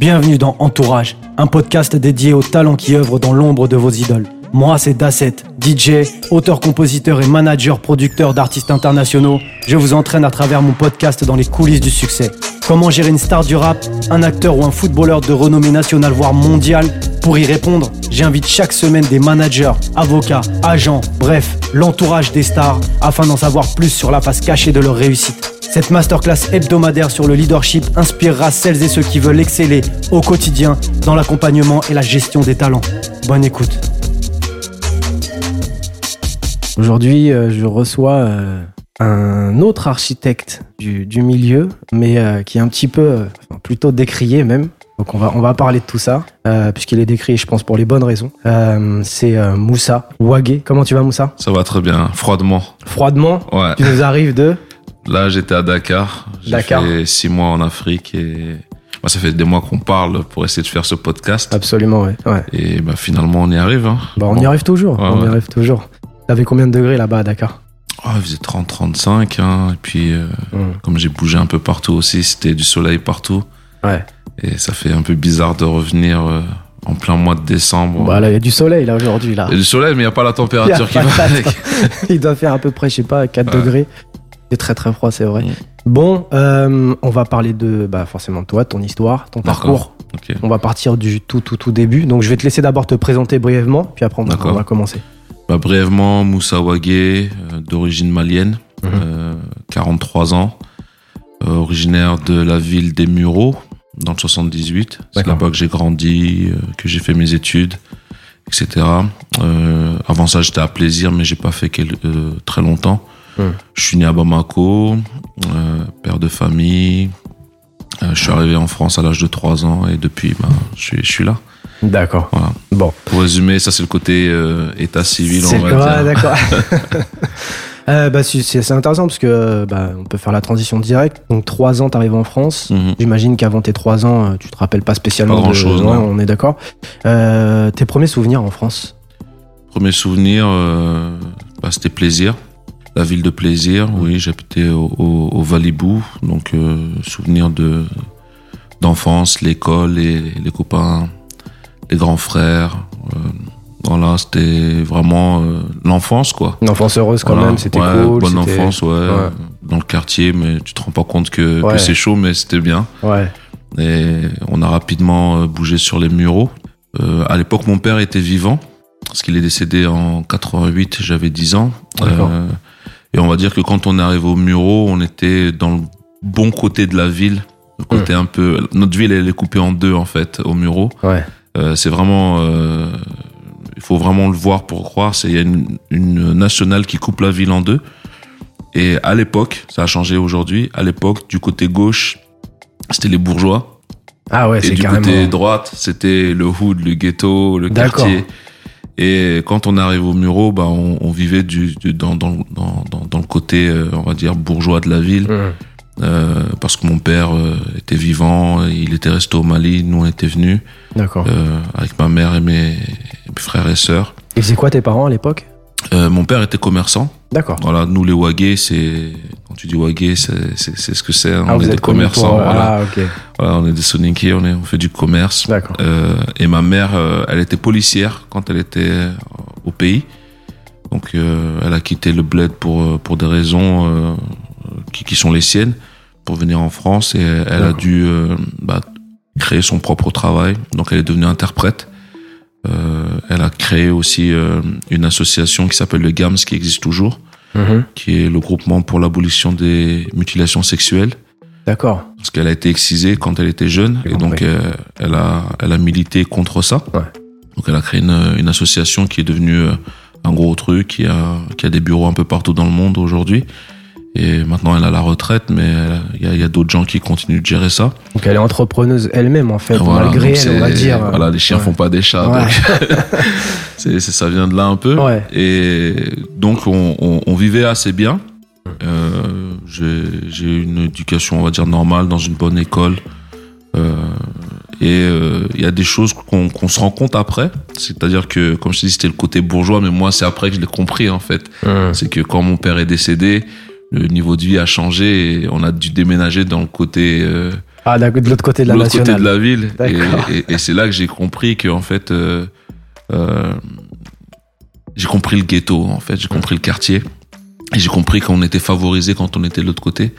Bienvenue dans Entourage, un podcast dédié aux talents qui œuvrent dans l'ombre de vos idoles. Moi, c'est Dasset, DJ, auteur-compositeur et manager-producteur d'artistes internationaux. Je vous entraîne à travers mon podcast dans les coulisses du succès. Comment gérer une star du rap, un acteur ou un footballeur de renommée nationale voire mondiale? Pour y répondre, j'invite chaque semaine des managers, avocats, agents, bref, l'entourage des stars afin d'en savoir plus sur la face cachée de leur réussite. Cette masterclass hebdomadaire sur le leadership inspirera celles et ceux qui veulent exceller au quotidien dans l'accompagnement et la gestion des talents. Bonne écoute. Aujourd'hui, euh, je reçois euh, un autre architecte du, du milieu, mais euh, qui est un petit peu, plutôt décrié même. Donc on va, on va parler de tout ça, euh, puisqu'il est décrié, je pense, pour les bonnes raisons. Euh, c'est euh, Moussa Ouagé. Comment tu vas, Moussa? Ça va très bien, froidement. Froidement, Ouais. tu nous arrives de... Là, j'étais à Dakar. J'ai fait six mois en Afrique et bah, ça fait des mois qu'on parle pour essayer de faire ce podcast. Absolument, ouais. ouais. Et bah, finalement, on y arrive. Hein. Bah, on Bon. y arrive toujours, Ouais, on y arrive toujours. T'avais combien de degrés là-bas à Dakar? Ah, il faisait 30-35. Hein. Et puis, euh, Hum. comme j'ai bougé un peu partout aussi, c'était du soleil partout. Ouais. Et ça fait un peu bizarre de revenir euh, en plein mois de décembre. Bah là, il y a du soleil là aujourd'hui là. Il y a du soleil, mais il n'y a pas la température qui va avec. Il doit faire à peu près, je sais pas, 4 Ouais. degrés. C'est très très froid, c'est vrai. Mm. Bon, euh, on va parler de, bah, forcément de toi, ton histoire, ton parcours. On va partir du tout tout tout début. Donc je vais te laisser d'abord te présenter brièvement, puis après on va, D'accord. on va commencer. Bah, brièvement, Moussa Ouagé, euh, d'origine malienne, Mhm. euh, 43 ans, originaire de la ville des Mureaux, dans le 78. C'est là-bas que j'ai grandi, que j'ai fait mes études, etc. Avant ça, j'étais à Plaisir, mais j'ai pas fait quel- très longtemps. Je suis né à Bamako, euh, père de famille. Euh, je suis arrivé en France à l'âge de 3 ans et depuis, ben, je, suis, je suis là. D'accord. Voilà. Bon. Pour résumer, ça c'est le côté euh, état civil, C'est- on va ouais, dire. d'accord. Euh, bah, c'est intéressant parce que bah, on peut faire la transition directe. Donc 3 ans, t'arrives en France. Mhm. J'imagine qu'avant tes 3 ans, tu te rappelles pas spécialement Pas de- grand-chose, Ouais, non. on est d'accord. Euh, tes premiers souvenirs en France? Premier souvenir, bah, c'était plaisir. La ville de plaisir, oui, j'habitais au, au, au Valibou, donc euh, souvenir de d'enfance, l'école, les, les copains, les grands frères. Euh, voilà, c'était vraiment euh, l'enfance, quoi. Une enfance heureuse quand Voilà. même, c'était Ouais, cool. Bonne enfance, ouais, Ouais. Dans le quartier, mais tu te rends pas compte que, Ouais. que c'est chaud, mais c'était bien. Ouais. Et on a rapidement bougé sur les mureaux. Euh, à l'époque, mon père était vivant, parce qu'il est décédé en 88, j'avais 10 ans. Euh, et on va dire que quand on est arrivé aux mureaux, on était dans le bon côté de la ville. Le côté un peu, notre ville, elle est coupée en deux, en fait, aux mureaux. Ouais. Euh, c'est vraiment, euh, il faut vraiment le voir pour croire. C'est il y a une, une nationale qui coupe la ville en deux. Et à l'époque, ça a changé aujourd'hui. À l'époque, du côté gauche, c'était les bourgeois. Ah ouais, Et c'est du carrément. côté droite, c'était le hood, le ghetto, le D'accord. quartier. Et quand on arrive au Mureau, bah, on, on vivait du, du- dans, dans, dans, dans, le côté, euh, on va dire, bourgeois de la ville. Hum. Euh, parce que mon père euh, était vivant, il était resté au Mali, nous on était venus D'accord. euh, avec ma mère et mes, mes frères et sœurs. Et c'est quoi tes parents à l'époque? Euh, mon père était commerçant. D'accord. Voilà, nous les Wagé, c'est quand tu dis Wagé, c'est c'est c'est ce que c'est. hein. Ah, on vous est des êtes commerçants. pour- Voilà. Ah, ok. Voilà, on est des Soninké, on est on fait du commerce. D'accord. Euh, et ma mère, euh, elle était policière quand elle était euh, au pays. Donc, euh, elle a quitté le bled pour euh, pour des raisons euh, qui, qui sont les siennes pour venir en France et elle a dû euh, bah, créer son propre travail. Donc, elle est devenue interprète. Euh, elle a créé aussi euh, une association qui s'appelle le GAMS, qui existe toujours, Mhm. qui est le groupement pour l'abolition des mutilations sexuelles D'accord. parce qu'elle a été excisée quand elle était jeune et donc compris. euh, elle a elle a milité contre ça. Ouais. Donc elle a créé une, une association qui est devenue un gros truc qui a qui a des bureaux un peu partout dans le monde aujourd'hui. Et maintenant elle a la retraite, mais il y a, d'autres gens qui continuent de gérer ça. Donc elle est entrepreneuse elle-même en fait, Voilà, malgré elle, on va dire. Voilà, les chiens Ouais. font pas des chats, Ouais. donc c'est, ça vient de là un peu. Ouais. Et donc on, on, on vivait assez bien. Euh, j'ai, j'ai une éducation, on va dire normale, dans une bonne école. Euh, et euh, il y a des choses qu'on, se rend compte après. C'est-à-dire que, comme je te dis, c'était le côté bourgeois, mais moi c'est après que je l'ai compris en fait. Hum. C'est que quand mon père est décédé, le niveau de vie a changé et on a dû déménager dans le côté euh, Ah, de l'autre côté de la l'autre côté de la ville. Et, et- et c'est là que j'ai compris que en fait, euh, euh, j'ai compris le ghetto. En fait, j'ai compris le quartier. Et j'ai compris qu'on était favorisé quand on était de l'autre côté.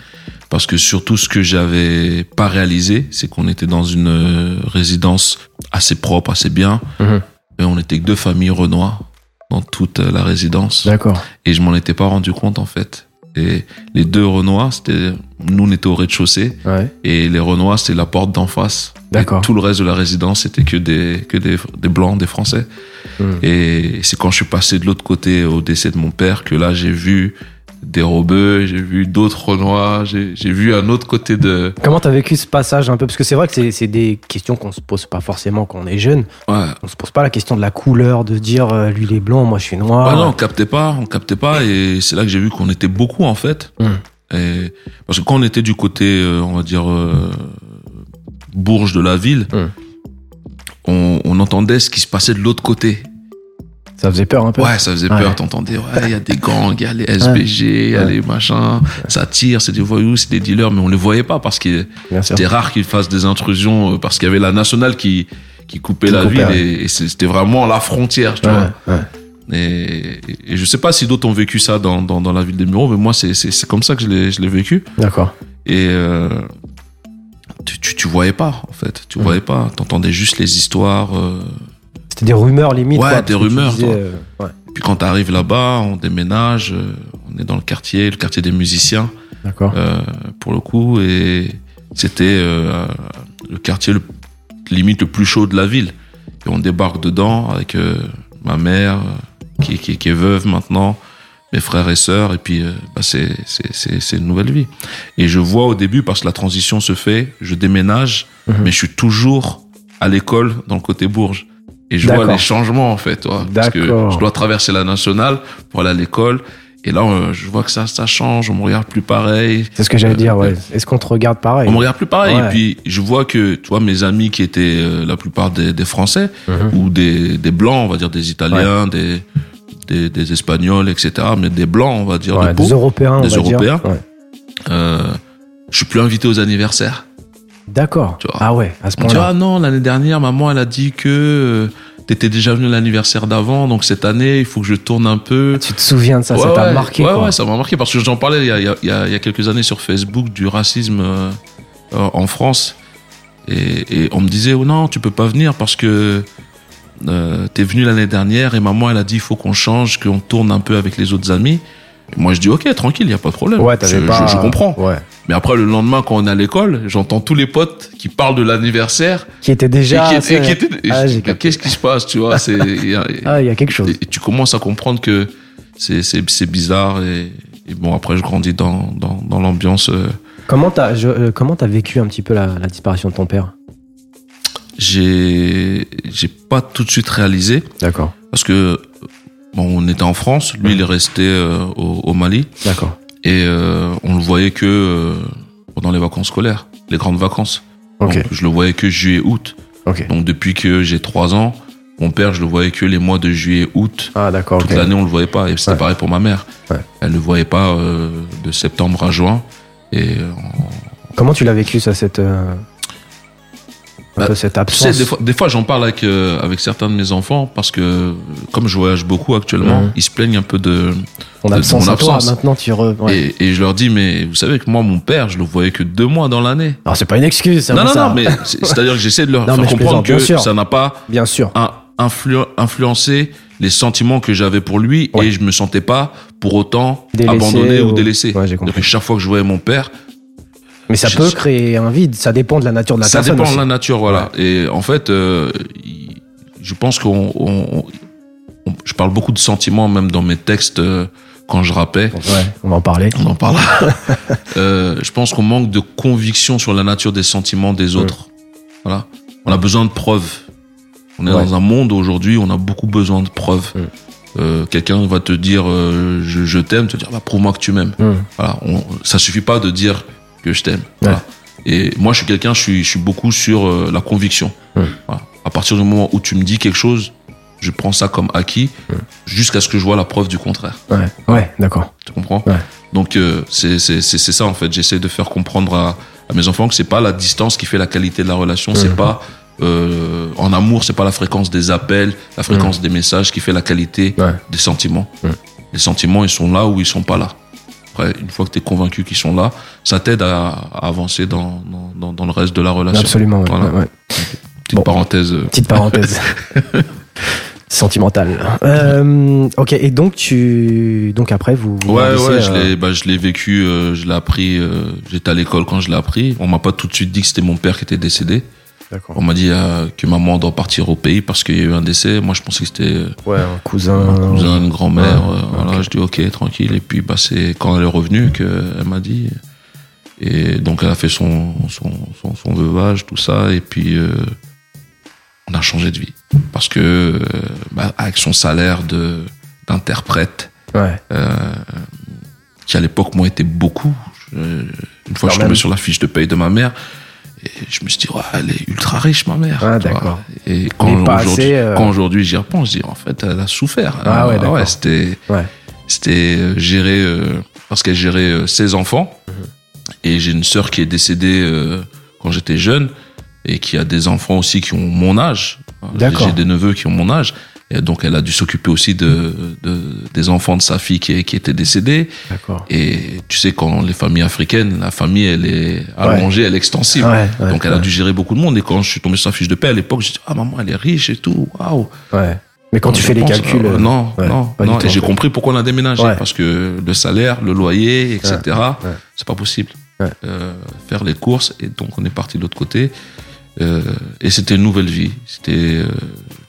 Parce que surtout, ce que j'avais pas réalisé, c'est qu'on était dans une euh, résidence assez propre, assez bien. Mhm. Et on était que deux familles Renoir dans toute euh, la résidence. D'accord. Et je m'en étais pas rendu compte, en fait. Et les deux Renoirs, c'était, nous, on était au rez-de-chaussée. Ouais. Et les Renois, c'est la porte d'en face. D'accord. Tout le reste de la résidence, c'était que des, que des, des blancs, des français. Hmm. Et c'est quand je suis passé de l'autre côté au décès de mon père que là, j'ai vu des Robeux, j'ai vu d'autres Renois, j'ai j'ai vu un autre côté de. Comment t'as vécu ce passage un peu? Parce que c'est vrai que c'est- c'est des questions qu'on se pose pas forcément quand on est jeune. Ouais. On se pose pas la question de la couleur, de dire euh, lui il est blanc, moi je suis noir. Ouais, non, on captait pas, on captait pas, et c'est là que j'ai vu qu'on était beaucoup en fait. Hmm. Et, parce que quand on était du côté, euh, on va dire, euh, Bourges de la ville, Hmm. on, on entendait ce qui se passait de l'autre côté. Ça faisait peur un peu. Ouais, ça faisait Ouais. peur, t'entendais, ouais, il y a des gangs, il y a les SBG, il y a les machins, ça tire, c'est des voyous, c'est des dealers, mais on les voyait pas parce que c'était rare qu'ils fassent des intrusions, euh, parce qu'il y avait la nationale qui, qui coupait Qui la coupait, ville et, et c'était vraiment la frontière, tu vois. ouais. Et, et je sais pas si d'autres ont vécu ça dans, dans, dans la ville des Mureaux, mais moi, c'est, comme ça que je l'ai, je l'ai vécu. D'accord. Et euh, tu, tu, tu voyais pas, en fait. Tu Mhm. voyais pas. T'entendais juste les histoires. euh. C'était des rumeurs limite. Ouais, quoi, des rumeurs, disais, euh, ouais. Puis quand t'arrives là-bas, on déménage, euh, on est dans le quartier, le quartier des musiciens, D'accord. euh, pour le coup. Et c'était euh, le quartier le, limite le plus chaud de la ville. Et on débarque dedans avec euh, ma mère, qui, qui, qui est veuve maintenant, mes frères et sœurs, et puis bah, c'est c'est- c'est- c'est une nouvelle vie. Et je vois au début, parce que la transition se fait, je déménage, Mhm. mais je suis toujours à l'école dans le côté Bourges. Et je vois les changements en fait, parce que je dois traverser la nationale pour aller à l'école. Et là, euh, je vois que ça, ça change, on me regarde plus pareil. C'est ce que j'allais dire, ouais. Est-ce qu'on te regarde pareil? On me regarde plus pareil. Ouais. Et puis, je vois que, tu vois, mes amis qui étaient euh, la plupart des, des Français, Mhm. ou des, des Blancs, on va dire des Italiens, des, des, des Espagnols, etc., mais des Blancs, on va dire, Ouais, de peau, des Européens, on Des va dire. Européens. Ouais. euh, je suis plus invité aux anniversaires. D'accord. Tu vois. Ah ouais, à ce point-là. ah non, l'année dernière, maman, elle a dit que euh, t'étais déjà venu l'anniversaire d'avant, donc cette année, il faut que je tourne un peu. Tu te souviens de ça, ça t'a ouais, marqué ouais, quoi. ouais, ça m'a marqué parce que j'en parlais il y a, il y, a, il y a- il y a quelques années sur Facebook du racisme euh, en France. Et, et on me disait, oh non, tu peux pas venir parce que euh, t'es venu l'année dernière et maman, elle a dit, il faut qu'on change, qu'on tourne un peu avec les autres amis. Et moi, je dis, ok, tranquille, il y a pas de problème. Ouais, je- pas. je comprends. Ouais. Mais après, le lendemain, quand on est à l'école, j'entends tous les potes qui parlent de l'anniversaire. Qui était Et déjà. qui, et assez- qui étaient- et Ah. Qu'est-ce qui se passe, tu vois c'est, il y a- Ah, il y a quelque chose. et, et tu commences à comprendre que c'est, c'est, c'est bizarre et, et bon après je grandis dans, dans, dans l'ambiance euh, Comment t'as je- euh, comment t'as vécu un petit peu la, la disparition de ton père? J'ai j'ai pas tout de suite réalisé D'accord. parce que bon on était en France lui il est resté euh, au, au Mali D'accord. Et euh, on le voyait que euh, pendant les vacances scolaires les grandes vacances Ok. Donc, je le voyais que juillet août Ok. donc depuis que j'ai trois ans mon père je le voyais que les mois de juillet août Ah, d'accord. toute l'année on le voyait pas et c'était Ouais. pareil pour ma mère Ouais. elle le voyait pas euh, de septembre à juin et euh, Comment tu l'as vécu ça, cette. Bah, cette Tu absence sais, des fois, des fois j'en parle avec, euh, avec certains de mes enfants parce que, comme je voyage beaucoup actuellement, Mhm. ils se plaignent un peu de. De absence mon à toi, absence. maintenant tu re. ouais. Et, et je leur dis, mais vous savez que moi, mon père, je le voyais que deux mois dans l'année. Alors, c'est pas une excuse, c'est Non, non, ça. non, mais c'est- c'est-à-dire que j'essaie de leur Non, faire comprendre que sûr. ça n'a pas Bien sûr. un- influ- influencé les sentiments que j'avais pour lui Ouais. et je me sentais pas pour autant Délaissé abandonné ou, ou- délaissé. Ouais. Depuis chaque fois que je voyais mon père, Mais ça je- peut créer un vide, ça dépend de la nature de la ça personne. dépend aussi. de la nature, voilà. Et en fait, euh, je pense qu'on, on- on- je parle beaucoup de sentiments même dans mes textes euh, quand je rappais. Ouais, on va en parler. On en parle. Euh, je pense qu'on manque de conviction sur la nature des sentiments des autres. Voilà. On a besoin de preuves. On est Ouais. dans un monde aujourd'hui, où on a beaucoup besoin de preuves. Euh, Quelqu'un va te dire euh, je, je t'aime, te dire bah, prouve-moi que tu m'aimes. Voilà, on, ça suffit pas de dire que je t'aime. Voilà. Et moi, je suis quelqu'un, je suis, je suis beaucoup sur euh, la conviction. Voilà. À partir du moment où tu me dis quelque chose, je prends ça comme acquis, jusqu'à ce que je vois la preuve du contraire. Ouais, ouais, d'accord. Tu comprends? Ouais. Donc, euh, c'est c'est- c'est- c'est ça, en fait. J'essaie de faire comprendre à, à mes enfants que c'est pas la distance qui fait la qualité de la relation, c'est pas euh, en amour, c'est pas la fréquence des appels, la fréquence des messages qui fait la qualité des sentiments. Les sentiments, ils sont là ou ils sont pas là. Après, une fois que tu es convaincu qu'ils sont là, ça t'aide à, à avancer dans, dans, dans, le reste de la relation. Absolument, ouais, Voilà. ouais, ouais. Petite Bon. parenthèse. euh, Petite parenthèse. Sentimentale. Euh, ok, et donc tu. Donc après, vous. vous Ouais, ouais, je euh, l'ai, bah, je l'ai vécu, euh, je l'ai appris, euh, j'étais à l'école quand je l'ai appris. On m'a pas tout de suite dit que c'était mon père qui était décédé. On m'a dit euh, que maman doit partir au pays parce qu'il y a eu un décès. Moi, je pensais que c'était euh, Ouais, un cousin. un cousin, une grand-mère. Ouais, euh, voilà, je dis ok, tranquille. Et puis, bah, c'est quand elle est revenue qu'elle m'a dit. Et donc, elle a fait son, son, son, son veuvage, tout ça. Et puis, euh, on a changé de vie. Parce que, bah, avec son salaire de, d'interprète, Ouais. qui à l'époque, moi, était beaucoup. Je- une fois, Quand je suis tombé même. sur la fiche de paye de ma mère. Et je me suis dit, ouais, elle est ultra riche, ma mère. Ah, d'accord. Et quand Mais pas aujourd'hui, euh, quand aujourd'hui j'y repense, je dis, en fait, elle a souffert. Ah ouais, Euh, d'accord. c'était, Ouais. c'était euh, gérer, euh, parce qu'elle gérait euh, ses enfants. Mhm. Et j'ai une sœur qui est décédée euh, quand j'étais jeune et qui a des enfants aussi qui ont mon âge. D'accord. J'ai des neveux qui ont mon âge. Et donc, elle a dû s'occuper aussi de, de, des enfants de sa fille qui, qui était décédée. D'accord. Et tu sais, quand les familles africaines, la famille, elle est allongée, elle est extensive. Ouais, ouais, donc, elle a dû gérer beaucoup de monde. Et quand je suis tombé sur sa fiche de paie à l'époque, j'ai dit, ah, maman, elle est riche et tout. Waouh. Ouais. Mais quand tu fais les calculs. euh, euh, non, non, non. Et j'ai compris pourquoi on a déménagé. Parce que le salaire, le loyer, etc., c'est pas possible. Euh, faire les courses. Et donc, on est parti de l'autre côté. Euh, et c'était une nouvelle vie. C'était, euh,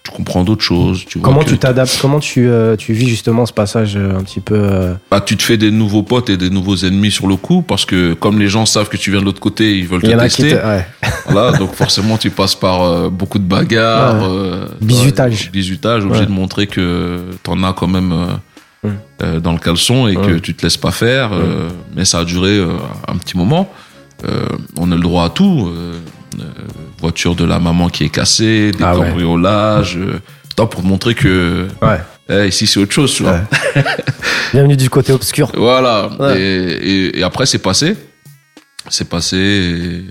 tu comprends d'autres choses. Tu vois Comment tu t'adaptes Comment tu, euh, tu vis justement ce passage un petit peu. bah, tu te fais des nouveaux potes et des nouveaux ennemis sur le coup parce que comme les gens savent que tu viens de l'autre côté, ils veulent Il te tester. te- Ouais. Voilà, donc forcément tu passes par beaucoup de bagarres, Ouais. Bizutage. euh, bizutage, obligé Ouais. de montrer que t'en as quand même dans le caleçon et que tu te laisses pas faire. mais ça a duré un petit moment. On a le droit à tout. Euh, voiture de la maman qui est cassée, des Ah ouais. cambriolages. euh, tant pour montrer que Ouais. eh, ici c'est autre chose, tu vois. Ouais. Bienvenue du côté obscur. Voilà. Ouais. Et, et- et après, c'est passé. C'est passé. et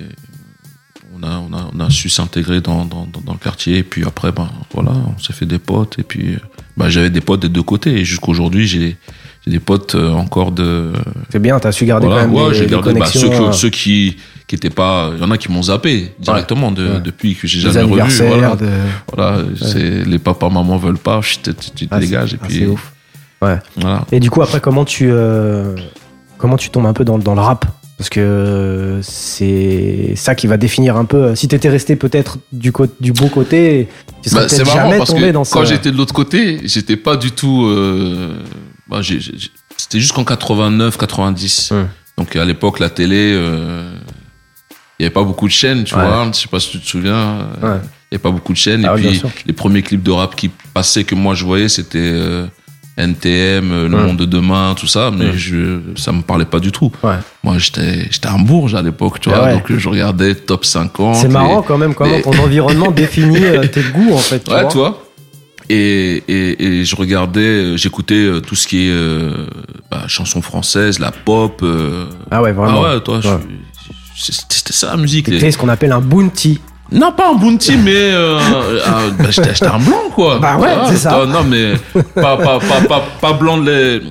on, a, on, a, on a su s'intégrer dans, dans, dans, dans le quartier. Et puis après, ben, voilà, on s'est fait des potes. Et puis, euh, ben, j'avais des potes des deux côtés. Et jusqu'aujourd'hui, j'ai j'ai des potes euh, encore de. C'est bien, t'as su garder Voilà, quand même ouais, j'ai gardé bah, ceux, connexions. que- ceux qui qui étaient pas. Il y en a qui m'ont zappé directement de, Ouais. depuis que j'ai jamais revu. Voilà, de... voilà c'est les papas, maman veulent pas. Tu, tu te Ah, dégages. Et ah, puis, ouf. Ouais. voilà. Et du coup, après, comment tu, euh, comment tu tombes un peu dans, dans le rap? Parce que c'est ça qui va définir un peu. Si t'étais resté peut-être du, du beau côté, tu serais Bah, c'est peut-être marrant jamais parce tombé que dans quand ce... j'étais de l'autre côté, j'étais pas du tout. euh, bah, c'était jusqu'en 89, 90. Hum. Donc à l'époque, la télé, euh, il y avait pas beaucoup de chaînes, tu Ouais. vois. Je sais pas si tu te souviens. euh, Il Ouais. y avait pas beaucoup de chaînes. Ah et oui, bien puis les premiers clips de rap qui passaient que moi je voyais, c'était euh, NTM, euh, Le. Monde de demain, tout ça. Mais je, ça me parlait pas du tout. Moi, j'étais, j'étais un bourge à l'époque, tu Ah vois. Donc je regardais Top 50. C'est marrant quand même comment ton environnement définit euh, tes goûts en fait. Tu ouais, vois vois. Et, et, et je regardais, euh, j'écoutais euh, tout ce qui est euh, bah, chansons françaises, la pop. euh, Ah ouais, vraiment. Ah ouais, toi, Ouais. c'était c'était ça la musique. les- T'étais ce qu'on appelle un bounty. Non, pas un bounty, mais euh, bah, j'étais un blanc, quoi. Bah ouais, Ah, c'est ça. Non, mais pas, pas, pas, pas, pas blanc les,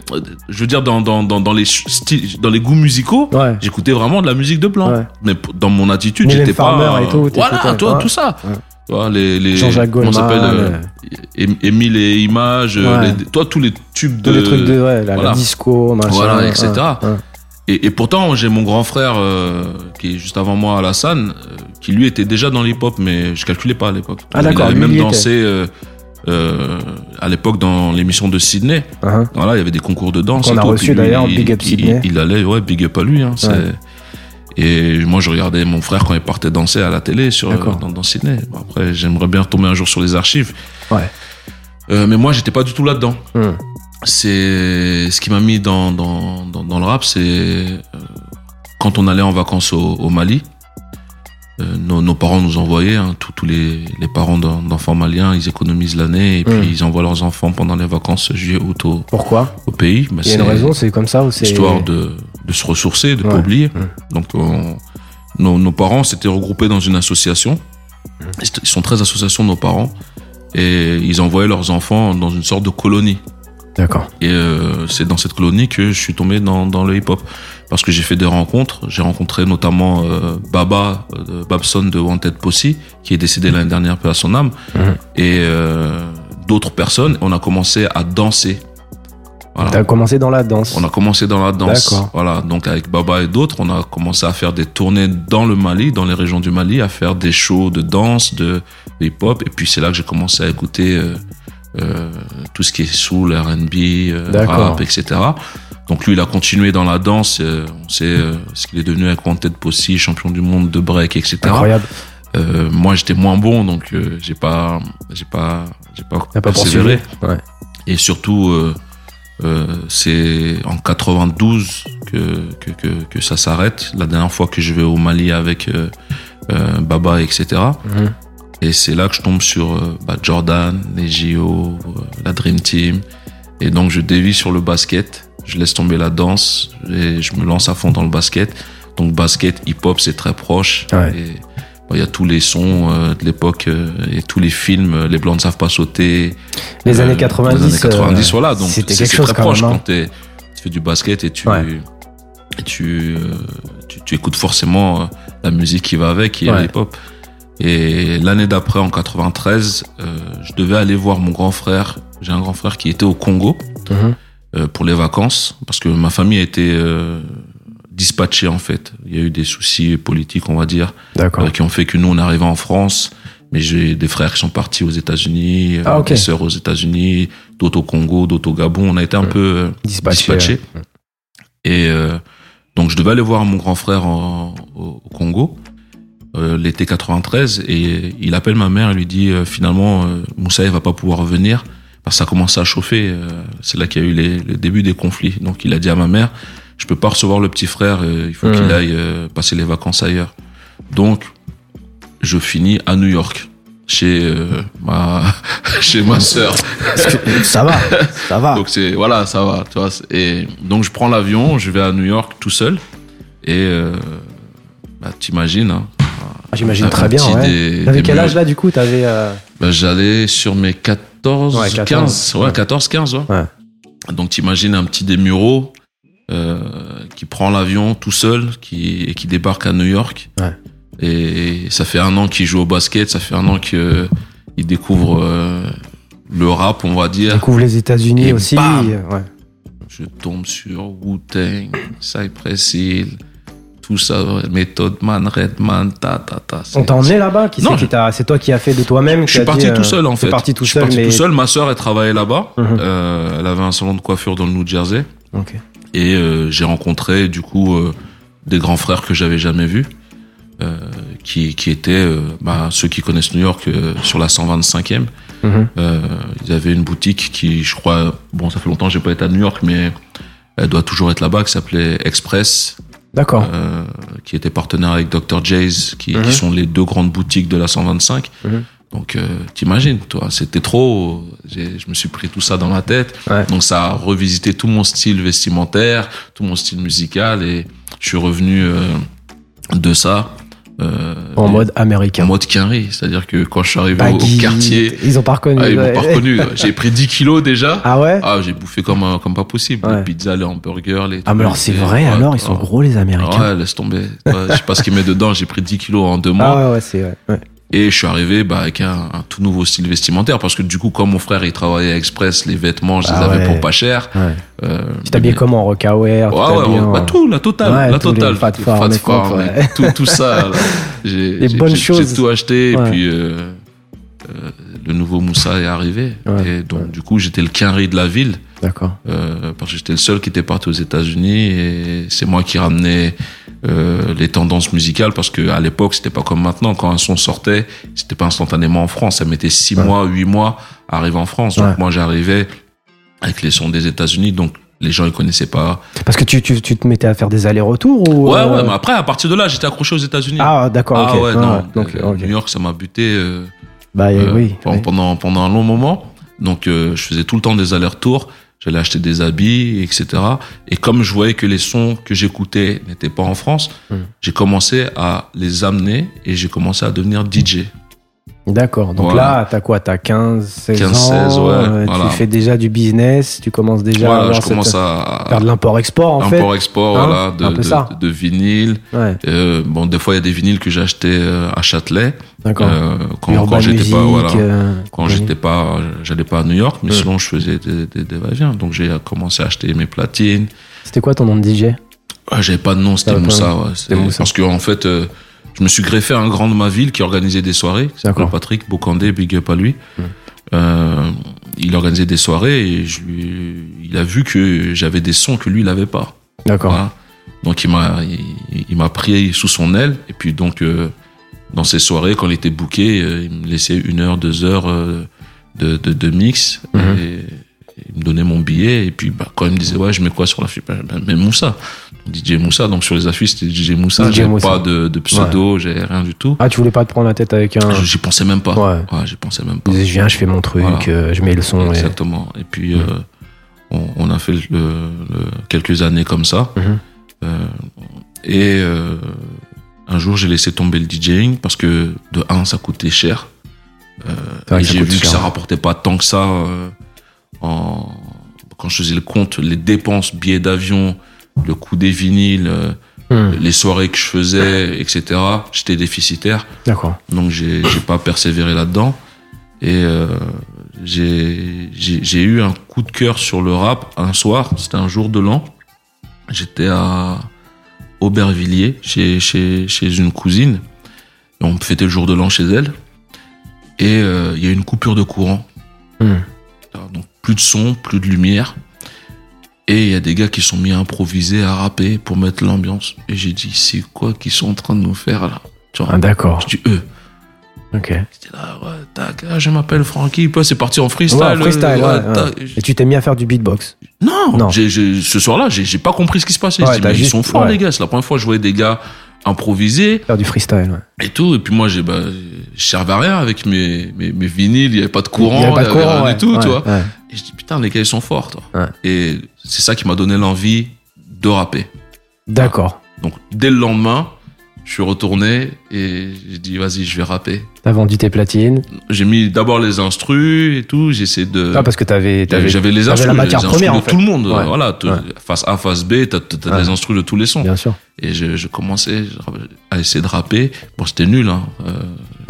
je veux dire dans, dans, dans, dans les styles, dans les goûts musicaux. Ouais. J'écoutais vraiment de la musique de blanc. Ouais. Mais dans mon attitude, j'étais pas. Et tout, Voilà, toi, tout ça. Vois, les, les, Jean-Jacques Goldman, s'appelle, euh, Émile et Images, euh, Ouais. les- toi, tous les tubes Tous de. les trucs de ouais, la, disco, machin. Voilà, etc. ouais. Et, et pourtant, j'ai mon grand frère, euh, qui est juste avant moi, Alassane, euh, qui lui était déjà dans l'hip-hop, mais je calculais pas à l'époque. Ah, d'accord, Il avait même dansé euh, euh, à l'époque dans l'émission de Sydney. Hein. Voilà, il y avait des concours de danse. Et a reçu d'ailleurs, il- big up Sydney. Il, allait, ouais, big up à lui. Hein, Ouais. Et moi, je regardais mon frère quand il partait danser à la télé sur, dans, dans Sydney. Après, j'aimerais bien retomber un jour sur les archives. Ouais. Euh, mais moi, j'étais pas du tout là-dedans. Hum. C'est ce qui m'a mis dans, dans, dans, dans le rap, c'est euh, quand on allait en vacances au, au Mali. euh, nos, nos parents nous envoyaient, hein, tous, tous les, les parents d'en- d'enfants maliens, ils économisent l'année et puis Mm. ils envoient leurs enfants pendant les vacances juillet, août au, Pourquoi? au pays. Bah, Il y a une raison, c'est comme ça ou c'est histoire de, de se ressourcer, de Ouais. pas oublier. Donc on- nos, nos parents s'étaient regroupés dans une association. Ils sont très associations, nos parents. Et ils envoyaient leurs enfants dans une sorte de colonie. D'accord. Et euh, c'est dans cette colonie que je suis tombé dans, dans le hip-hop. Parce que j'ai fait des rencontres. J'ai rencontré notamment euh, Baba, euh, Babson de Wanted Posse, qui est décédé l'année dernière, peu à son âme. Et euh, d'autres personnes. On a commencé à danser. Voilà. T'as commencé dans la danse. On a commencé dans la danse. Voilà. Donc avec Baba et d'autres, on a commencé à faire des tournées dans le Mali, dans les régions du Mali, à faire des shows de danse, de hip-hop. Et puis c'est là que j'ai commencé à écouter euh, euh, tout ce qui est soul, R&B, euh, rap, etc. Donc lui, il a continué dans la danse. euh, on sait euh, ce qu'il est devenu avec Wanted Posse, champion du monde de break, etc. Incroyable. Euh, moi, j'étais moins bon, donc euh, j'ai pas, j'ai pas, j'ai pas, pas persévéré. poursuivi. Ouais. Et surtout, euh, c'est en 92 que, que, que, que ça s'arrête. La dernière fois que je vais au Mali avec euh, euh, Baba, etc. Mhm. Et c'est là que je tombe sur bah, Jordan, les JO, la Dream Team. Et donc je dévie sur le basket. Je laisse tomber la danse et je me lance à fond dans le basket. Donc basket, hip-hop, c'est très proche. Ouais. Et il y a tous les sons euh, de l'époque euh, et tous les films. euh, Les Blancs ne savent pas sauter. Les années 90. Les années 90, euh, voilà. Donc c'était quelque chose très proche hein. quand t'es- tu fais du basket et tu, Ouais. et tu, euh, tu, tu écoutes forcément la musique qui va avec, qui est Ouais. hip-hop. Et l'année d'après, en 93, euh, je devais aller voir mon grand frère. J'ai un grand frère qui était au Congo Mhm. euh, pour les vacances parce que ma famille été euh, dispatchée en fait. Il y a eu des soucis politiques, on va dire, euh, qui ont fait que nous on arrivé en France. Mais j'ai des frères qui sont partis aux États-Unis, euh, Ah, ok. des sœurs aux États-Unis, d'autres au Congo, d'autres au Gabon. On a été un peu euh, Dispatché. dispatchés. Et euh, donc je devais aller voir mon grand frère en- au, au Congo euh, l'été 93 et il appelle ma mère et lui dit euh, finalement euh, Moussa il va pas pouvoir venir parce que ça commence à chauffer. euh, c'est là qu'il y a eu les, le début des conflits. Donc il a dit à ma mère je peux pas recevoir le petit frère, euh, il faut qu'il aille euh, passer les vacances ailleurs. Donc je finis à New York chez euh, ma chez ma sœur. Ça va? Ça va. Donc c'est voilà, ça va, tu vois. Et donc je prends l'avion, je vais à New York tout seul et euh, bah, t'imagines. Hein, Ah, J'imagine très bien. Ouais. des- T'avais quel âge là du coup? T'avais. euh, bah, j'allais sur mes 14, Ouais, 14, 15, ouais, ouais. 14, 15, ouais. Ouais. Donc t'imagines un petit des Mureaux qui prend l'avion tout seul, qui et qui débarque à New York. Ouais. Et ça fait un an qu'il joue au basket, ça fait un an que il découvre euh, le rap, on va dire. Découvre les États-Unis aussi. bam euh, Ouais. Je tombe sur Wu-Tang, Cypress Hill, tout ça, méthode man, Redman, ta ta ta. On t'a emmené là-bas Qui Non, c'est je- toi qui as fait de toi-même Je suis parti tout seul en fait. Parti tout je suis seul, parti mais. tout seul. Ma sœur, elle travaillait là-bas. Mhm. Euh, elle avait un salon de coiffure dans le New Jersey. Ok. Et euh, j'ai rencontré du coup euh, des grands frères que j'avais jamais vus, euh, qui, qui étaient bah, ceux qui connaissent New York euh, sur la 125e. Mhm. Euh, ils avaient une boutique qui, je crois, bon, ça fait longtemps que j'ai pas été à New York, mais elle doit toujours être là-bas, qui s'appelait Express, D'accord. euh, qui était partenaire avec Dr. Jay's, qui, Mhm. qui sont les deux grandes boutiques de la 125. Mhm. Donc, euh, t'imagines, toi, c'était trop. j'ai- Je me suis pris tout ça dans ma tête. Ouais. Donc, ça a revisité tout mon style vestimentaire, tout mon style musical, et je suis revenu euh, de ça. euh, En mode en américain. mode quinri. C'est-à-dire que quand je suis arrivé au, quartier, Ils ont pas reconnu. ah, ils m'ont pas reconnu. J'ai pris 10 kilos déjà. Ah ouais Ah, j'ai bouffé comme, un- comme pas possible. Ouais. Les pizzas, les hamburgers, les. Ah mais alors c'est vrai ouais, alors ils sont ouais. gros les Américains. Ouais, laisse tomber. Je sais pas ce qu'il met dedans. J'ai pris 10 kilos en deux mois. Ah ouais ouais c'est ouais. Et je suis arrivé bah, avec un, un tout nouveau style vestimentaire parce que du coup, comme mon frère il travaillait à Express, les vêtements, je les Ah avais ouais. pour pas cher. ouais. Euh, Tu t'habillais mais- comment tu Ouais, en- bah, tout, la totale, Ouais, la totale. Fat Farm tout, tout ça. J'ai, Les j'ai- bonnes j'ai- choses. J'ai tout acheté et puis euh, euh, le nouveau Moussa est arrivé. Ouais, et donc ouais. du coup, j'étais le quinri de la ville. D'accord. euh, parce que j'étais le seul qui était parti aux États-Unis et c'est moi qui ramenais euh, les tendances musicales parce que à l'époque c'était pas comme maintenant quand un son sortait c'était pas instantanément en France ça mettait six Ouais. mois huit mois à arriver en France donc moi j'arrivais avec les sons des États-Unis donc les gens ils connaissaient pas Parce que tu, tu, tu te mettais à faire des allers-retours ou ouais euh, ouais mais après à partir de là j'étais accroché aux États-Unis Ah d'accord Ah ouais, non donc euh, ok. New York ça m'a buté euh, Bah euh, oui. pendant, oui. pendant pendant un long moment donc euh, je faisais tout le temps des allers-retours j'allais acheter des habits, etc. Et comme je voyais que les sons que j'écoutais n'étaient pas en France, Hmm. j'ai commencé à les amener et j'ai commencé à devenir DJ. D'accord. Donc Voilà. là, t'as quoi? T'as 15, 16 15, ans. 16, ouais, euh, voilà. Tu fais déjà du business. Tu commences déjà à Voilà, avoir je commence cette- à, faire de l'import-export en fait. import-export, Hein, voilà, de, de, vinyle. Ouais, Euh, bon, des fois, il y a des vinyles que euh, à Châtelet. d'accord. Euh, quand j'étais pas, voilà, euh, quand j'étais pas, j'allais pas à New York, mais Ouais. sinon je faisais des, des, des va-et-vient. Donc j'ai commencé à acheter mes platines. C'était quoi ton nom de DJ Ouais, J'avais pas de nom, c'était Moussa. Ouais, Moussa. Parce que en fait, euh, je me suis greffé à un grand de ma ville qui organisait des soirées. D'accord. Patrick Bocandé, big up à lui. Euh, il organisait des soirées et je lui, il a vu que j'avais des sons que lui il avait pas. D'accord. Voilà. Donc il m'a, il, il m'a pris sous son aile et puis donc euh, dans ces soirées quand il était booké, euh, il me laissait une heure, deux heures euh, de, de, de mix Mhm. et, et il me donnait mon billet et puis bah, quand il me disait ouais je mets quoi sur l'affiche, bah, bah, mets Moussa, DJ Moussa. Donc sur les affiches c'était DJ Moussa, Moussa. pas de, de pseudo, j'avais rien du tout. Ah, tu voulais pas te prendre la tête avec un. J'y pensais même pas. Ouais. Ouais, j'y pensais même pas. Je viens, je fais mon truc, Voilà. euh, je mets le son. Exactement. Et puis, euh, on, on a fait le, le- quelques années comme ça. Mhm. Euh, et un jour, j'ai laissé tomber le DJing parce que, de un, ça coûtait cher. Et j'ai vu que ça rapportait pas tant que ça. en, quand je faisais le compte, les dépenses, billets d'avion, le coût des vinyles, euh, Hmm, les soirées que je faisais, etc. J'étais déficitaire. D'accord. Donc j'ai pas persévéré là-dedans et euh, j'ai eu un coup de cœur sur le rap un soir, c'était un jour de l'an. J'étais à Aubervilliers chez chez chez une cousine et on fêtait le jour de l'an chez elle et euh, il y a eu une coupure de courant. Hmm. Donc plus de son, plus de lumière. Et il y a des gars qui sont mis à improviser, à rapper pour mettre l'ambiance. Et j'ai dit, c'est quoi qu'ils sont en train de nous faire là? Tu vois? Ah, d'accord. Je dis eux. Ok. J'étais là, ouais, tac, ah, je m'appelle Francky, c'est parti en freestyle. Ouais, freestyle, ouais. Et tu t'es mis à faire du beatbox? Non, Non. ce soir-là, j'ai pas compris ce qui se passait. T'as mais ils juste- sont forts, les gars. C'est la première fois que je voyais des gars improviser Faire du freestyle, ouais. et tout. Et puis moi, j'ai, bah, servais à rien avec mes, mes, mes vinyles, il y avait pas de courant, Il y avait pas de courant, rien du tout, tu vois. Et je dis, putain, les gars, ils sont forts, toi. Ouais. Et c'est ça qui m'a donné l'envie de rapper. D'accord. Donc, dès le lendemain, je suis retourné et j'ai dit, vas-y, je vais rapper. T'as vendu tes platines. J'ai mis d'abord les instrus et tout, j'ai essayé de... Ah, parce que t'avais. t'avais- J'avais les instrus, la matière les instrus première, de en fait. tout le monde. Ouais. Voilà, Ouais. face A, face B, t'as as Ouais. les instrus de tous les sons. Bien sûr. Et je, je commençais à essayer de rapper. Bon, c'était nul. Hein. Euh,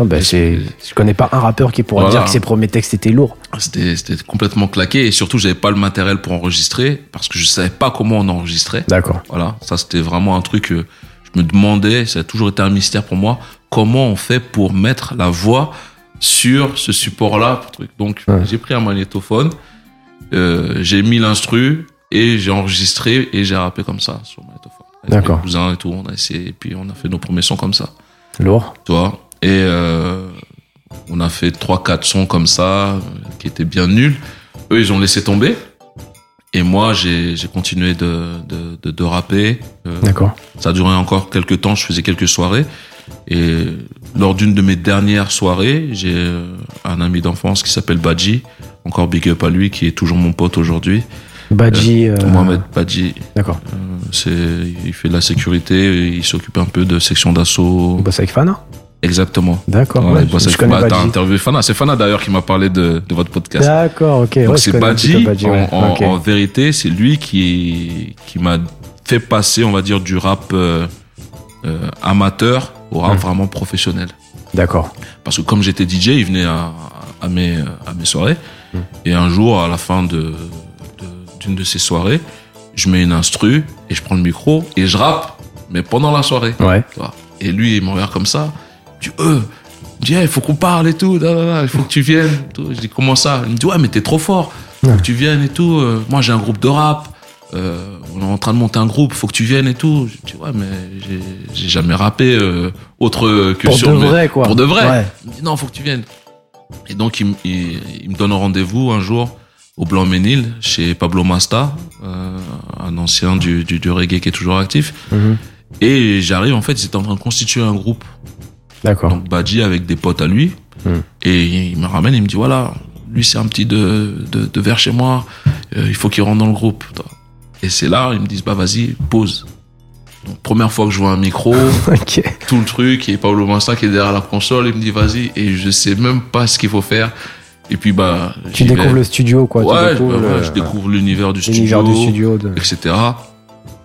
Non, bah, c'est. Je connais pas un rappeur qui pourrait Voilà. dire que ses premiers textes étaient lourds. c'était c'était complètement claqué et surtout, j'avais pas le matériel pour enregistrer parce que je savais pas comment on enregistrait. D'accord. Voilà, ça c'était vraiment un truc que je me demandais, ça a toujours été un mystère pour moi, comment on fait pour mettre la voix sur ce support-là. Donc Ouais. j'ai pris un magnétophone, euh, j'ai mis l'instru et j'ai enregistré et j'ai rappé comme ça sur le magnétophone. D'accord. mes cousins et tout, on a essayé et puis on a fait nos premiers sons comme ça. Lourd. Tu vois Et euh, on a fait trois quatre sons comme ça euh, qui étaient bien nuls. Eux, ils ont laissé tomber. Et moi, j'ai continué de, de, de, de rapper. Euh, D'accord. ça a duré encore quelques temps, je faisais quelques soirées. Et lors d'une de mes dernières soirées, j'ai euh, un ami d'enfance qui s'appelle Badji, encore big up à lui, qui est toujours mon pote aujourd'hui. Badji. euh, Mohamed Badji, D'accord. c'est, il fait de la sécurité, il s'occupe un peu de section d'assaut. On bosse avec Fana Exactement. D'accord. Ouais, je, connais bah, Badji. interviewé Fana. C'est Fana d'ailleurs qui m'a parlé de, de votre podcast. D'accord, ok. Donc ouais, c'est Badji. Badji. En, en- Ok. en vérité, c'est lui qui, qui m'a fait passer, on va dire, du rap euh, euh, amateur au rap Hmm. vraiment professionnel. D'accord. Parce que comme j'étais DJ, il venait à, à, mes, à mes soirées. Hmm. Et un jour, à la fin de, de- d'une de ces soirées, je mets une instru et je prends le micro et je rappe, mais pendant la soirée. Ouais. Et lui, il me regarde comme ça. Dit, euh, il dit, il faut qu'on parle et tout. il faut que tu viennes. tout. Je dis, comment ça? Il me dit, ouais, mais t'es trop fort. Faut que tu viennes et tout. Euh, moi, j'ai un groupe de rap. Euh, on est en train de monter un groupe. Faut que tu viennes et tout. Je dis, ouais, mais j'ai- jamais rappé euh, autre que Pour sur de vrai, quoi. Pour de vrai. Ouais. Il me dit, non, faut que tu viennes. Et donc, il, me- il, il me donne un rendez-vous un jour au Blanc-Ménil, chez Pablo Masta, euh, un ancien du, du, du reggae qui est toujours actif. Mhm. Et j'arrive, en fait, ils étaient en train de constituer un groupe. D'accord. Donc Badji avec des potes à lui. Hmm. Et il me ramène, il me dit voilà, lui c'est un petit de, de, de vers chez moi. euh, il faut qu'il rentre dans le groupe. Et c'est là, ils me disent, bah vas-y, pause. Donc, première fois que je vois un micro, tout le truc, et Pablo Massa qui est derrière la console, il me dit, vas-y, et je sais même pas ce qu'il faut faire. Et puis, bah. Tu vais. découvres le studio, quoi. Ouais, tu découvres bah, ouais, le- je découvre l'univers du studio, du studio. de- etc.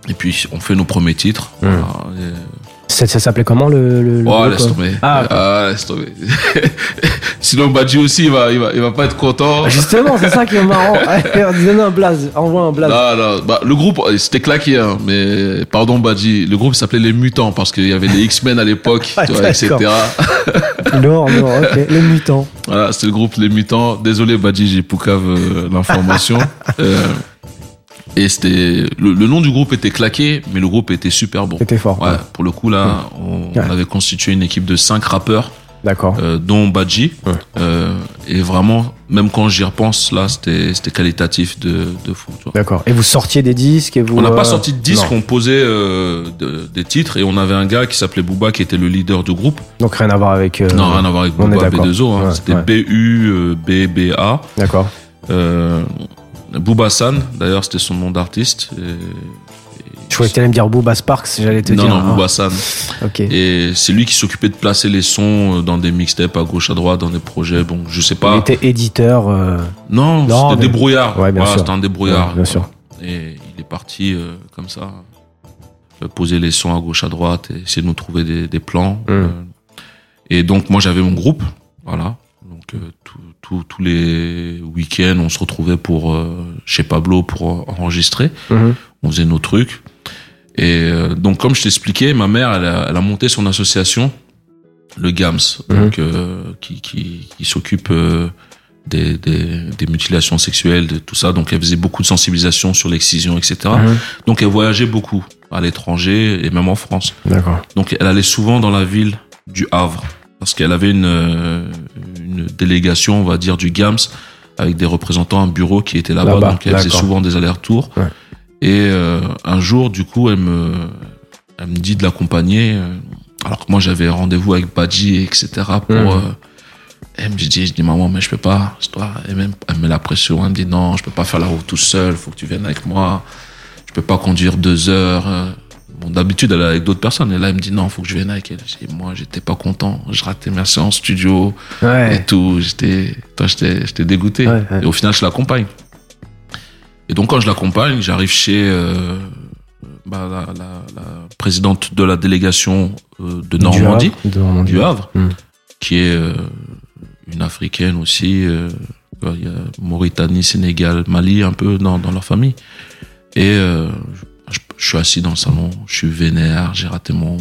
Et puis, on fait nos premiers titres. Mm. Voilà, et- Ça, ça s'appelait comment le, le, Oh, groupe, laisse euh tomber. Ah, ok. Ah, laisse tomber. Sinon, Badji aussi, il va, il va, il va pas être content. Ah, Justement, c'est ça qui est marrant. Donne un blaze, envoie un blaze. Non, non, bah, le groupe, c'était claqué, hein, mais pardon, Badji, le groupe s'appelait Les Mutants parce qu'il y avait les X-Men à l'époque, Ah, etc. Lourd, lourd, ok. Les mutants. Voilà, c'était le groupe Les Mutants. Désolé, Badji, j'ai poucave euh, l'information. Euh, et c'était, le, le nom du groupe était claqué, mais le groupe était super bon. C'était fort. Ouais, pour le coup, là, on, avait constitué une équipe de cinq rappeurs. D'accord. euh, dont Badji. Ouais. Euh, et vraiment, même quand j'y repense, là, c'était qualitatif de, de fou. D'accord. Et vous sortiez des disques et vous. On n'a euh, pas sorti de disque, non. on posait euh, de- des titres et on avait un gars qui s'appelait Booba qui était le leader du groupe. Donc rien à voir avec. euh, non, rien à voir avec Booba d'accord. B2O, hein. Ouais, c'était ouais. B-U-B-B-A. D'accord. Euh, Booba San, d'ailleurs, c'était son nom d'artiste. Je croyais que t'allais me dire Booba Sparks, j'allais te Non, dire. non, Booba San. Ok. Et c'est lui qui s'occupait de placer les sons dans des mixtapes à gauche, à droite, dans des projets. Bon, je sais Il pas. était éditeur. euh, Non, Non, c'était mais- débrouillard. Ouais, bien Voilà, sûr. C'était un débrouillard. Ouais, bien sûr. Et il est parti euh, comme ça, euh, poser les sons à gauche, à droite, et essayer de nous trouver des, des plans. Mm. Euh, et donc moi j'avais mon groupe, voilà. Donc euh, tout- tous les week-ends on se retrouvait pour euh, chez Pablo pour euh, enregistrer. Mhm. On faisait nos trucs. Et euh, donc comme je t'expliquais, ma mère elle a, elle a monté son association, le GAMS, Mhm. donc euh, qui, qui, qui s'occupe des, des, des mutilations sexuelles, de tout ça. Donc elle faisait beaucoup de sensibilisation sur l'excision, etc. Mhm. Donc elle voyageait beaucoup à l'étranger et même en France. D'accord. Donc elle allait souvent dans la ville du Havre parce qu'elle avait une, une délégation, on va dire, du GAMS avec des représentants, un bureau qui était là-bas. Donc elle faisait souvent des allers-retours. Ouais. Et euh, un jour, du coup, elle me, elle me dit de l'accompagner. euh, Alors que moi, j'avais rendez-vous avec Badji, etc. Pour, euh, elle me dit, je dis, maman, mais je peux pas. Dois, elle, même, elle me met la pression. Elle me dit, non, je peux pas faire la route tout seul. Faut que tu viennes avec moi. Je peux pas conduire deux heures. Bon, d'habitude, elle est avec d'autres personnes. Et là, elle me dit, non, faut que je vienne avec elle. Je dis, moi, j'étais pas content. Je ratais ma séance studio et tout. J'étais, toi, j'étais, j'étais dégoûté. Ouais, ouais. Et au final, je l'accompagne. Et donc, quand je l'accompagne, j'arrive chez euh, bah, la, la- la présidente de la délégation euh, de Normandie, Du Havre. De Normandie. du Havre, Mm. qui est euh, une africaine aussi. il y a Mauritanie, Sénégal, Mali, un peu dans, dans leur famille. Et je, suis assis dans le salon, je suis vénère, j'ai raté mon,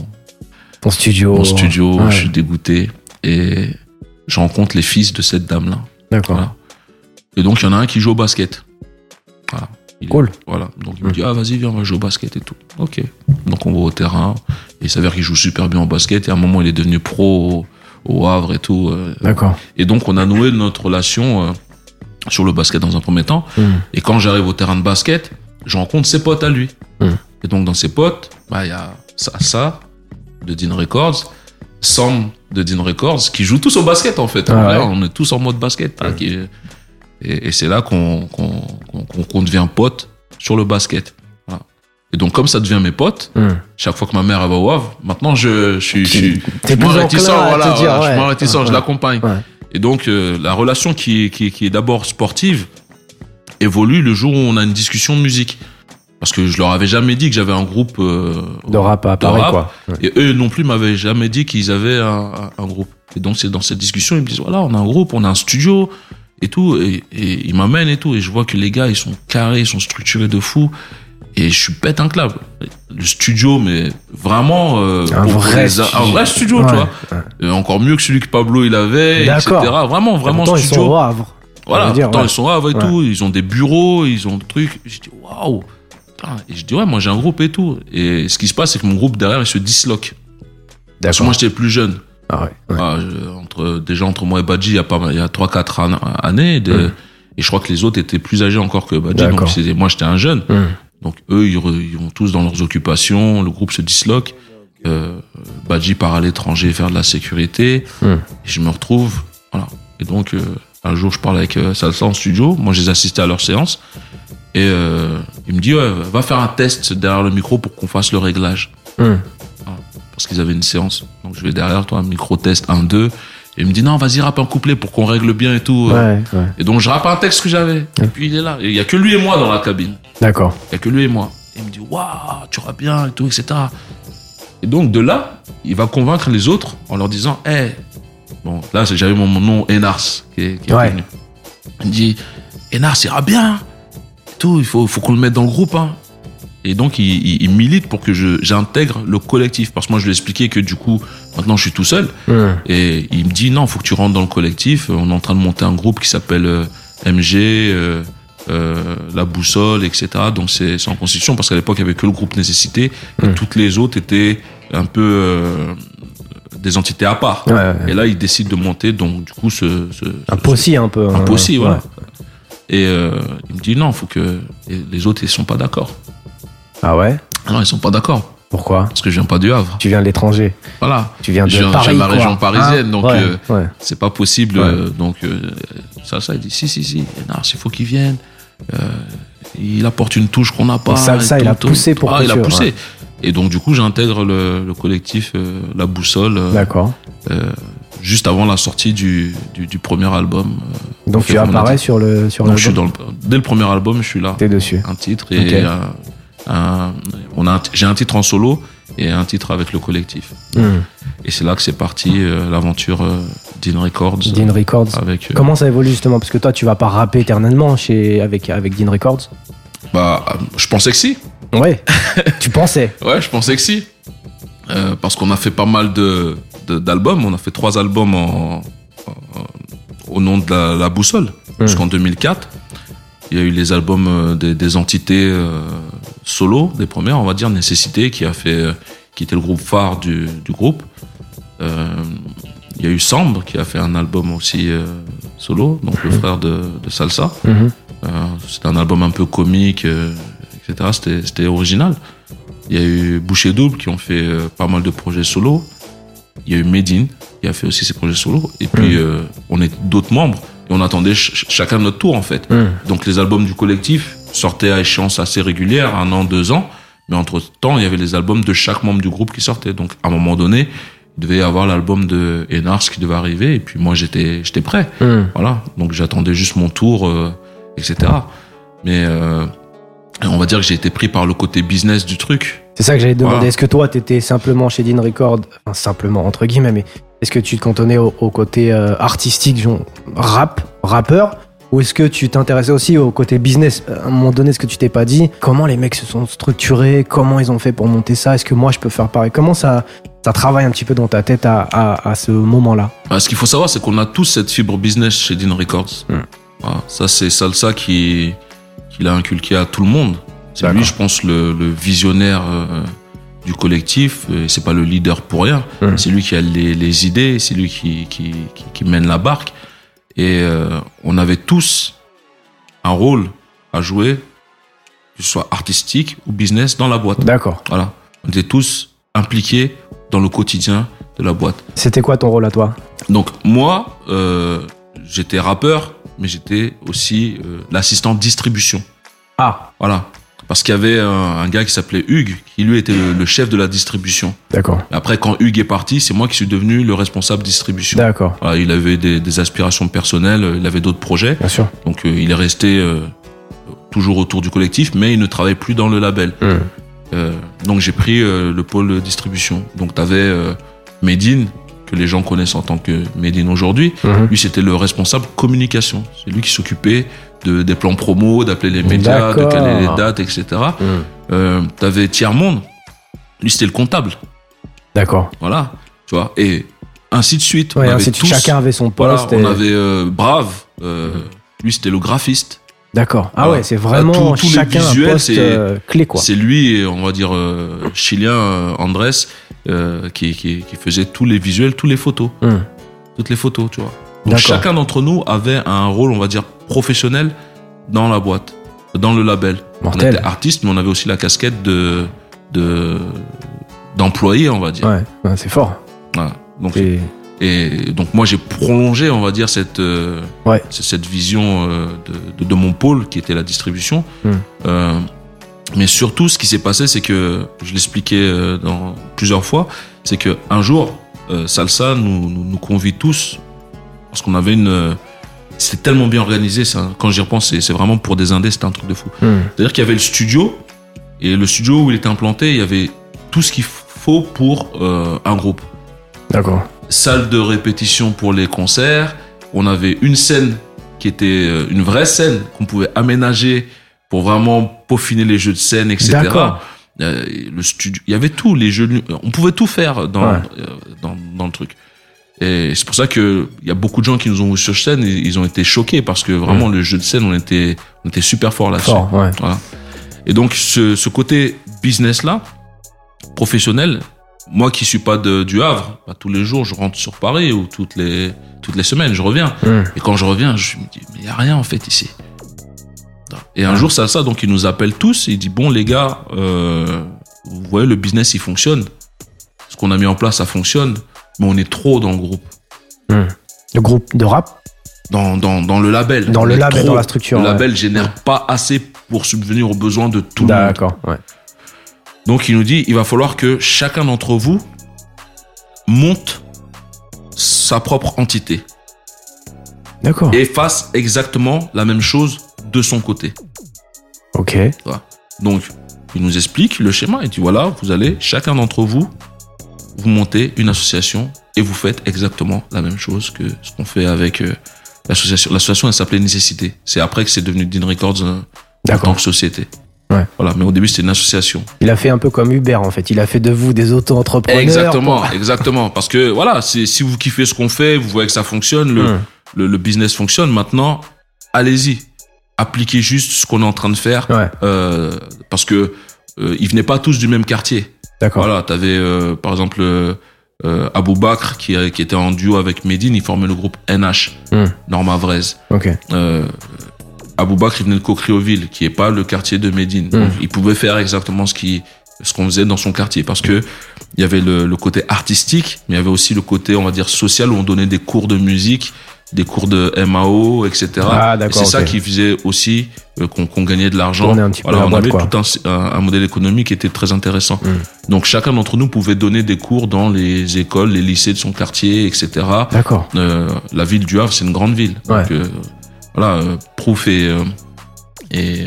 studio. mon studio, Ouais. je suis dégoûté. Et je rencontre les fils de cette dame-là. D'accord. Voilà. Et donc, il y en a un qui joue au basket. Voilà. Il est- Cool. voilà. Donc, il me Mm. dit, ah, vas-y, viens, on va jouer au basket et tout. Ok. Donc, on va au terrain. Et il s'avère qu'il joue super bien au basket. Et à un moment, il est devenu pro au, Havre et tout. euh. D'accord. Et donc, on a noué notre relation euh, sur le basket dans un premier temps. Mm. Et quand j'arrive au terrain de basket, je rencontre ses potes à lui. Mm. Et donc, dans ses potes, bah, il y a ça, de Dean Records, Sam de Dean Records, qui jouent tous au basket, en fait. Ah ouais. On est tous en mode basket. hein, qui et, et c'est là qu'on devient potes sur le basket. Voilà. Et donc, comme ça devient mes potes, Mm. chaque fois que ma mère elle va au Havre, maintenant je, je suis, réticent, voilà, dire, voilà, je suis réticent, je l'accompagne. Et donc, euh, la relation qui est d'abord sportive évolue le jour où on a une discussion de musique. Parce que je leur avais jamais dit que j'avais un groupe euh, De rap à Paris, quoi. Ouais. Et eux non plus m'avaient jamais dit qu'ils avaient un, groupe. Et donc, c'est dans cette discussion, ils me disent, voilà, on a un groupe, on a un studio et tout. Et, et ils m'amènent et tout. Et je vois que les gars, ils sont carrés, ils sont structurés de fou. Et je suis pète un. Le studio, mais vraiment... euh, Un vrai les- studio. Un vrai studio, Ouais, tu vois. Euh, encore mieux que celui que Pablo, il avait, etc. Vraiment, vraiment Pourtant, ils studio. sont au Havre. Voilà, dire, pourtant, ouais. ils sont là et Ouais. tout, ils ont des bureaux, ils ont des trucs. Je dis, waouh! Putain. Et je dis, ouais, moi j'ai un groupe et tout. Et ce qui se passe, c'est que mon groupe derrière, il se disloque. Parce que moi j'étais plus jeune. Ah ouais. ouais. Ah, je- entre, déjà entre moi et Badji, il y a, pas, il y a 3-4 an- années. de- Mm. Et je crois que les autres étaient plus âgés encore que Badji. Donc moi j'étais un jeune. Mm. Donc eux, ils, ils vont tous dans leurs occupations, le groupe se disloque. Euh, Badji part à l'étranger faire de la sécurité. Mm. Et je me retrouve. Voilà. Et donc, euh, un jour, je parle avec euh, Salsa en studio. Moi, je les assistais à leur séance. Et euh, il me dit, ouais, va faire un test derrière le micro pour qu'on fasse le réglage. Hum. Parce qu'ils avaient une séance. Donc je vais derrière toi, un micro test 1, 2. Et il me dit, non, vas-y, rappe un couplet pour qu'on règle bien et tout. Ouais, ouais. Et donc je rappe un texte que j'avais. Et puis il est là. Il y a que lui et moi dans la cabine. D'accord. Il y a que lui et moi. Et il me dit, waouh, tu rappes bien et tout, etc. Et donc de là, il va convaincre les autres en leur disant, hé, bon, là c'est- j'avais mon, mon nom Enars qui est, qui est Ouais. venu. Il me dit, Enars, il rappe bien. Il faut, faut qu'on le mette dans le groupe. Hein. Et donc il, il- il milite pour que j'intègre le collectif. Parce que moi je lui ai expliqué que du coup, maintenant je suis tout seul. Et il me dit non, faut que tu rentres dans le collectif. On est en train de monter un groupe qui s'appelle euh, MG, euh, euh, la boussole, etc. Donc c'est en constitution parce qu'à l'époque il y avait que le groupe nécessité et toutes les autres étaient un peu des entités à part. Ouais, ouais. Et là il décide de monter donc du coup ce, ce, Un possi un peu. un hein. possi, voilà. Et euh, il me dit non, faut que et les autres ils sont pas d'accord. Ah ouais? Ah non, ils sont pas d'accord Pourquoi? Parce que je viens pas du Havre. Tu viens de l'étranger. Voilà. Tu viens de Je viens- Paris. je viens de la quoi. région parisienne, Hein donc, Ouais, euh, ouais. c'est pas possible. Ouais. euh, donc, euh, ça, ça, il dit si, si, si, Nars, il faut qu'il vienne. Il apporte une touche qu'on n'a pas. Ça, ça, il a poussé pour Ah, il a poussé. Et donc, du coup, j'intègre le, le collectif La Boussole D'accord. Juste avant la sortie du, du, du premier album. euh, Donc tu apparais sur le sur Donc, je suis dans le, dès le premier album, je suis là. T'es dessus. Un titre et euh, un- on a j'ai un titre en solo et un titre avec le collectif. Hum. Et c'est là que c'est parti euh, l'aventure euh, Dean Records. Dean Records. avec euh, Comment ça évolue justement? Parce que toi, tu vas pas rapper éternellement chez avec avec Dean Records? bah je pensais que si Ouais. tu pensais. ouais je pensais que si parce qu'on a fait pas mal de- d'albums on a fait trois albums en, en- au nom de la, la boussole jusqu'en 2004 il y a eu les albums euh, des, des entités euh, solo des premières on va dire nécessité qui a fait euh, qui était le groupe phare du, du groupe Euh, il y a eu Sambre qui a fait un album aussi euh, solo donc le frère de, de Salsa Mhm. Euh, c'était un album un peu comique, euh, etc. C'était, original. Il y a eu Boucher Double qui ont fait pas mal de projets solo. Il y a eu Medine qui a fait aussi ses projets solo. Et puis, euh, on est d'autres membres et on attendait ch- ch- chacun notre tour en fait. Hum. Donc, les albums du collectif sortaient à échéance assez régulière, un an, deux ans. Mais entre temps, il y avait les albums de chaque membre du groupe qui sortaient. Donc, à un moment donné, il devait y avoir l'album de Enars qui devait arriver. Et puis, moi, j'étais, j'étais prêt. Hum. Voilà, donc j'attendais juste mon tour, euh, etc. Mais euh, on va dire que j'ai été pris par le côté business du truc. C'est ça que j'allais te demander. Voilà. Est-ce que toi, t'étais simplement chez Dean Records, enfin simplement entre guillemets, mais est-ce que tu te cantonnais au, au côté euh, artistique, genre rap, rappeur, ou est-ce que tu t'intéressais aussi au côté business? À un moment donné, est-ce que tu t'es pas dit comment les mecs se sont structurés, comment ils ont fait pour monter ça? Est-ce que moi je peux faire pareil? Comment ça, ça travaille un petit peu dans ta tête à, à, à ce moment-là? Ah, ce qu'il faut savoir, c'est qu'on a tous cette fibre business chez Dean Records. Hmm. Voilà, ça, c'est Salsa qui, qui l'a inculqué à tout le monde. C'est lui, je pense, le, le visionnaire euh, du collectif. C'est pas le leader pour rien. Hmm. C'est lui qui a les, les idées, c'est lui qui, qui, qui, qui mène la barque. Et euh, on avait tous un rôle à jouer, que ce soit artistique ou business, dans la boîte. D'accord. Voilà. On était tous impliqués dans le quotidien de la boîte. C'était quoi ton rôle à toi? Donc moi, euh, j'étais rappeur, mais j'étais aussi euh, l'assistant distribution. Ah, Voilà. Parce qu'il y avait un, un gars qui s'appelait Hugues, qui lui était le, le chef de la distribution. d'accord. Après, quand Hugues est parti, c'est moi qui suis devenu le responsable distribution. D'accord. Voilà, il avait des, des aspirations personnelles, il avait d'autres projets. Bien sûr. Donc euh, il est resté euh, toujours autour du collectif, mais il ne travaille plus dans le label. Hum. Euh, donc j'ai pris le pôle distribution. Donc tu avais Medine, que les gens connaissent en tant que Medine aujourd'hui. Mhm. Lui, c'était le responsable communication. C'est lui qui s'occupait de, des plans promo, d'appeler les médias, de caler les dates, etc. Hum. Euh, tu avais Tiers-Monde. Lui, c'était le comptable. D'accord. Voilà. Tu vois. Et ainsi de suite. Ouais, on avait ainsi de suite, tous- chacun avait son voilà, poste. on avait euh, Brave. euh, Lui, c'était le graphiste. D'accord. Ah Voilà. ouais, c'est Bah, vraiment tous les chacun visuels, un poste euh, clé quoi. C'est lui, on va dire, chilien, Andrés, qui, qui, qui faisait tous les visuels, tous les photos. Hum. Toutes les photos, tu vois. Donc chacun d'entre nous avait un rôle, on va dire, professionnel dans la boîte, dans le label. On était artiste, mais on avait aussi la casquette de de d'employé, on va dire. Ouais, ouais, c'est fort. Voilà. Donc C'est- Et donc moi j'ai prolongé, on va dire, cette, euh, Ouais. cette vision euh, de, de, de mon pôle qui était la distribution. Hmm. Euh, mais surtout, ce qui s'est passé, c'est que je l'expliquais dans plusieurs fois, c'est que un jour, Salsa nous, nous, nous convie tous parce qu'on avait une. C'était tellement bien organisé, ça. Quand j'y repense, c'est c'est vraiment pour des indés, c'était un truc de fou. Hmm. C'est-à-dire qu'il y avait le studio, et le studio où il était implanté, il y avait tout ce qu'il faut pour euh, un groupe. D'accord. Salle de répétition pour les concerts, on avait une scène qui était euh, une vraie scène qu'on pouvait aménager pour vraiment peaufiner les jeux de scène, etc. D'accord. Euh, le studio, il y avait tout, les jeux, on pouvait tout faire dans, Ouais. euh, dans, dans le truc. Et c'est pour ça que il y a beaucoup de gens qui nous ont vus sur scène, et ils ont été choqués parce que vraiment le jeu de scène, on était, on était super fort là-dessus. Fort, ouais. Voilà. Et donc ce, ce côté business là, professionnel, moi qui suis pas de, du Havre, bah, tous les jours je rentre sur Paris ou toutes les toutes les semaines je reviens. Hmm. Et quand je reviens, je me dis mais il y a rien en fait ici. Et un jour ça ça donc il nous appelle tous, et il dit bon les gars, euh, vous voyez le business il fonctionne, ce qu'on a mis en place ça fonctionne, mais on est trop dans le groupe, Le groupe de rap dans dans, dans le label. Dans On le label, trop. dans la structure, Le ouais. label génère pas assez pour subvenir aux besoins de tout le monde. D'accord, ouais. Donc il nous dit, il va falloir que chacun d'entre vous monte sa propre entité D'accord. et fasse exactement la même chose de son côté. Ok. Donc il nous explique le schéma et dit voilà, vous allez chacun d'entre vous vous montez une association et vous faites exactement la même chose que ce qu'on fait avec euh, l'association. L'association elle s'appelait Nécessité. C'est après que c'est devenu Dean Records euh, en tant D'accord. que société. Ouais. Voilà, mais au début c'était une association. Il a fait un peu comme Uber en fait. Il a fait de vous des auto-entrepreneurs. Exactement, exactement. Parce que voilà, si vous kiffez ce qu'on fait, vous voyez que ça fonctionne, le, Hum. le, le business fonctionne. Maintenant, allez-y, appliquez juste ce qu'on est en train de faire, Ouais. euh, parce que euh, ils venaient pas tous du même quartier. D'accord. Voilà, t'avais euh, par exemple euh, euh, Abou Bakr qui, qui était en duo avec Medine, il formait le groupe NH, Hum. Norma Vrez. Ok. Euh, Abou Bakr il venait de Cocrioville, qui est pas le quartier de Médine. Donc, il pouvait faire exactement ce qui ce qu'on faisait dans son quartier parce que il y avait le, le côté artistique, mais il y avait aussi le côté on va dire social où on donnait des cours de musique, des cours de MAO, etc. Ah, Et c'est ça qui faisait aussi euh, qu'on gagnait de l'argent. Peu Voilà, on boîte, avait quoi. tout un, un, un modèle économique qui était très intéressant. Mm. Donc chacun d'entre nous pouvait donner des cours dans les écoles, les lycées de son quartier, etc. D'accord. Euh, la ville du Havre, c'est une grande ville. Donc, Ouais. euh, voilà, Prouf et, et,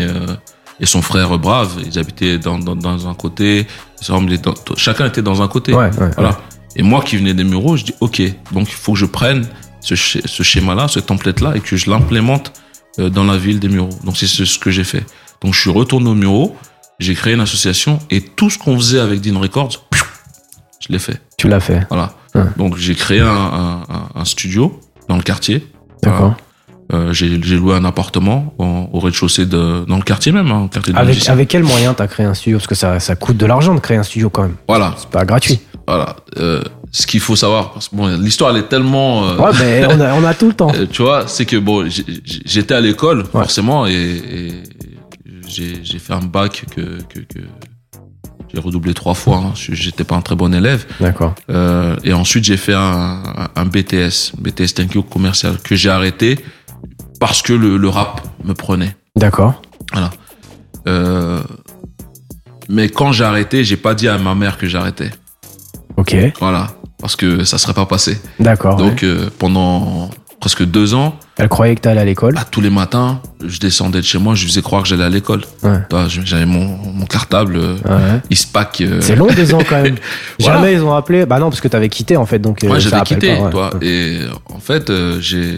et son frère Brave, ils habitaient dans, dans, dans un côté, dans- chacun était dans un côté. Ouais, ouais. Voilà. Et moi qui venais des Mureaux, je dis, OK, donc il faut que je prenne ce, sch- ce schéma-là, ce template-là, et que je l'implémente euh, dans la ville des Mureaux. Donc c'est ce que j'ai fait. Donc je suis retourné aux Mureaux, j'ai créé une association, et tout ce qu'on faisait avec Dean Records, je l'ai fait. Tu l'as fait. Voilà. Donc j'ai créé un, un, un- un studio dans le quartier. D'accord. Euh, j'ai j'ai loué un appartement en- au rez-de-chaussée de dans le quartier même, hein, au quartier de Avec, avec quel moyen t'as créé un studio? Parce que ça, ça coûte de l'argent de créer un studio quand même. Voilà, C'est pas gratuit. voilà. Euh, ce qu'il faut savoir, parce que bon, l'histoire elle est tellement, euh, Ouais, mais on a, on a tout le temps. tu vois, c'est que bon, j'étais à l'école forcément et, et j'ai fait un bac que que, que j'ai redoublé trois fois. Hein. J'étais pas un très bon élève. D'accord. Euh, et ensuite, j'ai fait un, un, un BTS, BTS Thank commercial, que j'ai arrêté parce que le, le rap me prenait. D'accord. Voilà. Euh, mais quand j'ai arrêté, j'ai pas dit à ma mère que j'arrêtais. Ok. Voilà. Parce que ça serait pas passé. D'accord. ouais. Donc, euh, pendant presque deux ans, Elle croyait que t'allais à l'école. bah, tous les matins, je descendais de chez moi, je faisais croire que j'allais à l'école. Ouais. Vois, J'avais mon, mon cartable, euh, Ouais. il se pack. euh, C'est long deux ans quand même. Voilà. Jamais ils ont appelé. Bah non, parce que t'avais quitté en fait. Donc, euh, ça j'avais quitté, pas, ouais. toi. Et en fait, euh, j'ai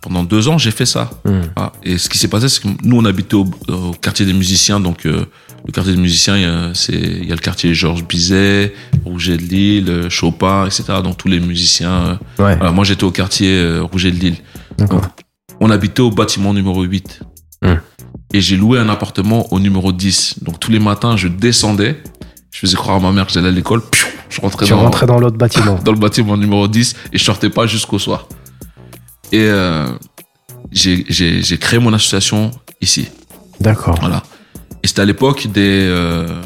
pendant deux ans, j'ai fait ça. Hmm. Voilà. Et ce qui s'est passé, c'est que nous, on habitait au, au quartier des musiciens. Donc, euh, le quartier des musiciens, il y a, c'est, il y a le quartier Georges Bizet, Rouget de Lille, Chopin, etc. Donc, tous les musiciens. Ouais. voilà. Moi, j'étais au quartier Rouget de Lille. D'accord. On habitait au bâtiment numéro 8. Hmm. Et j'ai loué un appartement au numéro 10. Donc, tous les matins, je descendais. Je faisais croire à ma mère que j'allais à l'école. Je rentrais Tu dans, rentrais dans l'autre bâtiment. dans le bâtiment numéro 10 et je sortais pas jusqu'au soir. Et euh, j'ai- créé mon association ici. D'accord. Voilà. Et c'était à l'époque des, euh,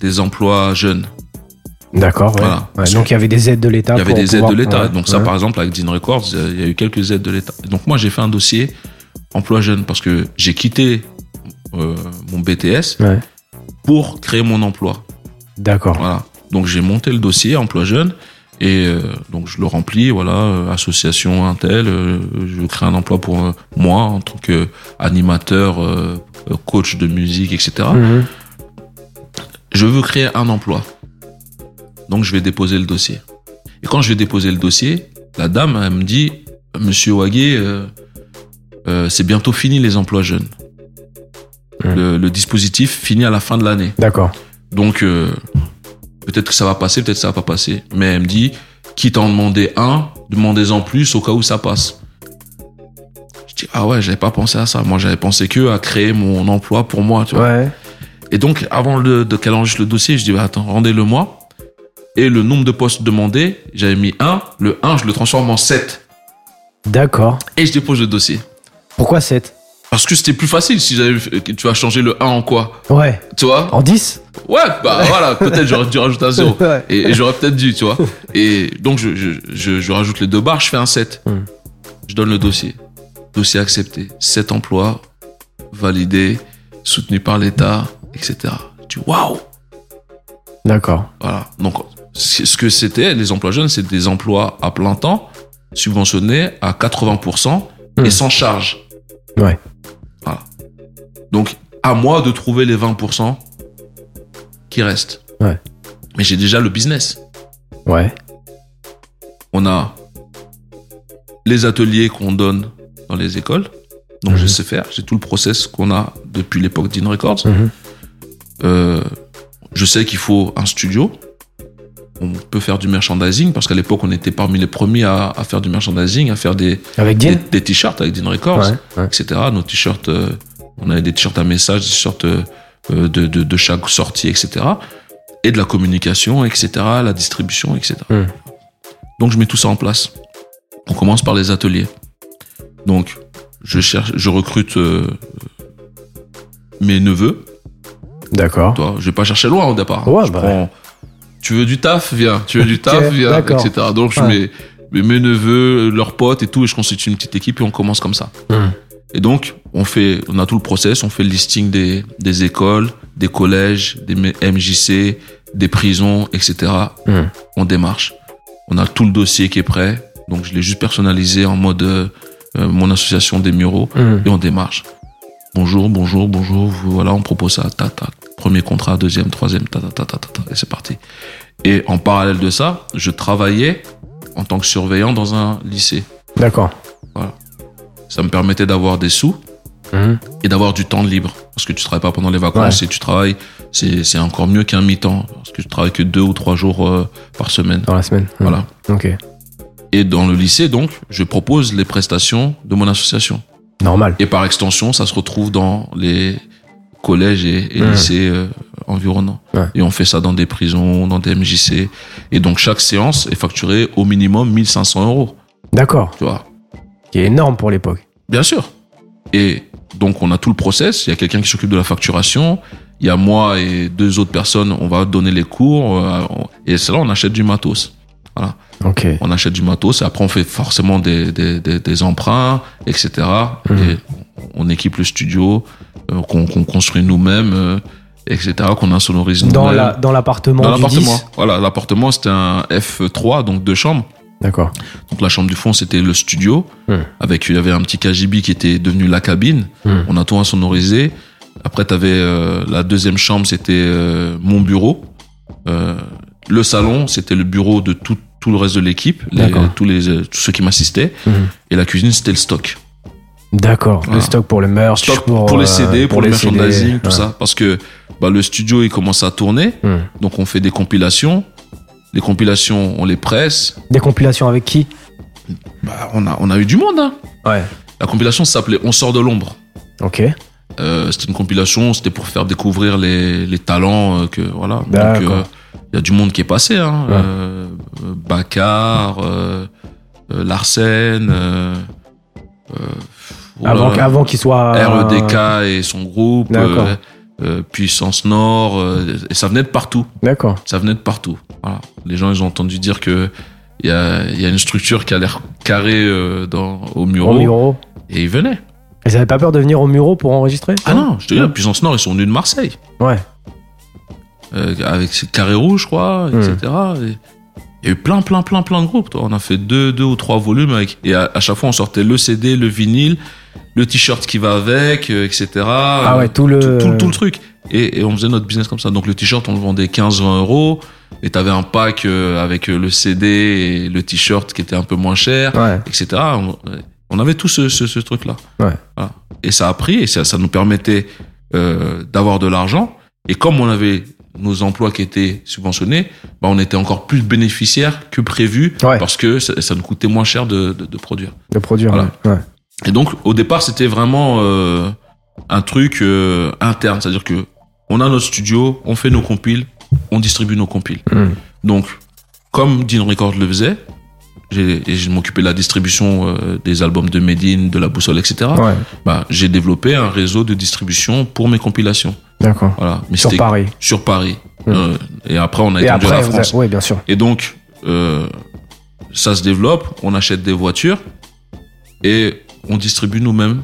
des emplois jeunes. D'accord, ouais. Voilà. Ouais, donc il y avait des aides de l'État. Il y avait des aides de l'État. ouais, Donc ça, par exemple, avec Dean Records, il y a eu quelques aides de l'État. Donc moi, j'ai fait un dossier emploi jeune parce que j'ai quitté euh, mon BTS pour créer mon emploi. D'accord. Voilà. Donc j'ai monté le dossier emploi jeune et euh, donc je le remplis. Voilà, euh, association Intel. je crée un emploi pour moi en tant que animateur, coach de musique, etc. Mhm. je veux créer un emploi. Donc je vais déposer le dossier. Et quand je vais déposer le dossier, la dame, elle me dit, Monsieur Waguet, euh, euh, c'est bientôt fini les emplois jeunes. Hmm. Le, le dispositif finit à la fin de l'année. D'accord. Donc euh, peut-être que ça va passer, peut-être que ça va pas passer. Mais elle me dit, quitte à en demander un, demandez-en plus au cas où ça passe. Je dis, ah ouais, j'avais pas pensé à ça. Moi, j'avais pensé que à créer mon emploi pour moi, tu vois. Ouais. Et donc, avant de, de qu'elle enregistre le dossier, je dis, bah, attends, rendez-le moi. Et le nombre de postes demandés, j'avais mis 1. Le 1, je le transforme en 7. D'accord. Et je dépose le dossier. Pourquoi 7 Parce que c'était plus facile si j'avais, tu vas changer le 1 en quoi? Ouais. Tu vois? En 10 Ouais, bah voilà, peut-être j'aurais dû rajouter un 0. Ouais. Et, et j'aurais peut-être dû, tu vois. Et donc, je, je, je, je rajoute les deux barres, je fais un 7. Hmm. Je donne le dossier. Dossier accepté. 7 emplois, validé, soutenu par l'État, etc. Tu waouh D'accord. Voilà. Donc, ce que c'était, les emplois jeunes, c'est des emplois à plein temps, subventionnés à 80% et Hmm. sans charge. Ouais. Voilà. Donc, à moi de trouver les 20% qui restent. Ouais. Mais j'ai déjà le business. Ouais. On a les ateliers qu'on donne dans les écoles. Donc, je Mhm. sais faire. J'ai tout le process qu'on a depuis l'époque d'In Records. Mhm. Euh, je sais qu'il faut un studio. On peut faire du merchandising parce qu'à l'époque, on était parmi les premiers à, à faire du merchandising, à faire des, Avec des, Dean des t-shirts avec Dean Records, Ouais. ouais. etc. Nos t-shirts, euh, on avait des t-shirts à message, des t-shirts euh, euh, de, de, de chaque sortie, etc. Et de la communication, etc. La distribution, etc. Mm. Donc, je mets tout ça en place. On commence par les ateliers. Donc, je cherche, je recrute euh, mes neveux. D'accord. Toi, je vais pas chercher loin au départ. Ouais, Je bah. prends- tu veux du taf, viens. Tu veux du taf, Ok, viens, d'accord. etc. Donc, je Ouais. mets, mes neveux, leurs potes et tout, et je constitue une petite équipe et on commence comme ça. Hmm. Et donc, on fait, on a tout le process, on fait le listing des, des écoles, des collèges, des MJC, des prisons, etc. Hmm. On démarche. On a tout le dossier qui est prêt. Donc, je l'ai juste personnalisé en mode euh, euh, mon association des Mureaux Hmm. et on démarche. Bonjour, bonjour, bonjour. Voilà, on propose ça. Ta, ta. Premier contrat, deuxième, troisième, ta, ta, ta, et c'est parti. Et en parallèle de ça, je travaillais en tant que surveillant dans un lycée. D'accord. Ça me permettait d'avoir des sous Mhm. et d'avoir du temps libre. Parce que tu travailles pas pendant les vacances et tu travailles, c'est, c'est encore mieux qu'un mi-temps. Parce que tu travailles que deux ou trois jours euh, par semaine. Dans la semaine. Hmm. Voilà. Ok. Et dans le lycée, donc, je propose les prestations de mon association. Normal. Et par extension, ça se retrouve dans les collèges et, et Ouais. lycées euh, environnants. Ouais. Et on fait ça dans des prisons, dans des MJC. Et donc, chaque séance est facturée au minimum 1500 euros. D'accord. Tu vois Qui est énorme pour l'époque. Bien sûr. Et donc, on a tout le process. Il y a quelqu'un qui s'occupe de la facturation. Il y a moi et deux autres personnes. On va donner les cours. euh, Et c'est là, on achète du matos. Voilà. Ok. On achète du matos. Et après, on fait forcément des, des, des, des emprunts, etc. Mhm. Et on équipe le studio qu'on qu'on construit nous-mêmes, euh, etc. Qu'on insonorise nous-mêmes. Dans la dans l'appartement Dans du l'appartement. 10. Voilà, l'appartement, c'était un F3, donc deux chambres. D'accord. Donc la chambre du fond, c'était le studio. Hmm. Avec, il y avait un petit KGB qui était devenu la cabine. Hmm. On a tout insonorisé. Après, tu avais la deuxième chambre, c'était euh, mon bureau. Euh, le salon, c'était le bureau de tout, tout le reste de l'équipe, tous, les, euh, tous ceux qui m'assistaient. Mhm. Et la cuisine, c'était le stock. D'accord. Le Voilà. stock pour le merch. Stock pour, les euh, CD, pour, le les CD. merchandising, tout Ouais. ça. Parce que bah, le studio, il commence à tourner. Hmm. Donc, on fait des compilations. Les compilations, on les presse. Des compilations avec qui? Bah, on, a, on a eu du monde. Hein. Ouais. La compilation s'appelait On sort de l'ombre. Ok. Euh, c'était une compilation, c'était pour faire découvrir les, les talents euh, que voilà. Donc D'accord. euh, il y a du monde qui est passé, hein. Ouais. Euh, euh, Baccar, euh, euh, Larsen, euh, euh, Avant, avant qu'il soit. REDK et son groupe, euh, euh, Puissance Nord, euh, et ça venait de partout. D'accord. Ça venait de partout. Voilà. Les gens, ils ont entendu dire que il y a, il y a une structure qui a l'air carrée euh, dans, au Muro, Au Muro. et ils venaient. Ils avaient pas peur de venir au Muro pour enregistrer Ah non, je te dis, Puissance Nord, ils sont venus de Marseille. Ouais. euh, avec ces carrés rouges, je crois, etc. Et il y a eu plein, plein, plein, plein de groupes. toi. On a fait deux, deux ou trois volumes avec, et à, à chaque fois on sortait le CD, le vinyle, le t-shirt qui va avec, euh, etc. Ah ouais, tout le. tout, tout, tout le truc. Et, et on faisait notre business comme ça. Donc le t-shirt, on le vendait 15-20 euros. Et t'avais un pack euh, avec euh, le CD et le t-shirt qui était un peu moins cher, Ouais. etc. On, on avait tout ce, ce, ce truc-là. Ouais. Voilà. Et ça a pris et ça, ça nous permettait euh, d'avoir de l'argent. Et comme on avait nos emplois qui étaient subventionnés, bah, on était encore plus bénéficiaires que prévu Ouais. parce que ça, ça nous coûtait moins cher de, de, de produire. De produire. Voilà. ouais. Et donc, au départ, c'était vraiment euh, un truc euh, interne, c'est-à-dire que on a notre studio, on fait nos compiles, on distribue nos compiles. Mm. Donc, comme Dean Records le faisait, j'ai, et je m'occupais de la distribution euh, des albums de Medine, de la boussole, etc. Ouais. Bah, j'ai développé un réseau de distribution pour mes compilations. D'accord. Voilà. Mais Sur Paris. sur Paris. Mm. Euh, et après, on a Et étendu à la France. avez- bien sûr. Et donc, euh, ça se développe, on achète des voitures et on distribue nous-mêmes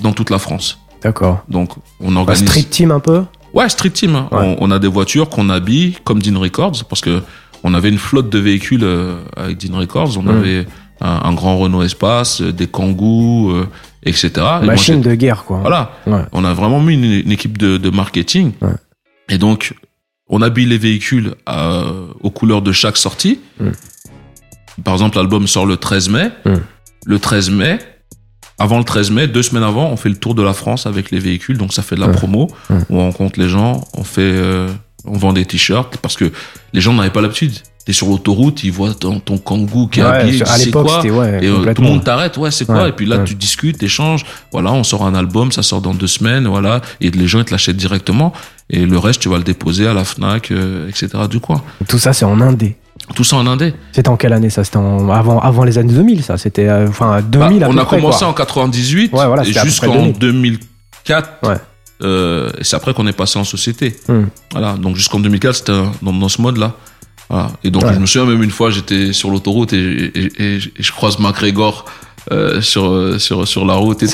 dans toute la France. D'accord. Donc, on Bah, organise. street team un peu Ouais, street team. hein. Ouais. On, on a des voitures qu'on habille comme Dean Records parce que on avait une flotte de véhicules euh, avec Dean Records. On Mm. avait un, un grand Renault Espace, euh, des Kangoo, euh, etc. Et moi, Machine de guerre, quoi. voilà. Ouais. On a vraiment mis une, une équipe de, de marketing. Ouais. Et donc, on habille les véhicules aux couleurs de chaque sortie. Mm. Par exemple, l'album sort le 13 mai. Mm. Le 13 mai, avant le 13 mai, deux semaines avant, on fait le tour de la France avec les véhicules. Donc, ça fait de la Ouais. promo. On rencontre les gens, on fait, euh, on vend des t-shirts parce que les gens n'avaient pas l'habitude. T'es sur l'autoroute, ils voient ton, ton kangou qui est Ouais, habillé. l'époque, quoi c'était ouais, et euh, tout le monde t'arrête, ouais, c'est quoi? Et puis là, tu discutes, échanges. Voilà, on sort un album, ça sort dans deux semaines, voilà. Et les gens, ils te l'achètent directement. Et le reste, tu vas le déposer à la Fnac, euh, etc. du coin. Tout ça, c'est en indé. Tout ça en indé. C'était en quelle année ça? C'était en- avant, avant les années 2000, ça C'était euh, enfin 2000 Bah, à on peu a près, commencé quoi. en 98 Ouais, voilà, et jusqu'en 2000. 2004. Ouais. euh, et c'est après qu'on est passé en société. Hmm. Voilà. Donc jusqu'en 2004, c'était dans, dans ce mode-là. Voilà. Et donc Ouais. je me souviens même une fois, j'étais sur l'autoroute et, et, et- et je croise McGregor euh, sur, euh, sur, sur la route et tout.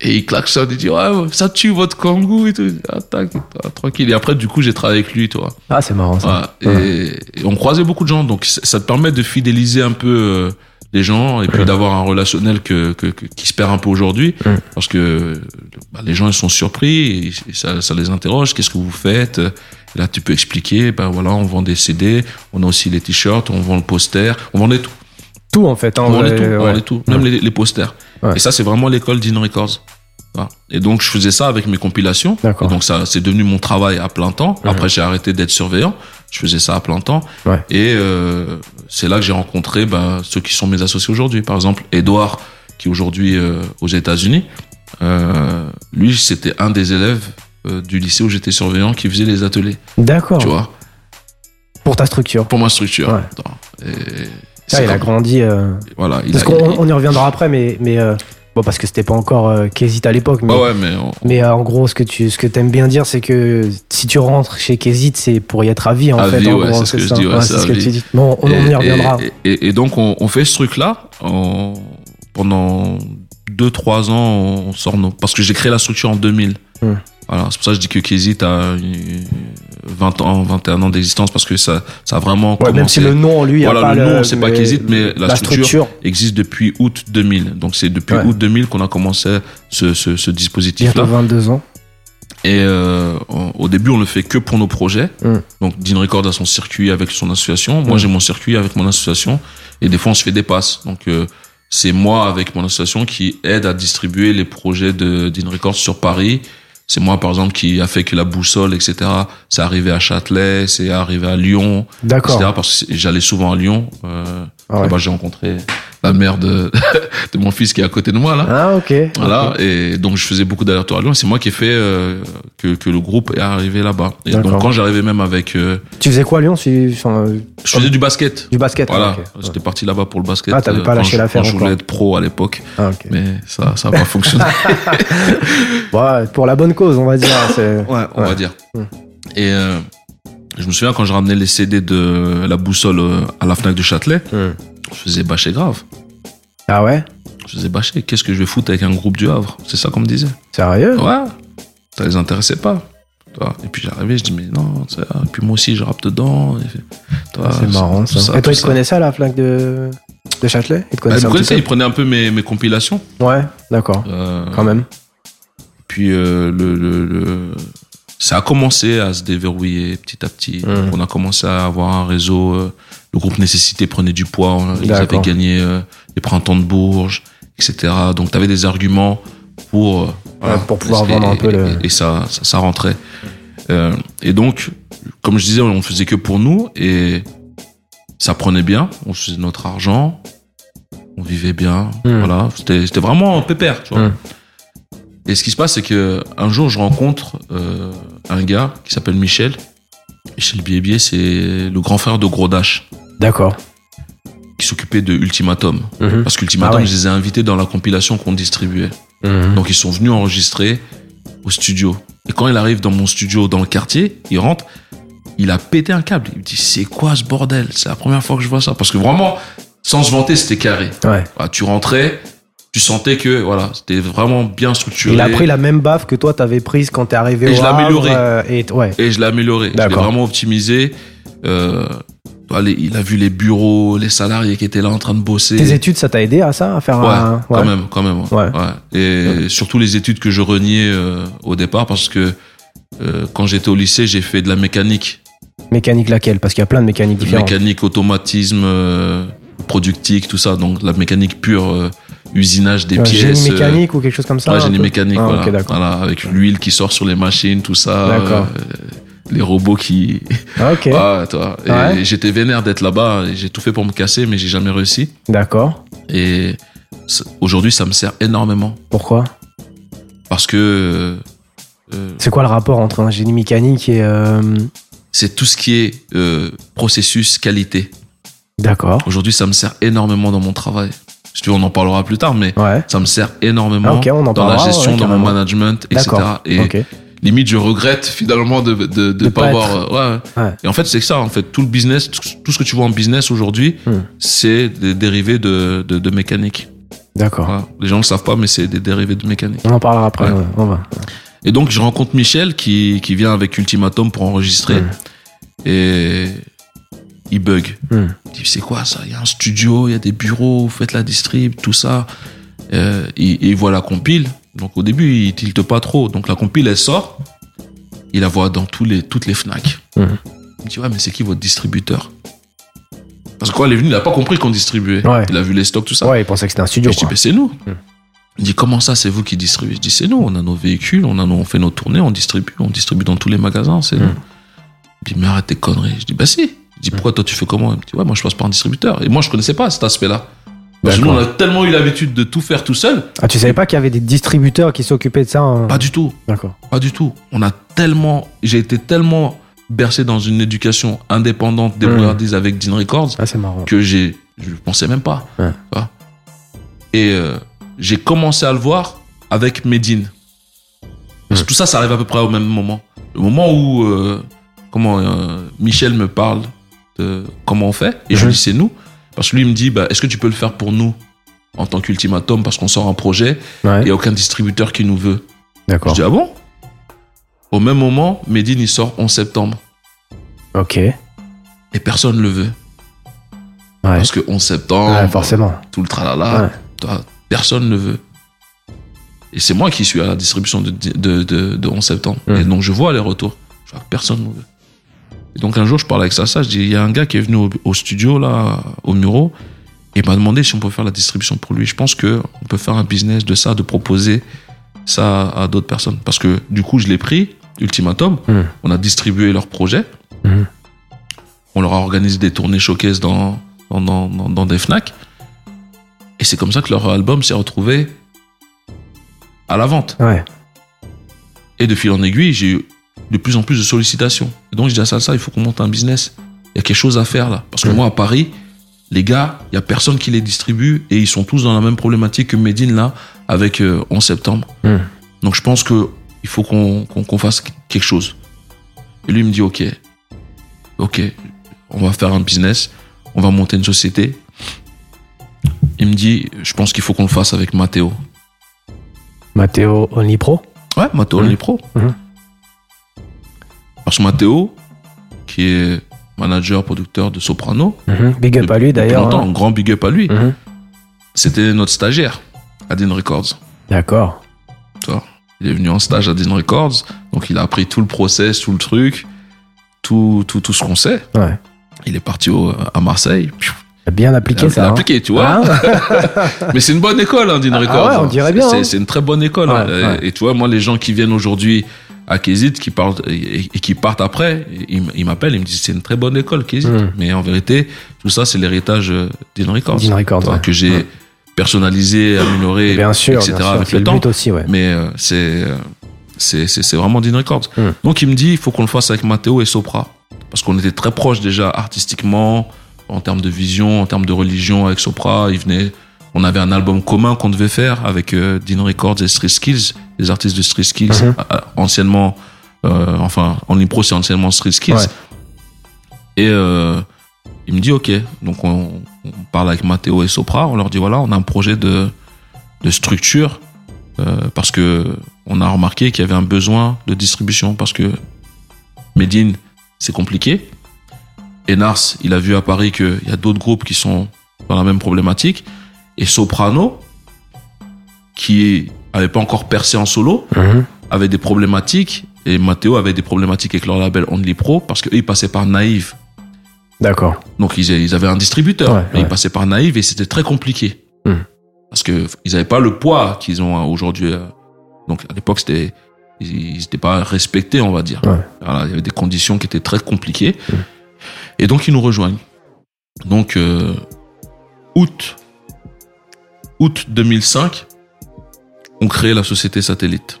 Et il klaxonne, il dit, ouais, ça tue votre kangou et tout. Ah, t'inquiète, toi, tranquille. Et après, du coup, j'ai travaillé avec lui, toi. Ah, c'est marrant ça. Ouais. Et, et on croisait beaucoup de gens. Donc, ça te permet de fidéliser un peu euh, les gens et puis d'avoir un relationnel que, que, que- qui se perd un peu aujourd'hui. Parce que bah, les gens, ils sont surpris et, et ça, ça les interroge. Qu'est-ce que vous faites? Et Là, tu peux expliquer. Ben voilà, on vend des CD, on a aussi les t-shirts, on vend le poster, on vendait tout. Tout en fait. Hein, On tout, on vendait tout, même les, les posters. Ouais. Et ça, c'est vraiment l'école d'In Records. Et donc, je faisais ça avec mes compilations. Et donc, ça, c'est devenu mon travail à plein temps. Après, j'ai arrêté d'être surveillant. Je faisais ça à plein temps. Et euh, c'est là que j'ai rencontré ben, ceux qui sont mes associés aujourd'hui. Par exemple, Edouard, qui est aujourd'hui euh, aux États-Unis. Euh, lui, c'était un des élèves du lycée où j'étais surveillant qui faisait les ateliers. D'accord. Tu vois, Pour ta structure. pour ma structure. Et Ah, il a comme- grandi. euh, Voilà, il Parce a- qu'on on y reviendra après, mais mais euh, bon parce que c'était pas encore euh, Kézit à l'époque, mais Ouais, ouais, mais on- mais euh, en gros ce que tu ce que t'aimes bien dire c'est que si tu rentres chez Kézit c'est pour y être à vie en À fait. vie, en ouais, gros, c'est ce que je dis, ouais, c'est ce que tu dis. Bon, on, on y Et- reviendra. Et, et- et donc, on, on fait ce truc-là. Pendant 2-3 ans, on sort nos. Parce que j'ai créé la structure en 2000. Hmm. Voilà, c'est pour ça que je dis que Kézit a une- 20 ans, 21 ans d'existence parce que ça, ça a vraiment Ouais, commencé. même si le nom lui a Voilà, pas le nom, c'est pas Kézit, mais la, la structure, structure. existe depuis août 2000. Donc, c'est depuis Ouais. août 2000 qu'on a commencé ce, ce, ce dispositif-là. Bientôt 22 ans. Et euh, on- au début, on le fait que pour nos projets. Mm. Donc, Dean Record a son circuit avec son association. Moi, Mm. j'ai mon circuit avec mon association. Et des fois, on se fait des passes. Donc, euh, c'est moi avec mon association qui aide à distribuer les projets de Dean Records sur Paris. C'est moi, par exemple, qui a fait que la boussole, etc. C'est arrivé à Châtelet, c'est arrivé à Lyon, D'accord. etc. Parce que j'allais souvent à Lyon. Euh, Ah ouais. J'ai rencontré la mère de, de mon fils qui est à côté de moi là. Ah, ok. Voilà, et donc je faisais beaucoup d'allers-retours à Lyon. C'est moi qui ai fait euh, que, que le groupe est arrivé là-bas. Et donc quand j'arrivais même avec, euh, Tu faisais quoi à Lyon si- enfin, euh, je faisais du basket. Du basket Voilà, j'étais parti là-bas pour le basket. Ah, t'avais euh, pas lâché l'affaire Je voulais être pro à l'époque, Ah, ok. mais ça, ça a pas fonctionné. Ouais, pour la bonne cause, on va dire. c'est- Ouais, on Ouais. va dire. Mm. Et euh, je me souviens quand je ramenais les CD de la boussole euh, à la Fnac de Châtelet, Hmm. je faisais bâcher grave. Ah ouais? Je faisais bâcher. Qu'est-ce que je vais foutre avec un groupe du Havre? C'est ça qu'on me disait. Sérieux? Ouais, ça les intéressait pas. Et puis j'arrivais, je dis mais non, ça- et puis moi aussi je rappe dedans. Toi, C'est marrant ça. Et toi, tout il te connaissait à la flaque de, de Châtelet? Il te Bah, connaissait il me un connaissait, petit il prenait un peu mes, mes compilations. Ouais, d'accord. Euh, Quand même. Puis euh, le, le- le- ça a commencé à se déverrouiller petit à petit. Donc, on a commencé à avoir un réseau. euh, le groupe Nécessité prenait du poids. on- Ils avaient gagné euh, les printemps de Bourges, etc. Donc tu avais des arguments pour, euh, pour pouvoir Et- vendre un peu et, le- et ça, ça, ça rentrait. Et donc, comme je disais, on faisait que pour nous et ça prenait bien. On faisait notre argent, on vivait bien. Mhm. Voilà, c'était vraiment pépère. Tu vois. Mhm. Et ce qui se passe, c'est que un jour, je rencontre euh, un gars qui s'appelle Michel. Michel Biébier, c'est le grand frère de Gros Dash, D'accord. qui s'occupait de Ultimatum. Mhm. Parce qu'Ultimatum, Ah ouais. je les ai invités dans la compilation qu'on distribuait. Mhm. Donc ils sont venus enregistrer au studio. Et quand il arrive dans mon studio dans le quartier, il rentre, il a pété un câble. Il me dit c'est quoi ce bordel? C'est la première fois que je vois ça. Parce que vraiment, sans se vanter, c'était carré. Ouais. Tu rentrais, tu sentais que voilà, c'était vraiment bien structuré. Il a pris la même baffe que toi, t'avais prise quand t'es arrivé Et au je l'ai Havre, amélioré. euh, et ouais. Et je l'ai amélioré. Je l'ai vraiment optimisé. Euh, il a vu les bureaux, les salariés qui étaient là en train de bosser. Tes études, ça t'a aidé à ça, à faire Ouais, un. quand même, quand même. ouais. Ouais. Ouais. Et surtout les études que je reniais euh, au départ parce que euh, quand j'étais au lycée, j'ai fait de la mécanique. Mécanique laquelle? Parce qu'il y a plein de mécaniques différentes. Mécanique, automatisme, euh, productique, tout ça. Donc la mécanique pure, usinage des Ouais, pièces. génie euh, mécanique ou quelque chose comme ça ouais, génie mécanique, Ah, voilà. d'accord. Voilà, avec l'huile qui sort sur les machines, tout ça. D'accord. euh, les robots qui. Ah, Ok, Ouais, toi. Ouais. j'étais vénère d'être là-bas. J'ai tout fait pour me casser, mais j'ai jamais réussi. d'accord. Et aujourd'hui, ça me sert énormément Pourquoi? Parce que euh, euh, C'est quoi le rapport entre un génie mécanique et. euh, c'est tout ce qui est euh, processus qualité. D'accord. Aujourd'hui, ça me sert énormément dans mon travail. Si tu veux, on en parlera plus tard, mais Ouais. ça me sert énormément Ah, ok, on en dans la gestion, ouais, dans mon management, etc. Et limite, je regrette finalement de de, de, De pas pas avoir. euh, ouais. Et en fait, c'est ça. En fait, tout le business, tout ce que tu vois en business aujourd'hui, Hmm. c'est des dérivés de, de, de mécanique. D'accord. Les gens ne le savent pas, mais c'est des dérivés de mécanique. On en parlera après. On va. Et donc, je rencontre Michel qui, qui vient avec Ultimatum pour enregistrer. Hmm. Et il bug. Hmm. Il dit, c'est quoi ça? Il y a un studio, il y a des bureaux, vous faites la distrib, tout ça. Euh, et, et il voit la compile. Donc, au début, il tilte pas trop. Donc, la compile, elle sort. Il la voit dans tous les, toutes les FNAC. Hmm. Il me dit, ouais, mais c'est qui votre distributeur? Parce que quand il est venu, il n'a pas compris qu'on distribuait. Ouais. Il a vu les stocks, tout ça. Ouais, il pensait que c'était un studio. Et je dis, ben, c'est nous. Hmm. Il dit, comment ça, c'est vous qui distribuez? Je dis, c'est nous. On a nos véhicules, on, a nos- on fait nos tournées, on distribue. On distribue dans tous les magasins, c'est Hmm. nous. Il dit, mais arrête tes conneries. Je dis, bah si. Je dis, pourquoi toi tu fais comment Il me dit, ouais, moi je passe par un distributeur. Et moi je connaissais pas cet aspect-là. Parce que nous, on a tellement eu l'habitude de tout faire tout seul. Ah, tu savais pas qu'il y avait des distributeurs qui s'occupaient de ça hein Pas du tout. D'accord. Pas du tout. On a tellement. J'ai été tellement bercé dans une éducation indépendante, débrouillardise avec Dean Records, Ah, c'est marrant. que j'ai. Je ne pensais même pas. Ouais. Et euh, j'ai commencé à le voir avec Medine. Parce que tout ça, ça arrive à peu près au même moment. Le moment où euh, comment euh, Michel me parle de comment on fait, et je Mhm. lui dis c'est nous. Parce que lui il me dit bah, est-ce que tu peux le faire pour nous en tant qu'ultimatum parce qu'on sort un projet, Ouais. il n'y a aucun distributeur qui nous veut. Je D'accord. dis ah bon? Au même moment, Medine il sort en septembre Ok. Et personne ne le veut. Parce que 11 septembre, Ouais, forcément. tout le tralala, toi, personne ne le veut. Et c'est moi qui suis à la distribution de, de, de, de 11 septembre. Mm. Et donc je vois les retours. Je vois que personne ne le veut. Et donc un jour, je parle avec Sasa, je dis, il y a un gars qui est venu au, au studio, là, au Muro, et il m'a demandé si on peut faire la distribution pour lui. Je pense que on peut faire un business de ça, de proposer ça à d'autres personnes. Parce que du coup, je l'ai pris, Ultimatum, Mm. on a distribué leur projet, Mhm. on leur a organisé des tournées showcase dans, dans, dans, dans- dans des FNAC. Et c'est comme ça que leur album s'est retrouvé à la vente. Ouais. Et de fil en aiguille, j'ai eu de plus en plus de sollicitations. Et donc, je dis à Salsa, il faut qu'on monte un business. Il y a quelque chose à faire là. Parce que moi, à Paris, les gars, il y a personne qui les distribue et ils sont tous dans la même problématique que Medine là, avec euh, 11 septembre. Donc, je pense que il faut qu'on fasse quelque chose. Et lui il me dit, OK, OK, on va faire un business, on va monter une société. Il me dit, je pense qu'il faut qu'on le fasse avec Matteo. Matteo Only Pro? Ouais, Matteo, pro. Que Matteo, qui est manager, producteur de Soprano, Mhm. Big up à lui d'ailleurs. longtemps, hein. un grand big up à lui, Mhm. c'était notre stagiaire à Dean Records. D'accord. Il est venu en stage à Dean Records, donc il a appris tout le process, tout le truc, tout, tout, tout ce qu'on sait. Ouais. Il est parti au- à Marseille. Bien appliqué Il a ça. hein. appliqué, tu vois. Ah, Mais c'est une bonne école, hein, Dean Ah Records. ouais, on dirait bien, C'est hein. une très bonne école. hein. Ouais, Et- ouais. Et, tu vois, moi, les gens qui viennent aujourd'hui à Kézit, qui parlent et, et qui partent après, ils, ils m'appellent, ils me disent c'est une très bonne école, Kézit. Mm. Mais en vérité, tout ça, c'est l'héritage Dean Records. Records, ouais. que j'ai Ouais. personnalisé, amélioré, bien sûr, etc. bien sûr. avec le le temps. but aussi, ouais. Mais euh, c'est euh, c'est vraiment Dean Records. Mm. Donc il me dit il faut qu'on le fasse avec Matteo et Sopra parce qu'on était très proches déjà artistiquement en termes de vision, en termes de religion avec Sopra. Il venait, on avait un album commun qu'on devait faire avec euh, Dean Records et Street Skills, les artistes de Street Skills, Mhm. anciennement, euh, enfin en impro c'est anciennement Street Skills. Ouais. Et euh, il me dit ok, donc on, on parle avec Matteo et Sopra, on leur dit voilà on a un projet de de structure euh, parce que on a remarqué qu'il y avait un besoin de distribution parce que Medine c'est compliqué. Et Nars, il a vu à Paris qu'il y a d'autres groupes qui sont dans la même problématique. Et Soprano, qui avait pas encore percé en solo, Mhm. avait des problématiques. Et Matteo avait des problématiques avec leur label Only Pro parce qu'eux, ils passaient par Naïve. D'accord. Donc ils, ils avaient un distributeur, Ouais, mais ouais. ils passaient par Naïve et c'était très compliqué. Hmm. Parce que ils n'avaient pas le poids qu'ils ont aujourd'hui. euh. Donc à l'époque, c'était ils n'étaient pas respectés, on va dire. Ouais. Voilà, il y avait des conditions qui étaient très compliquées. Hmm. Et donc ils nous rejoignent. Donc euh, août août 2005, on crée la société satellite.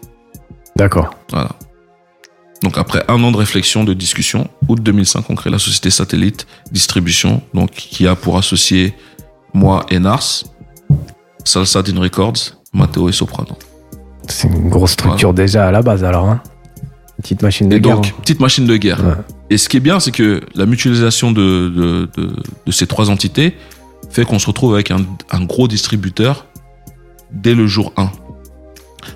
D'accord. Voilà. Donc après un an de réflexion, de discussion, août 2005, on crée la société satellite distribution, donc qui a pour associé moi et Nars, Salsa Dean Records, Matteo et Soprano. C'est une grosse structure déjà à la base alors. Hein. Petite machine de Et guerre. donc, petite machine de guerre. Ouais. Et ce qui est bien, c'est que la mutualisation de, de, de, de ces trois entités fait qu'on se retrouve avec un, un gros distributeur dès le jour 1.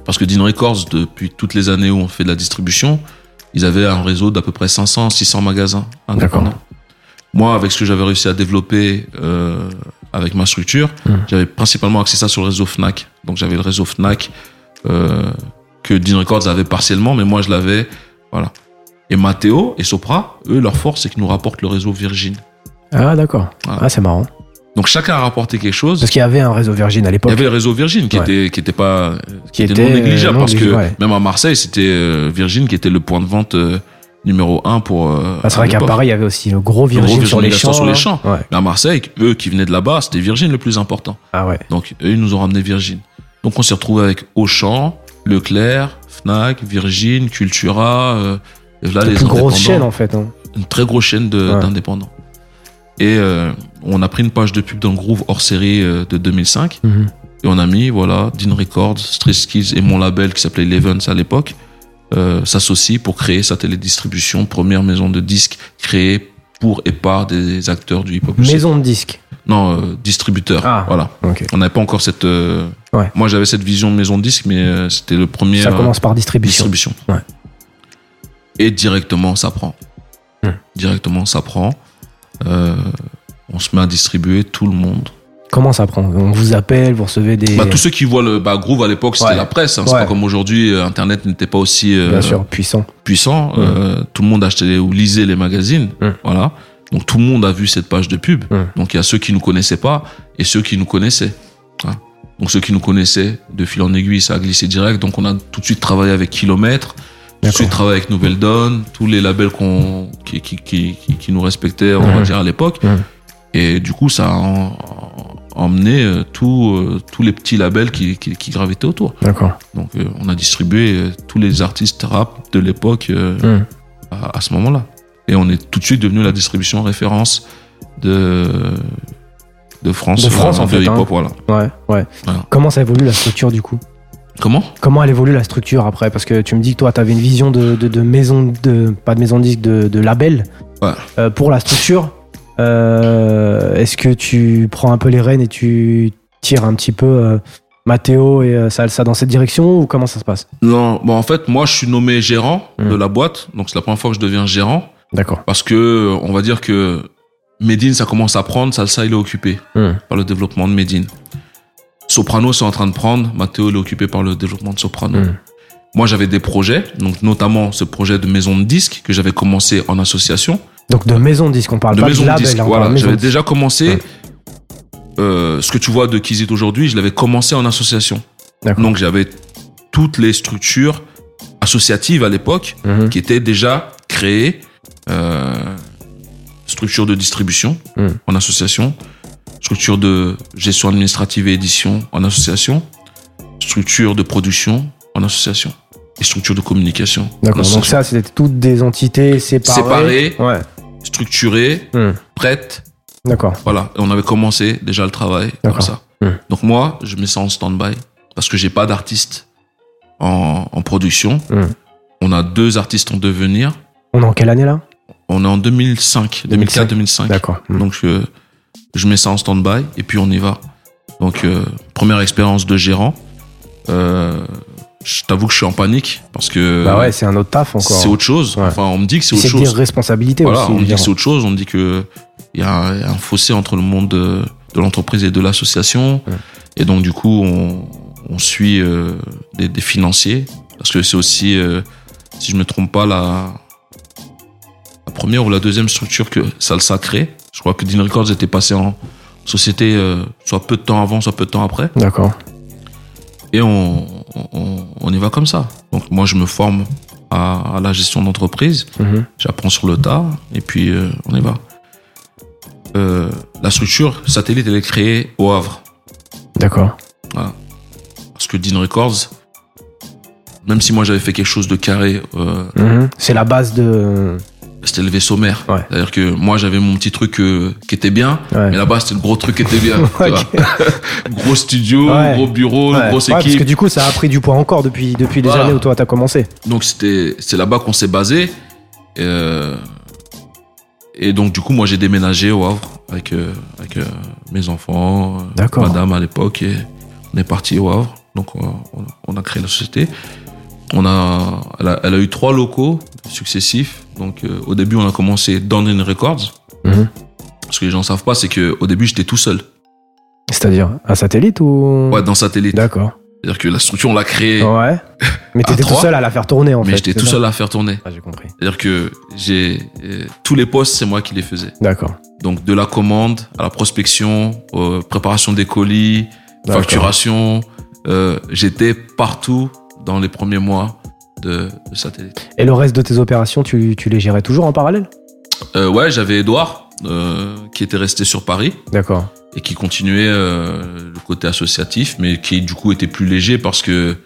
Parce que Dean Records, depuis toutes les années où on fait de la distribution, ils avaient un réseau d'à peu près 500, 600 magasins indépendants. D'accord. Moi, avec ce que j'avais réussi à développer euh, avec ma structure, Mm. j'avais principalement axé ça sur le réseau Fnac. Donc j'avais le réseau Fnac euh, que Dean Records avait partiellement, mais moi je l'avais. Voilà. Et Matteo et Sopra, eux, leur force, c'est qu'ils nous rapportent le réseau Virgin. Ah d'accord. Voilà. Ah c'est marrant. Donc chacun a rapporté quelque chose. Parce qu'il y avait un réseau Virgin à Il y l'époque. avait le réseau Virgin qui Ouais. était qui était pas euh, qui, Qui était, était, non négligeable euh, non parce que négligeable, ouais. même à Marseille c'était euh, Virgin qui était le point de vente numéro un pour. Ah, c'est vrai qu'à l'époque. Paris il y avait aussi le gros gros Virgin sur les champs. sur les champs. Ouais. Mais à Marseille, eux qui venaient de là-bas, c'était Virgin le plus important. Ah ouais. Donc eux ils nous ont ramené Virgin. Donc on s'est retrouvé avec Auchan, Leclerc, Fnac, Virgin, Cultura. Euh, et là, les plus grosse chaîne en fait. hein. une très grosse chaîne d'indépendants. Et euh, on a pris une page de pub dans le Groove hors série euh, de 2005 Mhm. et on a mis voilà Dean Records, Street Skills et mon label qui s'appelait Levens à l'époque euh, s'associent pour créer sa télédistribution, première maison de disques créée pour et par des acteurs du hip-hop. Maison de disques. Non, euh, distributeur. Ah. Voilà. On n'avait pas encore cette. euh, Ouais. Moi, j'avais cette vision de maison de disques, mais c'était le premier. Ça commence par distribution. distribution. Ouais. Et directement, ça prend. Hmm. Directement, ça prend. Euh, on se met à distribuer tout le monde. Comment ça prend? On vous appelle, vous recevez des. Bah, tous ceux qui voient le bah, Groove à l'époque, c'était Ouais. la presse. hein. C'est pas comme aujourd'hui, euh, Internet n'était pas aussi euh, Bien sûr, puissant. puissant. Euh, tout le monde achetait ou lisait les magazines. Hmm. Voilà. Donc tout le monde a vu cette page de pub. Hmm. Donc il y a ceux qui nous connaissaient pas et ceux qui nous connaissaient. Hein. Donc ceux qui nous connaissaient, de fil en aiguille, ça a glissé direct. Donc on a tout de suite travaillé avec Kilomètre, tout de suite travaillé avec Nouvelle Donne, tous les labels qu'on qui, qui, qui, qui, qui nous respectaient, on va dire à l'époque. Et du coup, ça, a- emmener euh, tout, euh, tous les petits labels qui, qui, qui gravitaient autour. D'accord. Donc euh, on a distribué tous les artistes rap de l'époque Hmm. à, à ce moment-là. Et on est tout de suite devenu la distribution référence de, de France, De France, en de fait, hip-hop, voilà. Ouais, ouais. Voilà. Comment ça évolue la structure du coup? Comment? Comment elle évolue la structure après? Parce que tu me dis que toi, tu avais une vision de, de, de maison, de, pas de maison de disque, de, de label Ouais. Euh, pour la structure. Euh, Est-ce que tu prends un peu les rênes et tu tires un petit peu euh, Mathéo et euh, Salsa dans cette direction ou comment ça se passe? Non, bon en fait moi je suis nommé gérant Hmm. de la boîte, donc c'est la première fois que je deviens gérant D'accord. parce que on va dire que Medine ça commence à prendre, Salsa il est occupé Hmm. par le développement de Medine. Soprano c'est en train de prendre, Matteo il est occupé par le développement de Soprano. Hmm. Moi j'avais des projets, donc notamment ce projet de maison de disques que j'avais commencé en association. Donc de maison de disque, on parle de pas maison de label. disques, hein, voilà. J'avais disque. déjà commencé. Ouais. euh, ce que tu vois de Kizit aujourd'hui, je l'avais commencé en association. Donc j'avais toutes les structures associatives à l'époque Mhm. qui étaient déjà créées. Euh, structure de distribution Mm. en association, structure de gestion administrative et édition en association, structure de production en association et structure de communication. D'accord. Donc ça, c'était toutes des entités séparées. Séparées. Ouais. structurée, Hmm. prête, D'accord. Voilà, et on avait commencé déjà le travail comme ça. Hmm. Donc moi, je mets ça en stand-by parce que j'ai pas d'artiste en, en production. Hmm. On a deux artistes en devenir. On est en quelle année là? On est en 2005, 2004-2005. D'accord. Donc je, je mets ça en stand-by et puis on y va. Donc euh, première expérience de gérant. Euh, je t'avoue que je suis en panique parce que Bah ouais, c'est un autre taf encore. c'est autre chose. Ouais. Enfin, on me dit que c'est autre C'est chose. responsabilités Voilà, aussi. on me dit que c'est autre chose. On me dit que il y, a un il y a un fossé entre le monde de, de l'entreprise et de l'association. Ouais. Et donc du coup, on, on suit euh, des, des financiers parce que c'est aussi, euh, si je me trompe pas, la, la première ou la deuxième structure que Salsa crée. Je crois que Dean Records était passé en société euh, soit peu de temps avant, soit peu de temps après. D'accord. Et on, on, on y va comme ça. Donc moi, je me forme à, à la gestion d'entreprise. Mhm. J'apprends sur le tas et puis euh, on y va. Euh, la structure satellite, elle est créée au Havre. D'accord. Parce que Dean Records, même si moi j'avais fait quelque chose de carré, euh, Mhm. C'est la base de. C'était le vaisseau mère. Ouais. C'est-à-dire que moi j'avais mon petit truc euh, qui était bien, Ouais. mais là-bas c'était le gros truc qui était bien. Gros studio, Ouais. gros bureau, grosse Ouais, parce équipe. que du coup, ça a pris du poids encore depuis, depuis Voilà. années où toi t'as commencé. Donc c'était c'est là-bas qu'on s'est basé. Euh, et donc du coup moi j'ai déménagé au Havre avec euh, avec euh, mes enfants, euh, madame à l'époque et on est parti au Havre. Donc on, on- on a créé la société. On a elle, a elle a eu trois locaux successifs. Donc euh, au début on a commencé dans une Records. Mhm. Ce que les gens savent pas c'est que au début j'étais tout seul. C'est-à-dire un satellite ou? Ouais dans satellite. D'accord. C'est-à-dire que la structure on l'a créée, Ouais. Mais t'étais tout seul à la faire tourner en mais fait. j'étais c'est tout ça seul à faire tourner. Ah, j'ai compris. C'est-à-dire que j'ai euh, tous les postes c'est moi qui les faisais. D'accord. Donc de la commande à la prospection, euh, préparation des colis, facturation, euh, j'étais partout dans les premiers mois de, de satellite. Et le reste de tes opérations, tu, tu les gérais toujours en parallèle? Euh, ouais, j'avais Edouard euh, qui était resté sur Paris D'accord. et qui continuait euh, le côté associatif, mais qui du coup était plus léger parce que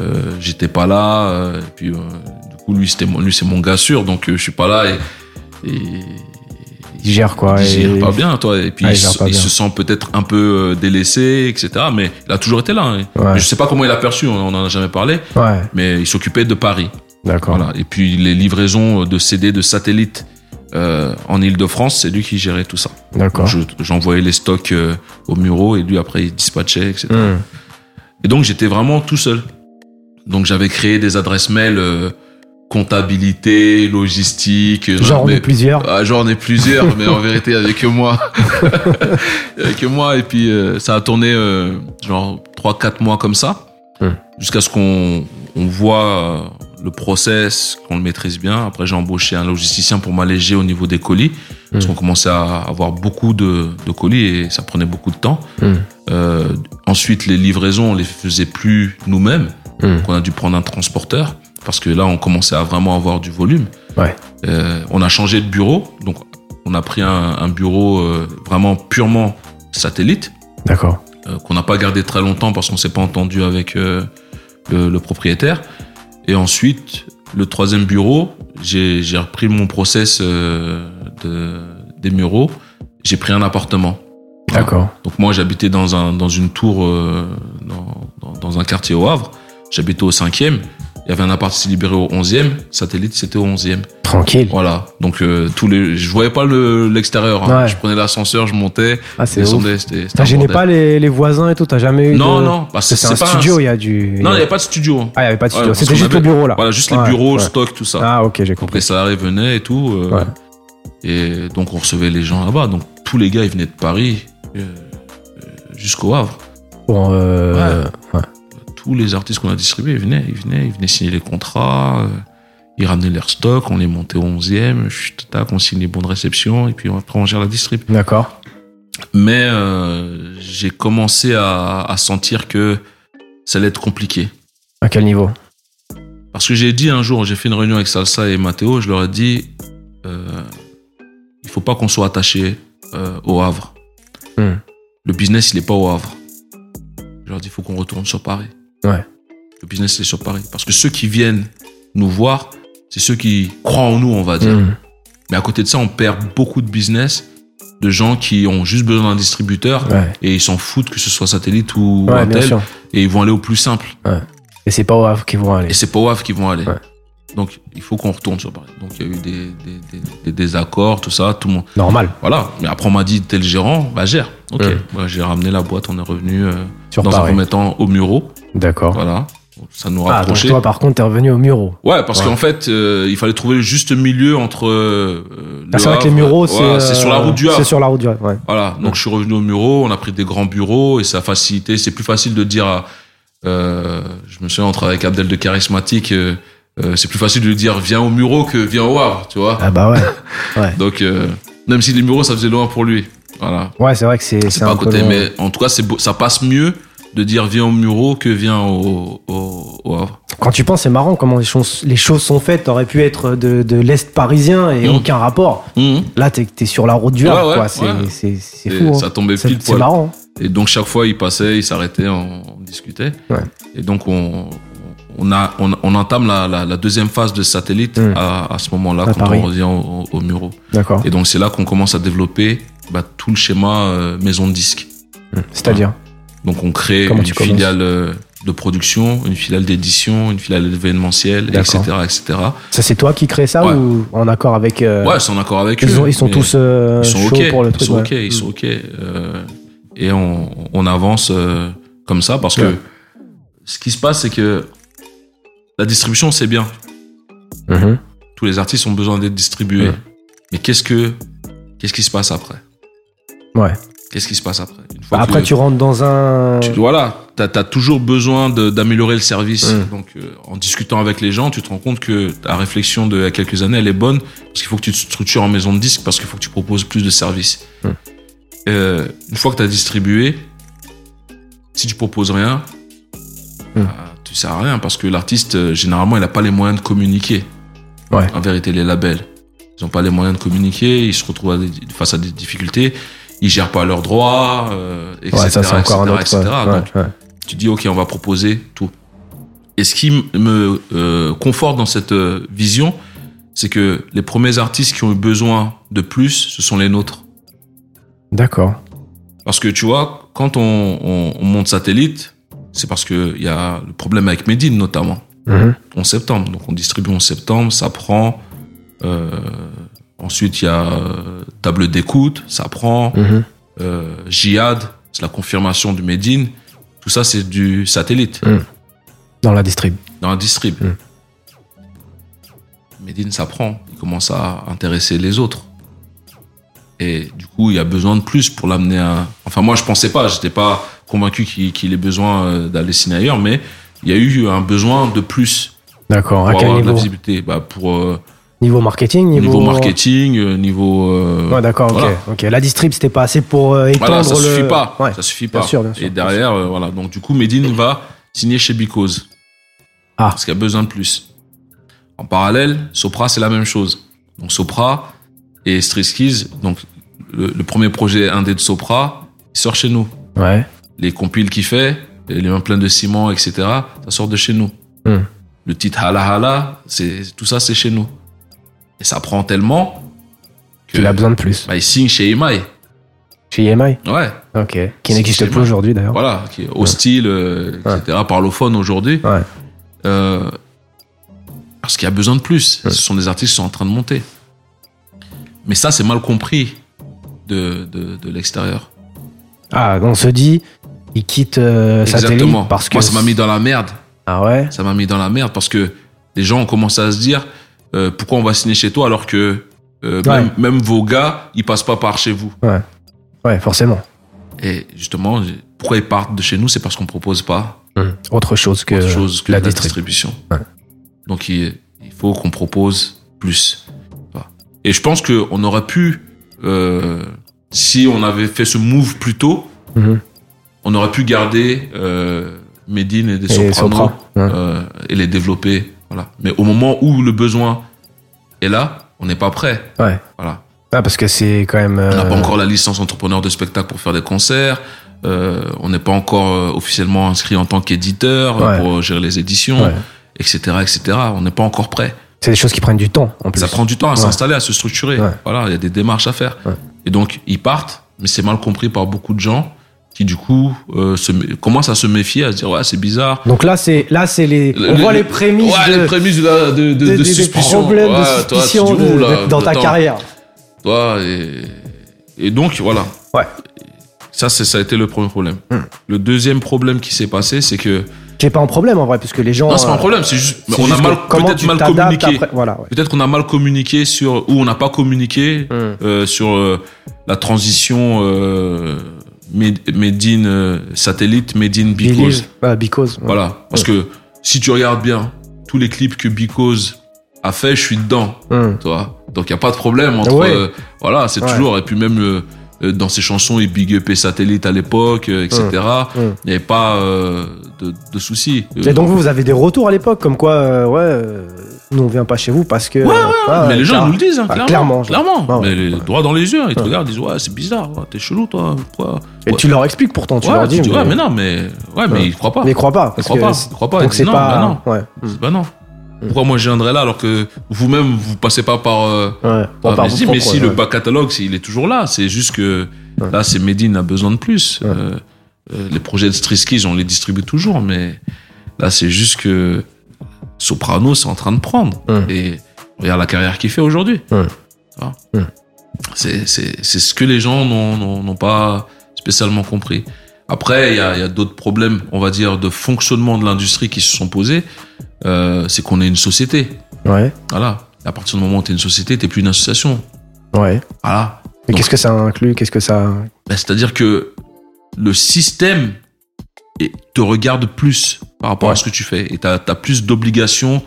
euh, j'étais pas là. et puis du coup lui c'était lui c'est mon gars sûr, donc je suis pas là et, et Il gère quoi il et- gère pas bien, toi. Et puis, Ah, il se- il sent peut-être un peu euh, délaissé, etc. Mais il a toujours été là. hein. Ouais. Mais Je sais pas comment il a perçu, on en a jamais parlé. Ouais, Mais il s'occupait de Paris. d'accord. Voilà. Et puis, les livraisons de CD de satellites euh, en Ile-de-France, c'est lui qui gérait tout ça. D'accord. Je- J'envoyais les stocks euh, au Muro et lui, après, il dispatchait, etc. Hmm. Et donc, j'étais vraiment tout seul. Donc, j'avais créé des adresses mail euh, comptabilité, logistique. euh, Genre, on mais- est plusieurs. ah, J'en ai plusieurs, mais en vérité, avec moi. avec moi, et puis euh, ça a tourné euh, genre 3-4 mois comme ça, Hmm. jusqu'à ce qu'on on voit euh, le process, qu'on le maîtrise bien. Après, j'ai embauché un logisticien pour m'alléger au niveau des colis, parce Hmm. qu'on commençait à avoir beaucoup de, de colis et ça prenait beaucoup de temps. Hmm. Euh, ensuite, les livraisons, on les faisait plus nous-mêmes. Donc, on a dû prendre un transporteur, parce que là, on commençait à vraiment avoir du volume. Ouais. Euh, on a changé de bureau, donc on a pris un, un bureau euh, vraiment purement satellite. D'accord. euh, qu'on n'a pas gardé très longtemps parce qu'on s'est pas entendu avec le, le propriétaire. Et ensuite, le troisième bureau, j'ai repris mon process de, des Mureaux. J'ai pris un appartement. D'accord. Donc moi, j'habitais dans un dans une tour dans, dans, dans un quartier au Havre. J'habitais au cinquième. Il y avait un appart libéré au 11e. Satellite, c'était au 11e. Tranquille. Voilà. Donc euh, tous les, je voyais pas le l'extérieur. hein. Ouais. Je prenais l'ascenseur, je montais, Ah, je descendais. C'était. gênait bordel. pas les, les voisins et tout? T'as jamais eu Non, de- non. Bah, c'est un pas studio, il y a du. Non, il n'y avait pas de studio. hein. Ah, il n'y avait pas de studio. Ouais, C'était juste le bureau là. Voilà, juste les bureaux, ouais. stock, tout ça. Ah, ok, j'ai Les compris. salariés venaient et tout. euh. Et donc on recevait les gens là-bas. Donc tous les gars, ils venaient de Paris euh, euh, jusqu'au Havre. Bon, euh, ouais. Tous les artistes qu'on a distribués, ils venaient, ils venaient, ils venaient signer les contrats. euh, ils ramenaient leur stock, on les montait au 11e, chut, tac, on signe les bons de réception et puis après on gère la distrib. D'accord. Mais euh, j'ai commencé à, à sentir que ça allait être compliqué. À quel niveau? Parce que j'ai dit un jour, j'ai fait une réunion avec Salsa et Mathéo, je leur ai dit, euh, il faut pas qu'on soit attaché euh, au Havre. Hmm. Le business, il est pas au Havre. Je leur ai dit, il faut qu'on retourne sur Paris. Ouais. Le business, il est sur Paris. Parce que ceux qui viennent nous voir, c'est ceux qui croient en nous, on va dire. Hmm. Mais à côté de ça, on perd beaucoup de business de gens qui ont juste besoin d'un distributeur Ouais. et ils s'en foutent que ce soit satellite ou Ouais, tel et ils vont aller au plus simple. Et c'est pas au Havre qu'ils vont aller. Et c'est pas au Havre qu'ils vont aller. Ouais. Donc, il faut qu'on retourne sur Paris. Donc, il y a eu des, des, des, des désaccords, tout ça, tout le monde. Normal. Voilà. Mais après, on m'a dit, t'es le gérant, bah, gère. Ok. Ouais. Moi, j'ai ramené la boîte, on est revenu euh, Sur dans un premier temps au Muro. D'accord. Voilà. Ça nous Ah, donc rapprochait. toi, par contre, t'es revenu au Muro. Ouais, parce Ouais. qu'en fait, euh, il fallait trouver le juste milieu entre. euh, Ah, c'est vrai que les Mureaux, Voilà, c'est. c'est sur la euh, route du Havre. C'est sur la route du Havre, ouais. Voilà, donc je suis revenu au bureau, on a pris des grands bureaux et ça a facilité. C'est plus facile de dire, à- euh, je me souviens, on travaille avec Abdel de Charismatique, c'est plus facile de lui dire viens au bureau que viens au Havre, tu vois. Ah, bah ouais. Donc, euh, même si les bureaux, ça faisait loin pour lui. Voilà, Ouais, c'est vrai que c'est. c'est pas un à peu côté, mais en tout cas, c'est beau- ça passe mieux de dire viens au bureau que viens au, au, au Havre. Quand tu penses, c'est marrant comment les choses, les choses sont faites. T'aurais pu être de, de l'Est parisien et Mm. aucun rapport. Mhm. Là, t'es es sur la route du Havre, ouais, quoi. C'est ouais. c'est- fou. hein. Ça tombait pile c'est marrant. Et donc chaque fois, il passait, il s'arrêtait, on, on discutait. Et donc on, on, a, on, on entame la, la, la deuxième phase de satellite Mm. à, à ce moment-là, quand Paris. on revient au, au Muro. D'accord. Et donc c'est là qu'on commence à développer bah, tout le schéma euh, maison de disque. C'est-à-dire? Donc on crée Comment une filiale euh, de production, une filiale d'édition, une filiale événementielle, etc., etc. Ça, c'est toi qui crée ça Ouais. ou en accord avec. euh, Ouais, c'est en accord avec ils, eux. ont- ils sont tous euh, ils sont pour le truc. ils sont ouais. ok, ils Mm. sont ok. Euh, et on, on avance comme ça parce que ce qui se passe, c'est que la distribution, c'est bien. Mhm. Tous les artistes ont besoin d'être distribués. Ouais. Mais qu'est-ce que qu'est-ce qui se passe après? Ouais. Qu'est-ce qui se passe après? Bah, après, que tu rentres dans un. tu- voilà, t'as as toujours besoin d'améliorer le service. Mm. Donc, euh, en discutant avec les gens, tu te rends compte que ta réflexion de il y a quelques années, elle est bonne parce qu'il faut que tu te structures en maison de disque parce qu'il faut que tu proposes plus de services. Mm. Euh, une fois que tu as distribué, si tu proposes rien, Mm. bah, tu sers à rien parce que l'artiste, euh, généralement, il n'a pas les moyens de communiquer. Ouais. En vérité, les labels, ils n'ont pas les moyens de communiquer, ils se retrouvent à des- face à des difficultés, ils gèrent pas leurs droits, euh, etc. Ouais, ça, c'est encore un etc., autre. etc. ouais, Donc, ouais. tu dis, OK, on va proposer tout. Et ce qui me euh, conforte dans cette euh, vision, c'est que les premiers artistes qui ont eu besoin de plus, ce sont les nôtres. D'accord. Parce que tu vois, quand on, on- on monte satellite, c'est parce qu'il y a le problème avec Medine notamment, Mhm. 11 septembre. Donc on distribue 11 septembre, ça prend. euh, ensuite, il y a euh, table d'écoute, ça prend. Mhm. Euh, Jihad, c'est la confirmation du Medine. Tout ça, c'est du satellite. Dans la distrib. dans la distrib. Mm. Medine s'apprend, il commence à intéresser les autres. Et du coup, il y a besoin de plus pour l'amener à. Enfin, moi, je pensais pas, j'étais pas convaincu qu'il ait besoin euh, d'aller signer ailleurs, mais il y a eu un besoin de plus D'accord. À pour quel avoir de la niveau? visibilité. Bah, pour euh, Niveau marketing niveau, Niveau, marketing, euh, niveau. euh, Ouais, d'accord, ok. voilà. ok. La distrib, c'était pas assez pour euh, étendre Voilà, ça le. suffit pas. Ouais. Ça suffit bien pas. sûr, bien sûr, Et bien derrière, euh, voilà. Donc, du coup, Medine va signer chez Because. Ah. Parce qu'il a besoin de plus. En parallèle, Sopra, c'est la même chose. Donc, Sopra et Striskies, donc, le, le premier projet indé de Sopra, il sort chez nous. Ouais. Les compiles qu'il fait, les mains pleines de ciment, etc., ça sort de chez nous. Hmm. Le titre Hala Hala, c'est, tout ça, c'est chez nous. Et ça prend tellement que, Il a besoin de plus. bah, il signe chez Emai. Chez EMI Ouais. Ok. Qui n'existe plus aujourd'hui d'ailleurs. Voilà. Qui est hostile, euh, etc., parlophone aujourd'hui. Ouais. Euh, parce qu'il y a besoin de plus. Ce sont des artistes qui sont en train de monter. Mais ça, c'est mal compris de, de, de l'extérieur. Ah, on se dit, il quitte euh, Exactement. parce que. Moi, ça m'a mis dans la merde. Ah ouais? Ça m'a mis dans la merde parce que les gens ont commencé à se dire euh, pourquoi on va signer chez toi alors que euh, Ouais. même, même vos gars, ils passent pas par chez vous? Ouais. Ouais, forcément. Et justement, pourquoi ils partent de chez nous? C'est parce qu'on propose pas Autre chose que, autre chose que la la, distribution. Ouais. Donc il, il faut qu'on propose plus. Et je pense qu'on aurait pu, euh, si on avait fait ce move plus tôt, Mhm. on aurait pu garder euh, Medine et des Et sopranos Sopra, ouais. euh, et les développer. Voilà. Mais au moment où le besoin est là, on n'est pas prêt. Ouais. Voilà. Ah, parce que c'est quand même. On n'a euh, pas encore la licence entrepreneur de spectacle pour faire des concerts. Euh, on n'est pas encore euh, officiellement inscrit en tant qu'éditeur euh, Ouais. pour gérer les éditions, Ouais. etc., etc. On n'est pas encore prêt. C'est des choses qui prennent du temps en plus. Ça prend du temps à s'installer, à se structurer. Voilà, il y a des démarches à faire. Et donc, ils partent, mais c'est mal compris par beaucoup de gens qui, du coup, euh, se, commencent à se méfier, à se dire, ouais, c'est bizarre. Donc là, c'est là, c'est les. Le- on voit les prémices Ouais, de, les prémices de, de, de, de des suspicion. problèmes Ouais, de toi, suspicion dis, de- ouh là, de- dans ta carrière. Toi, et, et donc, voilà. Ouais. Ça, c'est, ça a été le premier problème. Hmm. Le deuxième problème qui s'est passé, c'est que. Qui est pas un problème en vrai, parce que les gens. Non, c'est pas un euh, problème, c'est juste. on a mal, peut-être mal communiqué. après- Voilà. ouais. Peut-être qu'on a mal communiqué sur. Ou on n'a pas communiqué Hmm. euh, sur euh, la transition Made in euh, satellite, Made in Because. Euh, because. ouais. Voilà. Parce que si tu regardes bien tous les clips que Because a fait, je suis dedans. Hmm. Tu vois Donc il n'y a pas de problème entre. Ouais. euh, voilà, c'est toujours. Et puis même euh, dans ses chansons, il big upait satellite à l'époque, euh, etc. Mm. Il n'y avait pas de, de soucis. Et donc vous, vous avez des retours à l'époque, comme quoi, ouais, nous on vient pas chez vous parce que. Ouais, ouais, euh, mais les gens car- ils nous le disent, hein, Ah, clairement. clairement. Ah ouais. mais les, droit dans les yeux, ils te regardent, ils disent Ouais, c'est bizarre, t'es chelou, toi. Pourquoi Et tu leur expliques pourtant, tu ouais, leur dis. tu ouais, mais non, mais, ouais, mais ils croient pas. Mais ils croient pas. Ils croient que pas. Ils croient pas. Donc c'est pas. bah non. Bah non. Pourquoi moi je viendrais là alors que vous-même vous passez pas par. euh, Ouais. Bon, ah, par mais, si, mais propre, si ouais. le back catalogue, il est toujours là. C'est juste que Ouais. là, c'est Medine a besoin de plus. Euh, euh, les projets de Strisky, on les distribue toujours, mais là, c'est juste que Soprano, c'est en train de prendre. Ouais. Et regarde la carrière qu'il fait aujourd'hui. Ouais. C'est ce que les gens n'ont- pas spécialement compris. Après, il y a, a d'autres problèmes, on va dire, de fonctionnement de l'industrie qui se sont posés. Euh, c'est qu'on est une société. Ouais. Voilà. À partir du moment où tu es une société, tu plus une association. Ouais. Voilà. Mais qu'est-ce que ça inclut? Qu'est-ce que ça. Ben, C'est-à-dire que le système est- te regarde plus par rapport à ce que tu fais. Et tu as, plus d'obligations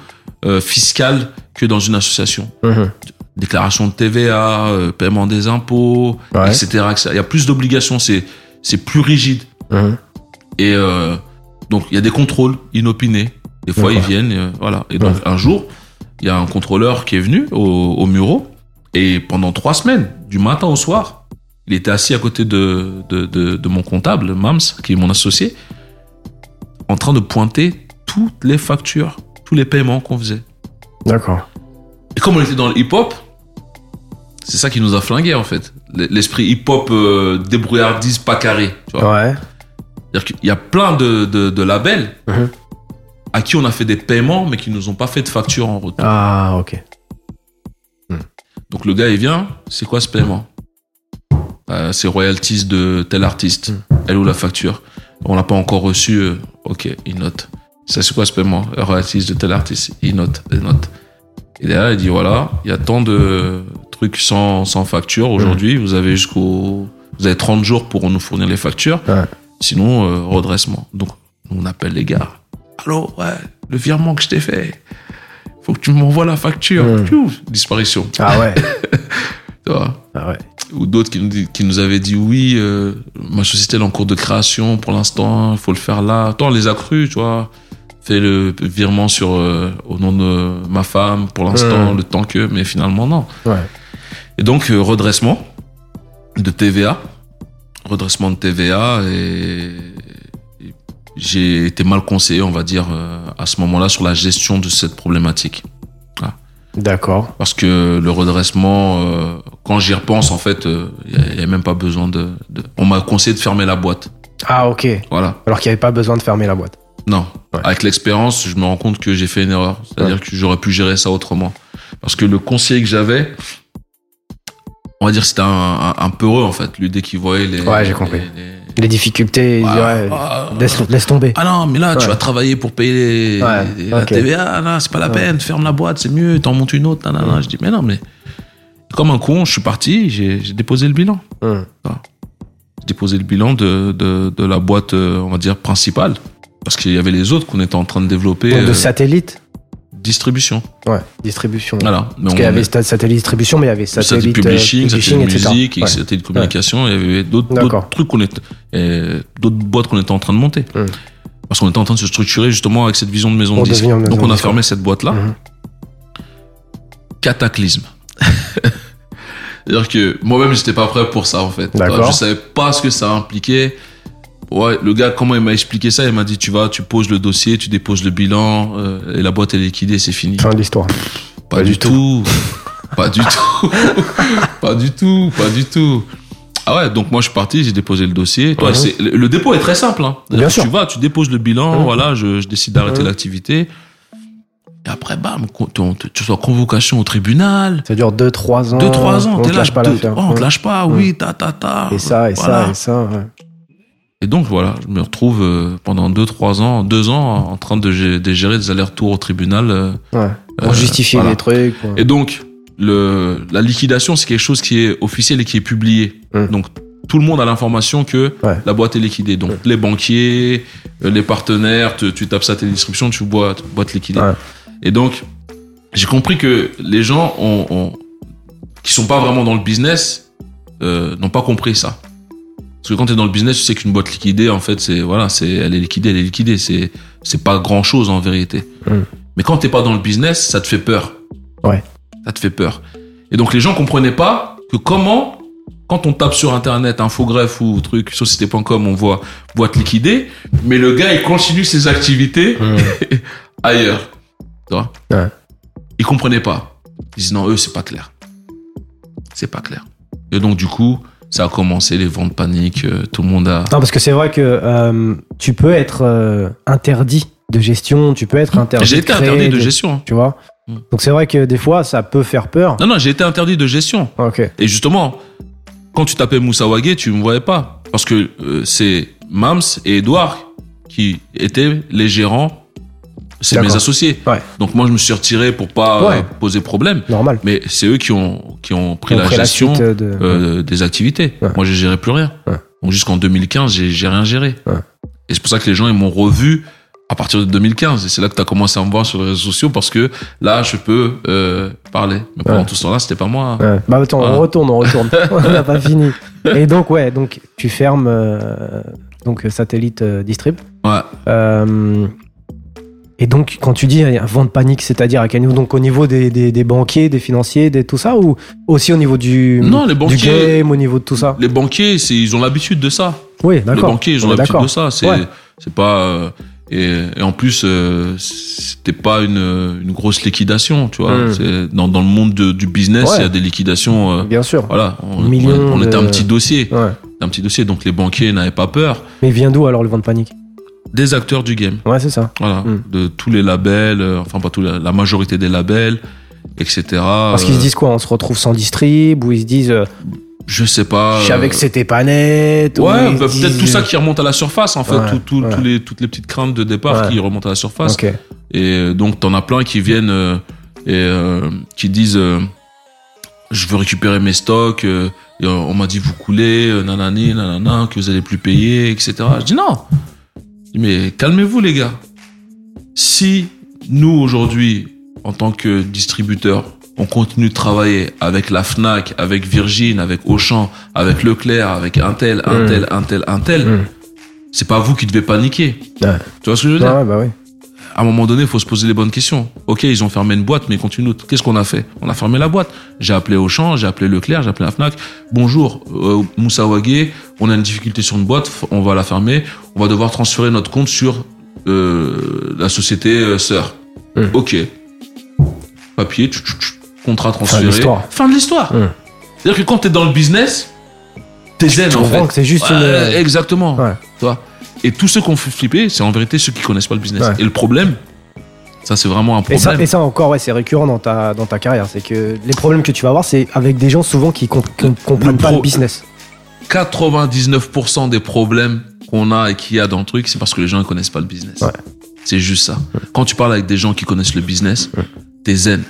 euh, fiscales que dans une association. Mhm. Déclaration de TVA, euh, paiement des impôts, Ouais. etc., etc. Il y a plus d'obligations, c'est c'est plus rigide. Mhm. Et euh, donc, il y a des contrôles inopinés. Des fois, ils viennent, euh, voilà. Et donc, un jour, il y a un contrôleur qui est venu au, au bureau. Et pendant trois semaines, du matin au soir, il était assis à côté de, de, de, de mon comptable, Mams, qui est mon associé, en train de pointer toutes les factures, tous les paiements qu'on faisait. D'accord. Et comme on était dans le hip-hop, c'est ça qui nous a flingué en fait. L'esprit hip-hop euh, débrouillardise pas carré. Tu vois. Ouais. C'est-à-dire qu'il y a plein de, de, de labels Mhm. à qui on a fait des paiements, mais qui nous ont pas fait de facture en retour. Ah, ok. Donc le gars, il vient, c'est quoi ce paiement? Euh, C'est royalties de tel artiste. Mhm. Elle ou la facture? On l'a pas encore reçu. euh, ok, il note. Ça, c'est quoi ce paiement Royalties de tel artiste. Il note, il note. Et derrière, il dit voilà, il y a tant de trucs sans, sans facture aujourd'hui. Vous avez jusqu'au. Vous avez 30 jours pour nous fournir les factures. Ouais. Sinon, euh, redressement. Donc, on appelle les gars. Allô, ouais, le virement que je t'ai fait. Faut que tu m'envoies la facture. Disparition. Ah ouais. Tu vois ah ouais. Ou d'autres qui nous, dit- qui nous avaient dit oui, euh, ma société elle est en cours de création pour l'instant, il faut le faire là. Attends, on les a crus, tu vois. Fais le virement sur euh, au nom de ma femme pour l'instant, le temps que, mais finalement non. Ouais. Et donc euh, redressement de TVA. redressement de TVA et, et j'ai été mal conseillé, on va dire, à ce moment-là sur la gestion de cette problématique. D'accord. Parce que le redressement, euh, quand j'y repense, en fait, il n'y a, même pas besoin de, de- On m'a conseillé de fermer la boîte. Ah, ok. Voilà. Alors qu'il n'y avait pas besoin de fermer la boîte. Non. Ouais. Avec l'expérience, je me rends compte que j'ai fait une erreur. C'est-à-dire que j'aurais pu gérer ça autrement. Parce que le conseiller que j'avais, on va dire c'était un, un, un peureux, en fait. Lui, dès qu'il voyait les... Ouais, j'ai compris. les- les- Les difficultés, il Ah, ah, laisse, laisse tomber. Ah non, mais là, tu vas travailler pour payer les- la. TVA. Non, c'est pas la peine. Ferme la boîte, c'est mieux. T'en montes une autre. nanana. Je dis, mais non, mais... Comme un con, je suis parti, j'ai déposé le bilan. J'ai déposé le bilan de, de, de la boîte, euh, on va dire, principale. Parce qu'il y avait les autres qu'on était en train de développer. Donc de euh, satellite distribution. Ouais, distribution. Voilà. Parce qu'il y avait satellite distribution, mais il y avait satellite, satellite euh, publishing, satellite etc. musique, Ouais. satellite communication, il y avait d'autres trucs qu'on était, euh, d'autres boîtes qu'on était en train de monter. Mm. Parce qu'on était en train de se structurer justement avec cette vision de maison de disque. maison Donc on a fermé cette boîte-là. Mhm. Cataclysme. C'est-à-dire que moi-même, j'étais pas prêt pour ça, en fait. Je savais pas ce que ça impliquait. Ouais, le gars, comment il m'a expliqué ça Il m'a dit, tu vas, tu poses le dossier, tu déposes le bilan, euh, et la boîte est liquidée, c'est fini. Fin de l'histoire. Pas, Pas du tout. pas du tout. pas du tout. Pas du tout. Ah ouais, donc moi je suis parti, j'ai déposé le dossier. Toi, le, le dépôt est très simple. Hein. Bien sûr. Tu vas, tu déposes le bilan, voilà, je, je décide d'arrêter l'activité. Et après, bam, tu, sois convocation au tribunal. Ça dure 2-3 ans. 2-3 ans, On te lâche pas deux- oh, on te lâche pas, oui, ta, ta, ta. Et ça, et Voilà. ça, et ça. ouais. Et donc voilà, je me retrouve euh, pendant 2-3 ans, 2 ans, en train de, gé- de gérer des allers-retours au tribunal. euh, Ouais. Pour Euh, justifier voilà. les trucs. quoi. Et donc, le, la liquidation, c'est quelque chose qui est officiel et qui est publié. Mm. Donc, tout le monde a l'information que Ouais. la boîte est liquidée. Donc, les banquiers, euh, les partenaires, tu, tu tapes ça télédistribution, tu vois boîte liquidée. Et donc, j'ai compris que les gens ont, ont- qui sont pas vraiment dans le business euh, n'ont pas compris ça. Parce que quand tu es dans le business, tu sais qu'une boîte liquidée, en fait, c'est voilà, c'est elle est liquidée, elle est liquidée. C'est c'est pas grand chose en vérité. Mm. Mais quand t'es pas dans le business, ça te fait peur. Ouais. Ça te fait peur. Et donc les gens comprenaient pas que comment, quand on tape sur internet infogreffe ou truc société.com, on voit boîte liquidée, mais le gars il continue ses activités Hum. ailleurs. Tu vois? Ouais. Ils comprenaient pas. Ils disent non, eux c'est pas clair. C'est pas clair. Et donc du coup, ça a commencé les ventes paniques, euh, tout le monde a Non, parce que c'est vrai que euh, tu peux être euh, interdit de gestion, tu peux être interdit. J'ai été interdit de gestion. hein. Tu vois Mm. Donc c'est vrai que des fois, ça peut faire peur. Non, non, j'ai été interdit de gestion. Ok. Et justement, quand tu tapais Moussa Wagé, tu me voyais pas. Parce que euh, c'est Mams et Edouard qui étaient les gérants, c'est mes associés. Ouais. Donc moi, je me suis retiré pour pas Ouais. euh, poser problème. Normal. Mais c'est eux qui ont, qui ont pris la gestion de. euh, des activités. Ouais. Moi, j'ai géré plus rien. Ouais. Donc jusqu'en 2015, j'ai rien géré. Ouais. Et c'est pour ça que les gens ils m'ont revu à partir de 2015. Et c'est là que tu as commencé à me voir sur les réseaux sociaux parce que là, je peux euh, parler. Mais pendant Ouais. tout ce temps-là, c'était pas moi. Ouais. Bah attends, Voilà. on retourne, on retourne. on n'a pas fini. Et donc ouais, donc tu fermes euh, donc satellite euh, distrib. Ouais. Euh, et donc quand tu dis euh, vente panique, c'est-à-dire à quel niveau? Donc au niveau des, des, des banquiers, des financiers, des tout ça, ou aussi au niveau du Non, les du banquiers- game, au niveau de tout ça? Les banquiers, c'est, ils ont l'habitude de ça. Oui, Les d'accord. banquiers, ils ont l'habitude de ça. C'est, Ouais. c'est pas. euh, et, et en plus, euh, c'était pas une, une grosse liquidation, tu vois. Mm. C'est, dans, dans le monde de- du business, il Ouais. y a des liquidations. euh, Bien sûr. voilà, on, Millions on- on était de- un petit dossier, Ouais. un petit dossier. Donc les banquiers n'avaient pas peur. Mais vient d'où alors le vente panique? Des acteurs du game, Ouais, c'est ça. voilà, Mm. de tous les labels, euh, enfin pas tous, les- la majorité des labels, etc. Parce qu'ils se Euh, disent quoi? On se retrouve sans distrib ou ils se disent euh, je sais pas. je savais que c'était pas net. ou Ouais, bah, peut-être tout ça qui remonte à la surface, en fait, Ouais, tout, tout- ouais. tous les, toutes les petites craintes de départ Ouais. qui remontent à la surface. Et donc, t'en as plein qui viennent euh, et qui disent Je veux récupérer mes stocks, et on, m'a dit vous coulez, nanani, nanana, que vous allez plus payer, etc. Je dis non. Mais calmez-vous, les gars. Si nous, aujourd'hui, en tant que distributeurs, on continue de travailler avec la Fnac, avec Virgin, avec Auchan, avec Leclerc, avec Intel, Intel, Intel, Intel, Mm. c'est pas vous qui devez paniquer. Ouais. Tu vois ce que je veux dire? Ouais, bah oui. À un moment donné, il faut se poser les bonnes questions. Ok, ils ont fermé une boîte, mais continue. Qu'est-ce qu'on a fait? On a fermé la boîte. J'ai appelé Auchan, j'ai appelé Leclerc, j'ai appelé la Fnac. Bonjour, euh, Moussa Wagé, on a une difficulté sur une boîte, on va la fermer. On va devoir transférer notre compte sur euh, la société euh, sœur. Hmm. Ok. Papier, tchou, tchou, tchou, contrat transféré. Fin de l'histoire. Hmm. C'est-à-dire que quand t'es dans le business, t'es zen Tu en fait. que c'est juste une. Exactement. Ouais. Tu vois? Et tous ceux qui ont fait flipper, c'est en vérité ceux qui connaissent pas le business. Ouais. Et le problème, ça c'est vraiment un Et ça, problème. et ça encore, ouais, c'est récurrent dans ta, dans ta carrière. C'est que les problèmes que tu vas avoir, c'est avec des gens souvent qui com- qui comprennent pas le business. 99% des problèmes qu'on a et qu'il y a dans le truc, c'est parce que les gens ne connaissent pas le business. Ouais. C'est juste ça. Quand tu parles avec des gens qui connaissent le business, t'es zen.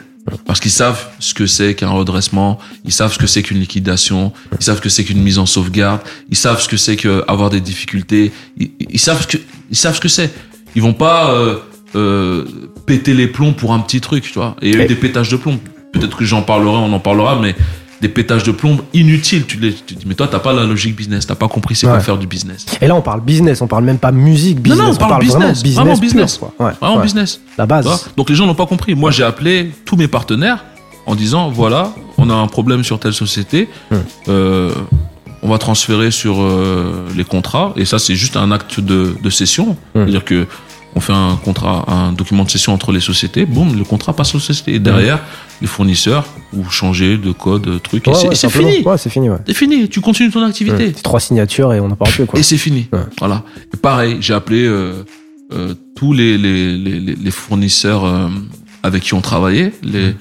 Parce qu'ils savent ce que c'est qu'un redressement, ils savent ce que c'est qu'une liquidation, ils savent ce que c'est qu'une mise en sauvegarde, ils savent ce que c'est qu'avoir des difficultés, ils, ils savent ce que ils savent ce que c'est. Ils vont pas euh, euh, péter les plombs pour un petit truc, tu vois. Et il y a eu des pétages de plomb. Peut-être que j'en parlerai, on en parlera, mais des pétages de plomb inutiles. Tu, les, tu dis, mais toi, t'as pas la logique business, t'as pas compris c'est quoi Ouais. faire du business. Et là, on parle business, on parle même pas musique, business. non, on parle vraiment business, business. vraiment pur, business. quoi. Ouais, Vraiment ouais. business. La base. Donc les gens n'ont pas compris. Moi, j'ai appelé tous mes partenaires en disant, voilà, on a un problème sur telle société. Hmm. Euh, on va transférer sur euh, les contrats. Et ça, c'est juste un acte de, de cession. Hmm. C'est-à-dire que on fait un contrat, un document de cession entre les sociétés. Boum, le contrat passe aux sociétés. Et derrière, les fournisseurs, ou changer de code, de truc. et Ouais, c'est- ouais, fini. C'est fini, ouais. C'est fini. Tu continues ton activité. Trois signatures et on n'en parle plus, quoi. Et c'est fini. Voilà. Et pareil, j'ai appelé euh, euh, tous les, les, les, fournisseurs euh, avec qui on travaillait. Les,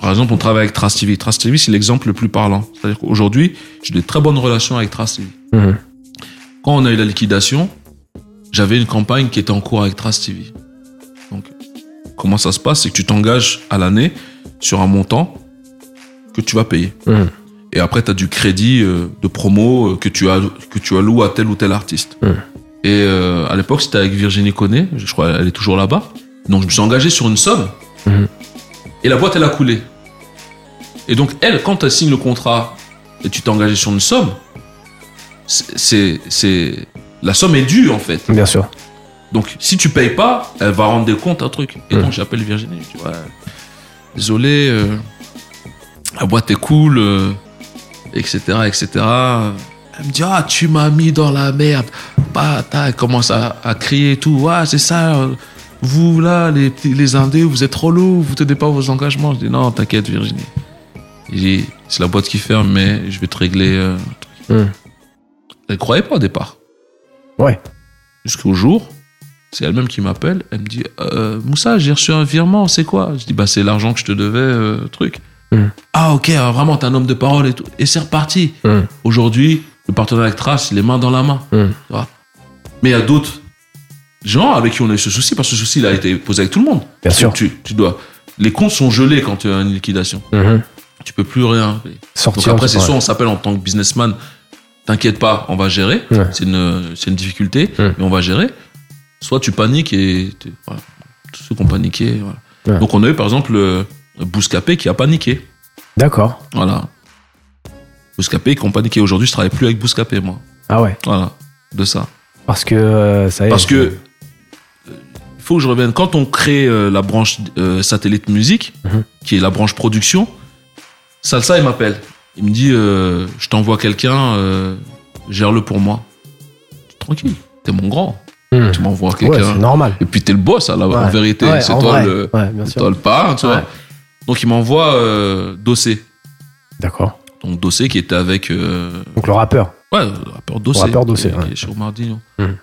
par exemple, on travaille avec Trust TV. Trust TV, c'est l'exemple le plus parlant. C'est-à-dire qu'aujourd'hui, j'ai de très bonnes relations avec Trust TV. Mhm. Quand on a eu la liquidation, j'avais une campagne qui était en cours avec Trust TV. Donc, comment ça se passe C'est que tu t'engages à l'année sur un montant que tu vas payer. Mhm. Et après, tu as du crédit euh, de promo euh, que tu as que tu alloues à tel ou tel artiste. Mm. Et euh, à l'époque, c'était avec Virginie Connet, je crois elle est toujours là-bas. Donc je me suis engagé sur une somme. Mhm. Et la boîte, elle a coulé. Et donc elle, quand elle signe le contrat et tu t'es engagé sur une somme, c'est la somme est due en fait. Bien sûr. Donc, si tu payes pas, elle va rendre des comptes, un truc. Et Mm. donc, j'appelle Virginie. Je dis, ouais, désolé, euh, la boîte est cool, euh, etc., etc. Elle me dit, ah, tu m'as mis dans la merde. Bah, elle commence à, à crier et tout. Ouais, c'est ça. euh, Vous, là, les, les Indés, vous êtes trop lourds, vous tenez pas vos engagements. Je dis, non, t'inquiète, Virginie. Je dis, c'est la boîte qui ferme, mais je vais te régler. euh. Elle croyait pas au départ. Ouais. Jusqu'au jour, c'est elle-même qui m'appelle. Elle me dit euh, Moussa, j'ai reçu un virement, c'est quoi? Je dis Bah, c'est l'argent que je te devais, euh, truc. Mm. Ah, ok, alors vraiment, t'es un homme de parole et tout. Et c'est reparti. Mm. Aujourd'hui, le partenaire avec Trace, il est main dans la main. Mm. Vois? Mais il y a d'autres gens avec qui on a eu ce souci, parce que ce souci, il a été posé avec tout le monde. Bien sûr. Tu, tu dois. Les comptes sont gelés quand tu as une liquidation. Mhm. Tu peux plus rien. Sortir. Donc après, c'est soit on s'appelle en tant que businessman, t'inquiète pas, on va gérer. Ouais. C'est une, c'est une difficulté, mais on va gérer. Soit tu paniques et voilà. tous ceux qui ont paniqué. Voilà. Ouais. Donc on a eu par exemple le Bouscapé qui a paniqué. D'accord. Voilà. Bouscapé qui ont paniqué. Aujourd'hui, je travaille plus avec Bouscapé, moi. Ah ouais. Voilà. De ça. Parce que euh, ça y est. Parce que euh, il faut que je revienne. Quand on crée euh, la branche euh, satellite musique, Mhm. qui est la branche production, Salsa il m'appelle. Il me dit euh, je t'envoie quelqu'un, euh, gère-le pour moi. Tranquille, t'es mon grand. Mhm. Tu m'envoies Ouais, quelqu'un. c'est normal. Et puis t'es le boss, en vérité. Ouais, c'est toi le, toi le parrain, tu vois. Ouais. Donc il m'envoie euh, Dossé. D'accord. Donc Dossé qui était avec euh, Donc le rappeur. Ouais, le rappeur Dossé. Le rappeur Dossé, qui est- ouais. qui est chez Omar Dignon. Mhm.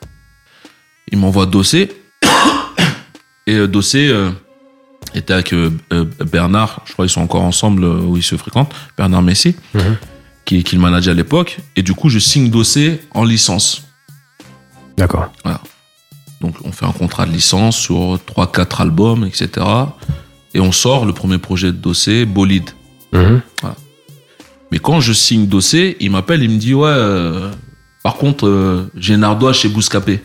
Il m'envoie Dossé. et Dossé était avec euh, euh, Bernard, je crois qu'ils sont encore ensemble euh, où ils se fréquentent, Bernard Messi, Mhm. qui, qui le manageait à l'époque. Et du coup, je signe Dossé en licence. D'accord. Donc on fait un contrat de licence sur 3-4 albums, etc. Et on sort le premier projet de Dossé, Bolide. Mhm. Mais quand je signe Dossé, il m'appelle, il me dit ouais, euh, par contre, euh, j'ai un ardoise chez Bouscapé.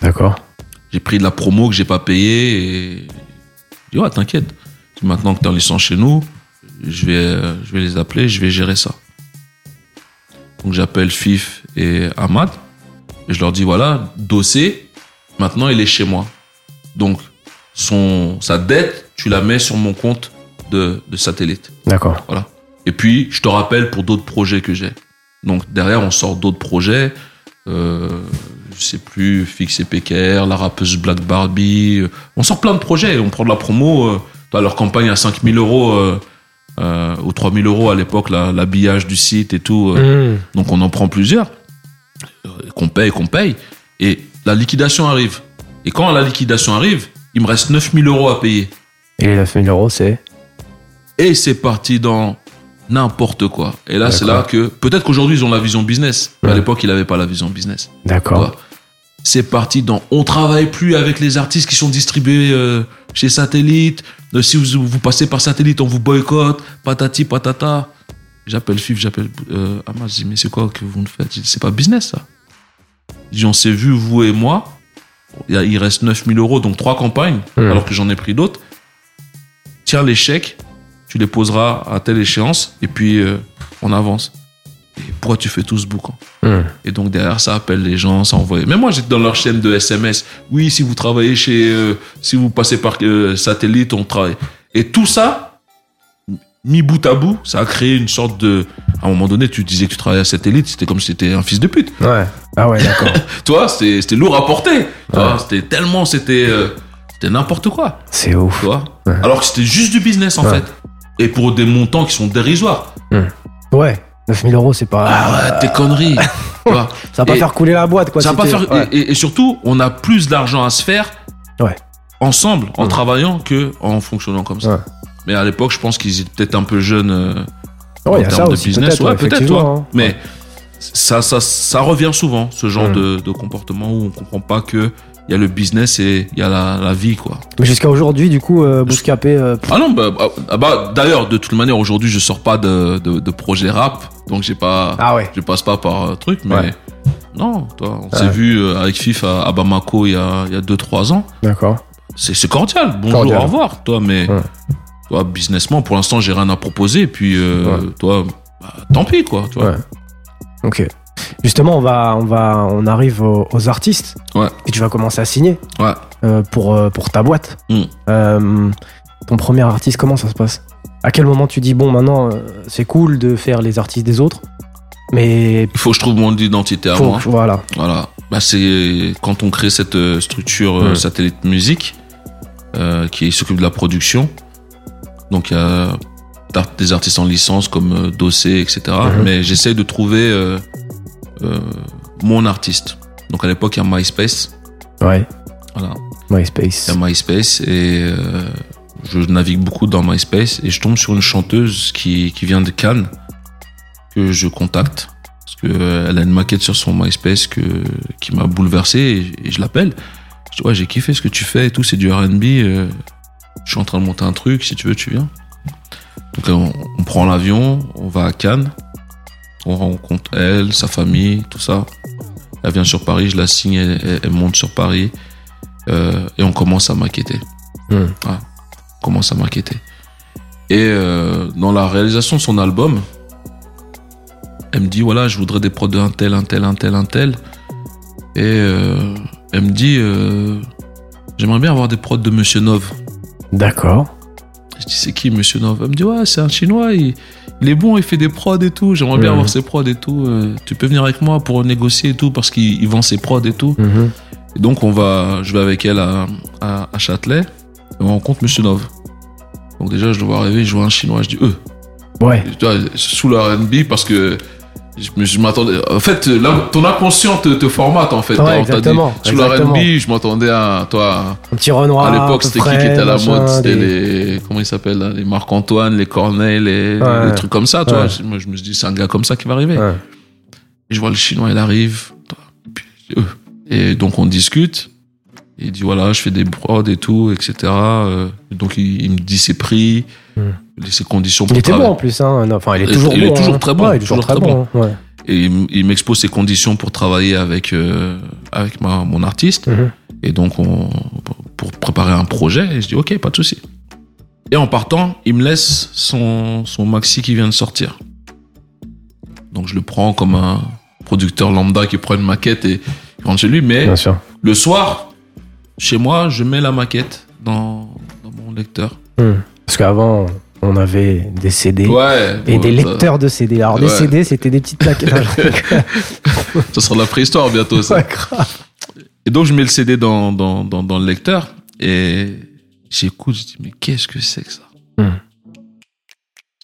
D'accord. J'ai pris de la promo que j'ai pas payé et je dis ouais, t'inquiète. Maintenant que t'es en licence chez nous, je vais, euh, je vais les appeler, je vais gérer ça. Donc j'appelle Fif et Ahmad et je leur dis voilà, Dossé, maintenant il est chez moi. Donc, son, sa dette, tu la mets sur mon compte de, de satellite. D'accord. Voilà. Et puis, je te rappelle pour d'autres projets que j'ai. Donc, derrière, on sort d'autres projets. Euh, je sais plus, Fix et PKR, la rappeuse Black Barbie. euh, On sort plein de projets. On prend de la promo. Euh, t'as leur campagne à 5000 euros euh, euh, ou 3000 euros à l'époque, la- l'habillage du site et tout. Mmh. donc on en prend plusieurs, qu'on paye, qu'on paye, et la liquidation arrive. Et quand la liquidation arrive, il me reste 9000 euros à payer. Et les 9000 euros, c'est. Et c'est parti dans n'importe quoi. Et là, c'est là que, peut-être qu'aujourd'hui, ils ont la vision business. À l'époque, il n'avait pas la vision business. D'accord. C'est parti dans, on travaille plus avec les artistes qui sont distribués euh, chez Satellite. Euh, si vous, vous passez par Satellite, on vous boycotte. Patati, patata. J'appelle FIF, j'appelle euh, Amas, je dis, mais c'est quoi que vous nous faites? C'est pas business, ça. Je dis, on s'est vu, vous et moi. Il, reste 9000 euros, donc trois campagnes, alors que j'en ai pris d'autres. Tiens les chèques, tu les poseras à telle échéance, et puis euh, on avance. Et pourquoi tu fais tout ce boucan? Mmh. et donc derrière, ça appelle les gens, ça envoie. Mais moi, j'étais dans leur chaîne de SMS. Oui, si vous travaillez chez, euh, si vous passez par euh, satellite, on travaille. Et tout ça, mis bout à bout, ça a créé une sorte de. À un moment donné, tu disais que tu travaillais à satellite, c'était comme si c'était un fils de pute. Ouais. Ah ouais, d'accord. Toi, c'était lourd à porter. Ouais. C'était tellement, c'était, euh, c'était n'importe quoi. c'est ouf. Ouais. Alors que c'était juste du business en Ouais. fait. Et pour des montants qui sont dérisoires. Ouais. 9000 euros, c'est pas. Ah ouais, tes conneries. Ça va pas Et- faire couler la boîte, quoi. Ça va pas faire. ouais. Et, surtout, on a plus d'argent à se faire Ouais. ensemble, en Mhm. travaillant, que en fonctionnant comme ça. Ouais. Mais à l'époque, je pense qu'ils étaient peut-être un peu jeunes euh, en ça termes de aussi, business. peut-être, Ouais, peut-être, toi. hein. Mais ça, ça, ça revient souvent, ce genre Mhm. de, de comportement où on comprend pas que il y a le business et il y a la, la vie, quoi. Mais jusqu'à aujourd'hui, du coup, euh, Bouscapé. euh, Ah non, bah, bah, bah, d'ailleurs, de toute manière, aujourd'hui, je sors pas de, de, de projet rap, donc j'ai pas, Ah ouais. je passe pas par euh, truc, mais Ouais. non, toi, on Ouais. s'est vu euh, avec FIF à, à Bamako il y a, il y a 2-3 ans. D'accord. C'est c'est cordial. Bonjour, Cordial. au revoir, toi, mais Ouais. toi, businessment, pour l'instant, j'ai rien à proposer, et puis euh, Ouais. toi, bah, tant pis, quoi, tu vois. Ouais. Ok. Justement, on va, on va, on arrive aux, aux artistes. Ouais. Et tu vas commencer à signer Ouais. euh, pour euh, pour ta boîte. Mm. Euh, ton premier artiste, comment ça se passe? À quel moment tu dis bon, maintenant, c'est cool de faire les artistes des autres, mais Il faut que je trouve mon identité à faut, moi. voilà. Voilà. Bah, c'est quand on crée cette structure euh, Mm. satellite musique euh, qui s'occupe de la production. Donc il y a des artistes en licence comme Dossé, etc. Mhm. Mais j'essaie de trouver euh, mon artiste. Donc à l'époque, il y a MySpace. Ouais. Voilà. MySpace. Il y a MySpace et euh, je navigue beaucoup dans MySpace et je tombe sur une chanteuse qui, qui vient de Cannes que je contacte parce que euh, elle a une maquette sur son MySpace que, qui m'a bouleversé et, et je l'appelle. Je dis ouais j'ai kiffé ce que tu fais et tout c'est du R&B. euh, je suis en train de monter un truc si tu veux tu viens. Donc on prend l'avion, on va à Cannes, on rencontre elle, sa famille, tout ça. Elle vient sur Paris, je la signe, elle, elle- monte sur Paris. Euh, et on commence à maqueter. Hmm. Voilà. On commence à maqueter. Et euh, dans la réalisation de son album, elle me dit voilà, je voudrais des prods de un tel, un tel, un tel, un tel. Et euh, elle me dit j'aimerais bien avoir des prods de Monsieur Nov. D'accord. Je dis c'est qui Monsieur Nov Elle me dit ouais, c'est un chinois, il, il est bon, il fait des prods et tout. J'aimerais bien avoir ses prods et tout. Euh, tu peux venir avec moi pour négocier et tout parce qu'il il vend ses prods et tout. Mhm. Et donc on va, je vais avec elle à, à, à Châtelet et on rencontre Monsieur Nov. Donc déjà je le vois arriver, je vois un chinois, je dis eux. Ouais. Tu vois, sous le R&B parce que je, je m'attendais. En fait, là, ton inconscient te, te formate en fait. Ouais, dit, exactement, Sous le exactement. R&B, je m'attendais à toi. Un petit Renoir. à l'époque, c'était qui qui était à la mode C'était des- les comment ils s'appellent là, les Marc Antoine, les Corneille, les, Ouais. les trucs comme ça. Tu Ouais. Moi, je me suis dit c'est un gars comme ça qui va arriver. Et je vois le chinois, il arrive. Euh, Et donc on discute. Il dit voilà, je fais des prods et tout, etc. Euh, Donc il, il me dit ses prix, Hmm. ses conditions pour Il était bon en plus, hein. non, Enfin, il est Il- toujours il bon. est toujours hein. très bon, Ouais, il est toujours, très bon. hein. Ouais. Et il, il m'expose ses conditions pour travailler avec euh, avec ma, mon artiste. Mhm. Et donc on pour préparer un projet, et je dis ok, pas de souci. Et en partant, il me laisse son son maxi qui vient de sortir. Donc je le prends comme un producteur lambda qui prend une maquette et il rentre chez lui. Mais Bien sûr. le soir, chez moi, je mets la maquette dans, dans mon lecteur. Hmm. Parce qu'avant, on avait des CD Ouais. et bon, des ça- lecteurs de CD. Alors, des Ouais. CD, c'était des petites plaquettes. Ça sera la préhistoire bientôt, ça. Ouais, grave. Et donc, je mets le CD dans, dans, dans, dans le lecteur et j'écoute, je dis, mais qu'est-ce que c'est que ça? Hmm.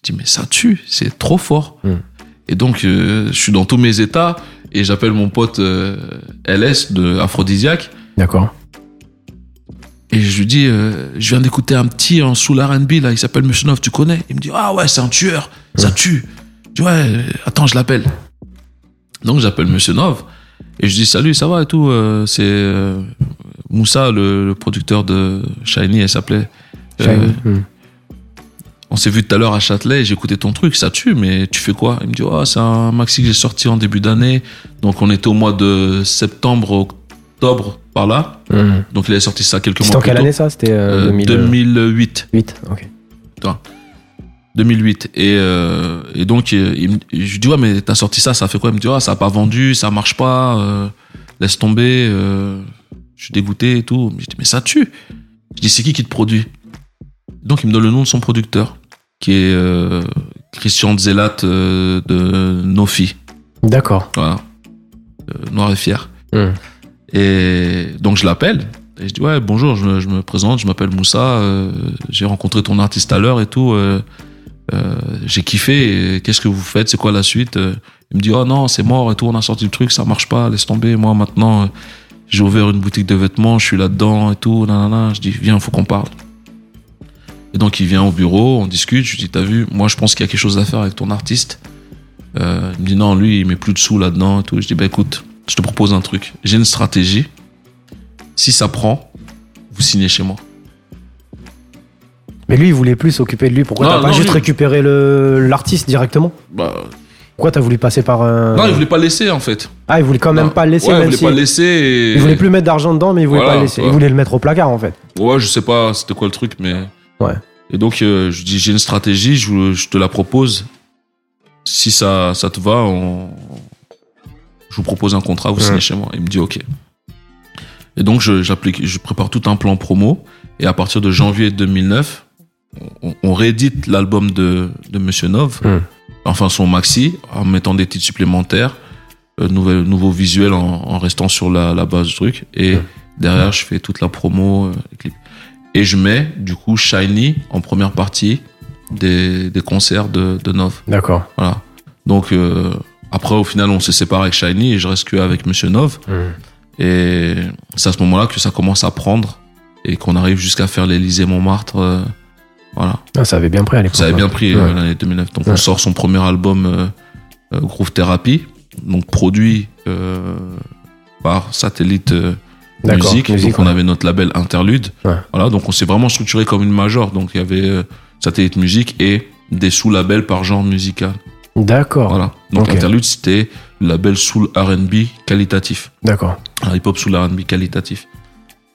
Je dis, mais ça tue, c'est trop fort. Hmm. Et donc, euh, je suis dans tous mes états et j'appelle mon pote euh, LS de Aphrodisiaque D'accord. Et je lui dis, euh, je viens d'écouter un petit en sous l'R&B, là, il s'appelle Monsieur Nov, tu connais? Il me dit, ah ouais, c'est un tueur, ça tue. Je dis, ouais, attends, je l'appelle. Donc, j'appelle Monsieur Nov et je dis, salut, ça va et tout, euh, c'est euh, Moussa, le, le producteur de Shiny, elle s'appelait. Euh. Hmm. on s'est vu tout à l'heure à Châtelet, j'ai écouté ton truc, ça tue, mais tu fais quoi? Il me dit, oh, c'est un maxi que j'ai sorti en début d'année. Donc, on était au mois de septembre, octobre, par là. Hmm. Donc, il avait sorti ça quelques C'était mois en plus quelle tôt. année ça? C'était euh, Euh, 2000, 2008. 2008. Ok. 2008. Et, euh, et donc, il, il me- je lui dis, ouais, mais t'as sorti ça, ça fait quoi? Il me dit, ah, ça a pas vendu, ça marche pas, euh, laisse tomber, euh, je suis dégoûté et tout. Je dis, mais ça tue. Je dis, c'est qui qui te produit? Donc, il me donne le nom de son producteur, qui est euh, Christian Zelat euh, de Nofi. D'accord. Voilà. Euh, Noir et fier. Hmm. Et donc je l'appelle. Et je dis ouais bonjour, je, je me présente, je m'appelle Moussa, euh, j'ai rencontré ton artiste à l'heure et tout. euh, euh, j'ai kiffé. Qu'est-ce que vous faites C'est quoi la suite Euh, Il me dit oh non c'est mort et tout. On a sorti le truc, ça marche pas. Laisse tomber. Moi maintenant euh, j'ai ouvert une boutique de vêtements, je suis là-dedans et tout. Nanana. Je dis viens, faut qu'on parle. Et donc il vient au bureau, on discute. Je lui dis t'as vu Moi je pense qu'il y a quelque chose à faire avec ton artiste. Euh, il me dit non lui il met plus de sous là-dedans et tout. Je dis bah écoute, je te propose un truc. J'ai une stratégie. Si ça prend, vous signez chez moi. Mais lui, il voulait plus s'occuper de lui. Pourquoi t'as pas non, juste lui- récupéré le l'artiste directement? Bah, Pourquoi t'as voulu passer par un. Non, il voulait pas laisser en fait. Ah, il voulait quand même Non. pas le laisser, Ouais, il même voulait si. pas le laisser. Et... Il voulait plus mettre d'argent dedans, mais il voulait Voilà, pas le laisser. ouais. Il voulait le mettre au placard, en fait. Ouais, je sais pas c'était quoi le truc, mais. Ouais. Et donc, euh, je dis j'ai une stratégie, je, je te la propose. Si ça, ça te va, on... je vous propose un contrat, vous signez chez moi. Il me dit ok. Et donc, je, j'applique, je prépare tout un plan promo. Et à partir de janvier 2009, on, on réédite l'album de, de Monsieur Nov, enfin son maxi, en mettant des titres supplémentaires, euh, nouvel, nouveau visuel en, en restant sur la, la base du truc. Et derrière, je fais toute la promo, euh, les clips. Et je mets, du coup, Shiny en première partie des, des concerts de, de Nov. D'accord. Voilà. Donc, euh, après, au final, on s'est séparé avec Shiny et je reste que avec Monsieur Nov. Et c'est à ce moment-là que ça commence à prendre et qu'on arrive jusqu'à faire l'Élysée Montmartre. euh, voilà. Ah, ça avait bien pris à l'époque. Ça avait bien pris Ouais. euh, l'année 2009. Donc Ouais. on sort son premier album euh, euh, Groove Therapy, donc produit par Satellite D'accord, Musique. musique, donc on ouais. avait notre label Interlude. Voilà, donc on s'est vraiment structuré comme une major. Donc il y avait Satellite Musique et des sous-labels par genre musical. D'accord. Voilà. Donc Ok. Interlude c'était le label soul R&B qualitatif. D'accord. Un hip-hop sous l'R&B qualitatif.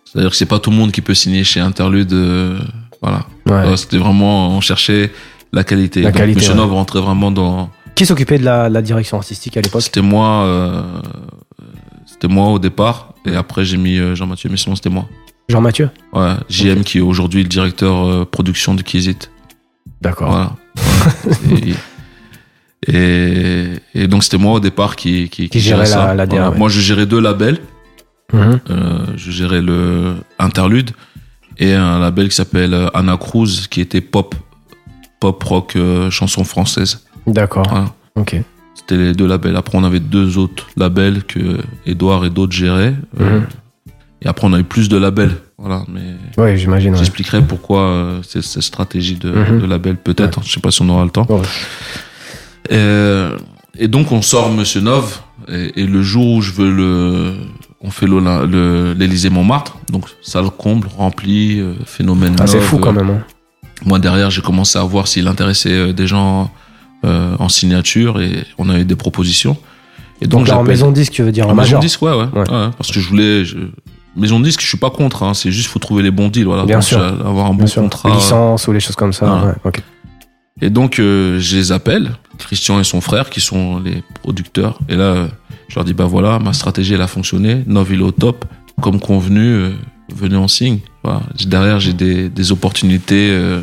C'est-à-dire que c'est pas tout le monde qui peut signer chez Interlude. euh, voilà. Ouais. C'était vraiment, on cherchait la qualité. La Donc, qualité, Monsieur ouais. Nov rentrait vraiment dans. Qui s'occupait de la, la direction artistique à l'époque? C'était moi, euh, c'était moi au départ, et après j'ai mis euh, Jean-Mathieu, mais sinon c'était moi. Jean-Mathieu? Ouais, JM qui est aujourd'hui le directeur euh, production de Kizit. D'accord. Voilà. et, et, et donc c'était moi au départ qui, qui, Qui gérait ça. la- la DA, ouais. Moi je gérais deux labels. Mhm. Euh, je gérais le Interlude et un label qui s'appelle euh, Anna Cruz qui était pop pop rock euh, chanson française. D'accord. Voilà. Ok. C'était les deux labels. Après on avait deux autres labels que Edouard et d'autres géraient. Euh, Mhm. Et après on a eu plus de labels. Voilà, mais Ouais, j'imagine. ouais. j'expliquerai pourquoi euh, cette stratégie de, de label peut-être. Je sais pas si on aura le temps. Euh, et donc on sort Monsieur Nov et, et le jour où je veux le, on fait l'Olymp- le- l'Élysée Montmartre, donc salle comble, remplie, euh, phénomène. Ah, c'est fou quand même. hein. Moi derrière j'ai commencé à voir s'il intéressait euh, des gens euh, en signature et on a eu des propositions. Et donc, Donc là, en maison disque, tu veux dire en en maison disque, ouais, ouais, Ouais. ouais, parce que je voulais. je- Maison disque, je suis pas contre. Hein, c'est juste faut trouver les bons deals. Voilà, Bien sûr. avoir un bon Bien sûr. contrat. Licence ou les choses comme ça. Ouais. Et donc, euh, je les appelle, Christian et son frère, qui sont les producteurs. Et là, euh, je leur dis, bah voilà, ma stratégie, elle a fonctionné. Nov, il est au top. Comme convenu, euh, venez on signe. Voilà. Derrière j'ai des, des opportunités euh,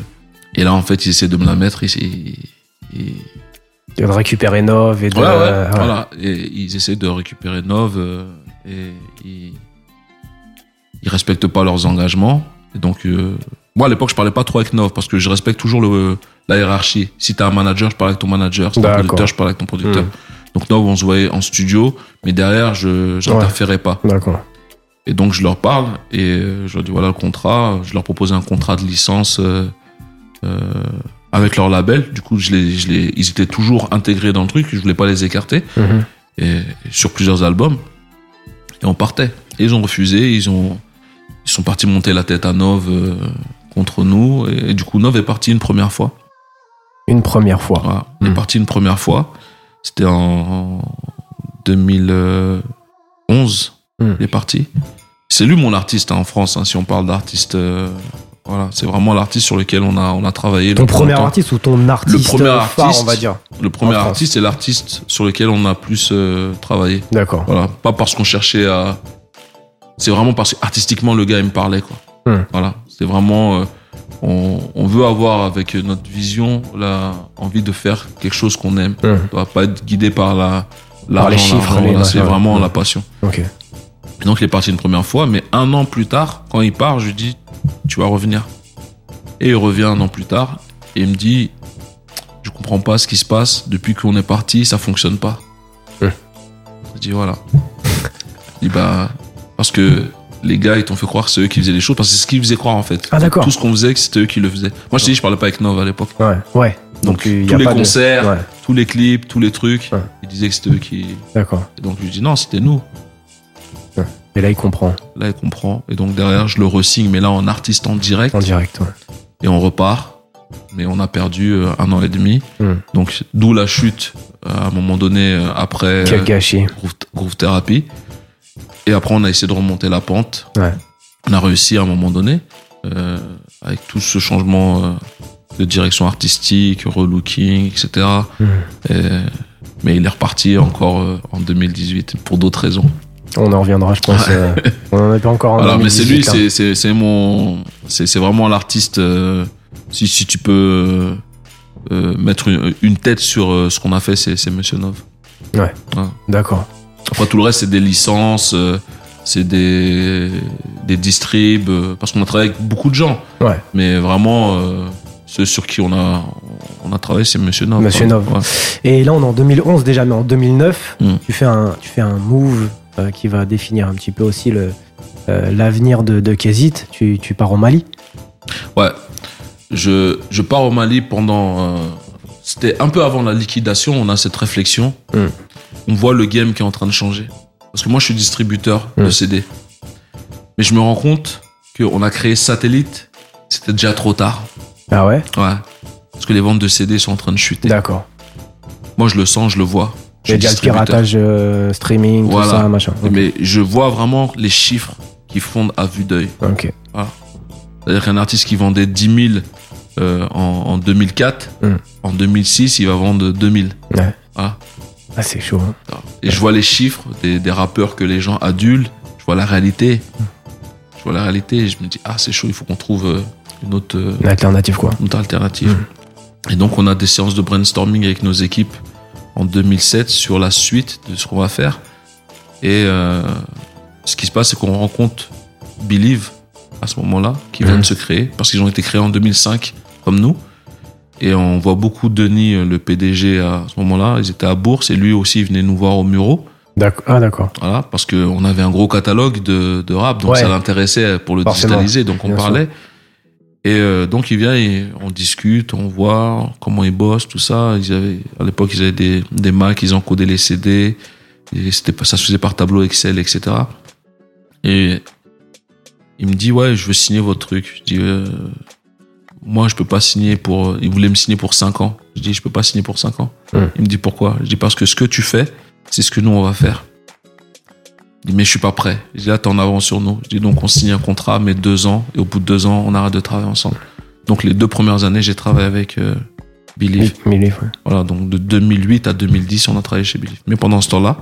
et là en fait ils essaient de me la mettre. Ils, ils, De récupérer Nov et de. Ouais, ouais, ouais. voilà. Et ils essaient de récupérer Nov euh, et ils, ils respectent pas leurs engagements. Et donc, euh, moi à l'époque, je parlais pas trop avec Nov parce que je respecte toujours le, la hiérarchie. Si t'as un manager, je parle avec ton manager. Si t'as un producteur, je parle avec ton producteur. Hmm. Donc Nov, on se voyait en studio, mais derrière, je j'interférais pas. D'accord. Et donc je leur parle et euh, je leur dis voilà le contrat. Je leur proposais un contrat de licence euh, euh, avec leur label. Du coup, je les, je les, ils étaient toujours intégrés dans le truc. Je voulais pas les écarter Mhm. et, sur plusieurs albums. Et on partait. Et ils ont refusé. Ils ont, ils sont partis monter la tête à Nov euh, contre nous. Et, du coup, Nov est parti une première fois. Une première fois. Voilà. Il Hmm. est parti une première fois. C'était en 2011. Hmm. Il est parti. C'est lui mon artiste hein, en France. hein, si on parle d'artiste, euh, voilà, c'est vraiment l'artiste sur lequel on a on a travaillé. Ton le premier artiste ou ton artiste premier phare, artiste. on va dire. Le premier artiste est l'artiste sur lequel on a plus euh, travaillé. D'accord. Voilà, pas parce qu'on cherchait à. C'est vraiment parce qu'artistiquement le gars il me parlait quoi. Hmm. Voilà, c'est vraiment. euh, on, on veut avoir avec notre vision la envie de faire quelque chose qu'on aime. On doit pas être guidé par la Par les chiffres, c'est vraiment la passion. Ok. Et donc il est parti une première fois, mais un an plus tard, quand il part, je lui dis tu vas revenir. Et il revient un an plus tard et il me dit je comprends pas ce qui se passe depuis qu'on est parti, ça fonctionne pas. Je dis voilà. Je dis bah parce que les gars ils t'ont fait croire que c'est eux qui faisaient les choses parce que c'est ce qu'ils faisaient croire en fait. Ah, d'accord. Tout ce qu'on faisait c'était eux qui le faisaient. Moi je te dis je parlais pas avec Nov à l'époque. Ouais. Ouais. Donc, y tous les de- concerts, Ouais. tous les clips, tous les trucs, Ouais. ils disaient que c'était eux qui. D'accord. Et donc je lui dis non c'était nous. Et là, il comprend Là, il comprend. Et donc, derrière, je le resigne, mais là, en artiste en direct. en direct. ouais. Et on repart. Mais on a perdu euh, un an et demi. Hmm. Donc, d'où la chute, euh, à un moment donné, euh, après Quel gâchis. groove, groove Therapy. Et après, on a essayé de remonter la pente. Ouais. On a réussi à un moment donné, euh, avec tout ce changement euh, de direction artistique, relooking, etc. Et- mais il est reparti encore euh, en 2018 pour d'autres raisons. On en reviendra, je pense. on en a pas encore en Voilà, mais c'est lui, 2018, hein. c'est mon, vraiment l'artiste. si si tu peux mettre une, une tête sur ce qu'on a fait, c'est Monsieur Nov. D'accord. Après tout le reste, c'est des licences, euh, c'est des des distribs, euh, parce qu'on a travaillé avec beaucoup de gens. Ouais. Mais vraiment, euh, ceux sur qui on a on a travaillé, c'est Monsieur Nov. Monsieur. Nov. Ouais. Et là, on est en 2011 déjà, mais en 2009, Hmm. tu fais un, tu fais un move euh, qui va définir un petit peu aussi le euh, l'avenir de, de. Tu, tu pars au Mali? Ouais. Je, je pars au Mali pendant. C'était un peu avant la liquidation, on a cette réflexion. Mm. On voit le game qui est en train de changer. Parce que moi, je suis distributeur de Mm. CD. Mais je me rends compte qu'on a créé Satellite, c'était déjà trop tard. Ah ouais? Ouais. Parce que les ventes de CD sont en train de chuter. D'accord. Moi, je le sens, je le vois. Il y a déjà le piratage euh, streaming, Voilà. tout ça, machin. Mais je vois vraiment les chiffres qui fondent à vue d'œil. Ok. C'est-à-dire qu'un artiste qui vendait 10 000 euh, en, en 2004, Mm. en 2006, il va vendre 2000. Ouais. Voilà. Ah, c'est chaud. hein. Et je vois les chiffres des, des rappeurs que les gens adulent, je vois la réalité. Je vois la réalité et je me dis, ah, c'est chaud, il faut qu'on trouve euh, une autre, euh, Une alternative, quoi. une autre alternative. Et donc, on a des séances de brainstorming avec nos équipes en 2007 sur la suite de ce qu'on va faire. Et euh, ce qui se passe, c'est qu'on rencontre Believe à ce moment-là, qui vient Mhm. de se créer, parce qu'ils ont été créés en 2005, comme nous. Et on voit beaucoup Denis, euh, le PDG, à ce moment-là. Ils étaient à Bourse et lui aussi, il venait nous voir au Muro. D'accord. Ah, d'accord. Voilà, parce qu'on avait un gros catalogue de, de rap, donc Ouais. ça l'intéressait pour le Forcément, digitaliser, donc on bien parlait. Et euh, donc il vient et on discute, on voit comment ils bossent, tout ça. Ils avaient, à l'époque, ils avaient des, des Mac, ils encodaient les CD, et c'était ça se faisait par tableau Excel, etc. Et il me dit ouais, je veux signer votre truc. Je dis euh, moi je peux pas signer pour. Il voulait me signer pour 5 ans. Je dis je peux pas signer pour 5 ans. Il me dit pourquoi? Je dis parce que ce que tu fais, c'est ce que nous on va faire. Il dit mais je suis pas prêt. Je dis là t'es en avance sur nous. Je dis donc on signe un contrat mais deux ans et au bout de deux ans on arrête de travailler ensemble. Donc les deux premières années j'ai travaillé avec euh, Believe. Mille, ouais. Voilà donc de 2008 à 2010 on a travaillé chez Believe. Mais pendant ce temps-là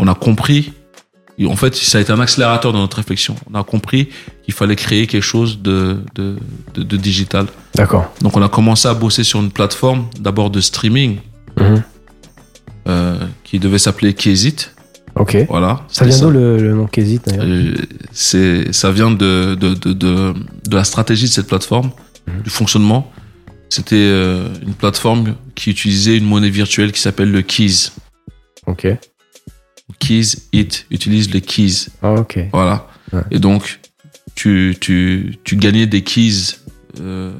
on a compris en fait, ça a été un accélérateur dans notre réflexion. On a compris qu'il fallait créer quelque chose de, de, de, de digital. D'accord. Donc, on a commencé à bosser sur une plateforme, d'abord de streaming, Mhm. euh, qui devait s'appeler Kezit. Ok. Voilà. Ça vient d'où le, le nom Kézit Euh, c'est ça vient de la stratégie de cette plateforme Mhm. du fonctionnement c'était euh, une plateforme qui utilisait une monnaie virtuelle qui s'appelle le Keys Ok. Keys It utilise le Keys Ah, ok. voilà Ouais. et donc tu tu tu gagnais des keys euh,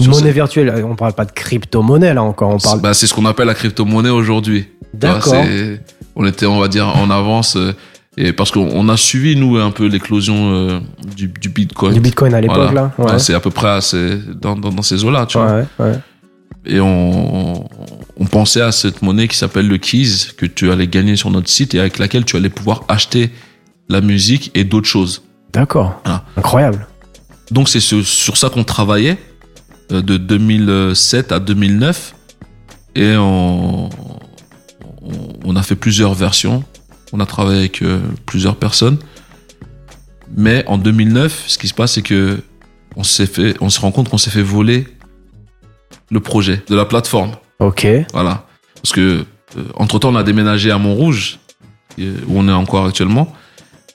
Monnaie cette- virtuelle, on parle pas de crypto-monnaie là encore, on parle. bah, c'est ce qu'on appelle la crypto-monnaie aujourd'hui vois, D'accord. c'est- on était on va dire en avance euh, et parce qu'on on a suivi nous un peu l'éclosion euh, du, du Bitcoin Du bitcoin à l'époque Voilà. là Ouais. C'est à peu près à ces- dans, dans, dans ces eaux-là, tu vois. ouais, ouais. Et on, on pensait à cette monnaie qui s'appelle le Keys, que tu allais gagner sur notre site et avec laquelle tu allais pouvoir acheter la musique et d'autres choses. D'accord. Ah. Incroyable. Donc c'est sur, ça qu'on travaillait euh, de 2007 à 2009 et on, on, on a fait plusieurs versions. On a travaillé avec euh, plusieurs personnes. Mais en 2009, ce qui se passe, c'est que on s'est fait, on se rend compte qu'on s'est fait voler le projet de la plateforme. Ok. Voilà. Parce que entre temps, on a déménagé à Montrouge, euh, où on est encore actuellement.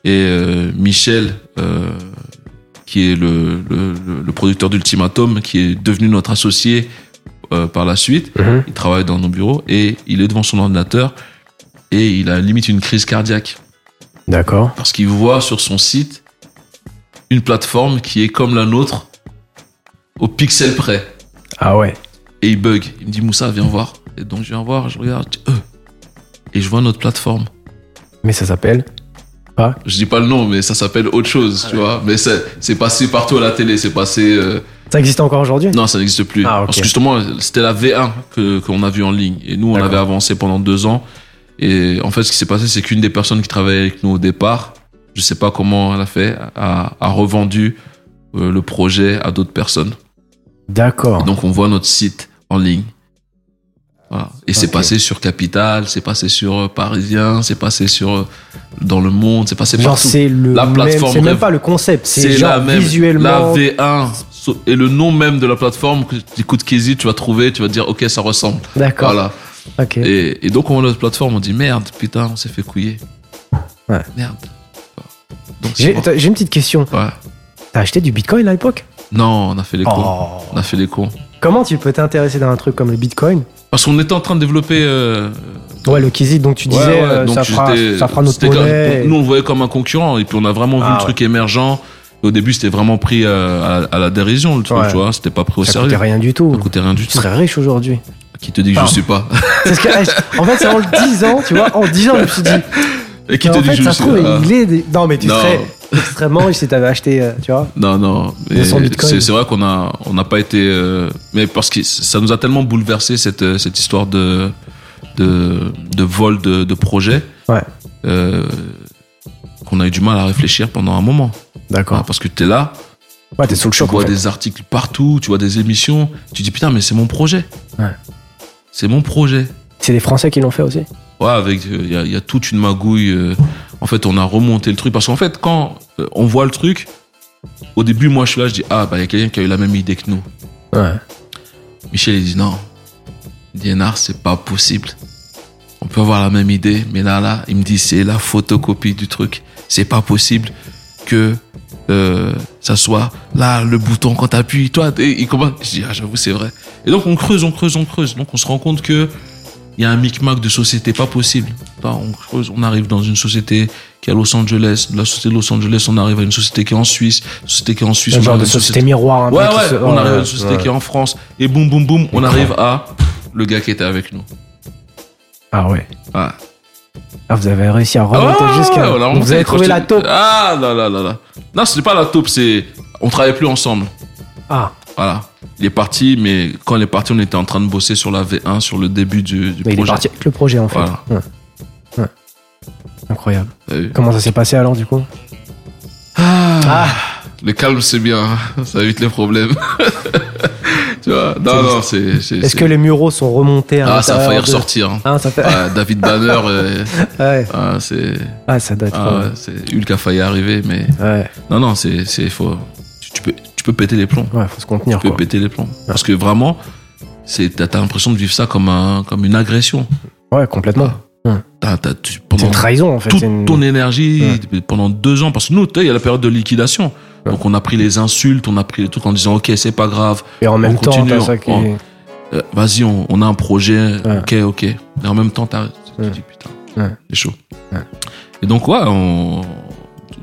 Et euh, Michel, euh, qui est le, le, le- le producteur d'Ultimatum, qui est devenu notre associé euh, par la suite, Mhm. il travaille dans nos bureaux et il est devant son ordinateur et il a limite une crise cardiaque D'accord. parce qu'il voit sur son site une plateforme qui est comme la nôtre au pixel près Ah ouais. Et il bug. Il me dit Moussa, viens voir. Et donc je viens voir, je regarde, je dis, Euh. et je vois notre plateforme. Mais ça s'appelle Je dis pas le nom, mais ça s'appelle autre chose, tu vois. Mais c'est c'est passé partout à la télé, c'est passé. euh, Ça existe encore aujourd'hui? Non, ça n'existe plus. Ah. Parce que justement, c'était la V1 que qu'on a vue en ligne. Et nous, on avait avancé pendant deux ans. Et en fait, ce qui s'est passé, c'est qu'une des personnes qui travaillait avec nous au départ, je sais pas comment elle a fait, a, a revendu euh, le projet à d'autres personnes. D'accord. Donc, on voit notre site en ligne. Voilà. Et c'est passé sur Capital, c'est passé sur euh, Parisien, c'est passé sur euh, dans le monde, c'est passé Genre partout. c'est le La même, plateforme c'est même pas le concept, c'est C'est genre la même, visuellement. la V1 so- et le nom même de la plateforme que tu écoutes Kezi, tu vas trouver, tu vas dire ok ça ressemble. D'accord. Voilà. Ok. Et, et donc on voit notre plateforme, on dit merde, putain, on s'est fait couiller. Ouais. Merde. J'ai une petite question. Ouais. T'as acheté du bitcoin à l'époque? Non, on a fait les cons. Oh. On a fait les cons. Comment tu peux t'intéresser dans un truc comme le bitcoin Parce qu'on était en train de développer. euh, Ouais, le Kizit, donc tu disais, ouais, ouais, euh, donc ça, fera, ça fera notre monnaie. Nous on le voyait comme un concurrent et puis on a vraiment vu Ah le ouais. truc émergent. Et au début c'était vraiment pris euh, à, à la dérision le truc, tu vois, c'était pas pris au ça sérieux. coûtait rien du tout. Ça coûtait rien du Tu tout. serais riche aujourd'hui. Qui te dit que je suis pas que- eh, en fait, c'est en le disant, tu vois, en le disant, je me suis dit. Et qui te dit fait, que je ça il est. des- Non, mais tu Non. serais extrêmement riche si t'avais acheté, euh, tu vois. Non, non. mais 200 bitcoins. C'est vrai qu'on a, on n'a pas été, euh, mais parce que ça nous a tellement bouleversé cette, euh, cette histoire de, de, de vol de, de projet, Ouais. euh, qu'on a eu du mal à réfléchir pendant un moment. D'accord. Ah, parce que tu es là, Ouais, t'es sous le tu choc. en vois fait. des articles partout, tu vois des émissions, tu dis putain, mais c'est mon projet. Ouais. C'est mon projet. C'est des Français qui l'ont fait aussi. Ouais, avec il y a toute une magouille. En fait, on a remonté le truc parce qu'en fait, quand euh, on voit le truc, au début, moi, je suis là, je dis ah bah il y a quelqu'un qui a eu la même idée que nous. Ouais. Michel il dit non, DNR c'est pas possible. On peut avoir la même idée, mais là là, il me dit c'est la photocopie du truc. C'est pas possible que euh, ça soit là le bouton quand t'appuies. Toi, et il commence. Je dis ah j'avoue c'est vrai. Et donc on creuse, on creuse, on creuse. Donc on se rend compte que il y a un micmac de société pas possible. On arrive dans une société qui est à Los Angeles. De la société de Los Angeles, on arrive à une société qui est en Suisse. Une société qui est en Suisse. Un genre de société miroir un Ouais, peu. ouais, se- on arrive à une société ouais. qui est en France. Et boum, boum, boum, on arrive à le gars qui était avec nous. Ah ouais. Ouais. Ah, vous avez réussi à Ah remonter ouais, jusqu'à. vous avez trouvé la taupe. Ah là là là là. Non, c'était pas la taupe, c'est. On travaillait plus ensemble. Ah, Voilà. Il est parti, mais quand il est parti, on était en train de bosser sur la V1, sur le début du, du mais il est projet. parti avec le projet en fait. Voilà. Ouais. Ouais. Incroyable. Comment ça s'est passé alors du coup? Ah. Ah, le calme, c'est bien. hein. Ça évite les problèmes. tu vois Non, non, c'est. Est-ce que les muraux sont remontés à Ah, ça a failli de- ressortir. hein. Ah, ça fait. Ah, David Banner, euh, Ouais. ah, c'est. Ah, ça date. Ah, ouais, c'est Hulk a failli arriver, mais. Ouais. Non, non, c'est. c'est faut... tu, tu peux, peux péter les plombs. Ouais, faut se contenir. Tu peux Quoi. péter les plombs. Parce que vraiment, c'est, t'as, l'impression de vivre ça comme, un, comme une agression. Ouais, complètement. Tu- C'est une trahison en fait. toute une- ton énergie pendant deux ans. Parce que nous, il y a la période de liquidation. Ouais. Donc on a pris les insultes, on a pris les trucs en disant ok c'est pas grave, Et en même on temps, continue, ça qui. on- Euh, vas-y on, on a un projet, Ouais. ok ok. Et en même temps tu dis putain, c'est chaud. Et donc ouais, on,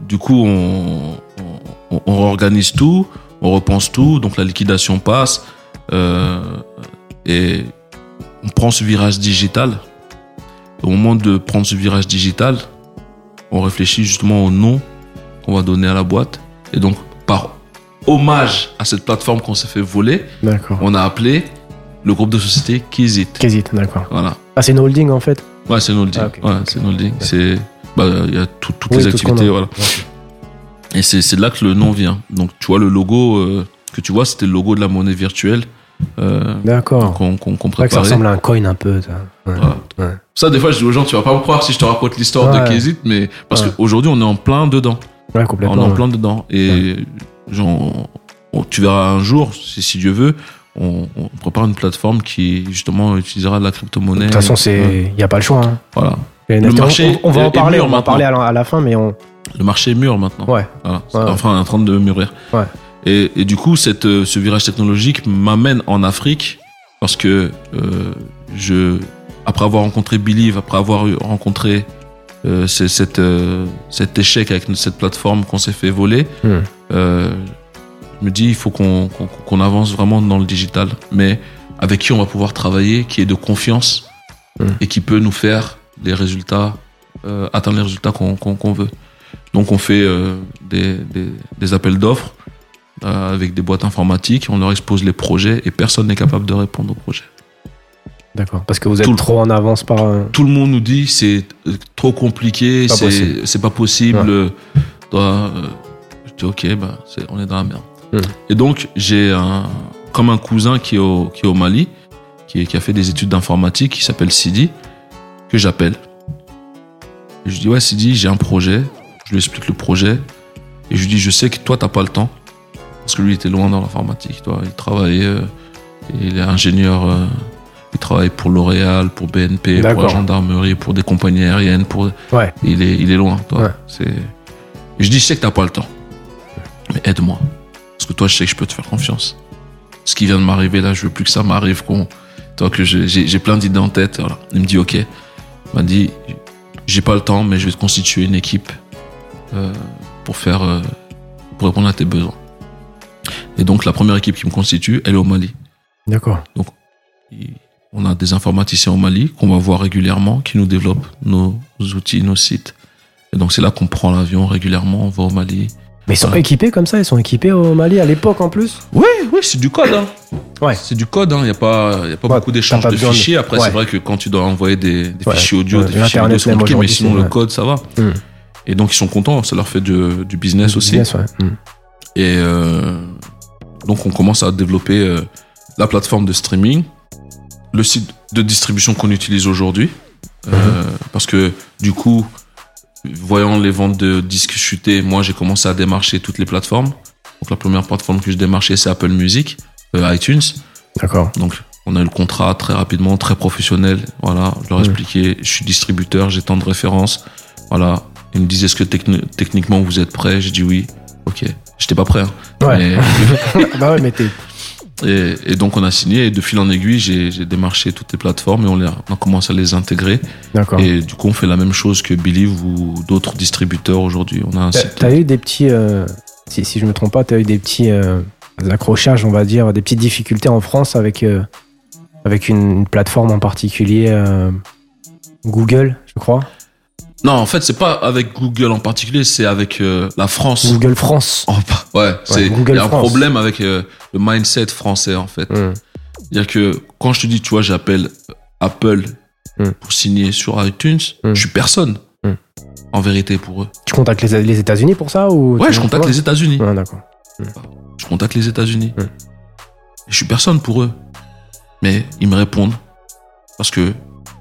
du coup on, on, on réorganise tout, on repense tout, donc la liquidation passe euh, et on prend ce virage digital. Au moment de prendre ce virage digital, on réfléchit justement au nom qu'on va donner à la boîte. Et donc, par hommage à cette plateforme qu'on s'est fait voler, on a appelé le groupe de société Kizit. Kizit, d'accord. Voilà. Ah, c'est une holding en fait. Ouais, c'est une holding. Ah. Ouais, c'est une holding. C'est, bah, il y a tout- toutes Oui, les tout activités, voilà. Et c'est, de là que le nom vient. Donc, tu vois, le logo euh, que tu vois, c'était le logo de la monnaie virtuelle euh, D'accord. qu'on, C'est vrai que ça préparait. ressemble à un coin un peu. Ça, Ouais. Voilà. Ouais. Ça, des fois, je dis aux gens, tu vas pas me croire si je te raconte l'histoire Ouais. de Kizit, mais parce qu'aujourd'hui, on est en plein dedans. Ouais, On est complètement. en plein dedans. Et genre, on- tu verras un jour, si, si Dieu veut, on, on prépare une plateforme qui, justement, utilisera de la crypto-monnaie. De toute façon, il y a pas le choix. Hein. Voilà. Le marché on, on va en parler, on va en parler à la, à la fin, mais on. Le marché est mûr maintenant. Ouais. Voilà. C'est Ouais. Enfin, en train de mûrir. Ouais. Et, et du coup, cette, euh, ce virage technologique m'amène en Afrique parce que euh, je, après avoir rencontré Believe, après avoir rencontré euh, cette, euh, cet échec avec cette plateforme qu'on s'est fait voler, Hmm. je me dis il faut qu'on avance vraiment dans le digital, mais avec qui on va pouvoir travailler, qui est de confiance Hmm. et qui peut nous faire des résultats, atteindre les résultats qu'on veut. Donc on fait euh, des, des, des appels d'offres euh, avec des boîtes informatiques, on leur expose les projets et personne n'est capable de répondre aux projets. D'accord. Parce que vous êtes Tout le- trop en avance par. euh, Tout le monde nous dit c'est trop compliqué, c'est pas possible. Ouais. euh, je dis ok, bah, on est dans la merde. Hmm. Et donc j'ai un comme un cousin qui est au, qui est au Mali, qui, est- qui a fait des études d'informatique, qui s'appelle Sidi, que j'appelle. Je dis ouais Sidi, j'ai un projet. Je lui explique le projet et je lui dis je sais que toi t'as pas le temps parce que lui il était loin dans l'informatique. Toi, il travaillait, euh, il est ingénieur. euh, il travaille pour L'Oréal, pour BNP, pour la gendarmerie, pour des compagnies aériennes. Pour... Ouais. Il, est, il est loin, toi. Ouais. C'est... Je dis, je sais que t'as pas le temps. Mais aide-moi. Parce que toi, je sais que je peux te faire confiance. Ce qui vient de m'arriver là, je veux plus que ça m'arrive. Qu'on... Toi, que je- j'ai, j'ai plein d'idées en tête. Voilà. Il me dit, ok. Il m'a dit, j'ai pas le temps, mais je vais te constituer une équipe euh, pour faire, euh, pour répondre à tes besoins. Et donc, la première équipe qui me constitue, elle est au Mali. D'accord. Et On a des informaticiens au Mali qu'on va voir régulièrement, qui nous développent nos outils, nos sites. Et donc c'est là qu'on prend l'avion régulièrement, on va au Mali. Mais ils sont Voilà. équipés comme ça, ils sont équipés au Mali à l'époque en plus? Oui, oui, c'est du code. Hein. Ouais. C'est du code, il n'y a pas, y a pas beaucoup d'échanges de fichiers. Après, Ouais. c'est vrai que quand tu dois envoyer des, des Ouais. fichiers audio, des fichiers l'Internet vidéo, c'est compliqué, mais sinon le code, ça va. Hmm. Et donc ils sont contents, ça leur fait du business aussi. Business, ouais. Hmm. Et euh, donc on commence à développer euh, la plateforme de streaming, le site de distribution qu'on utilise aujourd'hui, euh, parce que du coup, voyant les ventes de disques chuter, moi j'ai commencé à démarcher toutes les plateformes. Donc la première plateforme que je démarchais c'est Apple Music, iTunes. D'accord. Donc on a eu le contrat très rapidement, très professionnel. Voilà, je leur ai Mhm. expliqué, je suis distributeur, j'ai tant de références. Voilà, ils me disaient est-ce que techni- techniquement vous êtes prêt J'ai dit oui. Ok, j'étais pas prêt. hein. Ouais. Mais- bah ouais, mais t'es. et, et donc on a signé et de fil en aiguille, j'ai démarché toutes les plateformes et on, les, a- on a commencé à les intégrer. D'accord. Et du coup, on fait la même chose que Believe ou d'autres distributeurs aujourd'hui. On a un T'as- eu des petits. euh, si, si je me trompe pas, t'as eu des petits euh, accrochages, on va dire, des petites difficultés en France avec, euh, avec une, une plateforme en particulier, Google, je crois. Non, en fait, c'est pas avec Google en particulier, c'est avec euh, la France. Google France. En pa- ouais, c'est il y a un France. problème avec euh, le mindset français en fait. Hmm. C'est-à-dire que quand je te dis, tu vois, j'appelle Apple Mm. pour signer sur iTunes, Mm. je suis personne. Mm. en vérité, pour eux. Tu contactes les, les États-Unis pour ça ou Ouais, je contacte Ouais. les États-Unis. Ouais, d'accord. Je contacte les États-Unis. Hmm. Je suis personne pour eux. Mais ils me répondent. Parce que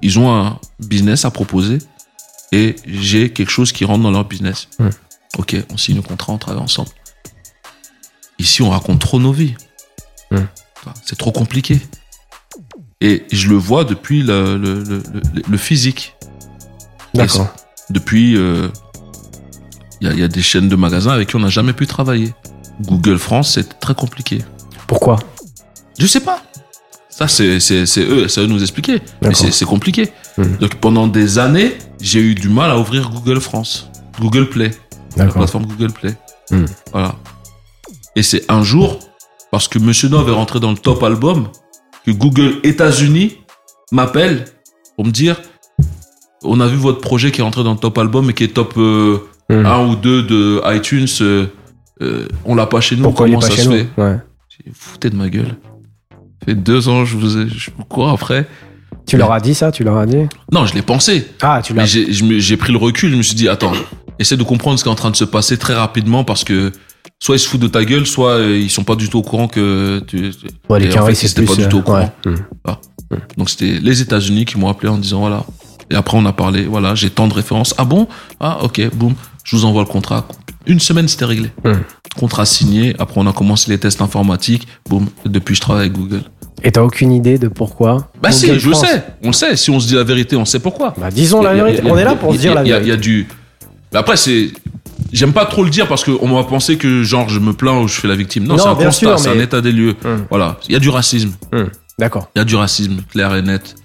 ils ont un business à proposer et j'ai quelque chose qui rentre dans leur business. Hmm. Ok, on signe le contrat, on travaille ensemble. Ici, on raconte trop nos vies. Hmm. C'est trop compliqué. Et je le vois depuis le, le, le, le- le physique. D'accord. Depuis, euh, il y, a, il y a des chaînes de magasins avec qui on n'a jamais pu travailler. Google France, c'est très compliqué. Pourquoi? Je sais pas. Ça, c'est c'est- c'est eux, eux nous expliquer. Mais c'est compliqué. Mhm. Donc pendant des années, j'ai eu du mal à ouvrir Google France, Google Play, la plateforme Google Play. Mhm. Voilà. Et c'est un jour, parce que Monsieur Nov est rentré dans le top album, que Google États-Unis m'appelle pour me dire on a vu votre projet qui est rentré dans le top album et qui est top euh, Hmm. 1 ou 2 de iTunes. euh, euh, on l'a pas chez nous. Pourquoi il est Comment pas ça chez se nous fait Ouais. J'ai Foutez de ma gueule. Ça fait deux ans, je vous, ai, je vous cours après. Tu leur as dit ça Tu leur as dit Non, je l'ai pensé. Ah, tu l'as. Mais j'ai pris le recul. Je me suis dit, attends, essaie de comprendre ce qui est en train de se passer très rapidement parce que soit ils se foutent de ta gueule, soit euh, ils sont pas du tout au courant que tu. Ouais, les en fait, plus. pas du tout au euh, courant. ouais. Donc c'était les États-Unis qui m'ont appelé en disant voilà. Et après on a parlé, voilà, j'ai tant de références. Ah bon? Ah ok, boum, je vous envoie le contrat. Une semaine c'était réglé. Hmm. Contrat signé. Après on a commencé les tests informatiques. Boum. Depuis je travaille avec Google. Et t'as aucune idée de pourquoi Bah si, Google je France. sais. On le sait. Si on se dit la vérité, on sait pourquoi. Bah, disons la vérité. On est là pour dire la a- Il y vérité. a du. Mais après c'est. J'aime pas trop le dire parce qu'on va penser que genre je me plains ou je fais la victime. Non, Non, c'est un constat, c'est mais- un état des lieux. Hmm. Voilà, il y a du racisme. D'accord. Il y a du racisme clair et net.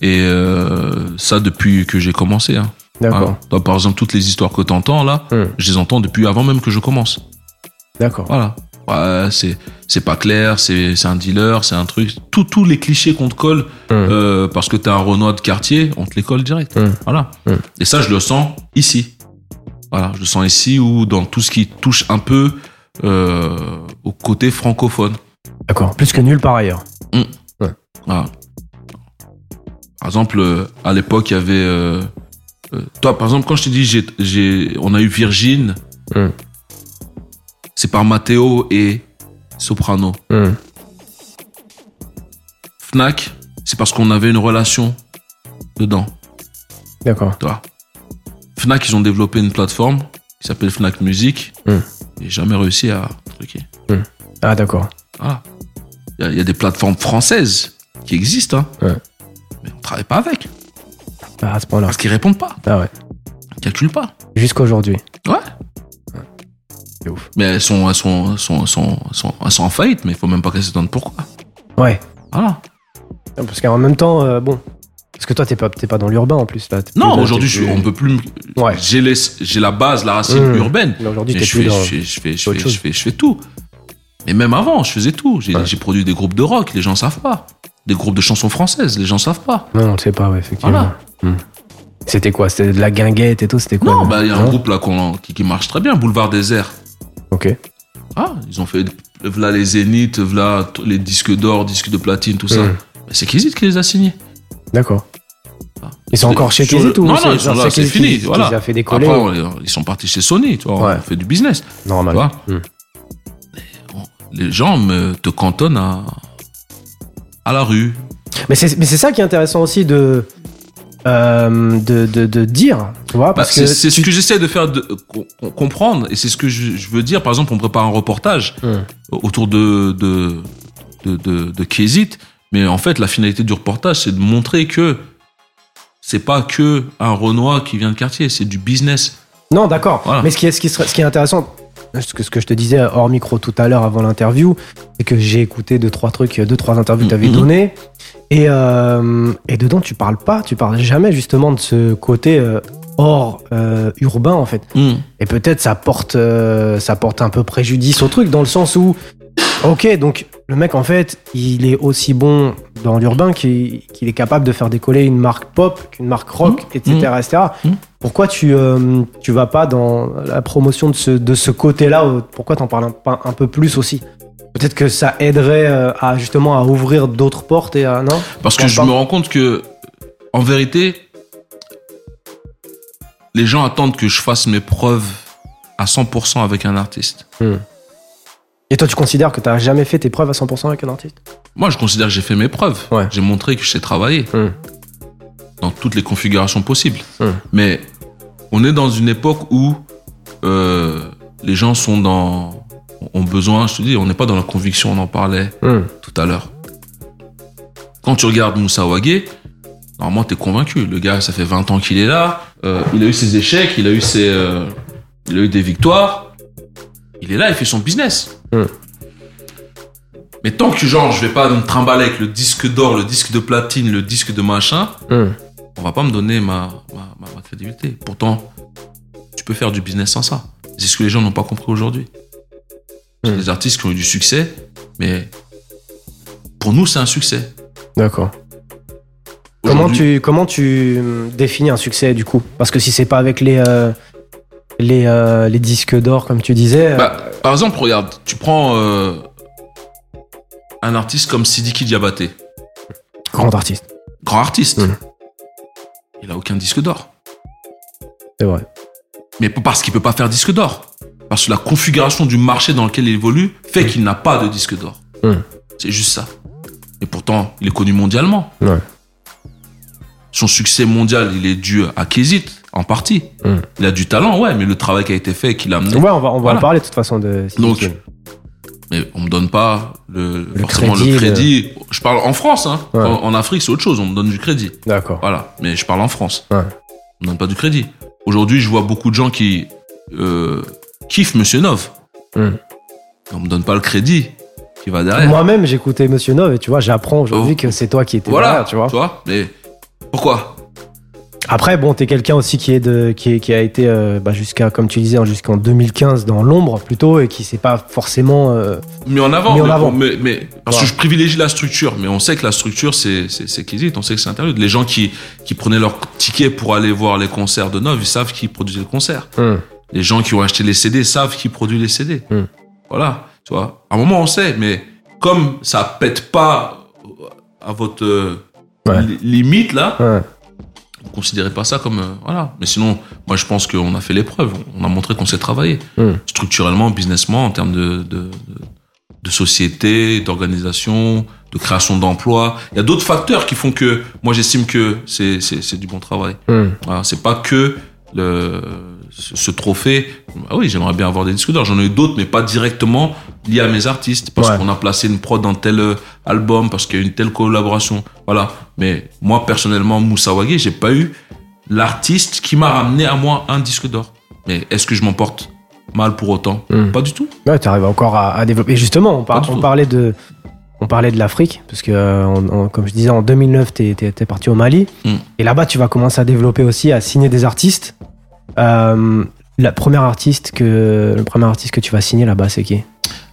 Et euh, ça depuis que j'ai commencé. Hein. D'accord. Par exemple, toutes les histoires que tu entends là, Hmm. je les entends depuis avant même que je commence. D'accord. Voilà. Ouais, c'est c'est pas clair, c'est c'est un dealer, c'est un truc. Tous tous les clichés qu'on te colle Hmm. euh, parce que t'es un Renoir de quartier, on te les colle direct. Hmm. Voilà. Hmm. Et ça, je le sens ici. Voilà, je le sens ici ou dans tout ce qui touche un peu euh, au côté francophone. D'accord. Plus que nulle part ailleurs. Voilà. Par exemple, euh, à l'époque, il y avait. euh, toi, par exemple, quand je t'ai dit, j'ai, j'ai, on a eu Virgin. C'est par Matteo et Soprano. Hmm. Fnac, c'est parce qu'on avait une relation dedans. D'accord. Toi. Fnac, ils ont développé une plateforme qui s'appelle Fnac Music. Hmm. Et jamais réussi à truquer. Ah, d'accord. Voilà. Il y a- il y, a des plateformes françaises qui existent, hein. Ouais. Mais on travaille pas avec. Ah, à ce point-là. Parce qu'ils répondent pas. Ah ouais. Ils calculent pas. Jusqu'aujourd'hui. Ouais. Ouf. Mais elles sont, elles sont, elles sont, elles sont, elles sont, elles sont en faillite, mais il faut même pas qu'elles s'étonnent pourquoi. Ouais. Voilà. Parce qu'en même temps, euh, bon. Parce que toi, t'es pas, t'es pas dans l'urbain en plus. là. Non, aujourd'hui, je plus- on peut plus. Ouais. J'ai les, j'ai la base, la racine Mmh. urbaine. Mais aujourd'hui, je fais, dans. je fais, je fais, je autre fais, chose. je fais, je fais tout. Mais même avant, je faisais tout. J'ai, Ouais. j'ai produit des groupes de rock, les gens savent pas. Des groupes de chansons françaises, les gens savent pas. Non, on le sait pas, ouais, effectivement. Hmm. C'était quoi? C'était de la guinguette et tout C'était quoi? Non, bah, il y a un Non? groupe là qu'on- qui, qui marche très bien, Boulevard Désert. Ok. Ah, ils ont fait, voilà les Zénith, voilà les disques d'or, disques de platine, tout ça. Mais c'est Kizit qui les a signés. D'accord. Ah. Ils sont encore chez Kizit le- ou Non, non, ils sont là, c'est fini. qui- voilà. a fait décoller Après, ou- on- ils sont partis chez Sony, tu vois, Ouais. on fait du business. Normal. Hmm. Les gens me, te cantonnent à, à la rue. Mais c'est mais c'est ça qui est intéressant aussi de, euh, de, de, de dire, tu vois, Bah, parce c'est que c'est ce que j'essaie de faire de, com- com- comprendre, et c'est ce que je, je veux dire. Par exemple, on prépare un reportage Hmm. autour de, de, de, de, de Kézit, mais en fait, la finalité du reportage, c'est de montrer que c'est pas que un Renoir qui vient de quartier, c'est du business. Non, d'accord. Voilà. Mais ce qui, est, ce, qui serait- ce qui est intéressant, ce que, ce que je te disais hors micro tout à l'heure avant l'interview, c'est que j'ai écouté deux, trois trucs, deux, trois interviews que tu avais Mhm. données. Et, euh, et dedans, tu parles pas, tu parles jamais justement de ce côté euh, hors euh, urbain, en fait. Hmm. Et peut-être ça porte, ça porte un peu préjudice au truc, dans le sens où, ok, donc le mec, en fait, il est aussi bon dans l'urbain qu'il est capable de faire décoller une marque pop, qu'une marque rock, Mmh. etc. etc. Mmh. Pourquoi tu, euh, tu vas pas dans la promotion de ce, de ce côté-là Pourquoi t'en parles un, pas un peu plus aussi? Peut-être que ça aiderait euh, à justement à ouvrir d'autres portes et à. Non? Parce que je me rends compte que, en vérité, les gens attendent que je fasse mes preuves à 100% avec un artiste. Et toi, tu considères que tu n'as jamais fait tes preuves à 100% avec un artiste Moi, je considère que j'ai fait mes preuves. Ouais. J'ai montré que je sais travailler Hmm. dans toutes les configurations possibles. Hmm. Mais on est dans une époque où euh, les gens sont dans ont besoin. Je te dis, on n'est pas dans la conviction. On en parlait Hmm. tout à l'heure. Quand tu regardes Moussa Ouagé, normalement, tu es convaincu. Le gars, ça fait 20 ans qu'il est là. Euh, il a eu ses échecs, il a eu ses, euh, il a eu des victoires. Il est là, il fait son business. Hmm. Mais tant que genre, je vais pas me trimballer avec le disque d'or, le disque de platine, le disque de machin, Hmm. on va pas me donner ma, ma, ma- ma crédibilité. Pourtant, tu peux faire du business sans ça. C'est ce que les gens n'ont pas compris aujourd'hui. Y a Hmm. des artistes qui ont eu du succès, mais pour nous, c'est un succès. D'accord. Comment tu, comment tu définis un succès du coup? Parce que si c'est pas avec les, euh, les, euh, les disques d'or, comme tu disais. euh, Bah, par exemple, regarde, tu prends euh, un artiste comme Sidiki Diabaté, grand artiste. grand artiste. Il a aucun disque d'or. C'est vrai. Mais parce qu'il peut pas faire disque d'or. Parce que la configuration du marché dans lequel il évolue fait qu'il n'a pas de disque d'or. Mhm. C'est juste ça. Et pourtant, il est connu mondialement. Ouais. Son succès mondial, il est dû à Kézit, en partie. Mhm. Il a du talent, ouais, mais le travail qui a été fait, qu'il a amené. Ouais, on va, on va Voilà. en parler de toute façon de Donc. Mais on me donne pas le, Le forcément crédit, le crédit. Je parle en France, hein. Ouais. En, en Afrique, c'est autre chose. On me donne du crédit. D'accord. Voilà. Mais je parle en France. Ouais. On me donne pas du crédit. Aujourd'hui, je vois beaucoup de gens qui euh, kiffent Monsieur Nov. Hmm. On me donne pas le crédit qui va derrière. Moi-même, j'écoutais Monsieur Nov et tu vois, j'apprends aujourd'hui Oh. que c'est toi qui étais voilà. derrière, tu vois. Mais pourquoi? Après, bon, t'es quelqu'un aussi qui est de, qui, est- qui a été euh, bah, jusqu'à, comme tu disais, hein, jusqu'en 2015 dans l'ombre plutôt et qui s'est pas forcément. euh, Mis en avant. Mis en mais, avant. mais- mais- parce Ouais. que je privilégie la structure. Mais on sait que la structure, c'est c'est. On sait que c'est interlude. Les gens qui qui prenaient leur ticket pour aller voir les concerts de Nov, ils savent qui produisait le concert. hum, Les gens qui ont acheté les CD savent qui produit les CD. Hmm. Voilà, tu vois. À un moment, on sait, mais comme ça pète pas à votre euh, Ouais. limite là, ouais. Ne considérez pas ça comme euh, voilà. Mais sinon, moi, je pense qu'on a fait l'épreuve. On a montré qu'on sait travailler Hmm. structurellement, businessment, en termes de de, de, société, d'organisation, de création d'emplois. Il y a d'autres facteurs qui font que moi, j'estime que c'est du bon travail. hum. Voilà, c'est pas que le, ce, trophée. Ah oui, j'aimerais bien avoir des disques d'or. J'en ai eu d'autres, mais pas directement liés à mes artistes. Parce Ouais. qu'on a placé une prod dans tel euh, album, parce qu'il y a une telle collaboration. Voilà. Mais moi, personnellement, Moussa Wagé, j'ai pas eu l'artiste qui m'a ramené à moi un disque d'or. Mais est-ce que je m'en porte mal pour autant? Hmm. Pas du tout. Ouais, tu arrives encore à, à développer. Et justement, on, par- parlait de, on parlait de l'Afrique, parce que, euh, on- on- comme je disais, en 2009, tu es, parti au Mali. Mm. Et là-bas, tu vas commencer à développer aussi, à signer des artistes. Euh, la première artiste que, le premier artiste que tu vas signer là-bas, c'est qui?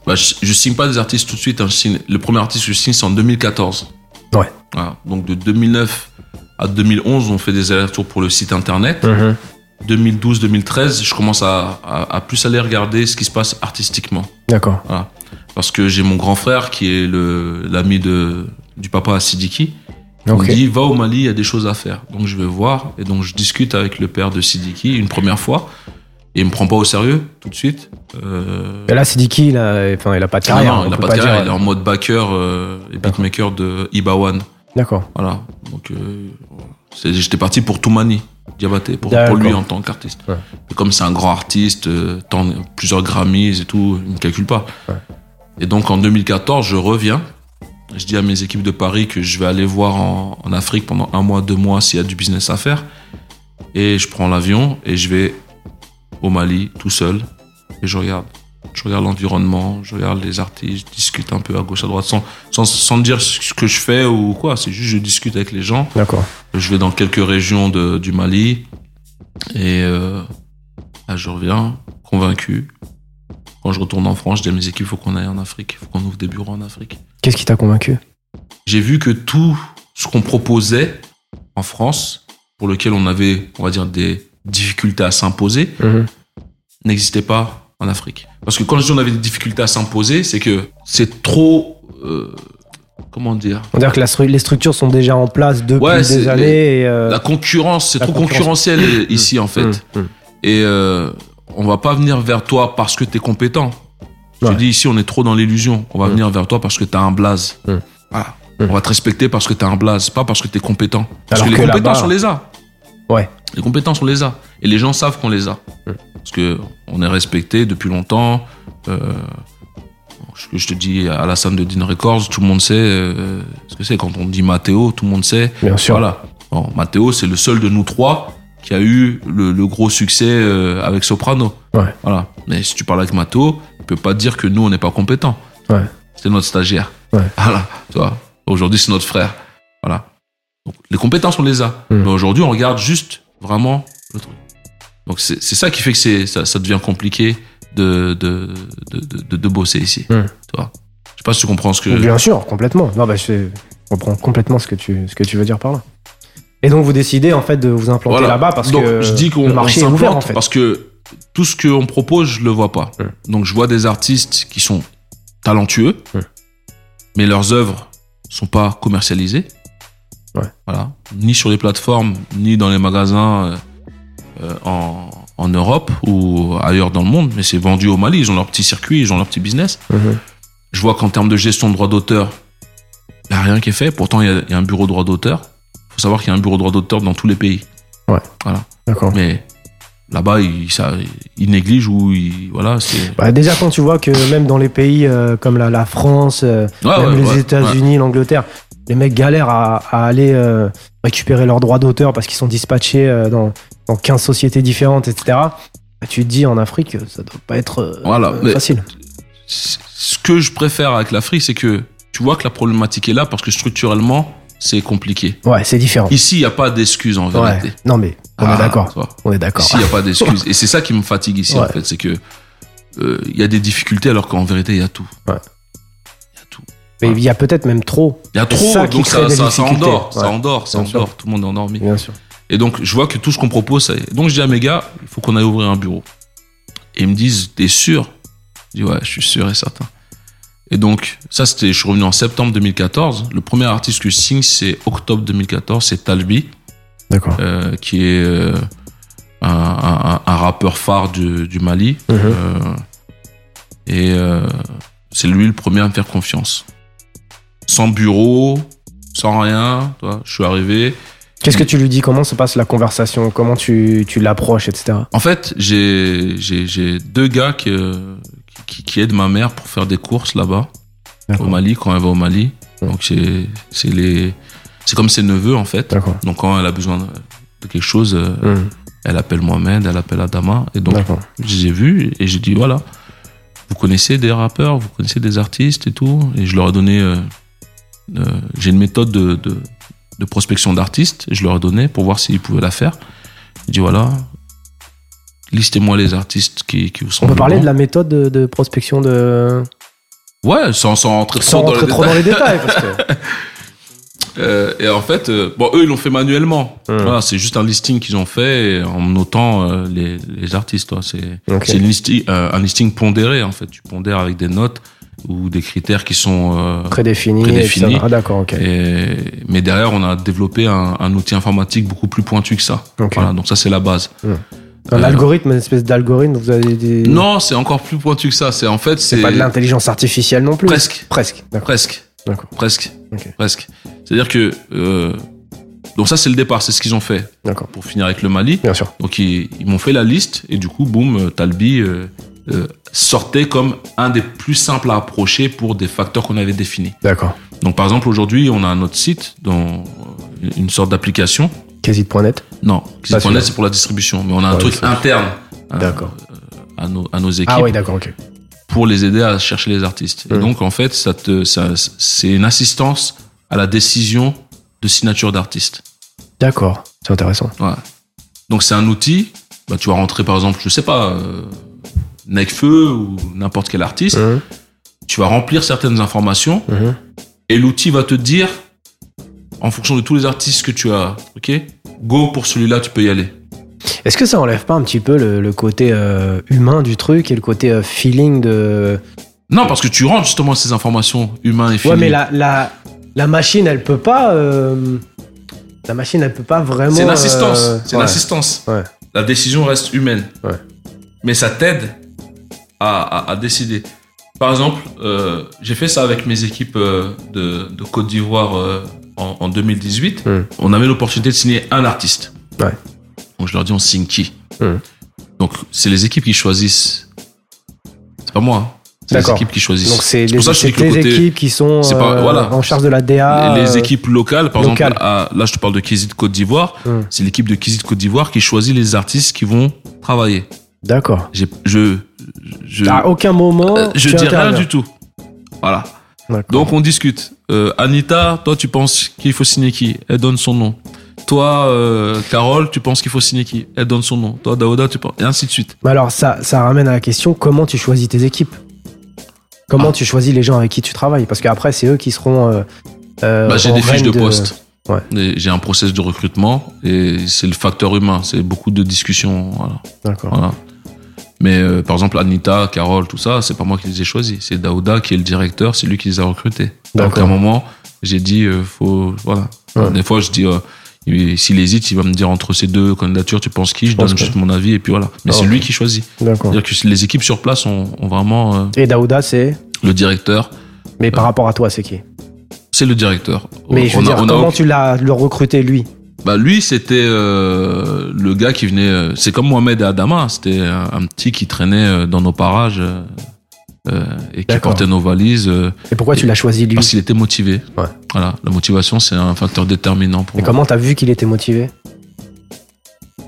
Bah, je, je signe pas des artistes tout de suite. hein. Je signe- le premier artiste que je signe, c'est en 2014. Ouais. Voilà. Donc de 2009 à 2011, on fait des allers-retours pour le site internet. 2012-2013, je commence à, à- à plus aller regarder ce qui se passe artistiquement. D'accord. Voilà. Parce que j'ai mon grand frère qui est l'ami du papa Sidiki. Il Ok. me dit va au Mali, il y a des choses à faire. Donc je vais voir et donc je discute avec le père de Sidiki une première fois. Et il me prend pas au sérieux tout de suite. Euh, Et là, Sidiki, il a, enfin, il a pas de carrière. non, on il peut pas de carrière, dire. il est en mode backer euh, et beatmaker de Ibawan. D'accord. Voilà. Donc euh, j'étais parti pour Toumani, Diabaté, pour, lui en tant qu'artiste. Ouais. Et comme c'est un grand artiste, euh, tant- plusieurs Grammys et tout, il ne calcule pas. Ouais. Et donc en 2014, je reviens. Je dis à mes équipes de Paris que je vais aller voir en, en Afrique pendant un mois, deux mois s'il y a du business à faire. Et je prends l'avion et je vais au Mali tout seul et je regarde. Je regarde l'environnement, je regarde les artistes, je discute un peu à gauche, à droite, sans, sans, sans dire ce que je fais ou quoi. C'est juste je discute avec les gens. D'accord. Je vais dans quelques régions de, du Mali et euh, là, je reviens convaincu. Quand je retourne en France, je dis à mes équipes, il faut qu'on aille en Afrique, il faut qu'on ouvre des bureaux en Afrique. Qu'est-ce qui t'a convaincu? J'ai vu que tout ce qu'on proposait en France, pour lequel on avait, on va dire, des difficultés à s'imposer, Mhm. n'existait pas en Afrique. Parce que quand je dis on avait des difficultés à s'imposer, c'est que c'est trop, euh, comment dire? On dirait que la stru- les structures sont déjà en place depuis Ouais, des les- années. et, euh, La concurrence, c'est trop concurrence. concurrentiel euh, ici en fait. hum, hum. Et euh, on va pas venir vers toi parce que tu es compétent. Je Ouais. dis ici, on est trop dans l'illusion. On va Mm. venir vers toi parce que tu as un blaze. Mm. Voilà. Mm. On va te respecter parce que tu as un blaze, pas parce que tu es compétent. Parce Alors que les que compétences, on les a. Ouais. Les compétences, on les a. Et les gens savent qu'on les a. Mm. Parce que on est respecté depuis longtemps. Euh, je, je te dis, à la scène de Dean Records, tout le monde sait euh, ce que c'est. Quand on dit Mathéo, tout le monde sait. Bien sûr. Voilà. Bon, Matteo, c'est le seul de nous trois qui a eu le, le gros succès euh, avec Soprano. Ouais. Voilà. Mais si tu parles avec Matteo, il peut pas dire que nous, on n'est pas compétents. Ouais. C'est notre stagiaire. Ouais. Voilà. Tu vois. Aujourd'hui, c'est notre frère. Voilà. Donc, les compétences, on les a. Mm. Mais aujourd'hui, on regarde juste vraiment le truc. Donc, c'est ça qui fait que ça, ça devient compliqué de, de, de, de, de bosser ici. Mm. Tu vois. Je sais pas si tu comprends ce que. Bien sûr, complètement. Non, bah, je comprends complètement ce que, tu, ce que tu veux dire par là. Et donc, vous décidez en fait de vous implanter Voilà. là-bas parce Donc, que je dis qu'on le marché on est ouvert en fait. parce que tout ce qu'on propose, je le vois pas. Donc je vois des artistes qui sont talentueux, mais leurs œuvres sont pas commercialisées. Ouais. Voilà, ni sur les plateformes, ni dans les magasins euh, euh, en, en Europe ou ailleurs dans le monde, mais c'est vendu au Mali. Ils ont leur petit circuit, ils ont leur petit business. Mhm. Je vois qu'en termes de gestion de droits d'auteur, il n'y a rien qui est fait. Pourtant, il y a- il y, a un bureau de droits d'auteur. Il faut savoir qu'il y a un bureau de droits d'auteur dans tous les pays. D'accord. Mais là-bas, ils, négligent ou ils, voilà. Bah, déjà, quand tu vois que même dans les pays euh, comme la, la France, euh, Ouais, même ouais, les ouais, États-Unis, l'Angleterre, les mecs galèrent à, à aller euh, récupérer leurs droits d'auteur parce qu'ils sont dispatchés dans, dans 15 sociétés différentes, etc. Bah, tu te dis en Afrique, ça doit pas être Voilà, facile. Ce que je préfère avec l'Afrique, c'est que tu vois que la problématique est là parce que structurellement, c'est compliqué. Ouais, c'est différent. Ici, il n'y a pas d'excuses en vérité. Ouais. Non, mais on Ah, est d'accord. tu vois. On est d'accord. Ici, il n'y a pas d'excuses. Et c'est ça qui me fatigue ici, en fait. C'est que euh, il y a des difficultés alors qu'en vérité, il y a tout. Ouais. Il y a tout. Mais il y a peut-être même trop. Il y a trop, ça donc ça, ça, endort. Ça endort, ça sûr. endort. Tout le monde est endormi. Bien sûr. Et donc, je vois que tout ce qu'on propose, ça y est. Donc, je dis à mes gars, il faut qu'on aille ouvrir un bureau. Et ils me disent, t'es sûr? Je dis, ouais, je suis sûr et certain. Et donc, ça, c'était, je suis revenu en septembre 2014. Le premier artiste que je signe, c'est octobre 2014, c'est Talbi, D'accord. euh, qui est euh, un, un- un rappeur phare du, du Mali. Mhm. Euh, et c'est lui le premier à me faire confiance. Sans bureau, sans rien, tu vois, je suis arrivé. Qu'est-ce que tu lui dis? Comment se passe la conversation? Comment tu, tu l'approches, etc. En fait, j'ai j'ai j'ai deux gars qui, euh, qui qui aident ma mère pour faire des courses là-bas au Mali quand elle va au Mali. Donc c'est les c'est comme ses neveux en fait. Donc quand elle a besoin de, quelque chose, euh, Mhm. elle appelle Mohamed, elle appelle Adama et donc D'accord. je les ai vus et j'ai dit voilà, vous connaissez des rappeurs, vous connaissez des artistes et tout et je leur ai donné euh, euh, j'ai une méthode de, de de prospection d'artistes je leur ai donné pour voir s'ils pouvaient la faire. J'ai dit voilà, listez-moi les artistes qui, qui vous sont On peut parler de la méthode de, de prospection de. Ouais, sans, sans rentrer Sans trop, dans, les trop dans détails. les détails. Parce que... Euh, et en fait, euh, bon, eux, ils l'ont fait manuellement. Hmm. Voilà, c'est juste un listing qu'ils ont fait en notant euh, les, les artistes. toi. C'est Ok. c'est une listi- euh, un listing pondéré, en fait. Tu pondères avec des notes ou des critères qui sont... euh, Prédéfini. Prédéfini. etc. Ah, d'accord, ok. et- mais derrière, on a développé un, un outil informatique beaucoup plus pointu que ça. Voilà, donc ça, c'est la base. Un Euh, algorithme, une espèce d'algorithme, vous avez des. Non, c'est encore plus pointu que ça. C'est en fait, C'est pas de l'intelligence artificielle non plus. presque, Presque. Presque, D'accord. presque. C'est-à-dire que... euh, donc ça, c'est le départ. C'est ce qu'ils ont fait D'accord. pour finir avec le Mali. Bien sûr. Donc ils, ils m'ont fait la liste et du coup, boum, euh, Talbi euh, euh, sortait comme un des plus simples à approcher pour des facteurs qu'on avait définis. D'accord. Donc par exemple, aujourd'hui, on a un autre site, dans une sorte d'application. Quasi.net. Non. Kizit.net, c'est pour la distribution, mais on a un Ouais, truc interne euh, D'accord. à, nos, à nos équipes Ah oui, d'accord, ok. pour les aider à chercher les artistes. Et Mhm. donc en fait, ça te, ça, c'est une assistance à la décision de signature d'artiste. D'accord. C'est intéressant. Ouais. Donc c'est un outil. Bah, tu vas rentrer par exemple, je sais pas, euh, Necfeu ou n'importe quel artiste. Mhm. Tu vas remplir certaines informations Mhm. et l'outil va te dire, en fonction de tous les artistes que tu as, ok, go pour celui-là, tu peux y aller. Est-ce que ça enlève pas un petit peu le, le côté euh, humain du truc et le côté euh, feeling de. Non, parce que tu rentres justement ces informations humains et Ouais, feeling. mais la, la, la machine, elle peut pas. euh, la machine, elle peut pas vraiment. C'est une assistance. euh, c'est une ouais. assistance. Ouais. La décision reste humaine. Ouais. Mais ça t'aide à, à- à décider. Par exemple, j'ai fait ça avec mes équipes de, de Côte d'Ivoire en, en 2018. Mm. On avait l'opportunité de signer un artiste. Ouais. Donc je leur dis on signe qui Mm. Donc c'est les équipes qui choisissent. C'est pas moi. hein. C'est les équipes qui choisissent. Donc c'est les, ça les côté- équipes qui sont pas- euh, voilà. en charge de la DA. les euh, équipes locales, par locales. exemple, à- là je te parle de Kizit Côte d'Ivoire, Mm. c'est l'équipe de Kizit Côte d'Ivoire qui choisit les artistes qui vont travailler. D'accord. Je, je, À aucun moment. euh, je dis rien du tout. Voilà. Donc on discute. Euh, Anita, toi tu penses qu'il faut signer qui? Elle donne son nom. Toi, euh, Carole, tu penses qu'il faut signer qui? Elle donne son nom. Toi, Daouda, tu penses et ainsi de suite. Mais alors, ça, ça ramène à la question comment tu choisis tes équipes? Comment Ah. tu choisis les gens avec qui tu travailles? Parce qu'après, c'est eux qui seront. euh, Bah, j'ai des fiches de poste. Ouais. J'ai un process de recrutement et c'est le facteur humain. C'est beaucoup de discussions. Voilà. D'accord. Voilà. Mais euh, par exemple, Anita, Carole, tout ça, c'est pas moi qui les ai choisis. C'est Daouda qui est le directeur, c'est lui qui les a recrutés. Donc à un moment, j'ai dit, euh, faut. Voilà. Ouais. Des fois, je dis, euh, il- s'il hésite, il va me dire entre ces deux candidatures, tu penses qui Je pense donne que- juste mon avis et puis voilà. Mais Ah, c'est lui qui choisit. D'accord. C'est-à-dire que les équipes sur place ont, ont vraiment Et Daouda, c'est. le directeur. Mais par rapport à toi, c'est qui? C'est le directeur. Mais je veux dire, a comment tu l'as le recruté, lui? Bah lui, c'était euh, le gars qui venait. euh, c'est comme Mohamed et Adama. C'était un, un petit qui traînait euh, dans nos parages et qui portait nos valises Et pourquoi tu l'as choisi, lui parce qu'il était motivé. Ouais. Voilà, la motivation, c'est un facteur déterminant pour Et moi. comment t'as vu qu'il était motivé?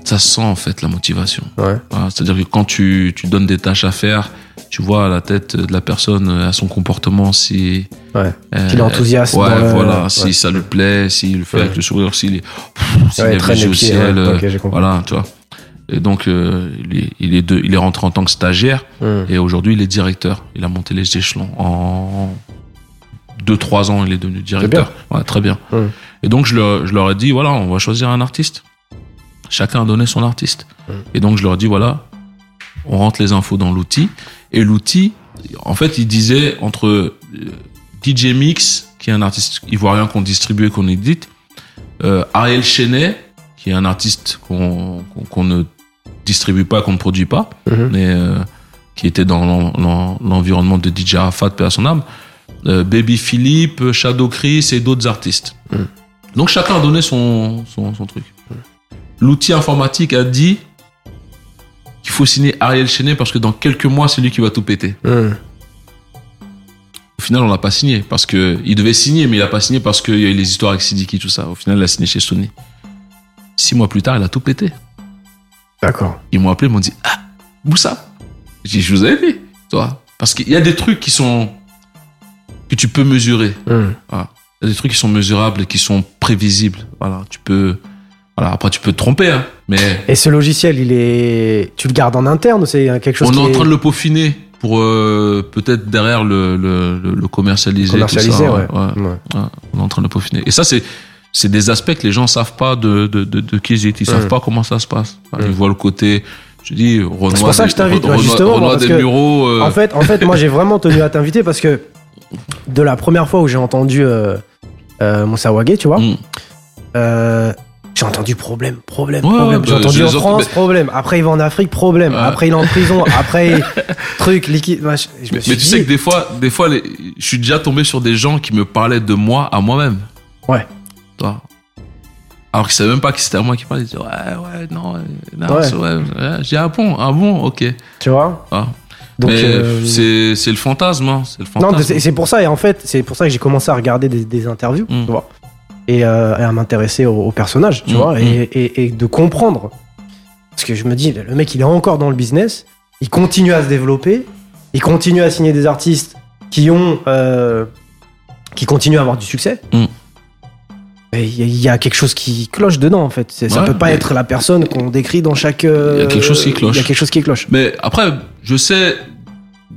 Ça sent en fait la motivation. Ouais. Voilà, C'est-à-dire que quand tu, tu donnes des tâches à faire, tu vois à la tête de la personne, à son comportement, si Ouais. euh, Qu'il est enthousiaste Ouais, le- voilà. ouais. Si ça lui plaît, s'il le fait Ouais. avec le sourire, s'il est, s'il Ouais, les yeux au pieds, ciel. euh, Ok, j'ai compris. Voilà, tu vois. Et donc, euh, il, est, il, est de- il est rentré en tant que stagiaire Hum. et aujourd'hui, il est directeur. Il a monté les échelons. En 2-3 ans, il est devenu directeur. Ouais, très bien. Hum. Et donc, je leur, je leur ai dit, voilà, on va choisir un artiste. Chacun a donné son artiste. Hum. Et donc, je leur ai dit, voilà, on rentre les infos dans l'outil. Et l'outil, en fait, il disait entre euh, DJ Mix, qui est un artiste ivoirien qu'on distribue et qu'on édite, euh, Ariel Chenet, qui est un artiste qu'on qu'on ne distribue pas, qu'on ne produit pas, Mhm. mais euh, qui était dans l'en- l'en- l'environnement de DJ Arafat, paix à son âme, euh, Baby Philippe, Shadow Chris et d'autres artistes. Mhm. Donc chacun a donné son, son, son truc. L'outil informatique a dit qu'il faut signer Ariel Chenet parce que dans quelques mois, c'est lui qui va tout péter. Au final, on l'a pas signé parce que il devait signer, mais il a pas signé parce qu'il y a eu les histoires avec Sidiki, tout ça. Au final, il a signé chez Sony. Six mois plus tard, il a tout pété. D'accord. Ils m'ont appelé, ils m'ont dit Ah, Moussa J'ai dit Je vous avais dit, toi. Parce qu'il y a des trucs qui sont. que tu peux mesurer. Voilà. Il y a des trucs qui sont mesurables et qui sont prévisibles. Voilà, tu peux. Voilà, après, tu peux te tromper, hein, mais Et ce logiciel, il est. Tu le gardes en interne c'est quelque chose on est en train de le peaufiner pour euh, peut-être derrière le, le, le, le commercialiser. tout ça, ouais. ouais. Ouais. On est en train de le peaufiner. Et ça, c'est c'est des aspects que les gens savent pas de de de, de qui ils étaient. Ils savent pas comment ça se passe. Ils voient le côté. Je dis Renoir. C'est pour ça que je t'invite, Renoir- justement, Renoir parce des que, bureaux. euh, En fait, en fait, moi j'ai vraiment tenu à t'inviter parce que de la première fois où j'ai entendu euh, euh, Moussa tu vois, mm. euh, j'ai entendu problème, problème, Ouais, problème. ouais, j'ai bah, entendu en France, mais- problème. Après, il va en Afrique, problème. Ouais. Après, il est en prison. Après, truc, liquide. Je, je me suis Mais tu dit, sais que des fois, des fois, les- je suis déjà tombé sur des gens qui me parlaient de moi à moi-même. Ouais. Toi. Alors qu'ils savaient même pas que c'était à moi qui parlait. Ils disaient, ouais, ouais, non, euh, non. J'ai dit, ah bon, ah bon, ok. tu vois. Ah. Donc, Mais euh, c'est c'est le fantasme, hein, c'est le fantasme. non, c'est c'est pour ça. Et en fait, c'est pour ça que j'ai commencé à regarder des, des interviews, Mm. tu vois, et, euh, et à m'intéresser au, au personnage, tu Mm, vois, mm. et, et- et de comprendre. Parce que je me dis, le mec, il est encore dans le business, il continue à se développer, il continue à signer des artistes qui ont, euh, qui continuent à avoir du succès. Mm. Il y, a- quelque chose qui cloche dedans, en fait. Ça Ouais, peut pas être la personne qu'on décrit dans chaque. euh, Il y a quelque chose qui cloche. Il y a quelque chose qui cloche. Mais après, je sais,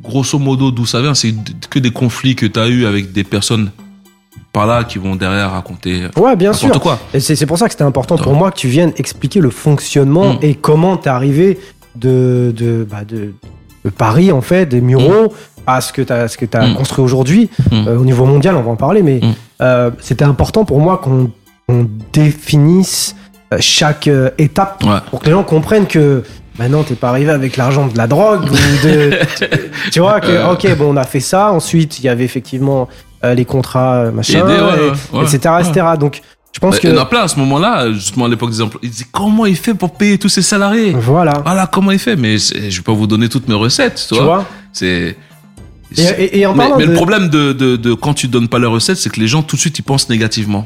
grosso modo, d'où ça vient. C'est que des conflits que tu as eu avec des personnes par là qui vont derrière raconter Ouais, bien sûr. quoi. Et c'est c'est pour ça que c'était important pour moi que tu viennes expliquer le fonctionnement Mm. et comment t'es arrivé de, de, bah, de, de Paris, en fait, des Mureaux, à ce que tu as, ce que as Mm. construit aujourd'hui, Mm. euh, au niveau mondial, on va en parler, mais euh, c'était important pour moi qu'on définisse euh, chaque euh, étape Ouais. pour que les gens comprennent que maintenant t'es pas arrivé avec l'argent de la drogue ou de tu vois que Euh. ok bon on a fait ça ensuite il y avait effectivement euh, les contrats euh, machin Aider, ouais, et- ouais, etc etc donc je pense que Il y en a plein à ce moment-là, justement à l'époque des emplois. Ils disaient comment il fait pour payer tous ses salariés? Voilà Voilà comment il fait. Mais je vais pas vous donner toutes mes recettes, tu, tu vois C'est. et, et- et en Mais, parlant mais de... le problème de, de, de quand tu donnes pas les recettes, c'est que les gens tout de suite ils pensent négativement.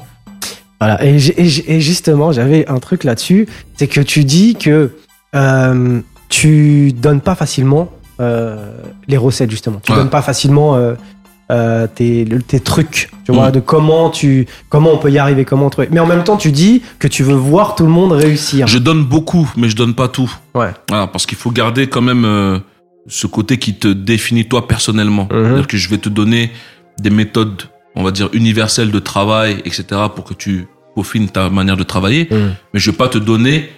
Voilà. Et, justement, j'avais un truc là-dessus, c'est que tu dis que euh, tu donnes pas facilement euh, les recettes justement. Tu Ouais. donnes pas facilement euh, euh, tes, tes trucs, tu Mm. vois, de comment tu comment on peut y arriver, comment trouver. Mais en même temps, tu dis que tu veux voir tout le monde réussir. Je donne beaucoup, mais je donne pas tout. Ouais. Voilà, parce qu'il faut garder quand même euh, ce côté qui te définit toi personnellement. Mhm. C'est-à-dire que je vais te donner des méthodes, on va dire universelles de travail, etc., pour que tu peaufines ta manière de travailler. Mm. Mais je vais pas te donner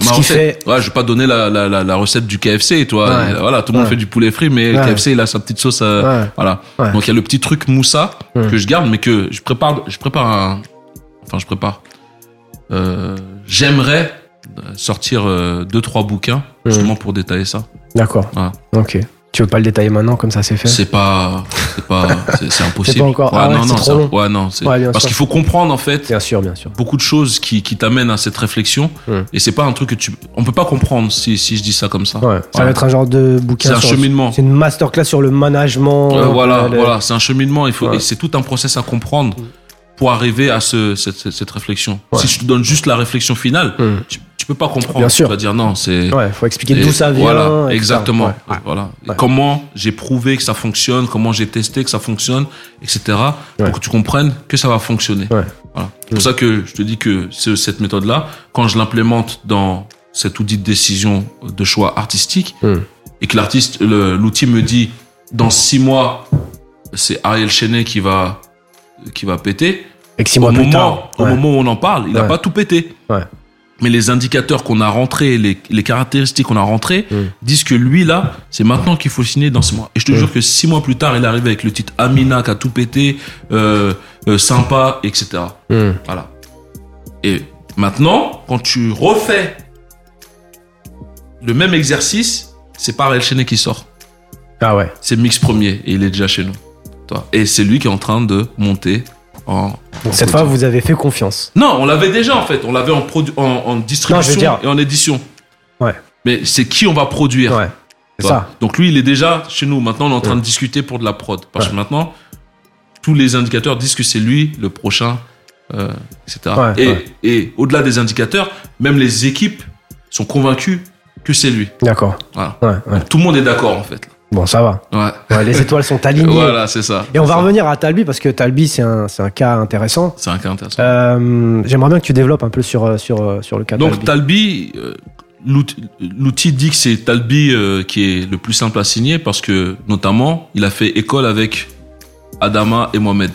Ce qui recette. Ouais, je vais pas donner la, la, la, la recette du KFC, toi. Ouais. Voilà, tout le monde Ouais. fait du poulet frit, mais le. KFC il a sa petite sauce. euh. Voilà. Donc il y a le petit truc moussa que je garde, mais que je prépare. Je prépare un. Enfin, je prépare. Euh, J'aimerais sortir euh, deux trois bouquins justement pour détailler ça. D'accord. Ok. Tu veux pas le détailler maintenant comme ça c'est fait C'est pas, c'est pas, c'est- impossible. C'est pas encore- ah ouais, non, non, trop long. Ouais, non, c'est Ouais, bien parce qu'il faut comprendre en fait Bien sûr, bien sûr. beaucoup de choses qui, qui t'amènent à cette réflexion. Mm. Et c'est pas un truc que tu, on peut pas comprendre si, si je dis ça comme ça. Ouais. Ça Voilà. va être un genre de bouquin. C'est un cheminement. C'est une masterclass sur le management. Euh, voilà, euh, le- voilà, c'est un cheminement. Il faut, et c'est tout un process à comprendre pour arriver à ce, cette, cette, cette réflexion. Ouais. Si je te donne juste la réflexion finale, Mm. tu, tu peux pas comprendre. Bien sûr. Tu vas dire non, c'est. Ouais, faut expliquer d'où ça vient. Voilà, exactement. Ouais, ouais. Voilà. Ouais. Comment j'ai prouvé que ça fonctionne, comment j'ai testé que ça fonctionne, etc. Pour que tu comprennes que ça va fonctionner. Voilà. C'est pour ça que je te dis que ce- cette méthode-là, quand je l'implémente dans cet outil de décision de choix artistique, Mm. et que l'artiste, l'outil me dit, dans six mois, c'est Ariel Chenet qui va, qui va péter. Et que six Au mois plus moment, tard. au moment où on en parle, il n'a pas tout pété. Ouais. Mais les indicateurs qu'on a rentrés, les, les caractéristiques qu'on a rentrées, Mm. disent que lui, là, c'est maintenant qu'il faut signer dans six mois. Et je te jure que six mois plus tard, il est arrivé avec le titre Amina qui a tout pété, euh, euh, sympa, etc. Mm. Voilà. Et maintenant, quand tu refais le même exercice, c'est pas Ariel Chenet qui sort. Ah ouais. C'est Mix Premier et il est déjà chez nous. Toi. Et c'est lui qui est en train de monter en. Cette fois, vous avez fait confiance. non, on l'avait déjà en fait. On l'avait en, en, en distribution Non, dire- et en édition. Ouais. Mais c'est qui on va produire. Ouais. C'est ça. Donc lui, il est déjà chez nous. Maintenant, on est en train Ouais. de discuter pour de la prod. Parce Ouais. que maintenant, tous les indicateurs disent que c'est lui le prochain, euh, etc. Ouais, et ouais. et au-delà des indicateurs, même les équipes sont convaincues que c'est lui. D'accord. Voilà. Ouais, ouais. Donc, tout le monde est d'accord en fait. Bon, ça va. Ouais. Ouais, les étoiles sont alignées. voilà, c'est ça. Et on va ça. revenir à Talbi parce que Talbi, c'est un, c'est un cas intéressant. C'est un cas intéressant. Euh, J'aimerais bien que tu développes un peu sur, sur, sur le cas Donc Talbi. Talbi, euh, l'outil dit que c'est Talbi euh, qui est le plus simple à signer parce que notamment il a fait école avec Adama et Mohamed.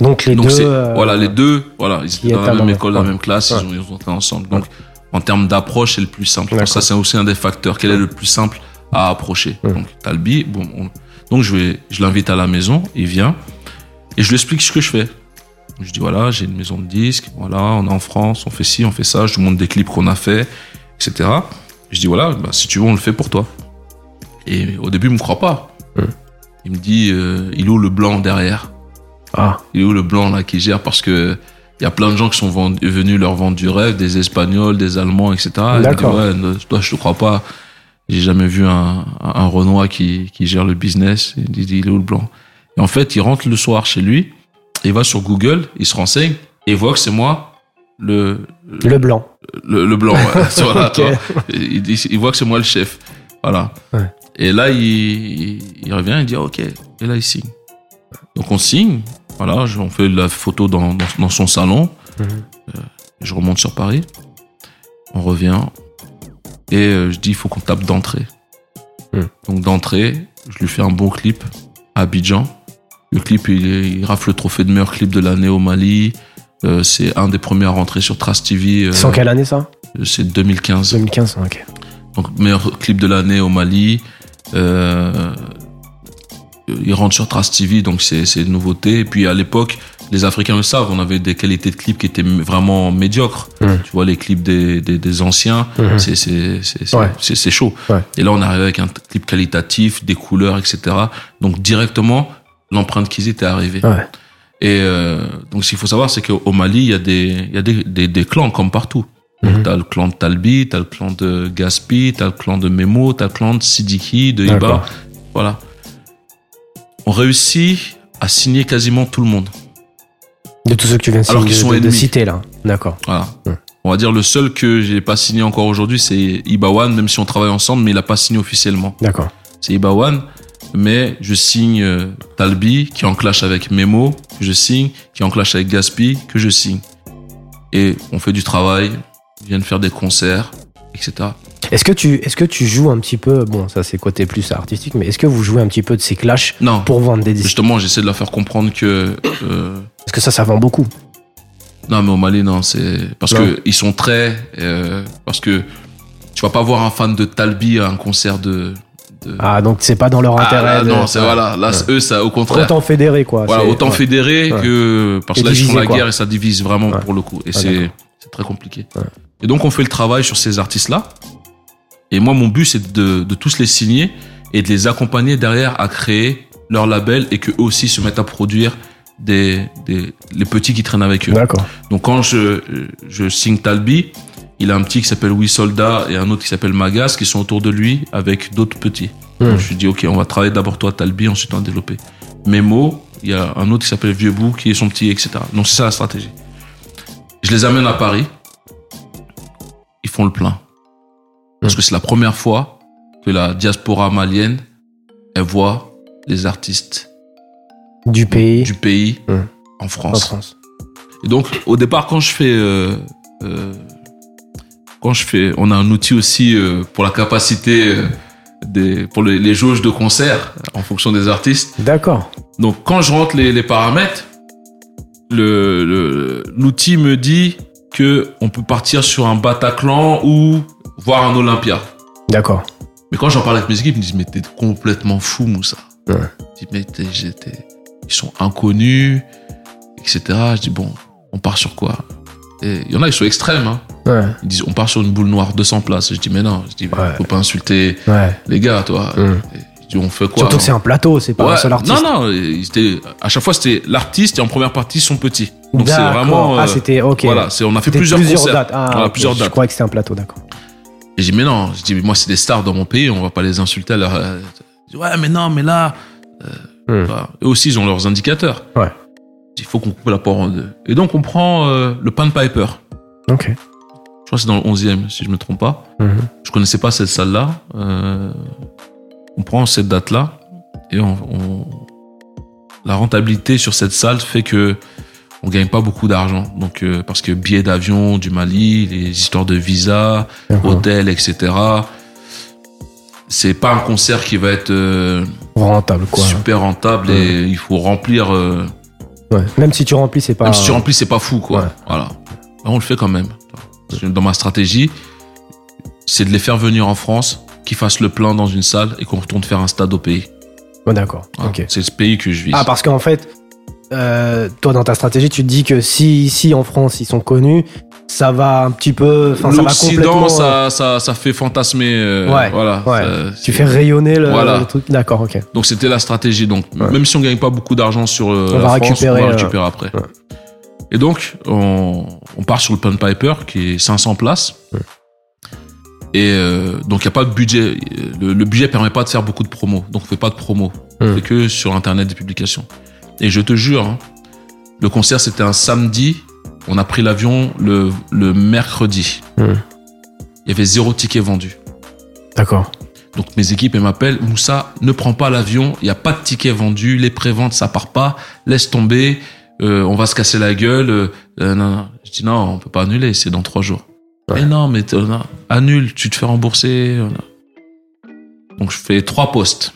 Donc les Donc deux. c'est euh, voilà les deux, voilà ils étaient dans la même école, dans la même classe, ils, ont, ils ont ensemble. Donc en termes d'approche, c'est le plus simple. Ça c'est aussi un des facteurs. Quel est le plus simple à approcher Ouais. Donc on- donc je vais, je l'invite à la maison, il vient et je lui explique ce que je fais. Je dis voilà, j'ai une maison de disques, voilà, on est en France, on fait ci, on fait ça, je lui montre des clips qu'on a fait, etc. Je dis voilà, bah, si tu veux, on le fait pour toi. Et au début, il me croit pas. Ouais. Il me dit, euh, il est où le blanc derrière? Ah, Il est où le blanc là qui gère? Parce que il y a plein de gens qui sont venus leur vendre du rêve, des Espagnols, des Allemands, etc. D'accord. ouais, ne- toi, je te crois pas. J'ai jamais vu un, Renoir qui, qui gère le business. Il dit, il est où le blanc? Et en fait, il rentre le soir chez lui, il va sur Google, il se renseigne, et voit que c'est moi, le, le blanc. le, le blanc. ouais. Voilà, il, voit que c'est moi le chef. Voilà. Ouais. Et là, il, il, il revient, il dit OK. Et là, il signe. Donc, on signe. Voilà, on fait la photo dans, dans, dans son salon. Mhm. Euh, je remonte sur Paris. On revient. Et euh, je dis il faut qu'on tape d'entrée. Mhm. Donc, d'entrée, je lui fais un bon clip à Abidjan. Le clip, il, est- il rafle le trophée de meilleur clip de l'année au Mali. Euh, c'est un des premiers à rentrer sur Trace TV. euh, C'est en quelle année ça? c'est 2015. 2015, ok. Donc meilleur clip de l'année au Mali. Euh, ils rentrent sur Trace TV, donc c'est c'est une nouveauté. Et puis à l'époque, les Africains le savent, on avait des qualités de clips qui étaient vraiment médiocres. Mhm. Tu vois les clips des des, des anciens, Mhm. c'est c'est Ouais. chaud. Ouais. Et là, on arrive avec un clip qualitatif, des couleurs, etc. Donc directement, l'empreinte qu'ils étaient arrivée. Ouais. Et euh, donc, ce qu'il faut savoir, c'est qu'au Mali, il y a des, il y a des, des, des clans comme partout. Donc, Mhm. t'as le clan de Talbi, t'as le clan de Gaspi, t'as le clan de Memo, t'as le clan de Sidiki, de Iba. Voilà. On réussit à signer quasiment tout le monde. De tous ceux que tu viens de, Alors qu'ils sont de- de citer là. D'accord. Voilà. Mhm. On va dire le seul que j'ai pas signé encore aujourd'hui, c'est Ibawan, même si on travaille ensemble, mais il a pas signé officiellement. D'accord. c'est Ibawan, mais je signe euh, Talbi, qui est en clash avec Memo, que je signe, qui est en clash avec Gaspi, que je signe. Et on fait du travail, ils viennent faire des concerts, etc. Est-ce que tu est-ce que tu joues un petit peu bon ça c'est côté plus artistique mais est-ce que vous jouez un petit peu de ces clashs Non, pour vendre des disques? Justement, j'essaie de leur faire comprendre que... euh, Parce que ça ça vend beaucoup. non, mais au Mali, non, c'est... Parce Non. que ils sont très... euh, parce que tu vas pas voir un fan de Talbi à un concert de... de... Ah donc c'est pas dans leur Ah, intérêt. là, de- non, c'est Ouais. voilà. Là, Ouais. eux, ça, au contraire. Autant fédéré quoi. Voilà, autant ouais. fédéré Ouais. que parce que là ils font la quoi. guerre et ça divise vraiment pour le coup et Ah, c'est très compliqué. Et donc on fait le travail sur ces artistes là. Et moi mon but c'est de, de tous les signer et de les accompagner derrière à créer leur label et que eux aussi se mettent à produire des, des les petits qui traînent avec eux. D'accord. Donc quand je je signe Talbi, il a un petit qui s'appelle Oui Soldat et un autre qui s'appelle Magas qui sont autour de lui avec d'autres petits. Hmm. Donc, je lui dis, OK, on va travailler d'abord toi, Talbi, ensuite on va développer. Memo, il y a un autre qui s'appelle Vieux Bout, qui est son petit, etc. Donc, c'est ça la stratégie. Je les amène à Paris. Ils font le plein. Parce que c'est la première fois que la diaspora malienne, elle voit les artistes Du pays du pays en en France. France. Et donc, au départ, quand je fais, euh, euh, quand je fais, on a un outil aussi euh, pour la capacité des, pour les, les jauges de concert en fonction des artistes. D'accord. Donc, quand je rentre les, les paramètres, le, le- l'outil me dit que on peut partir sur un Bataclan ou voir un Olympia. D'accord. Mais quand j'en parle avec mes équipes, ils me disent mais t'es complètement fou, Moussa. Ouais. Je dis mais t'es- j'étais- ils sont inconnus, etc. Je dis bon, on part sur quoi? Il y en a qui sont extrêmes. Hein. Ouais. Ils disent on part sur une boule noire 200 places. Je dis mais non. Je dis Ouais. faut pas insulter Ouais. les gars, toi. Et je dis on fait quoi Surtout que c'est un plateau, c'est pas un seul artiste. Non, non, ils étaient- à chaque fois c'était l'artiste et en première partie son petit. Donc c'est vraiment. Ah euh, c'était ok. Voilà, on a fait C'était plusieurs, concerts. dates. Ah, Voilà, ok. plusieurs Je dates. croyais que c'était un plateau, d'accord. Et j'ai dit, mais non, je dis, mais moi, c'est des stars dans mon pays, on va pas les insulter à leur. euh, dis, ouais, mais non, mais là. Hmm. Eux aussi, ils ont leurs indicateurs. Ouais. Il faut qu'on coupe la porte en deux. Et donc, on prend euh, le Pan Piper. Ok. Je crois que c'est dans le 11e, si je me trompe pas. Mhm. Je connaissais pas cette salle-là. Euh, on prend cette date-là et on, on- la rentabilité sur cette salle fait que on gagne pas beaucoup d'argent. Donc, euh, parce que billets d'avion du Mali, les histoires de visa, D'accord. hôtel, etc. C'est pas un concert qui va être euh, Rentable quoi. super rentable et il faut remplir. euh, Ouais. Même si tu remplis, c'est pas. même si tu remplis, c'est pas fou, quoi. Ouais. Voilà. Là, on le fait quand même. Parce que Dans ma stratégie, c'est de les faire venir en France, qu'ils fassent le plein dans une salle et qu'on retourne faire un stade au pays. Ouais, d'accord. Ok. C'est ce pays que je vise. Ah parce qu'en fait, euh, toi dans ta stratégie, tu te dis que si ici en France ils sont connus, ça va un petit peu. Enfin, ça va complètement. L'Occident, euh, ça, ça, fait fantasmer. euh, Ouais, Voilà. ouais. Ça- Tu c'est- fais rayonner le, Voilà. le truc. D'accord, ok. Donc c'était la stratégie. Donc Ouais. même si on gagne pas beaucoup d'argent sur On la va France, récupérer, on va récupérer après. Et donc on, on part sur le Pan Piper qui est 500 places. Et donc il y a pas de budget. Le, le budget permet pas de faire beaucoup de promos. Donc on fait pas de promos. On fait que sur internet des publications. Et je te jure, hein, le concert c'était un samedi. On a pris l'avion le, le mercredi. Hmm. Il y avait zéro ticket vendu. D'accord. Donc mes équipes elles m'appellent Moussa, ne prends pas l'avion, il y a pas de tickets vendus, les préventes ça part pas, laisse tomber, euh, on va se casser la gueule. euh, euh, non, non. Je dis non, on peut pas annuler, c'est dans trois jours. Ouais. Mais non, mais non, annule, tu te fais rembourser. voilà. Donc je fais trois posts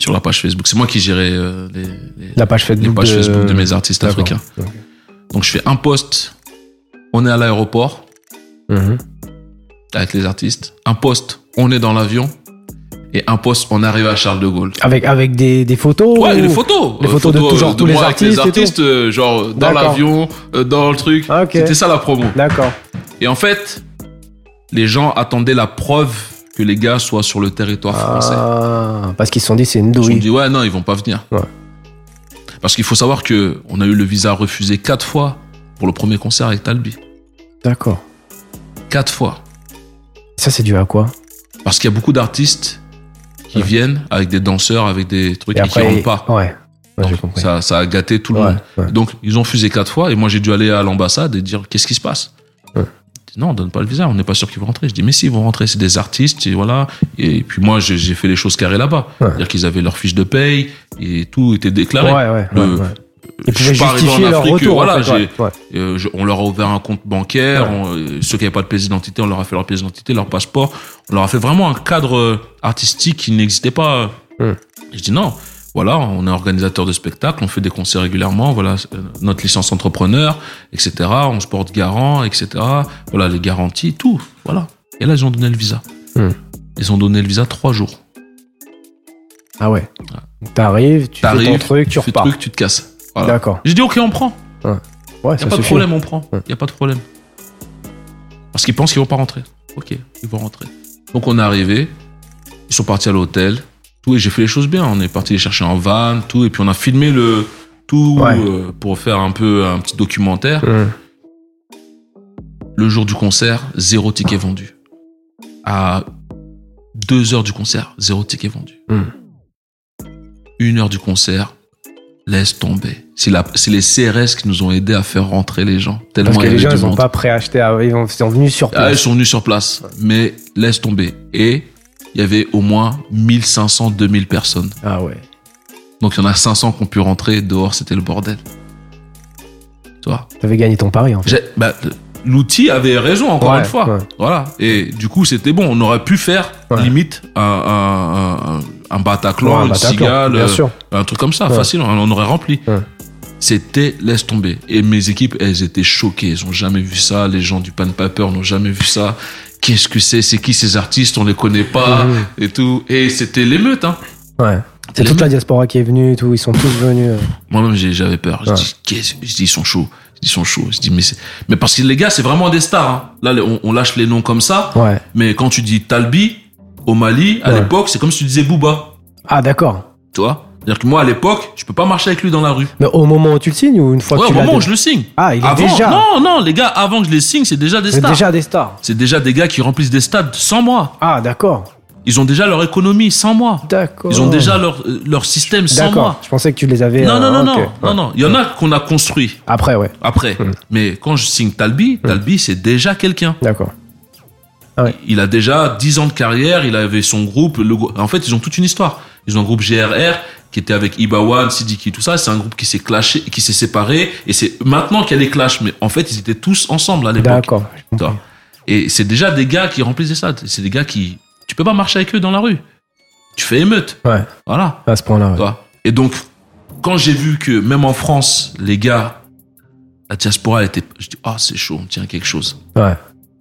sur la page Facebook. C'est moi qui gérais euh, les, les- La page Facebook. les pages de... Facebook de mes artistes africains. Donc je fais un post, on est à l'aéroport Mhm. avec les artistes, un post, on est dans l'avion, Et un poste, on arrive à Charles de Gaulle. Avec, avec des, des photos Ouais, ou- les photos. Les Euh, photos de toujours tous les moi artistes Avec les artistes, euh, genre dans l'avion, euh, dans le truc. Ah. C'était ça la promo. D'accord. Et en fait, les gens attendaient la preuve que les gars soient sur le territoire français. Ah, parce qu'ils se sont dit, c'est une Ils se sont douille. dit ouais non ils vont pas venir. Ouais. Parce qu'il faut savoir que on a eu le visa refusé quatre fois pour le premier concert avec Talbi. D'accord. Quatre fois. Ça, c'est dû à quoi? Parce qu'il y a beaucoup d'artistes qui Ouais. viennent avec des danseurs, avec des trucs et, qui rentrent pas. Ouais. Ouais, j'ai Donc, compris. ça, ça a gâté tout le Ouais, monde. Donc ils ont refusé quatre fois et moi j'ai dû aller à l'ambassade et dire qu'est-ce qui se passe? Non, on donne pas le visa, on n'est pas sûr qu'ils vont rentrer. Je dis mais si ils vont rentrer, c'est des artistes et voilà. Et puis moi j'ai fait les choses carrées là-bas, Ouais. c'est-à-dire qu'ils avaient leur fiche de paye et tout était déclaré. Ouais, ouais, Le-. Ils je suis pas arrivé leur retour. voilà, en fait. Euh, je- on leur a ouvert un compte bancaire. On- euh, ceux qui n'avaient pas de pièce d'identité, on leur a fait leur pièce d'identité, leur passeport. On leur a fait vraiment un cadre euh, artistique qui n'existait pas. Hum. Je dis non. Voilà, on est organisateur de spectacles, on fait des concerts régulièrement. Voilà, euh, notre licence entrepreneur, etc. On se porte garant, etc. Voilà, les garanties, tout. Voilà. Et là, ils ont donné le visa. Hum. Ils ont donné le visa trois jours. Ah ouais. T'arrives, tu fais ton truc, tu fais repars. truc, tu te casses. Voilà. D'accord. J'ai dit ok, on prend. Ouais, Y a pas de problème, on prend. Ouais. Y a pas de problème. Parce qu'ils pensent qu'ils vont pas rentrer. Ok, ils vont rentrer. Donc on est arrivé, ils sont partis à l'hôtel, tout, et j'ai fait les choses bien. On est parti les chercher en van, tout, et puis on a filmé le tout Ouais. euh, pour faire un peu un petit documentaire. Le jour du concert, zéro ticket vendu. À deux heures du concert, zéro ticket vendu. Une heure du concert, laisse tomber. C'est la- c'est les CRS qui nous ont aidés à faire rentrer les gens. Tellement Parce que les gens, ils ont monde. pas préacheté. à- Ils ont- ils sont venus sur Ah, ils place. sont venus sur place, mais laisse tomber. Et il y avait au moins 1500, 2000 personnes. Ah ouais. Donc il y en a 500 qui ont pu rentrer. Dehors, c'était le bordel. Tu vois? T'avais gagné ton pari, en fait. Bah, L'outil avait raison, encore Ouais, une fois. ouais. Voilà. Et du coup, c'était bon. On aurait pu faire, Ouais. limite, un, un, un, un Bataclan, un une Bataclan, cigale, bien euh, sûr. un truc comme ça, facile. On, on aurait rempli. C'était laisse tomber. Et mes équipes, elles étaient choquées. Elles ont jamais vu ça. Les gens du Pan Paper n'ont jamais vu ça. Qu'est-ce que c'est? C'est qui ces artistes? On les connaît pas Mhm. et tout. Et c'était l'émeute. Hein. Ouais. C'est toute la diaspora qui est venue et tout. Ils sont tous venus. euh. Moi-même, j'avais peur. Je Ouais. dis, qu'est-ce Je dis, ils sont chauds. Je dis, ils sont chauds. Je dis, mais c'est, mais parce que les gars, c'est vraiment des stars. hein. Là, on, on lâche les noms comme ça. Ouais. Mais quand tu dis Talbi, au Mali, à Ouais. l'époque, c'est comme si tu disais Booba. Ah, d'accord. Tu vois? C'est-à-dire que moi, à l'époque, je peux pas marcher avec lui dans la rue. Mais au moment où tu le signes ou une fois Ouais, que au tu l'as moment où je le signe. Ah, il est Avant, déjà. non, non, les gars, avant que je les signe, c'est déjà des C'est stars. déjà des stars. C'est déjà des gars qui remplissent des stades sans moi. Ah, d'accord. Ils ont déjà leur économie sans moi. D'accord. Ils ont déjà leur, euh, leur système sans D'accord. moi. Je pensais que tu les avais. Non, euh, non, non, ok. non, non, non. Il y en a qu'on a construit Après, ouais. après. Hmm. Mais quand je signe Talbi, Talbi, c'est déjà quelqu'un. D'accord. Il a déjà 10 ans de carrière, il avait son groupe. Le, en fait, ils ont toute une histoire. Ils ont un groupe GRR qui était avec Ibawan, Sidiki, tout ça. C'est un groupe qui s'est clashé, qui s'est séparé. Et c'est maintenant qu'il y a les clashs. Mais en fait, ils étaient tous ensemble à l'époque. D'accord. Et c'est déjà des gars qui remplissent des stades. C'est des gars qui, tu peux pas marcher avec eux dans la rue. Tu fais émeute. Ouais. Voilà. À ce point-là. Ouais. Et donc, quand j'ai vu que même en France, les gars, la diaspora était, je dis, ah, c'est chaud, on tient quelque chose. Ouais.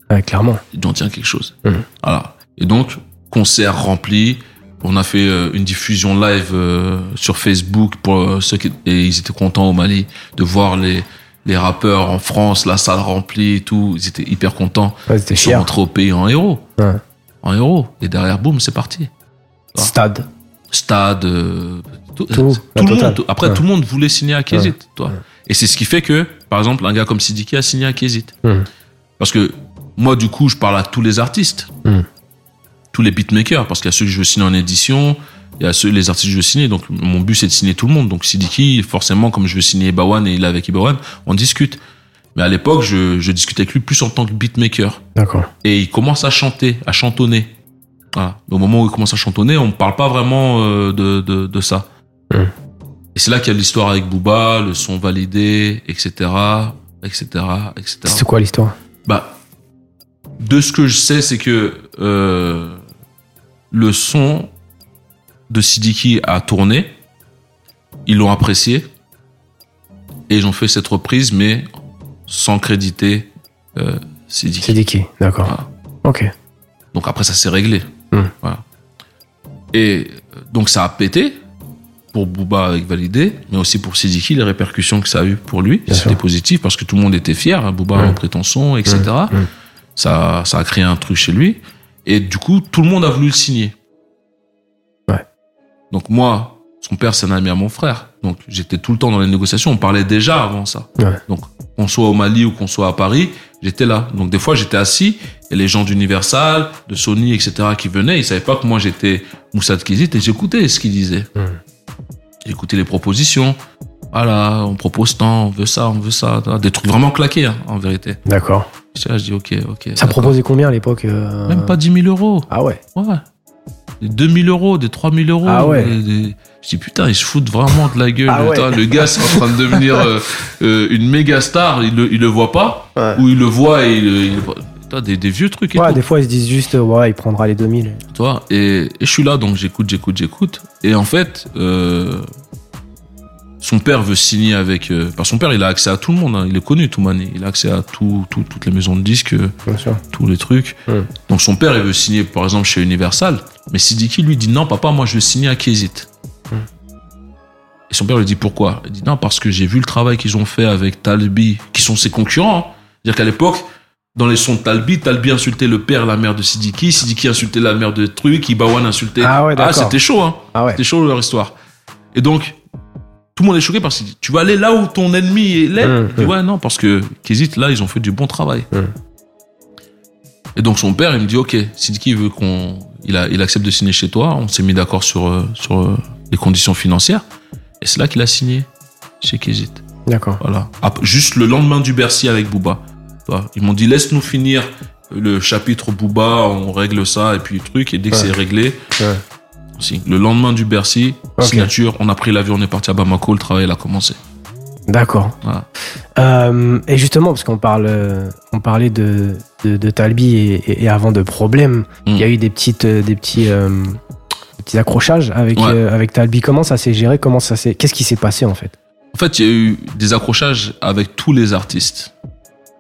Ouais, clairement. On tient quelque chose. Mhm. Voilà. Et donc, concert rempli. On a fait euh, une diffusion live euh, sur Facebook pour euh, ceux qui, et ils étaient contents au Mali de voir les, les rappeurs en France, la salle remplie et tout. Ils étaient hyper contents. Ouais, Ils sont rentrés au pays en héros. Ouais. En héros. Et derrière, boum, c'est parti. Stade. Stade, euh, tout, Tout, le monde. Après, Ouais. tout le monde voulait signer à Kézit, toi. Et c'est ce qui fait que, par exemple, un gars comme Sidiki a signé à Kézit. Mhm. Parce que moi, du coup, je parle à tous les artistes, Mhm. Tous les beatmakers, parce qu'il y a ceux que je veux signer en édition, il y a ceux, les artistes que je veux signer. Donc, mon but, c'est de signer tout le monde. Donc, Sidiki, forcément, comme je veux signer Ibawan et il est avec Ibawan, on discute. Mais à l'époque, je, je discutais avec lui plus en tant que beatmaker. D'accord. Et il commence à chanter, à chantonner. Voilà. Au moment où il commence à chantonner, on ne parle pas vraiment euh, de, de, de ça. Et c'est là qu'il y a l'histoire avec Booba, le son validé, etc., etc., etc. C'est quoi l'histoire? Bah, de ce que je sais, c'est que euh, le son de Sidiki a tourné, ils l'ont apprécié, et ils ont fait cette reprise, mais sans créditer euh, Sidiki. Dicky. D'accord. Voilà. Ok. Donc après, ça s'est réglé. Hmm. Voilà. Et euh, donc ça a pété pour Booba avec Validé, mais aussi pour Sidiki, les répercussions que ça a eu pour lui. C'était positif parce que tout le monde était fier. hein, Booba Mm. a repris ton son, etc. Ça, ça a créé un truc chez lui. Et du coup, tout le monde a voulu le signer. Ouais. Donc moi, son père, c'est un ami à mon frère. Donc j'étais tout le temps dans les négociations. On parlait déjà avant ça. Ouais. Donc qu'on soit au Mali ou qu'on soit à Paris, j'étais là. Donc des fois, j'étais assis et les gens d'Universal, de Sony, etc. qui venaient, ils savaient pas que moi j'étais Moussa Kizit et j'écoutais ce qu'ils disaient. J'écoutais les propositions. Voilà, on propose tant, on veut ça, on veut ça. Des trucs vraiment claqués, hein, en vérité. D'accord. Je dis ok, ok. Ça proposait combien à l'époque euh, Même pas 10 000 euros. Ah ouais. Ouais. Des 2000 euros, des 3000 euros. Ah ouais. des- des- Je dis putain, ils se foutent vraiment de la gueule. Ah ouais. Putain, Le gars, c'est en train de devenir euh, euh, une méga star. Il le, il le voit pas. Ouais. Ou il le voit et il, il- putain, des, des vieux trucs et Ouais, tout. des fois ils se disent juste, ouais, il prendra les 2000. Tu vois, et, et je suis là, donc j'écoute, j'écoute, j'écoute. Et en fait, euh, son père veut signer avec. Euh, que son père, il a accès à tout le monde. hein. Il est connu, Toumani. Il a accès à tout, tout- toutes les maisons de disques, euh, Bien sûr. tous les trucs. Hmm. Donc son père, il veut signer, par exemple, chez Universal. Mais Sidiki lui dit non, papa, moi, je veux signer à Kézit. Hmm. Et son père lui dit pourquoi? Il dit non, parce que j'ai vu le travail qu'ils ont fait avec Talbi, qui sont ses concurrents. hein. C'est-à-dire qu'à l'époque, dans les sons de Talbi, Talbi insultait le père la mère de Sidiki, Sidiki insultait la mère de Truc, Ibawan insultait. Ah ouais, d'accord. c'était chaud, hein. Ah ouais. C'était chaud leur histoire. Et donc, tout le monde est choqué parce que tu vas aller là où ton ennemi est là. Il dit, ouais, non, parce que Kézit, là, ils ont fait du bon travail. Hum. Et donc, son père, il me dit, OK, Sidiki veut qu'on. Il, a, il accepte de signer chez toi. On s'est mis d'accord sur, euh, sur euh, les conditions financières. Et c'est là qu'il a signé chez Kézit. D'accord. Voilà. Juste le lendemain du Bercy avec Booba. Ils m'ont dit, laisse-nous finir le chapitre Booba, on règle ça, et puis le truc. Et dès que Ouais. c'est réglé, Ouais. Le lendemain du Bercy, signature, on a pris l'avion, on est parti à Bamako, le travail il a commencé. D'accord. Voilà. Euh, et justement, parce qu'on parle, euh, on parlait de, de, de Talbi et, avant de problèmes, il y a eu des petites, euh, des petits, euh, des petits accrochages avec Ouais. euh, avec Talbi. Comment ça s'est géré? Comment ça s'est Qu'est-ce qui s'est passé en fait? En fait, il y a eu des accrochages avec tous les artistes.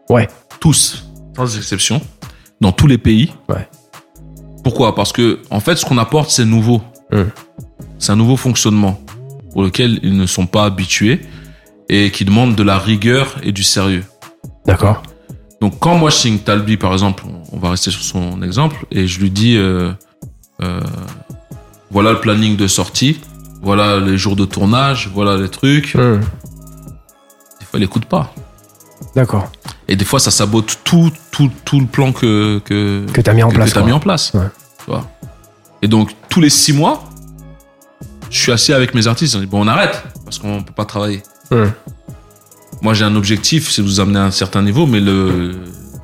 Ouais. Tous, sans exception, dans tous les pays. Ouais. Pourquoi? Parce que, en fait, ce qu'on apporte, c'est nouveau. Hum. C'est un nouveau fonctionnement pour lequel ils ne sont pas habitués et qui demande de la rigueur et du sérieux. D'accord. Donc quand moi je signe Talbi par exemple, on va rester sur son exemple, et je lui dis euh, euh, voilà le planning de sortie, voilà les jours de tournage, voilà les trucs, Hum. des fois il écoute pas. D'accord. Et des fois ça sabote tout, tout, tout le plan que, que, Que t'as mis en que- place. que quoi. mis en place. Ouais. Tu vois. Et donc tous les six mois, je suis assis avec mes artistes, on dit bon on arrête, parce qu'on peut pas travailler. Moi j'ai un objectif, c'est de vous amener à un certain niveau, mais le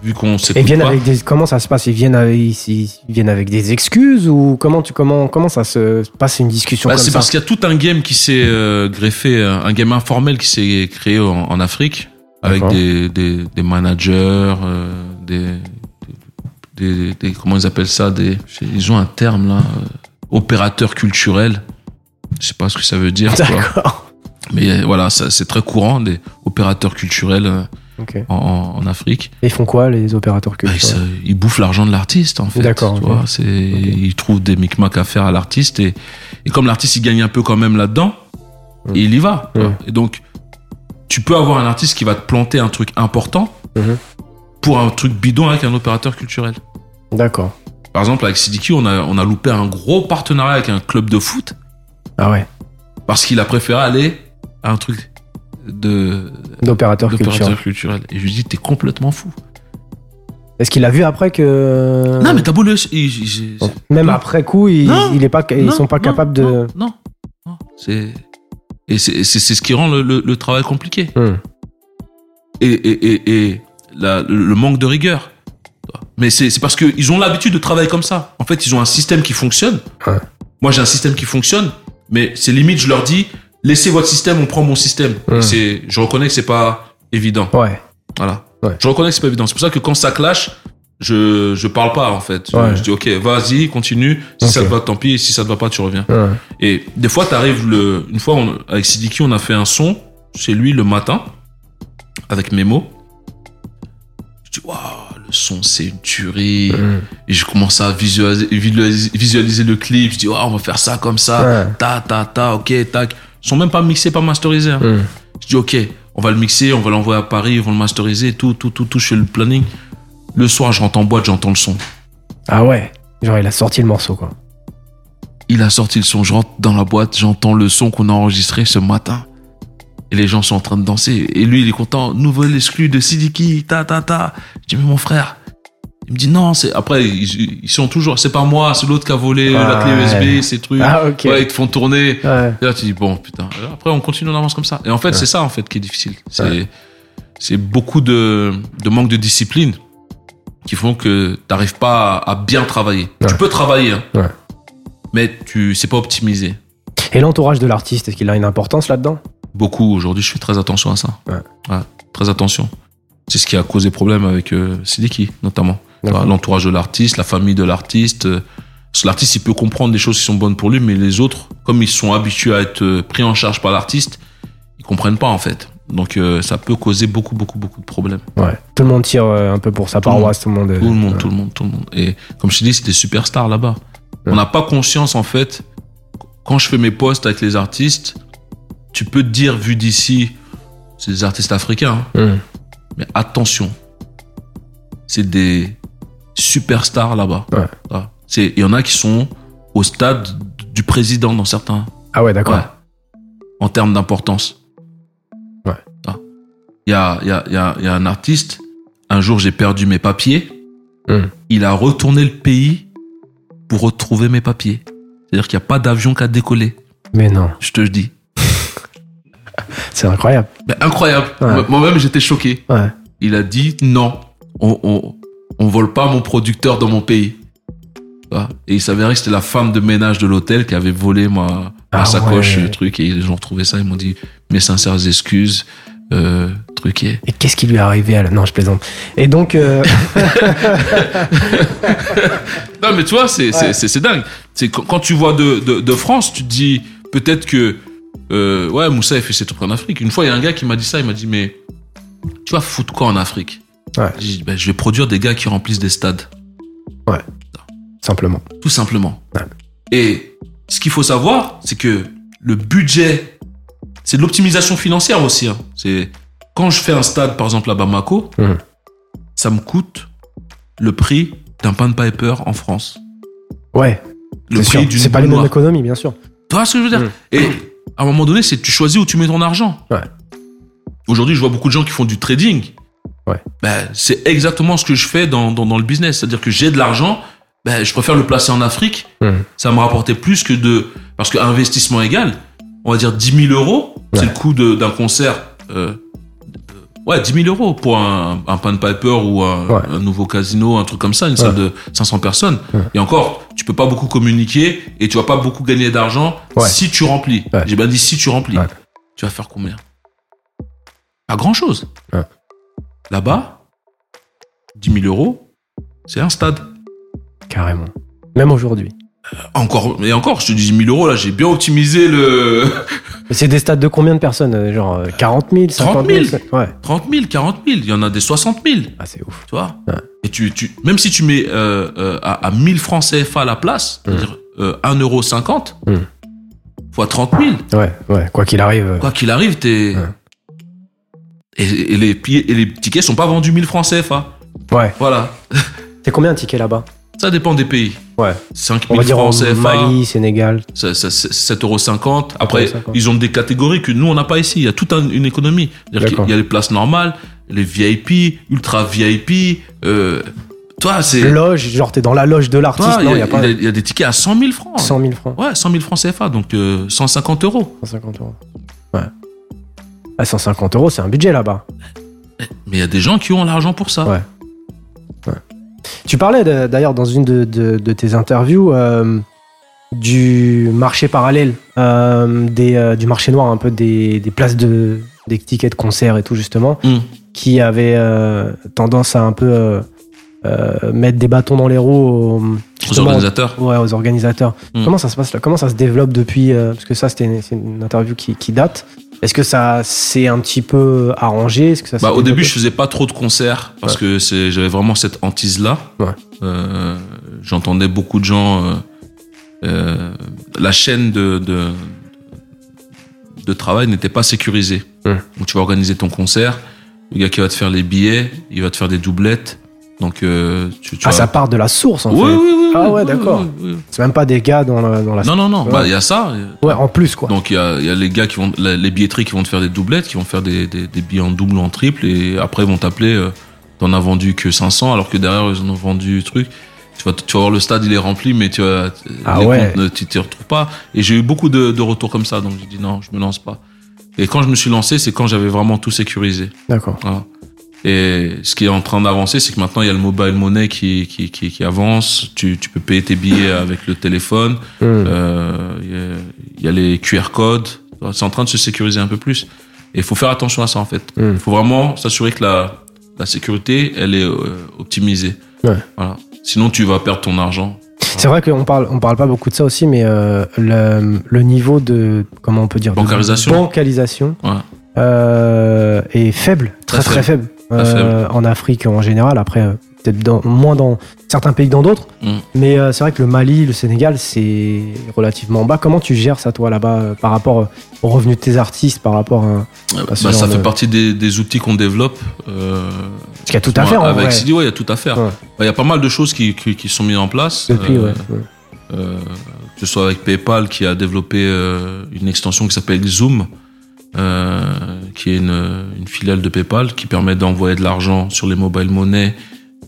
vu qu'on Et s'écoute ils viennent pas, avec des. Comment ça se passe? Ils viennent avec, ils, ils viennent avec des excuses ou comment tu comment comment ça se passe une discussion Bah, comme c'est parce qu'il y a tout un game qui s'est euh, greffé, euh, un game informel qui s'est créé en, en Afrique avec des, des managers, euh, des, des, des- comment ils appellent ça, des, ils ont un terme là, euh, opérateurs culturels. Je sais pas ce que ça veut dire. D'accord. mais euh, voilà, c'est très courant des opérateurs culturels euh, en, Afrique. Et ils font quoi les opérateurs Bah, ils, culturels ils bouffent l'argent de l'artiste en fait. D'accord, ils trouvent des micmacs à faire à l'artiste et, et comme l'artiste il gagne un peu quand même là-dedans, Mm. et il y va. Mm. Et donc tu peux avoir un artiste qui va te planter un truc important Mhm. Pour un truc bidon avec un opérateur culturel. D'accord. Par exemple avec CDQ, on a on a loupé un gros partenariat avec un club de foot Ah ouais. parce qu'il a préféré aller à un truc de d'opérateur culturel. Et je lui dis t'es complètement fou. Est-ce qu'il a vu après que Non mais t'as beau le il- il- Donc, même après coup, ils, Non. il est pas, ils Non, sont pas non, capables de. Non. C'est et c'est ce qui rend le, le, le travail compliqué Hum. et et et, et la- le, manque de rigueur. Mais c'est parce que ils ont l'habitude de travailler comme ça. En fait, ils ont un système qui fonctionne. Ouais. Moi, j'ai un système qui fonctionne, mais c'est limite je leur dis laissez votre système, on prend mon système. C'est je reconnais que c'est pas évident. Ouais. Voilà. Ouais. Je reconnais que c'est pas évident. C'est pour ça que quand ça clash, je je parle pas en fait. Je- Ouais. Je, dis ok, vas-y, continue. Si ça te va, tant pis. Si ça te va pas, tu reviens. Et des fois, t'arrives le, une fois, on- avec Sidiki, on a fait un son chez lui le matin, avec Memo. Je dis, waouh, le son, c'est une tuerie. Mm. Et je commence à visualiser, le clip. Je dis, oh, on va faire ça comme ça. Ouais. Ta, ta, ta, ok, tac. Ils sont même pas mixés, pas masterisés. hein. Mm. Je dis, ok, on va le mixer, on va l'envoyer à Paris, ils vont le masteriser, tout, tout, tout, tout. Je fais le planning. Le soir, je rentre en boîte, j'entends le son. Ah ouais. Genre, il a sorti le morceau, quoi. Il a sorti le son, je rentre dans la boîte, j'entends le son qu'on a enregistré ce matin. Et les gens sont en train de danser. Et lui, il est content. Nouvel exclu de Sidiki, ta, ta, ta. Je dis, mais mon frère. Il me dit, non, c'est. Après, ils, ils sont toujours. C'est pas moi, c'est l'autre qui a volé la clé Ouais. USB, ces trucs. Ah. Ouais, ils te font tourner. Ouais. Et là, tu dis, bon, putain. Et Après, on continue, on avance comme ça. Et en fait, c'est ça, en fait, qui est difficile. C'est, c'est beaucoup de, de manque de discipline qui font que t'arrives pas à, à bien travailler. Tu peux travailler, hein, Ouais. mais tu, c'est pas optimisé. Et l'entourage de l'artiste, est-ce qu'il a une importance là-dedans? Beaucoup. Aujourd'hui, je fais très attention à ça. Ouais. très attention. C'est ce qui a causé problème avec euh, Sidiki, notamment. L'entourage de l'artiste, la famille de l'artiste. euh, l'artiste, il peut comprendre des choses qui sont bonnes pour lui, mais les autres, comme ils sont habitués à être euh, pris en charge par l'artiste, ils comprennent pas, en fait. Donc, euh, ça peut causer beaucoup, beaucoup, beaucoup de problèmes. Ouais. Tout le monde tire euh, un peu pour sa Tout paroisse, tout le monde. Tout le monde, ouais. tout le monde, tout le monde. Et comme je te dis, c'est des superstars là-bas. Ouais. On n'a pas conscience, en fait, quand je fais mes posts avec les artistes, tu peux te dire, vu d'ici, c'est des artistes africains, hein, Mm. mais attention, c'est des superstars là-bas. Ouais. Ah, c'est- Il y en a qui sont au stade du président dans certains. Ah ouais, d'accord. Ouais. En termes d'importance. Ouais. Ah. Il y a, y, a, y, a, il y a un artiste, un jour j'ai perdu mes papiers, Mm. il a retourné le pays pour retrouver mes papiers. C'est-à-dire qu'il n'y a pas d'avion qui a décollé, Mais non, je te le dis. C'est incroyable. Incroyable. Ouais. Moi-même j'étais choqué. Ouais. il a dit non, on, on, on vole pas mon producteur dans mon pays. Et il s'avérait que c'était la femme de ménage de l'hôtel qui avait volé ma, ma Ah sacoche, ouais. le truc, et ils ont retrouvé ça, ils m'ont dit mes sincères excuses, euh, truc et... Qu'est-ce qui lui est arrivé à la... Non, je plaisante. Et donc, euh, Non mais tu vois, c'est Ouais. dingue. C'est quand, quand tu vois de, de, de France, tu te dis peut-être que euh, ouais Moussa il fait ses trucs en Afrique. Une fois il y a un gars qui m'a dit ça, il m'a dit mais tu vas foutre quoi en Afrique Ouais. Dit, ben, je vais produire des gars qui remplissent des stades. simplement. tout simplement. Ouais. Et ce qu'il faut savoir, c'est que le budget, c'est de l'optimisation financière aussi. hein. C'est quand je fais un stade, par exemple à Bamako, Mhm. ça me coûte le prix d'un pain de piper en France. Ouais, Le prix d'une C'est pas les mêmes économies, bien sûr. Tu vois ce que je veux dire Mhm. Et à un moment donné, c'est tu choisis où tu mets ton argent. Ouais. Aujourd'hui, je vois beaucoup de gens qui font du trading. Ouais. Ben, c'est exactement ce que je fais dans, dans, dans le business. C'est-à-dire que j'ai de l'argent, ben, je préfère le placer en Afrique. Mhm. Ça me rapportait plus que de... Parce qu'un investissement égal, on va dire 10 000 euros, c'est le coût d'un concert. euh, ouais, 10 000 euros pour un, un pan piper ou un, Ouais. un nouveau casino, un truc comme ça, une salle de 500 personnes. Ouais. Et encore, tu peux pas beaucoup communiquer et tu vas pas beaucoup gagner d'argent si tu remplis. J'ai bien dit si tu remplis. Tu vas faire combien? Pas grand chose. Là-bas, 10 000 euros, c'est un stade. Carrément. Même aujourd'hui. Encore, et encore, je te dis 10 000 euros, là, j'ai bien optimisé le c'est des stades de combien de personnes euh, Genre euh, 40 000, 50 000 000. Ouais. 30 000, 40 000, il y en a des 60 000, tu Ah, c'est ouf. vois. Ouais. Et tu, tu, même si tu mets euh, euh, à, à 1000 francs CFA à la place, c'est-à-dire euh, 1,50€, Mm. fois 30 000, Ouais, ouais. Quoi qu'il arrive. euh, quoi qu'il arrive, t'es... Ouais. Et, et les, et les tickets sont pas vendus 1000 francs CFA. Ouais. Voilà. C'est combien un ticket là-bas? Ça dépend des pays. Ouais. 5 On 000 va dire en francs CFA, Mali, Sénégal. ça- ça- c'est 7,50€. Après, 7,50. ils ont des catégories que nous, on n'a pas ici. Il y a toute un- une économie. Qu'il y a les places normales, les VIP, ultra VIP. Euh, toi, c'est... Loge, genre t'es dans la loge de l'artiste. il y, non, a- il pas il y a- il des tickets à 100 000 francs. 100 000 francs. Ouais, 100 000 francs CFA, donc euh, 150 euros. 150 euros. Ouais. Ah, 150 euros, c'est un budget là-bas. Mais il y a des gens qui ont l'argent pour ça. Ouais. Tu parlais d'ailleurs dans une de, de- de tes interviews euh, du marché parallèle, euh, des, euh, du marché noir, un peu des, des places de des tickets de concert et tout justement, Mm. qui avait tendance à un peu mettre des bâtons dans les roues aux, organisateurs. Ouais, aux organisateurs. Mm. Comment ça se passe là? Comment ça se développe depuis Parce que ça, c'était une, interview qui, qui date. Est-ce que ça s'est un petit peu arrangé? Est-ce que ça s'est Bah, au début, je faisais pas trop de concerts parce Ouais. que c'est, j'avais vraiment cette hantise-là. Ouais. Euh, j'entendais beaucoup de gens. euh, euh, la chaîne de, de, de travail n'était pas sécurisée. Ouais. Donc, tu vas organiser ton concert. Le gars qui va te faire les billets, il va te faire des doublettes. Donc, euh, tu, tu Ah, ça part de la source en oui, fait. oui, oui, Ah ouais, d'accord. C'est même pas des gars dans la. Dans la... Non, non, non. Ouais. Bah, il y a ça. Ouais, en plus quoi. Donc il y a, y a les gars qui vont, les billetteries qui vont te faire des doublettes, qui vont faire des, des, des billets en double ou en triple, et après ils vont t'appeler, euh, t'en as vendu que 500, alors que derrière ils en ont vendu truc. Tu vas, tu vas voir le stade, il est rempli, mais tu vas, Ah les ouais. comptes, ne- tu t'y retrouves pas. Et j'ai eu beaucoup de, de retours comme ça, donc j'ai dit non, je me lance pas. Et quand je me suis lancé, c'est quand j'avais vraiment tout sécurisé. D'accord. Voilà. Et ce qui est en train d'avancer, c'est que maintenant il y a le mobile money qui, qui, qui, qui avance. Tu, tu peux payer tes billets avec le téléphone. Hmm. Euh, Il y a- les QR codes. C'est en train de se sécuriser un peu plus. Et il faut faire attention à ça en fait. Il Mm. faut vraiment s'assurer que la, la sécurité, elle est euh, optimisée. Ouais. Voilà. Sinon, tu vas perdre ton argent. C'est vrai qu'on parle, on parle pas beaucoup de ça aussi, mais euh, le, le niveau de comment on peut dire de Bancarisation. Ouais. euh, est faible, très Très très faible, Euh, en Afrique en général. Après, euh, peut-être dans- moins dans certains pays que dans d'autres, Mm. mais euh, c'est vrai que le Mali, le Sénégal, c'est relativement bas. Comment tu gères ça toi là-bas euh, par rapport aux revenus de tes artistes, par rapport à Bah, ce bah, genre ça fait de- partie des, des outils qu'on développe. Parce qu'il y a tout à faire en avec. CD, ouais, il y a tout à faire. Ouais. Bah, Il y a pas mal de choses qui, qui, qui sont mises en place. Depuis, ouais. ouais. que ce soit avec PayPal qui a développé une extension qui s'appelle Zoom, euh, qui est une, une filiale de PayPal qui permet d'envoyer de l'argent sur les mobile money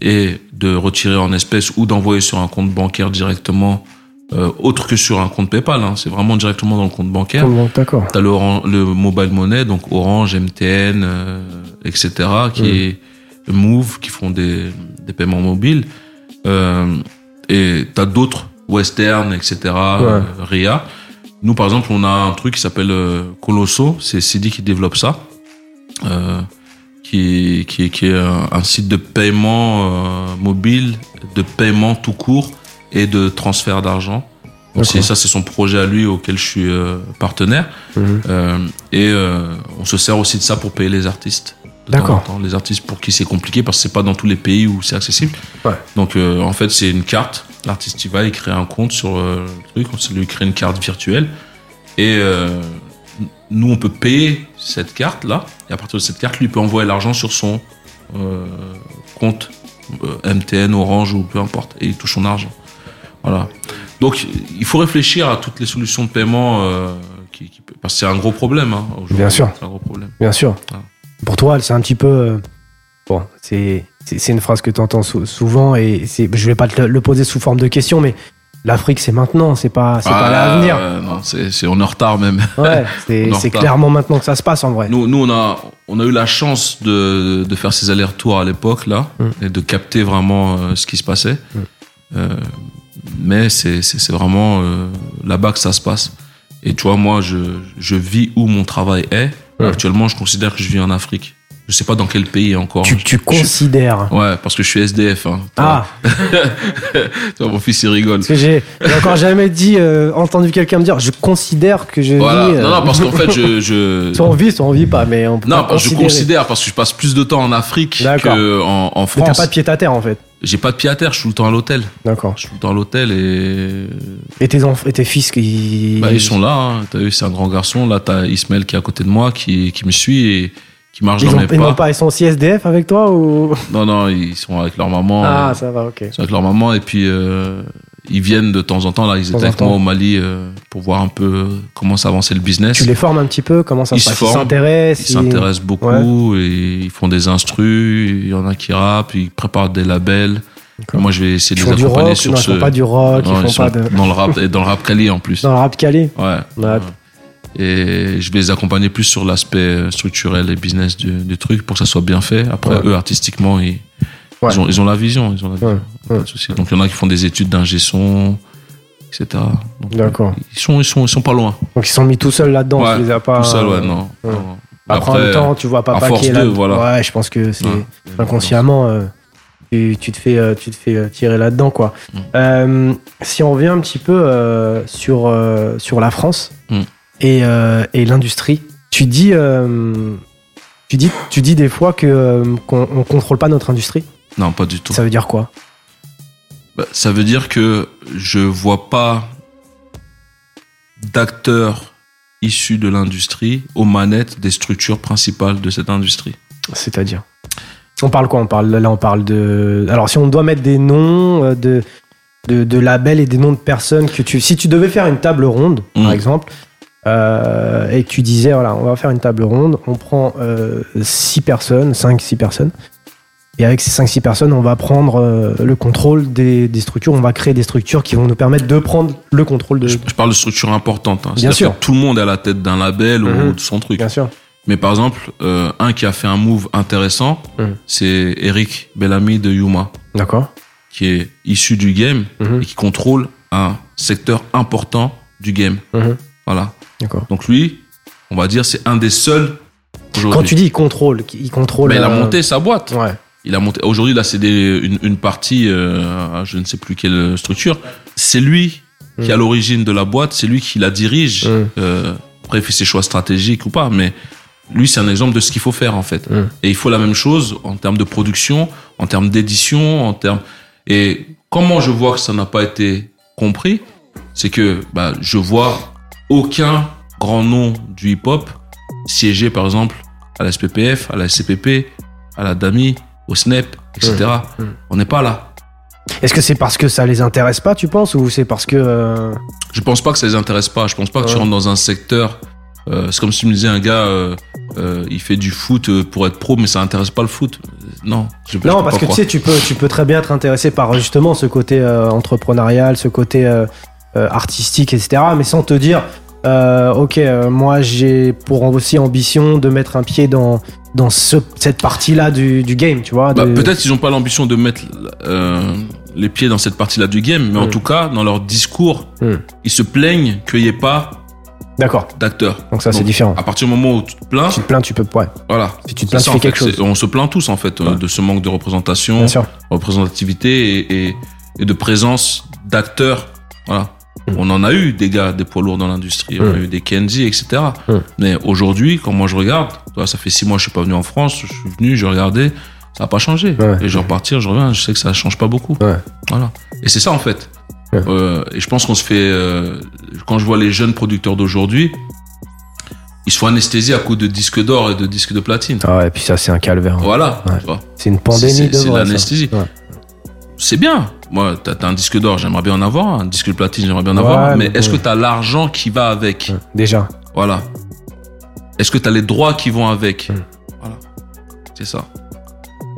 et de retirer en espèces ou d'envoyer sur un compte bancaire directement, euh, autre que sur un compte PayPal. Hein, c'est vraiment directement dans le compte bancaire. D'accord. T'as le, mobile money, donc Orange, MTN, euh, etc., qui Mm. est Move, qui font des, des paiements mobiles. Euh, et t'as d'autres, Western, etc., euh, RIA. Nous, par exemple, on a un truc qui s'appelle euh, Colosso, c'est CD qui développe ça, euh, qui, qui, est- qui est un, un site de paiement euh, mobile, de paiement tout court et de transfert d'argent. Donc ça, c'est son projet à lui auquel je suis euh, partenaire. Mhm. Euh, et on se sert aussi de ça pour payer les artistes. D'accord. Les artistes pour qui c'est compliqué parce que c'est pas dans tous les pays où c'est accessible. Ouais. Donc euh, en fait c'est une carte. L'artiste il va, il crée un compte sur euh, le truc, on lui crée une carte virtuelle et euh, nous on peut payer cette carte là et à partir de cette carte lui peut envoyer l'argent sur son euh, compte MTN, Orange ou peu importe et il touche son argent. Voilà. Donc il faut réfléchir à toutes les solutions de paiement qui, qui peut- parce que c'est un gros problème. Hein, aujourd'hui. Bien sûr. C'est un gros problème. Bien sûr. Ah. Pour toi, c'est un petit peu. Bon, c'est c'est une phrase que tu entends souvent et je vais pas te le, le poser sous forme de question, mais l'Afrique, c'est maintenant, c'est pas, c'est pas Ah, l'avenir. euh, non, c'est, on est en retard même. Ouais, c'est clairement maintenant que ça se passe en vrai. Nous, nous on, a, on a eu la chance de, de faire ces allers-retours à l'époque là Mm. et de capter vraiment euh, ce qui se passait. Mm. Euh, mais c'est, vraiment euh, là-bas que ça se passe. Et tu vois, moi, je, je vis où mon travail est. Ouais. Actuellement, je considère que je vis en Afrique. Je sais pas dans quel pays encore. Tu, Je- tu je- considères. Ouais, parce que je suis SDF. Hein. Ah, Tu vois, mon fils, il rigole. parce que j'ai encore jamais dit, euh, entendu quelqu'un me dire, je considère que je Voilà. vis. euh, Non, non, parce qu'en fait, je, je, soit on vit, soit on vit pas, mais on peut Non, pas je considère parce que je passe plus de temps en Afrique qu'en en Mais t'as France. pas de pied à terre en fait. J'ai pas de pied à terre, je suis tout le temps à l'hôtel. D'accord. Je suis tout le temps à l'hôtel et Et tes enfants, et tes fils qui. bah, ils sont là. Hein. T'as vu, c'est un grand garçon. Là, t'as Ismaël qui est à côté de moi, qui, qui me suit et qui Ils, dans ont, mes ils n'ont pas. pas, ils sont aussi SDF avec toi ou? Non, non, ils sont avec leur maman. Ah, euh, ça va, ok. ils sont avec leur maman et puis euh, ils viennent de temps en temps. Là, ils étaient en avec moi au Mali euh, pour voir un peu comment s'avancer le business. Tu les formes un petit peu Comment ça Ils se se passe Ils s'intéressent Ils s'intéressent beaucoup et ils font des instrus. Il y en a qui rappent, ils préparent des labels. Moi, je vais essayer de les accompagner rock sur Non, ce. ils font pas du rock, Non, ils font pas de. dans le rap et dans le rap Cali en plus. Dans le rap calé Ouais. Ouais. Et je vais les accompagner plus sur l'aspect structurel et business du, du truc pour que ça soit bien fait. Après, Ouais. eux, artistiquement, ils, Ouais. ils, ont, ils ont la vision. Ils ont la vision. Ouais, Pas ouais. de souci. Donc, il y en a qui font des études d'ingé son, etc. D'accord. Ils sont, ils, sont, ils sont pas loin. Donc ils sont mis tout seuls là-dedans, tu les as pas. Tout seul, ouais, euh, non. non. Après, en même temps, tu vois papa qui est là. voilà. Ouais, je pense que c'est inconsciemment. euh, tu, tu te fais, euh, tu te fais euh, tirer là-dedans, quoi. Mm. Euh, si on revient un petit peu euh, sur, euh, sur la France Mm. Et, euh, et l'industrie Tu dis, euh, tu dis, tu dis des fois que euh, qu'on on contrôle pas notre industrie. Non, pas du tout. Ça veut dire quoi? Bah, ça veut dire que je vois pas d'acteurs issus de l'industrie aux manettes des structures principales de cette industrie. C'est-à-dire? On parle quoi? On parle là, on parle de. Alors, si on doit mettre des noms de, de, de labels et des noms de personnes que tu. Si tu devais faire une table ronde, par exemple, euh, et que tu disais, voilà, on va faire une table ronde, on prend euh, six personnes, cinq, six personnes. Et avec ces 5-6 personnes, on va prendre euh, le contrôle des, des structures, on va créer des structures qui vont nous permettre de prendre le contrôle de. Je, je parle de structures importantes. hein. Bien C'est-à-dire sûr. que Tout le monde est à la tête d'un label Mhm. ou de son truc. Bien sûr. Mais par exemple, euh, un qui a fait un move intéressant, Mhm. c'est Eric Bellamy de Yuma, D'accord. qui est issu du game Mhm. et qui contrôle un secteur important du game. Mhm. Voilà. Donc lui, on va dire, c'est un des seuls. Quand tu dis il contrôle, il contrôle. Mais il a euh, monté sa boîte. Ouais. Il a monté. Aujourd'hui, là, c'est une, une partie, euh, je ne sais plus quelle structure. C'est lui qui est à Mm. l'origine de la boîte. C'est lui qui la dirige. Mm. Euh, après, il fait ses choix stratégiques ou pas, mais lui, c'est un exemple de ce qu'il faut faire en fait. Mm. Et il faut la même chose en termes de production, en termes d'édition, en termes. Et comment je vois que ça n'a pas été compris, c'est que bah, je vois aucun grand nom du hip-hop siéger par exemple à la SPPF, à la SCPP, à la DAMI, au SNEP, etc. Mm. On n'est pas là. Est-ce que c'est parce que ça les intéresse pas, tu penses, ou c'est parce que. euh, Je pense pas que ça les intéresse pas. Je pense pas que tu rentres dans un secteur. euh, c'est comme si tu me disais un gars, euh, euh, il fait du foot pour être pro, mais ça intéresse pas le foot. Non. je- Non, parce que tu sais, tu peux, tu peux très bien être intéressé par justement ce côté entrepreneurial, ce côté artistique, etc. Mais sans te dire, euh, ok, euh, moi j'ai pour aussi ambition de mettre un pied dans, dans ce, cette partie-là du, du game, tu vois. Bah, de- Peut-être qu'ils n'ont pas l'ambition de mettre euh, les pieds dans cette partie-là du game, mais en Mm. tout cas, dans leur discours, Mm. ils se plaignent qu'il n'y ait pas D'accord. d'acteurs. Donc ça, c'est différent. À partir du moment où tu te plains, Tu te plains, tu peux. Ouais, voilà. si tu te plains, ça, tu fais fait. quelque chose. On se plaint tous, en fait, euh, Ouais. de ce manque de représentation, représentativité et, et, et de présence d'acteurs. Voilà. Mm. On en a eu des gars, des poids lourds dans l'industrie. On Mm. a eu des Kenzie, etc. Mm. Mais aujourd'hui, quand moi je regarde, toi, ça fait six mois que je suis pas venu en France, je suis venu, j'ai regardé, ça n'a pas changé. Ouais. Et je vais repartir, je reviens, je sais que ça change pas beaucoup. Ouais. Voilà. Et c'est ça en fait. Ouais. Euh, et je pense qu'on se fait, euh, quand je vois les jeunes producteurs d'aujourd'hui, ils se font anesthésier à coups de disques d'or et de disques de platine. Ah ouais, et puis ça, c'est un calvaire. Voilà. Tu vois. C'est une pandémie de c'est l'anesthésie. Ouais. C'est bien. Moi, t'as t'as un disque d'or, j'aimerais bien en avoir. Un disque de platine, j'aimerais bien en avoir. Ouais, Mais mais est-ce que t'as l'argent qui va avec Ouais, Déjà. Voilà. Est-ce que t'as les droits qui vont avec. Voilà. C'est ça.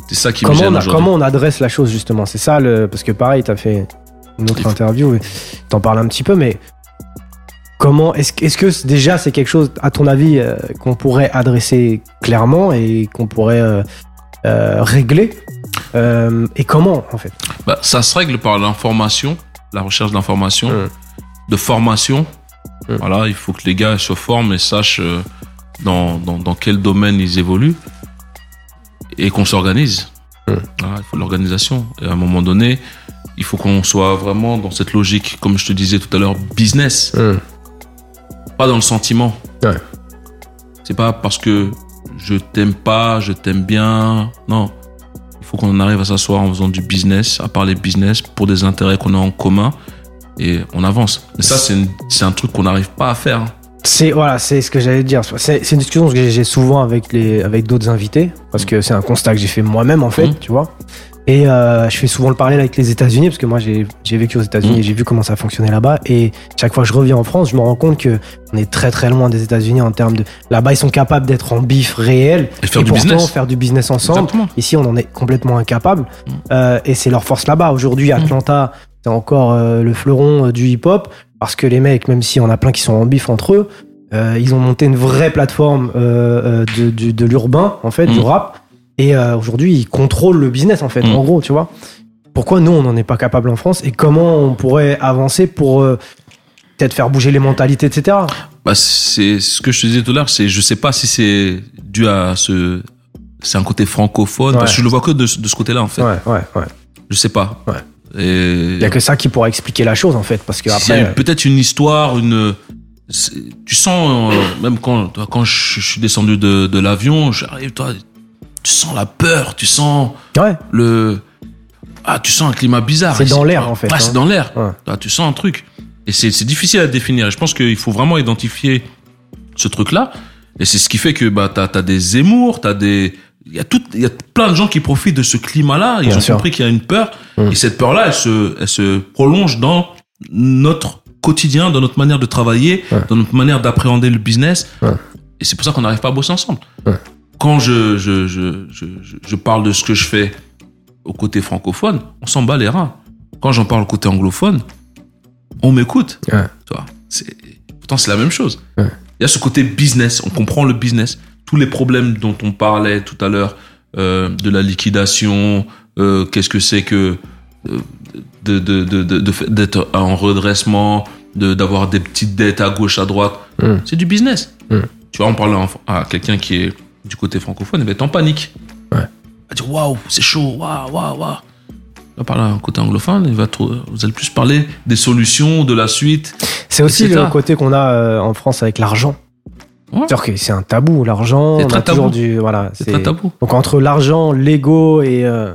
C'est ça qui me Comment gêne on, a- comment on adresse la chose justement? C'est ça le parce que pareil, t'as fait une autre interview, t'en parles un petit peu, mais comment est-ce que- est-ce que déjà c'est quelque chose à ton avis euh, qu'on pourrait adresser clairement et qu'on pourrait euh, euh, régler? Euh, et comment en fait Bah, ça se règle par l'information, la recherche d'information, Mm. de formation. Mm. Voilà, il faut que les gars se forment et sachent euh, dans, dans, dans quel domaine ils évoluent et qu'on s'organise. Mm. Voilà, il faut de l'organisation. Et à un moment donné, il faut qu'on soit vraiment dans cette logique, comme je te disais tout à l'heure, business, pas dans le sentiment. Ouais. C'est pas parce que je t'aime pas, je t'aime bien. Non. Il faut qu'on arrive à s'asseoir en faisant du business, à parler business pour des intérêts qu'on a en commun et on avance. Mais ça, c'est un truc qu'on n'arrive pas à faire. C'est voilà, c'est ce que j'allais dire. C'est une discussion que j'ai souvent avec les avec d'autres invités parce que c'est un constat que j'ai fait moi-même en fait, Mhm. tu vois. Et euh, je fais souvent le parallèle avec les États-Unis parce que moi j'ai j'ai vécu aux États-Unis Mhm. et j'ai vu comment ça fonctionnait là-bas. Et chaque fois que je reviens en France, je me rends compte que on est très très loin des États-Unis en termes de là-bas ils sont capables d'être en bif réel Et faire et du pourtant business. faire du business ensemble. Exactement. Ici, on en est complètement incapable. Mm. Euh, et c'est leur force là-bas. Aujourd'hui, Atlanta, c'est encore euh, le fleuron euh, du hip-hop. Parce que les mecs, même si on a plein qui sont en bif entre eux, euh, ils ont monté une vraie plateforme de, du- de l'urbain, en fait, du Mm. rap. Et euh, aujourd'hui, ils contrôlent le business, en fait, Mm. en gros, tu vois. Pourquoi nous, on n'en est pas capable en France Et comment on pourrait avancer pour euh, peut-être faire bouger les mentalités, etc. Bah, c'est ce que je te disais tout à l'heure. C'est, je sais pas si c'est dû à ce, c'est un côté francophone. Ouais. Parce que je le vois que de, ce- de ce côté-là, en fait. Ouais, ouais, ouais. Je sais pas. Ouais. Il y a que ça qui pourrait expliquer la chose, en fait. Parce que après, une- peut-être une histoire, une, tu sens, euh, même quand, toi, quand je, je suis descendu de, de l'avion, j'arrive, toi, tu sens la peur, tu sens Ouais. le, ah, tu sens un climat bizarre. C'est ici, dans l'air, en fait, hein. c'est dans l'air. Ouais. Toi, tu sens un truc. Et c'est difficile à définir. Et je pense qu'il faut vraiment identifier ce truc-là. Et c'est ce qui fait que bah, t'as as des émours, t'as des. Il y, a tout, il y a plein de gens qui profitent de ce climat-là. Ils Bien ont sûr. compris qu'il y a une peur. Mm. Et cette peur-là, elle se, elle se prolonge dans notre quotidien, dans notre manière de travailler, Ouais. dans notre manière d'appréhender le business. Ouais. Et c'est pour ça qu'on n'arrive pas à bosser ensemble. Quand je, je, je, je, parle de ce que je fais au côté francophone, on s'en bat les reins. Quand j'en parle au côté anglophone, on m'écoute. Ouais. Pourtant, c'est la même chose. Ouais. Il y a ce côté business, on comprend le business. Tous les problèmes dont on parlait tout à l'heure, euh, de la liquidation, euh, qu'est-ce que c'est que euh, de, de, de, d'être en redressement, de, d'avoir des petites dettes à gauche, à droite, Mm. c'est du business. Mm. Tu vois, on parle à, à quelqu'un qui est du côté francophone, il va être en panique. Ouais. Il va dire waouh, c'est chaud, waouh, waouh, waouh. On va parler à un côté anglophone, il va trop, vous allez plus parler des solutions, de la suite. C'est aussi etc. le côté qu'on a euh, en France avec l'argent. Ouais. C'est un tabou, l'argent. C'est très tabou. du. Voilà. Très tabou. Donc entre l'argent, l'ego et, euh,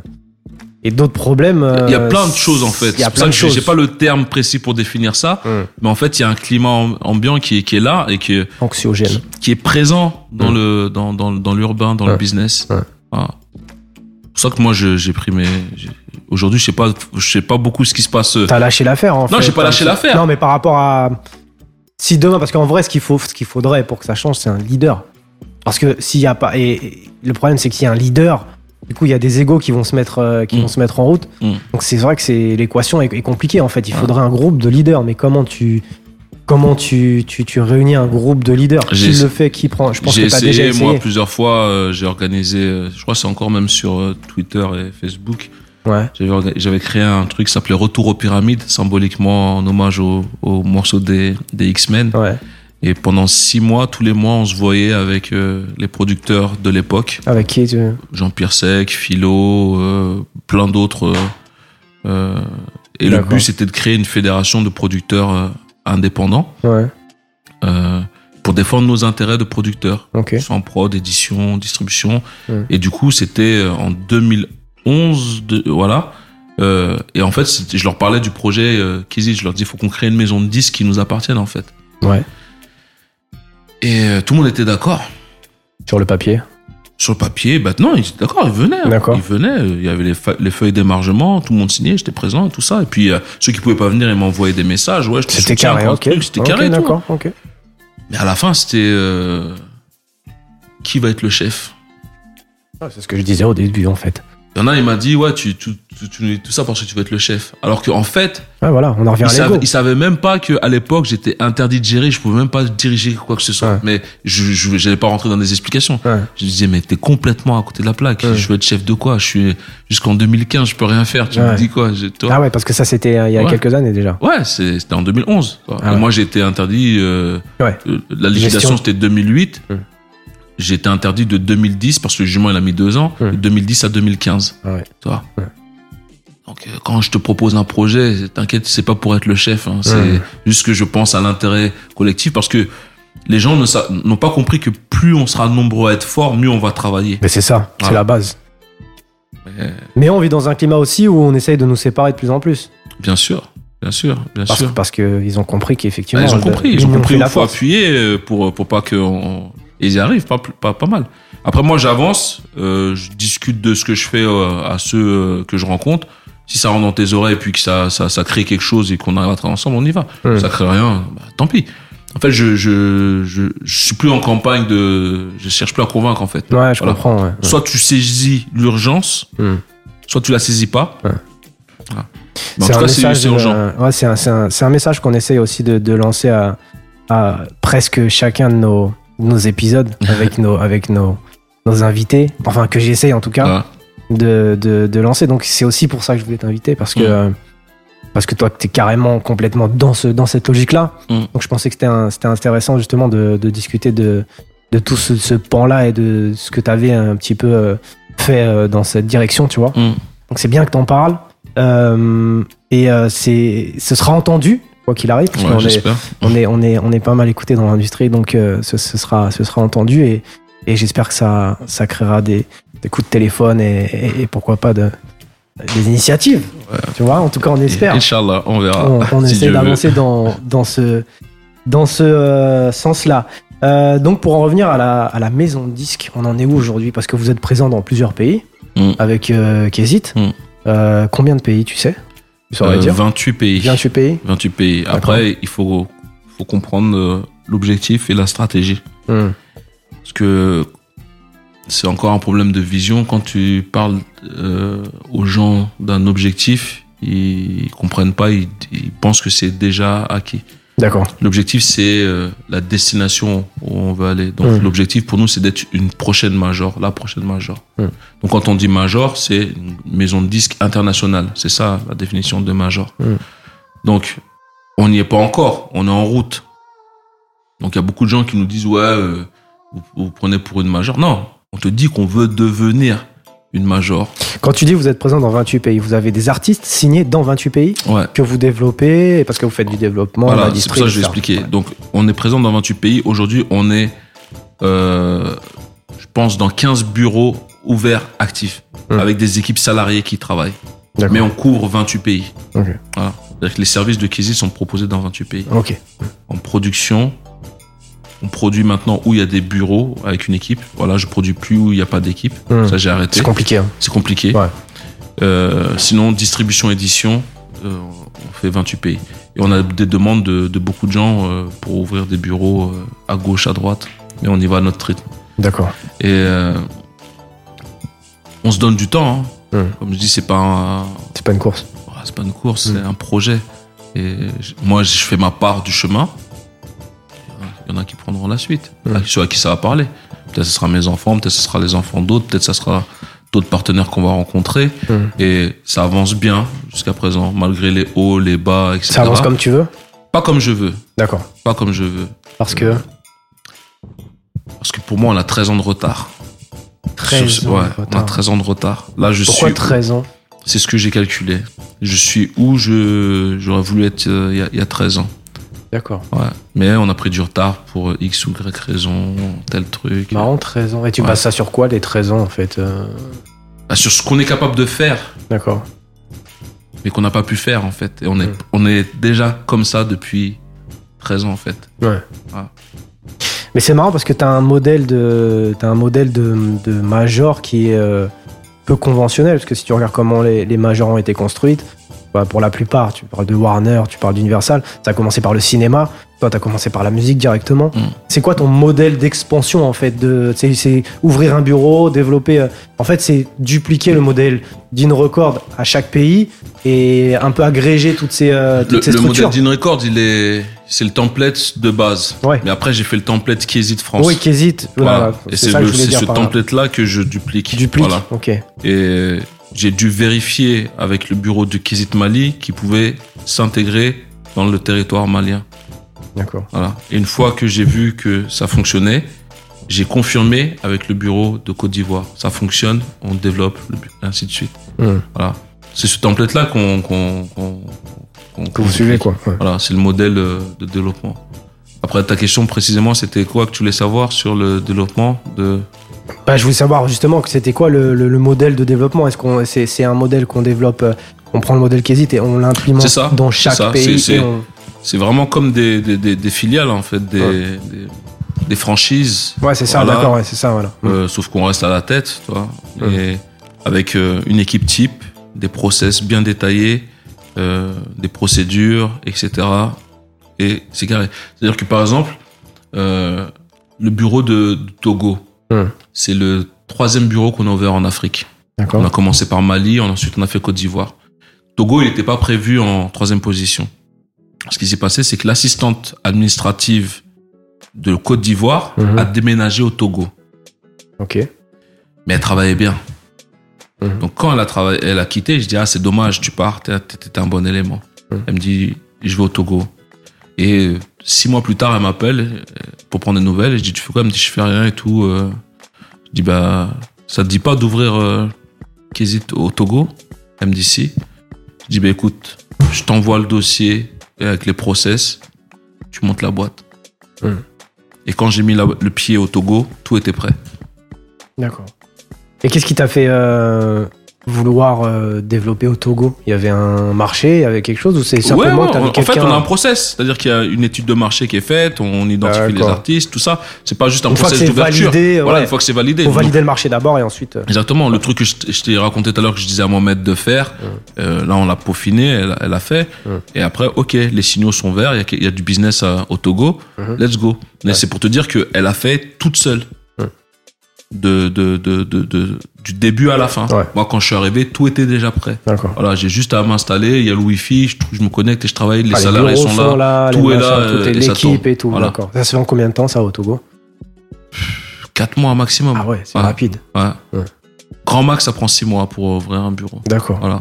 et d'autres problèmes. Il y a euh, plein de choses en fait. Il y a plein de choses. j'ai pas le terme précis pour définir ça, Mm. mais en fait il y a un climat am- ambiant qui est, qui est là et qui est, Anxiogène. qui est présent dans Mm. le dans dans, dans l'urbain, dans le business. Ouais. Voilà. C'est pour ça que moi j'ai pris mes. Aujourd'hui je sais pas je sais pas beaucoup ce qui se passe. T'as lâché l'affaire en fait. Non, j'ai pas lâché l'affaire. Non, mais par rapport à. Si demain, parce qu'en vrai, ce qu'il faut, ce qu'il faudrait pour que ça change, c'est un leader. Parce que s'il y a pas, et, et le problème, c'est qu'il y a un leader. Du coup, il y a des égos qui vont se mettre, euh, qui Mm. vont se mettre en route. Mm. Donc c'est vrai que c'est l'équation est, est compliquée en fait. Il faudrait un groupe de leaders. Mais comment tu, comment tu, tu, tu réunis un groupe de leaders? Qui le fait Qui prend? Je pense que essayé, déjà essayé. moi plusieurs fois. euh, j'ai organisé. euh, je crois que c'est encore même sur Twitter et Facebook. Ouais. J'avais créé un truc qui s'appelait Retour aux pyramides, symboliquement en hommage au, au morceau des, des X-Men. Ouais. Et pendant six mois, tous les mois, on se voyait avec euh, les producteurs de l'époque, Avec qui tu... Jean-Pierre Sec, Philo, euh, plein d'autres. euh, et le but, c'était de créer une fédération de producteurs indépendants Ouais. pour défendre nos intérêts de producteurs, Ok. soit en prod, édition, distribution. Et du coup, c'était en 2011, de, voilà. Euh, et en fait, je leur parlais du projet euh, Kizzy. Je leur dis, il faut qu'on crée une maison de disques qui nous appartienne, en fait. Ouais. Et euh, tout le monde était d'accord. Sur le papier? Sur le papier, bah non, ils étaient d'accord, ils venaient. hein. D'accord. Ils venaient, euh, il y avait les, feuilles d'émargement, tout le monde signait, j'étais présent et tout ça. Et puis, euh, ceux qui pouvaient pas venir, ils m'envoyaient des messages. Ouais, C'était carré. Ok. C'était carré. D'accord. Mais à la fin, c'était euh, qui va être le chef? Ouais, C'est ce que je disais au début en fait. Il y en a, il m'a dit, ouais, tu, tu, tu, tu- tout ça parce que tu veux être le chef. Alors qu'en fait, Ouais, voilà, on en revient il à savait, l'ego. il savait même pas qu'à l'époque, j'étais interdit de gérer, je pouvais même pas diriger quoi que ce soit. Ouais. Mais je, je, j'allais pas rentrer dans des explications. Ouais. Je disais, mais t'es complètement à côté de la plaque. Je veux être chef de quoi? Je suis, jusqu'en 2015, je peux rien faire. Tu me dis quoi? Toi Ah ouais, parce que ça c'était euh, il y a quelques années déjà. Ouais, c'est- c'était en 2011. quoi. Ah Et moi, j'ai été interdit. euh, Ouais. euh, la Gestion. c'était 2008. Hum. J'ai été interdit de 2010 parce que le jugement, il a mis deux ans. De 2010 à 2015. Ah ouais. Tu vois. Ouais. Donc, euh, quand je te propose un projet, t'inquiète, c'est pas pour être le chef. hein. C'est Ouais. juste que je pense à l'intérêt collectif parce que les gens n'ont pas compris que plus on sera nombreux à être forts, mieux on va travailler. Mais c'est ça, c'est la base. Mais, Mais on vit dans un climat aussi où on essaye de nous séparer de plus en plus. bien sûr, bien sûr, bien Parce, sûr. parce qu'ils ont compris Ah, qu'effectivement. ils ont compris, ils ont compris où il faut appuyer euh, pour, pour pas que on- ils y arrivent, pas, pas, pas mal. Après, moi, j'avance, euh, je discute de ce que je fais euh, à ceux euh, que je rencontre. Si ça rentre dans tes oreilles, puis que ça, ça, ça crée quelque chose et qu'on arrive à travailler ensemble, on y va. Ça crée rien, bah, tant pis. En fait, je, je, je, je suis plus en campagne de, je cherche plus à convaincre, en fait. Ouais, je Voilà. comprends. ouais. Soit tu saisis l'urgence, Hmm. soit tu la saisis pas. Ouais. Voilà. Un ouais, un, un- c'est un message qu'on essaye aussi de, de lancer à, à presque chacun de nos, nos épisodes avec nos, avec nos, nos invités. Enfin, que j'essaye en tout cas de, de, de lancer. Donc, c'est aussi pour ça que je voulais t'inviter parce que, Mm. parce que toi, tu es carrément complètement dans, ce, dans cette logique-là. Mm. Donc, je pensais que c'était intéressant justement de, de discuter de, de tout ce, ce pan-là et de ce que tu avais un petit peu euh, fait euh, dans cette direction, tu vois. Hmm. Donc c'est bien que t'en parles. Euh, et euh, c'est, ce sera entendu. Quoi qu'il arrive, parce Ouais, qu'on est, on est, on est, on est pas mal écouté dans l'industrie, donc euh, ce, ce sera, ce sera entendu et, et j'espère que ça, ça créera des, des coups de téléphone et, et- et pourquoi pas de, des initiatives. Tu vois, en tout cas, on espère. Inch'Allah, on verra. On, on si essaie d'avancer dans, dans ce, dans ce euh, sens-là. Euh, donc, pour en revenir à la, à la maison de disques, on en est où aujourd'hui? Parce que vous êtes présent dans plusieurs pays Mm. avec euh, Kézit. Mm. Combien de pays, tu sais? Euh, dire 28 pays. 28 pays 28 pays. Après, il faut, faut comprendre euh, l'objectif et la stratégie. Mm. Parce que c'est encore un problème de vision. Quand tu parles euh, aux gens d'un objectif, ils comprennent pas, ils, ils pensent que c'est déjà acquis. D'accord. L'objectif, c'est euh, la destination où on veut aller. Donc, Mm. l'objectif pour nous, c'est d'être une prochaine major, la prochaine major. Mm. Donc, quand on dit major, c'est une maison de disques internationale. C'est ça la définition de major. Mm. Donc, on n'y est pas encore. On est en route. Donc, il y a beaucoup de gens qui nous disent, ouais, euh, vous, vous prenez pour une major. Non, on te dit qu'on veut devenir une major. Quand tu dis que vous êtes présent dans 28 pays, vous avez des artistes signés dans 28 pays Ouais. que vous développez parce que vous faites du développement, Voilà, c'est pour ça que je vais expliquer. Donc, on est présent dans 28 pays. Aujourd'hui, on est, euh, je pense, dans 15 bureaux ouverts, actifs, Hmm. avec des équipes salariées qui travaillent. Mais on couvre 28 pays. Ok. Voilà. C'est-à-dire que les services de Kizzy sont proposés dans 28 pays. En production, on produit maintenant où il y a des bureaux avec une équipe. Voilà, je produis plus où il n'y a pas d'équipe. Hmm. Ça, j'ai arrêté. C'est compliqué. hein. C'est compliqué. Ouais. Euh, sinon, distribution, édition, euh, on fait 28 pays. Et on a des demandes de, de beaucoup de gens euh, pour ouvrir des bureaux à gauche, à droite. Mais on y va à notre rythme. D'accord. Et on se donne du temps. hein. Hmm. Comme je dis, c'est pas un, C'est pas une course. c'est pas une course, Hmm. c'est un projet. Et moi, je fais ma part du chemin. Y en a qui prendront la suite. Hmm. À Ceux à qui ça va parler. Peut-être ce sera mes enfants, peut-être ce sera les enfants d'autres, peut-être ce sera d'autres partenaires qu'on va rencontrer. Hmm. Et ça avance bien jusqu'à présent, malgré les hauts, les bas, etc. Ça avance comme tu veux? Pas comme je veux. D'accord. Pas comme je veux. Parce que Parce que pour moi, on a 13 ans de retard. 13 Sur- ans ouais, de on a retard. 13 ans de retard. Là, je Pourquoi suis. 13 ans? C'est ce que j'ai calculé. Je suis où je j'aurais voulu être euh, il y a- il y, a 13 ans. D'accord. Ouais. Mais on a pris du retard pour X ou Y raison, tel truc. Marrant, 13 ans. Et tu Ouais. bases ça sur quoi, les 13 ans, en fait euh Ah, sur ce qu'on est capable de faire, D'accord. mais qu'on n'a pas pu faire en fait. Et on est, Mm. on est déjà comme ça depuis 13 ans en fait. Ouais. Mais c'est marrant parce que t'as un modèle de, t'as un modèle de, de major qui est euh, peu conventionnel. Parce que si tu regardes comment les, les majors ont été construites, bah, pour la plupart, tu parles de Warner, tu parles d'Universal, ça a commencé par le cinéma. Toi, t'as commencé par la musique directement. Mm. C'est quoi ton modèle d'expansion en fait de, c'est, ouvrir un bureau, développer. euh, en fait, c'est dupliquer le modèle d'In Record à chaque pays et un peu agréger toutes ces, euh, toutes Le, ces le structures. modèle d'InRecord, il est, c'est le template de base. Ouais. Mais après, j'ai fait le template Kézit France. Oui, qu'hésite. Voilà. Voilà. Et C'est le- ce template-là que je duplique. Tu dupliques. Voilà. Ok. Et j'ai dû vérifier avec le bureau de Kézit Mali qui pouvait s'intégrer dans le territoire malien. D'accord. Voilà. Et une fois que j'ai vu que ça fonctionnait, j'ai confirmé avec le bureau de Côte d'Ivoire. Ça fonctionne, on développe, et ainsi de suite. Voilà. C'est ce template-là qu'on, qu'on, qu'on, qu'on- Que vous suivez quoi. Ouais. Voilà, c'est le modèle euh, de développement. Après, ta question précisément, c'était quoi que tu voulais savoir sur le développement de... Bah, je voulais savoir justement que c'était quoi le, le- le modèle de développement. Est-ce qu'on c'est, c'est un modèle qu'on développe, euh, on prend le modèle Kézit et on l'implémente ça, dans chaque ça, pays. c'est- et c'est- on- C'est vraiment comme des, des, des, des filiales, en fait, des, Ouais. des, franchises. Ouais, c'est ça. Voilà. D'accord. Ouais, c'est ça. Voilà. Euh, sauf qu'on reste à la tête. Mm. Et avec euh, une équipe type, des process bien détaillés, euh, des procédures, etc. Et c'est carré. C'est-à-dire que par exemple, le bureau de, de Togo, Mm. c'est le troisième bureau qu'on a ouvert en Afrique. On a commencé par Mali, ensuite on a fait Côte d'Ivoire. Togo, il n'était pas prévu en troisième position. Ce qui s'est passé, c'est que l'assistante administrative de Côte d'Ivoire Mhm. a déménagé au Togo Ok. mais elle travaillait bien. Mhm. Donc quand elle a travaillé, elle a quitté, je dis ah c'est dommage, tu pars, t'es t'es un bon élément. Elle me dit je vais au Togo. Et euh, six mois plus tard, elle m'appelle euh, pour prendre des nouvelles. Et je dis tu fais quoi? Elle me dit je fais rien et tout. Je dis bah ça te dit pas d'ouvrir euh, Kézit au Togo si. Je dis bah écoute, je t'envoie le dossier et avec les process, tu montes la boîte. Hmm. Et quand j'ai mis la- le pied au Togo, tout était prêt. D'accord. Et qu'est-ce qui t'a fait euh, vouloir euh, développer au Togo Il y avait un marché, il y avait quelque chose ou c'est simplement Ouais, que ouais, en fait, on a un process. C'est-à-dire qu'il y a une étude de marché qui est faite, on identifie les artistes, tout ça. C'est pas juste un Une process d'ouverture. validé, Voilà, ouais. une fois que c'est validé. Faut Donc, valider le marché d'abord et ensuite. euh, Exactement. Le truc que je, t'ai raconté tout à l'heure que je disais à Mohamed de faire, euh, là on l'a peaufiné, elle, elle a fait. Mm. Et après, ok, les signaux sont verts, il y a, il y a du business à- au Togo, Mhm. let's go. Mais Ouais. c'est pour te dire qu'elle a fait toute seule. De, de, de, de, du début à la fin. Ouais. Moi, quand je suis arrivé, tout était déjà prêt. Voilà, j'ai juste à m'installer, il y a le wifi, je, je me connecte et je travaille, les Ah, salariés sont là. tout est là, tout est l'équipe et tout. Voilà. D'accord. Ça se fait en combien de temps ça au Togo? Quatre mois maximum. Ah ouais, c'est Ouais. rapide. Ouais. Grand max, ça prend six mois pour ouvrir un bureau. D'accord. Voilà.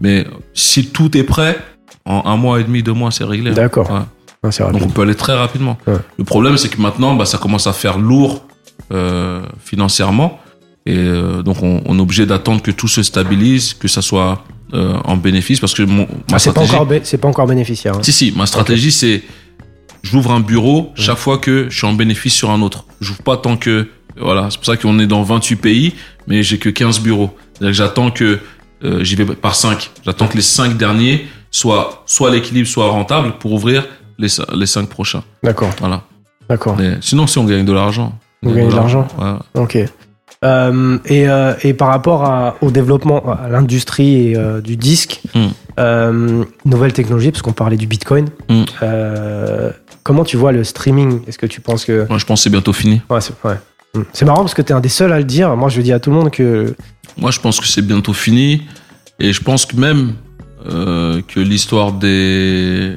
Mais si tout est prêt, en un mois et demi, deux mois, c'est réglé. D'accord. Ah, Donc on peut aller très rapidement. Le problème, c'est que maintenant, bah, ça commence à faire lourd euh, financièrement. Et euh, donc on, on est obligé d'attendre que tout se stabilise, que ça soit euh, en bénéfice. Parce que mon, ma Ah, c'est pas stratégie... encore, c'est pas encore bénéficiaire. hein. Si, si, ma stratégie, c'est j'ouvre un bureau chaque fois que je suis en bénéfice sur un autre. J'ouvre pas tant que. Voilà, c'est pour ça qu'on est dans 28 pays, mais j'ai que 15 bureaux. Que j'attends que. euh, J'y vais par 5. J'attends que les 5 derniers soient soit l'équilibre, soit rentables pour ouvrir les, les 5 prochains. D'accord. Voilà. D'accord. Mais sinon, si on gagne de l'argent. On gagne de l'argent Ouais. Ok. Euh, et, euh, et par rapport à- au développement, à l'industrie euh, du disque, Mm. nouvelle technologie, parce qu'on parlait du Bitcoin, Mm. euh, comment tu vois le streaming? Est-ce que tu penses que... Moi, je pense que c'est bientôt fini. Ouais, c'est ouais. Mm. C'est marrant parce que tu es un des seuls à le dire. Moi, je dis à tout le monde que... Moi, je pense que c'est bientôt fini. Et je pense que même que l'histoire des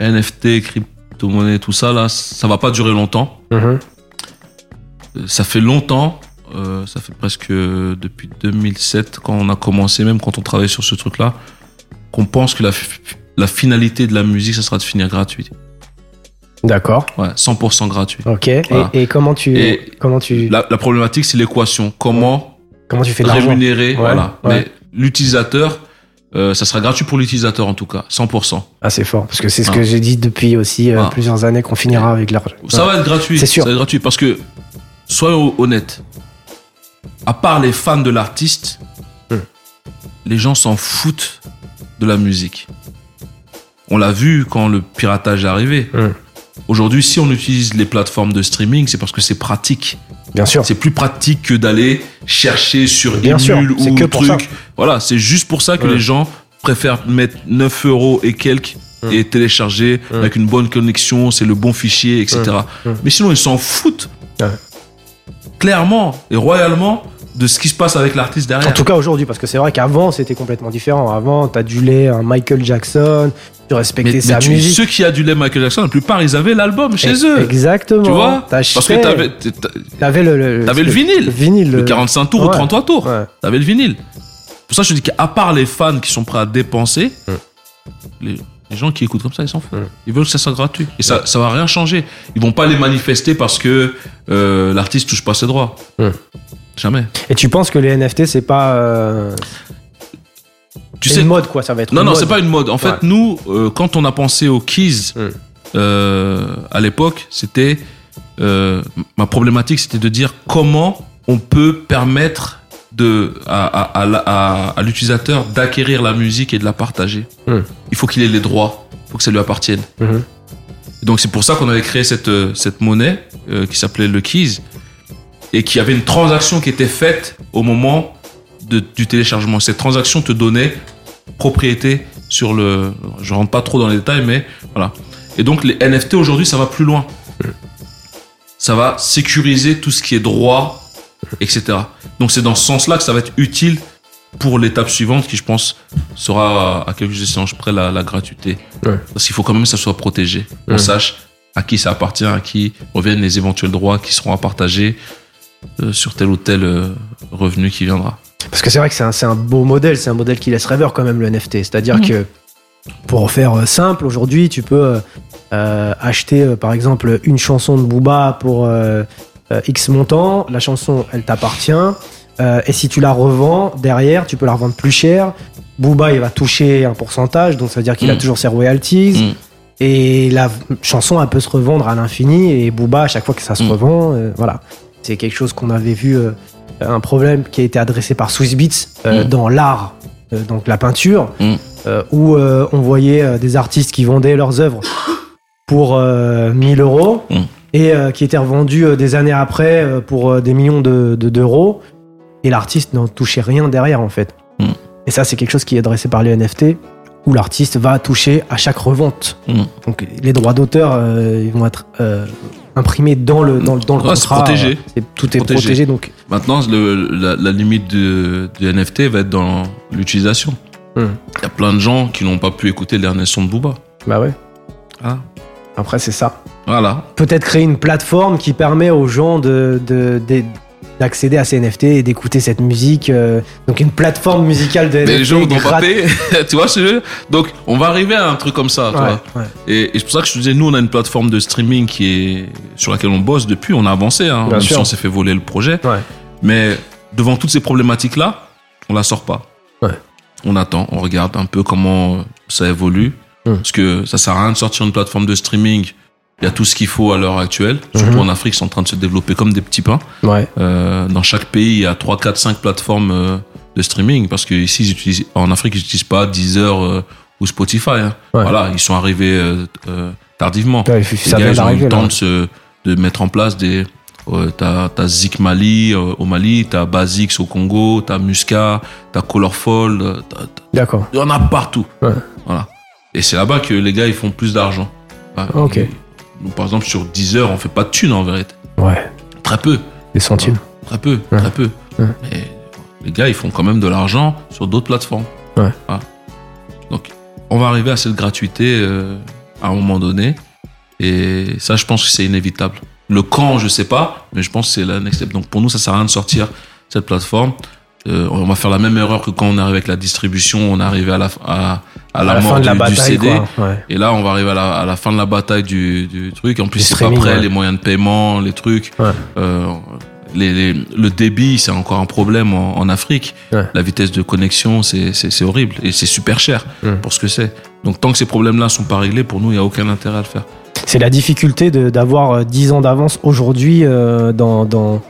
NFT, crypto-monnaies, tout ça, là, ça va pas durer longtemps. Mhm. Euh, Ça fait longtemps, euh, ça fait presque depuis 2007, quand on a commencé, même quand on travaillait sur ce truc-là, qu'on pense que la, fi- la finalité de la musique, ça sera de finir gratuit. D'accord. Ouais, 100% gratuit. Ok. Et- Voilà. Et, comment tu... Et comment tu... La, la problématique, c'est l'équation. Comment Comment tu fais rémunérer, voilà. ouais. Mais l'utilisateur, euh, ça sera gratuit pour l'utilisateur en tout cas, 100%. Ah, c'est fort. Parce que c'est ce Ah. que j'ai dit depuis aussi euh, Ah. plusieurs années qu'on finira avec l'argent. Ça va être gratuit. C'est sûr. Ça va être gratuit parce que, soyons honnêtes, à part les fans de l'artiste, Hmm. les gens s'en foutent de la musique. On l'a vu quand le piratage est arrivé. Hmm. Aujourd'hui, si on utilise les plateformes de streaming, c'est parce que c'est pratique. Bien sûr. C'est plus pratique que d'aller chercher sur Bien sûr, Emule ou que pour truc. ça. Voilà, c'est juste pour ça que Ouais. les gens préfèrent mettre 9 euros et quelques et télécharger avec une bonne connexion, c'est le bon fichier, etc. Mais sinon, ils s'en foutent Ouais. Clairement et royalement de ce qui se passe avec l'artiste derrière. En tout cas aujourd'hui, parce que c'est vrai qu'avant c'était complètement différent. Avant, t'adulais un Michael Jackson, tu respectais mais, sa mais tu- musique. ceux qui adulaient Michael Jackson, la plupart, ils avaient l'album chez eux. Exactement. Tu vois Parce que t'avais, t'a- t'avais le, le, t'avais le vinyle. Le vinyle. le 45 tours ou Ouais. 33 tours. Ouais. T'avais le vinyle. Pour ça, je te dis qu'à part les fans qui sont prêts à dépenser, Mm. les, les gens qui écoutent comme ça, ils s'en foutent. Ils veulent que ça soit gratuit. Et ça, ça va rien changer. Ils vont pas les manifester parce que euh, l'artiste touche pas ses droits. Jamais. Et tu penses que les NFT c'est pas euh, Tu sais, une mode quoi, ça va être. non, une non, c'est pas une mode. En fait, Ouais. nous, euh, quand on a pensé aux keys, euh, à l'époque, c'était ma problématique, c'était de dire comment on peut permettre de à, à, à la- à- à l'utilisateur d'acquérir la musique et de la partager. Mm. Il faut qu'il ait les droits, il faut que ça lui appartienne. Mhm. Donc c'est pour ça qu'on avait créé cette euh, cette monnaie euh, qui s'appelait le keys et qui avait une transaction qui était faite au moment de- du téléchargement. Cette transaction te donnait propriété sur le. Je rentre pas trop dans les détails, mais voilà. Et donc les NFT aujourd'hui, ça va plus loin. Ça va sécuriser tout ce qui est droit, etc. Donc c'est dans ce sens-là que ça va être utile pour l'étape suivante, qui je pense sera à quelques échanges près la, la gratuité. Ouais. Parce qu'il faut quand même que ça soit protégé. On sache à qui ça appartient, à qui reviennent les éventuels droits qui seront à partager euh, sur tel ou tel euh, revenu qui viendra. Parce que c'est vrai que c'est un, beau modèle, c'est un modèle qui laisse rêveur quand même le NFT. C'est-à-dire Mhm. que pour faire euh, simple, aujourd'hui, tu peux euh, acheter par exemple une chanson de Booba pour euh, X montant. La chanson, elle t'appartient. Euh, et si tu la revends derrière, tu peux la revendre plus cher. Booba, il va toucher un pourcentage, donc ça veut dire qu'il a Mm. toujours ses royalties. Mm. Et la chanson, elle peut se revendre à l'infini. Et Booba, à chaque fois que ça se Mm. revend, euh, voilà. C'est quelque chose qu'on avait vu, un problème qui a été adressé par Swiss Beats dans l'art, donc la peinture, où on voyait des artistes qui vendaient leurs œuvres pour euh, 1000 euros. Et euh, qui étaient revendus euh, des années après euh, pour des millions de- de- d'euros. et l'artiste n'en touchait rien derrière, en fait. Mm. Et ça, c'est quelque chose qui est adressé par les NFT, où l'artiste va toucher à chaque revente. Mm. Donc les droits d'auteur, euh, ils vont être euh, imprimés dans le, dans, le- dans le Ouais, c'est contrat. protégé. Tout est Protégé. protégé, donc Maintenant, le- la, la limite du NFT va être dans l'utilisation. Il Hmm. y a plein de gens qui n'ont pas pu écouter les derniers sons de Booba. bah ouais. Ah. Après, c'est ça. Voilà. Peut-être créer une plateforme qui permet aux gens de, de- de- d'accéder à ces NFT et d'écouter cette musique. euh, donc une plateforme musicale de Mais les gens n'ont pas payé. tu vois, je Donc, on va arriver à un truc comme ça. tu Ouais, vois. ouais. Et, et c'est pour ça que je te disais, nous, on a une plateforme de streaming qui est sur laquelle on bosse depuis. On a avancé. Hein, Bien même sûr. si on s'est fait voler le projet. Ouais. Mais devant toutes ces problématiques-là, on la sort pas. On attend, on regarde un peu comment ça évolue. Hmm. Parce que ça sert à rien de sortir une plateforme de streaming. Il y a tout ce qu'il faut à l'heure actuelle. Surtout Mhm. en Afrique, c'est en train de se développer comme des petits pains. Ouais. Euh, dans chaque pays, il y a 3, 4, 5 plateformes euh, de streaming. Parce que ici, ils utilisent, en Afrique, ils n'utilisent pas Deezer euh, ou Spotify. hein. Ouais. Voilà, ils sont arrivés euh, tardivement. Ouais, Les gars, ils ont eu le temps de, se, de mettre en place des. Euh, t'as, t'as Zik Mali euh, au Mali, t'as Basix au Congo, t'as Musca, t'as Colorful, euh, D'accord. il y en a partout. Ouais. Voilà. Et c'est là-bas que les gars ils font plus d'argent. Ah, Ok. Nous, par exemple, sur Deezer, on fait pas de thunes en vérité. Ouais. Très peu, Des centimes. très peu, Ouais. très peu. Ouais. Mais les gars, ils font quand même de l'argent sur d'autres plateformes. Ouais. Voilà. Donc, on va arriver à cette gratuité euh, à un moment donné. Et ça, je pense que c'est inévitable. Le quand, je sais pas, mais je pense que c'est la next step. Donc, pour nous, ça sert à rien de sortir cette plateforme. Euh, on va faire la même erreur que quand on est arrivé avec la distribution, on est arrivé à la, à, à la, à la mort fin de du, la du bataille, CD. quoi. Ouais. Et là, on va arriver à la, à la fin de la bataille du, du truc. En plus, Du c'est pas prêt, ouais. les moyens de paiement, les trucs. Ouais. Euh, les, les- le débit, c'est encore un problème en, en Afrique. Ouais. La vitesse de connexion, c'est horrible. Et c'est super cher Mm. pour ce que c'est. Donc, tant que ces problèmes-là sont pas réglés, pour nous, il n'y a aucun intérêt à le faire. C'est la difficulté d'avoir euh, 10 ans d'avance aujourd'hui euh, dans, dans,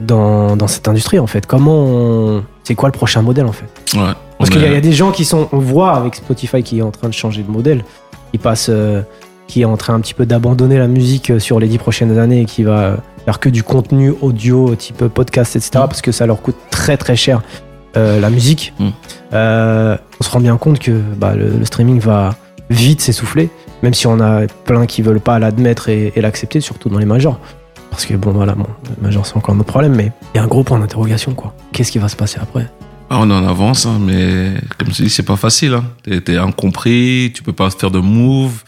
dans, dans cette industrie, en fait. Comment on... C'est quoi le prochain modèle, en fait Ouais. Parce qu'il y, a- est- il y a des gens qui sont... On voit avec Spotify qui est en train de changer de modèle, qui passe... euh, qui est en train un petit peu d'abandonner la musique euh, sur les 10 prochaines années et qui va faire que du contenu audio type podcast, etc. Mm. Parce que ça leur coûte très très cher euh, la musique. Mm. Euh, on se rend bien compte que bah, le, le streaming va vite s'essouffler, même si on a plein qui veulent pas l'admettre et, et l'accepter, surtout dans les majors. Parce que bon, voilà, bon, les majors c'est encore un autre problème, mais il y a un gros point d'interrogation, quoi. Qu'est-ce qui va se passer après? Ah, on est en avance, hein, mais comme je dis, c'est pas facile. Hein. T'es, t'es incompris, tu peux pas faire de move.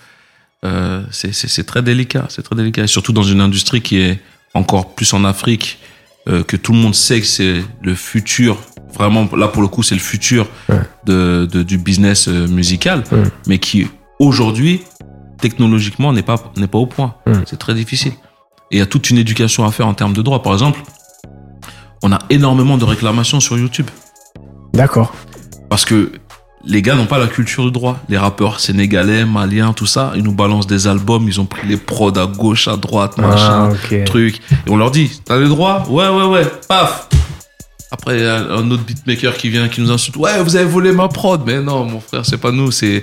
Euh, c'est, c'est, c'est très délicat, c'est très délicat. Et surtout dans une industrie qui est encore plus en Afrique, euh, que tout le monde sait que c'est le futur. Vraiment, là pour le coup, c'est le futur Ouais. de, de- du business euh, musical, Ouais. mais qui aujourd'hui, technologiquement, n'est pas, n'est pas au point. Ouais. C'est très difficile. Et il y a toute une éducation à faire en termes de droits. Par exemple, on a énormément de réclamations sur YouTube. D'accord. Parce que les gars n'ont pas la culture du droit. Les rappeurs sénégalais, maliens, tout ça, ils nous balancent des albums, ils ont pris les prods à gauche, à droite, machin, Ah, truc. Et on leur dit, t'as les droits Ouais, ouais, ouais, paf Après, il y a un autre beatmaker qui vient, qui nous insulte. Ouais, vous avez volé ma prod. Mais non, mon frère, c'est pas nous, c'est...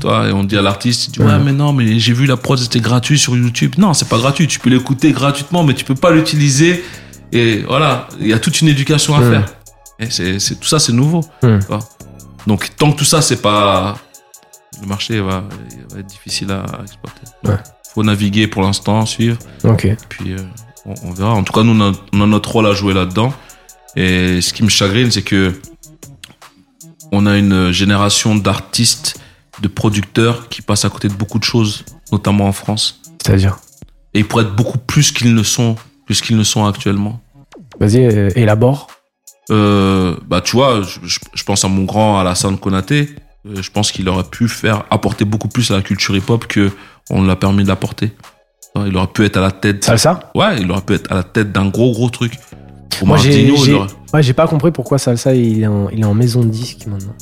Toi, et on dit à l'artiste, il dit, ouais, mais non, mais j'ai vu la prod, c'était gratuit sur YouTube. Non, c'est pas gratuit. Tu peux l'écouter gratuitement, mais tu peux pas l'utiliser. Et voilà, il y a toute une éducation à faire. Et c'est, c'est, tout ça, c'est nouveau. Tu. Donc, tant que tout ça, c'est pas. Le marché va, il va être difficile à, exploiter. Ouais. faut naviguer pour l'instant, suivre. Ok. Puis, euh, on, on verra. En tout cas, nous, on a, on a notre rôle à jouer là-dedans. Et ce qui me chagrine, c'est que on a une génération d'artistes, de producteurs qui passent à côté de beaucoup de choses, notamment en France. C'est-à-dire Et ils pourraient être beaucoup plus qu'ils ne sont, plus qu'ils ne sont actuellement. Vas-y, euh, élabore. Euh, bah, tu vois, je, pense à mon grand Alassane Konaté. Euh, je pense qu'il aurait pu faire apporter beaucoup plus à la culture hip-hop que on l'a permis d'apporter. Il aurait pu être à la tête. Salsa Ouais, il aurait pu être à la tête d'un gros gros truc. Pour Moi, j'ai- aurait- ouais, j'ai pas compris pourquoi Salsa il est en, il est en maison de disque maintenant.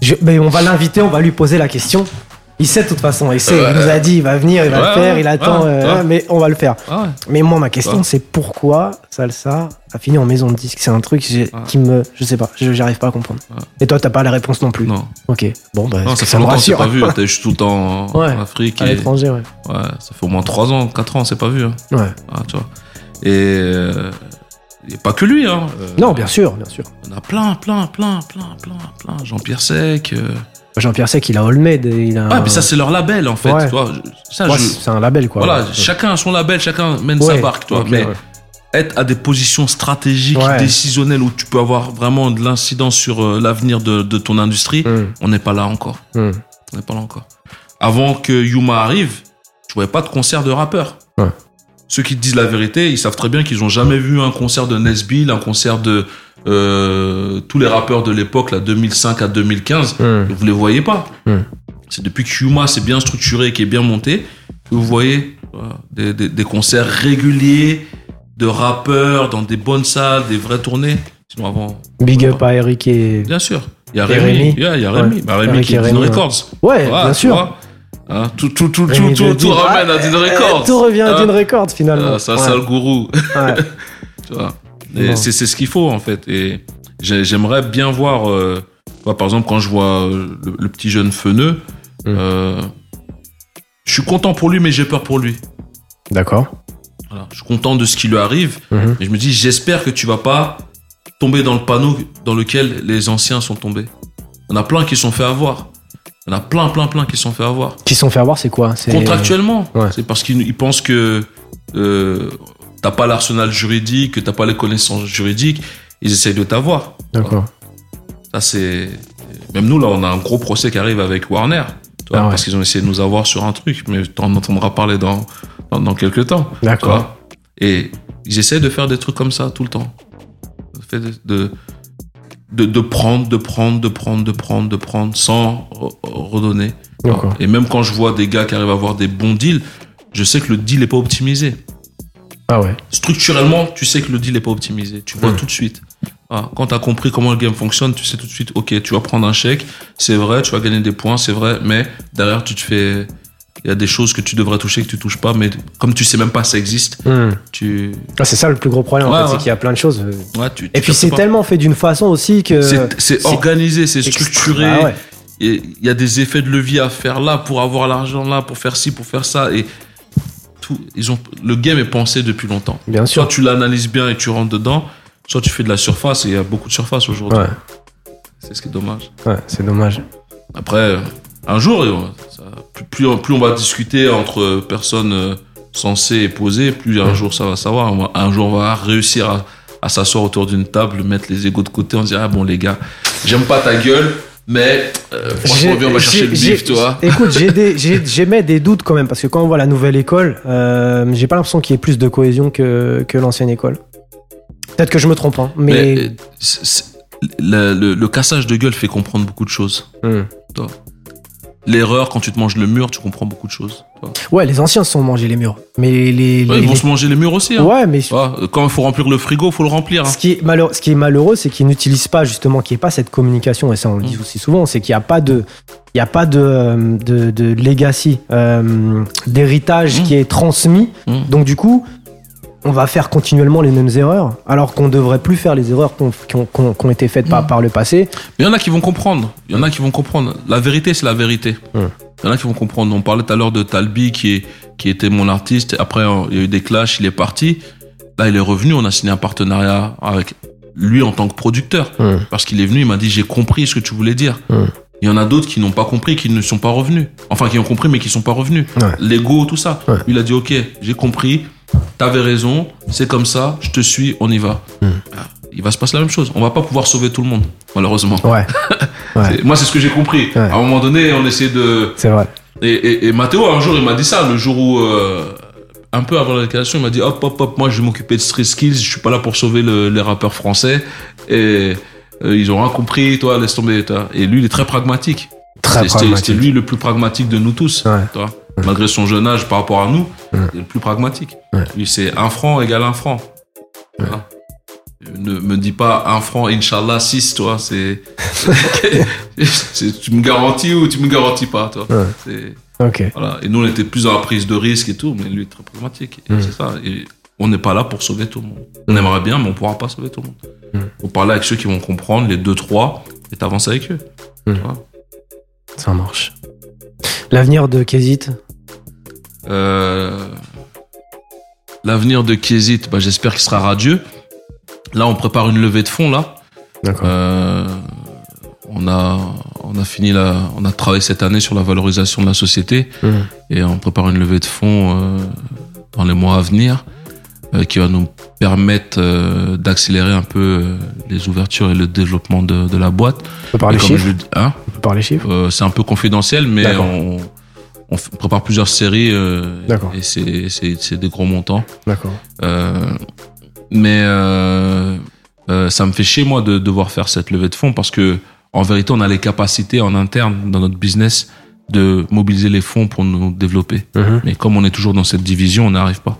Je- mais on va l'inviter, on va lui poser la question. Il sait de toute façon, il sait, il nous a dit, il va venir, il va Ouais, le faire, ouais, il attend, ouais, euh, mais on va le faire. Mais moi, ma question, c'est pourquoi Salsa a fini en maison de disque C'est un truc qui me. Je sais pas, je- j'arrive pas à comprendre. Et toi, t'as pas la réponse non plus? Non, Ok, bon, bah, non ça fait me rassure pas vu. T'es juste tout le temps en Afrique. à l'étranger, ouais. Ouais, ça fait au moins 3 ans, 4 ans, c'est pas vu. Hein. Ouais. Ah, tu vois. Et euh, a pas que lui. Hein. Euh, Non, bien sûr, bien sûr. On a plein, plein, plein, plein, plein, plein. Jean-Pierre Sec. euh. Jean-Pierre Sec, il a Olmed, il a. Ouais, mais ça, c'est leur label, en fait. Ouais. Je- Ça, Ouais, je- c'est un label, quoi. Voilà, Ouais. chacun a son label, chacun mène Ouais, sa barque, toi. mais ouais. être à des positions stratégiques, Ouais. décisionnelles, où tu peux avoir vraiment de l'incidence sur euh, l'avenir de, de ton industrie, Hum, on n'est pas là encore. hum. On n'est pas là encore. Avant que Yuma arrive, tu voyais pas de concert de rappeurs. Ouais. Ceux qui disent la vérité, ils savent très bien qu'ils ont jamais vu un concert de Nesbill, un concert de euh, tous les rappeurs de l'époque, là, 2005 à 2015. Hum. Vous les voyez pas. C'est depuis que Yuma s'est bien structuré, qui est bien monté, que vous voyez voilà, des, des- des concerts réguliers de rappeurs dans des bonnes salles, des vraies tournées. Sinon avant, Big up à Eric et. bien sûr. Il y a Rémi. Rémi. Yeah, il y a Rémi. Ouais. Bah, Rémi qui est ouais. Records. Ouais, bien sûr. Hein, tout, tout, tout, tout, tout, ramène à Ah, euh, Records. Tout revient à Hein. Dean Records finalement. Ah, ça, c'est le gourou. Tu vois. C'est, c'est ce qu'il faut, en fait. Et j'ai- j'aimerais bien voir, euh, par exemple, quand je vois euh, le, le petit jeune Feneux, Mm. euh, je suis content pour lui, mais j'ai peur pour lui. D'accord. Voilà. Je suis content de ce qui lui arrive, Mhm. mais je me dis, j'espère que tu vas pas tomber dans le panneau dans lequel les anciens sont tombés. Il y en a plein qui se sont fait avoir. Il y en a plein, plein, plein qui se sont fait avoir. Qui se sont fait avoir, c'est quoi? C'est- Contractuellement. Ouais. C'est parce qu'ils ils pensent que euh, t'as pas l'arsenal juridique, que t'as pas les connaissances juridiques. Ils essayent de t'avoir. D'accord. Ça, c'est. Même nous, là, on a un gros procès qui arrive avec Warner. tu vois, Ah ouais. Parce qu'ils ont essayé de nous avoir sur un truc, mais t'en entendras parler dans, dans, dans quelques temps. D'accord. Et ils essaient de faire des trucs comme ça tout le temps. Le fait de, de, de, de prendre, de prendre, de prendre, de prendre, de prendre, sans re- redonner. Et même quand je vois des gars qui arrivent à avoir des bons deals, je sais que le deal n'est pas optimisé. Ah ouais. Structurellement, tu sais que le deal n'est pas optimisé. Tu vois tout de suite. Ah, quand tu as compris comment le game fonctionne, tu sais tout de suite, ok, tu vas prendre un chèque, c'est vrai, tu vas gagner des points, c'est vrai, mais derrière, tu te fais. Il y a des choses que tu devrais toucher que tu touches pas, mais comme tu sais même pas ça existe, Hmm. tu. Ah, c'est ça le plus gros problème, en fait, ouais. c'est qu'il y a plein de choses. Ouais, tu Et puis c'est pas. tellement fait d'une façon aussi que. C'est- organisé, c'est structuré. Ah. Et Il y a des effets de levier à faire là pour avoir l'argent là, pour faire ci, pour faire ça. Et tout, ils ont, le game est pensé depuis longtemps. Bien Soit sûr. tu l'analyses bien et tu rentres dedans, soit tu fais de la surface et il y a beaucoup de surface aujourd'hui. Ouais. C'est ce qui est dommage. Ouais, c'est dommage. Après, un jour, plus, on va discuter entre personnes euh, sensées et posées, plus un jour ça va savoir. Un jour, on va réussir à, à s'asseoir autour d'une table, mettre les égos de côté, on se dire ah bon les gars, j'aime pas ta gueule, mais euh, franchement on va chercher le bif, tu vois. Écoute, j'ai des- j'émets des doutes quand même, parce que quand on voit la nouvelle école, euh, j'ai pas l'impression qu'il y ait plus de cohésion que, que l'ancienne école. Peut-être que je me trompe, hein, mais. Euh, le, le- le cassage de gueule fait comprendre beaucoup de choses. Hmm. L'erreur, quand tu te manges le mur, tu comprends beaucoup de choses. Ouais, les anciens se sont mangés les murs. Mais les. les- Ouais, ils les- vont se manger les murs aussi. Hein. Ouais, mais. Quand il faut remplir le frigo, il faut le remplir. hein. Ce qui est malheureux, ce qui est malheureux, c'est qu'ils n'utilisent pas justement, qu'il n'y ait pas cette communication, et ça on le dit Mm. aussi souvent, c'est qu'il n'y a pas de, il y a pas de, de, de legacy, euh, d'héritage Mm. qui est transmis. Mm. Donc du coup, on va faire continuellement les mêmes erreurs, alors qu'on devrait plus faire les erreurs qui ont, été faites par, Mm. par le passé. Mais il y en a qui vont comprendre. Il y en a qui vont comprendre. La vérité, c'est la vérité. Mm. Il y en a qui vont comprendre. On parlait tout à l'heure de Talbi qui, est, qui était mon artiste. Après, il y a eu des clashs, il est parti. Là, il est revenu. On a signé un partenariat avec lui en tant que producteur. Mm. Parce qu'il est venu, il m'a dit J'ai compris ce que tu voulais dire. Mm. Il y en a d'autres qui n'ont pas compris, qui ne sont pas revenus. Enfin, qui ont compris, mais qui ne sont pas revenus. Ouais. L'ego, tout ça. Ouais. Lui, il a dit Ok, j'ai compris. T'avais raison. C'est comme ça. Je te suis. On y va. Mm. Ah, Il va se passer la même chose. On va pas pouvoir sauver tout le monde, malheureusement. Ouais, Moi, c'est ce que j'ai compris. Ouais. À un moment donné, on essayait de. c'est vrai. Et, et, et Mathéo, un jour, il m'a dit ça, le jour où. euh, un peu avant la déclaration, il m'a dit hop, hop, hop, moi, je vais m'occuper de Street Skills, je suis pas là pour sauver le- les rappeurs français. Et euh, ils ont rien compris, toi, laisse tomber. Toi. Et lui, il est très pragmatique. Très C'était- C'était pragmatique. lui le plus pragmatique de nous tous. Ouais. toi. Malgré son jeune âge par rapport à nous, il est le plus pragmatique. Lui, c'est un franc égale un franc. Voilà. ne me dis pas un franc, Inch'Allah, 6, toi, c'est. tu me garantis ou tu me garantis pas, toi. Ouais. C'est- Ok. Voilà. Et nous, on était plus dans la prise de risque et tout, mais lui, très pragmatique. C'est ça. Et on n'est pas là pour sauver tout le monde. On aimerait bien, mais on pourra pas sauver tout le monde. Faut parler avec ceux qui vont comprendre, les deux, trois, et t'avances avec eux. Ça marche. L'avenir de Kézit L'avenir de Kézit, bah, j'espère qu'il sera radieux. Là, on prépare une levée de fonds, là. D'accord. Euh, on a, on a fini la, on a travaillé cette année sur la valorisation de la société Mhm. et on prépare une levée de fonds euh, dans les mois à venir euh, qui va nous permettre euh, d'accélérer un peu euh, les ouvertures et le développement de, de la boîte. On peut parler chiffres je hein, On peut parler chiffres euh, c'est un peu confidentiel, mais on, on prépare plusieurs séries euh, D'accord. et c'est, c'est, c'est des gros montants. D'accord. Euh, mais euh, euh, ça me fait chier moi de devoir faire cette levée de fonds parce que en vérité on a les capacités en interne dans notre business de mobiliser les fonds pour nous développer. Mhm. Mais comme on est toujours dans cette division, on n'arrive pas.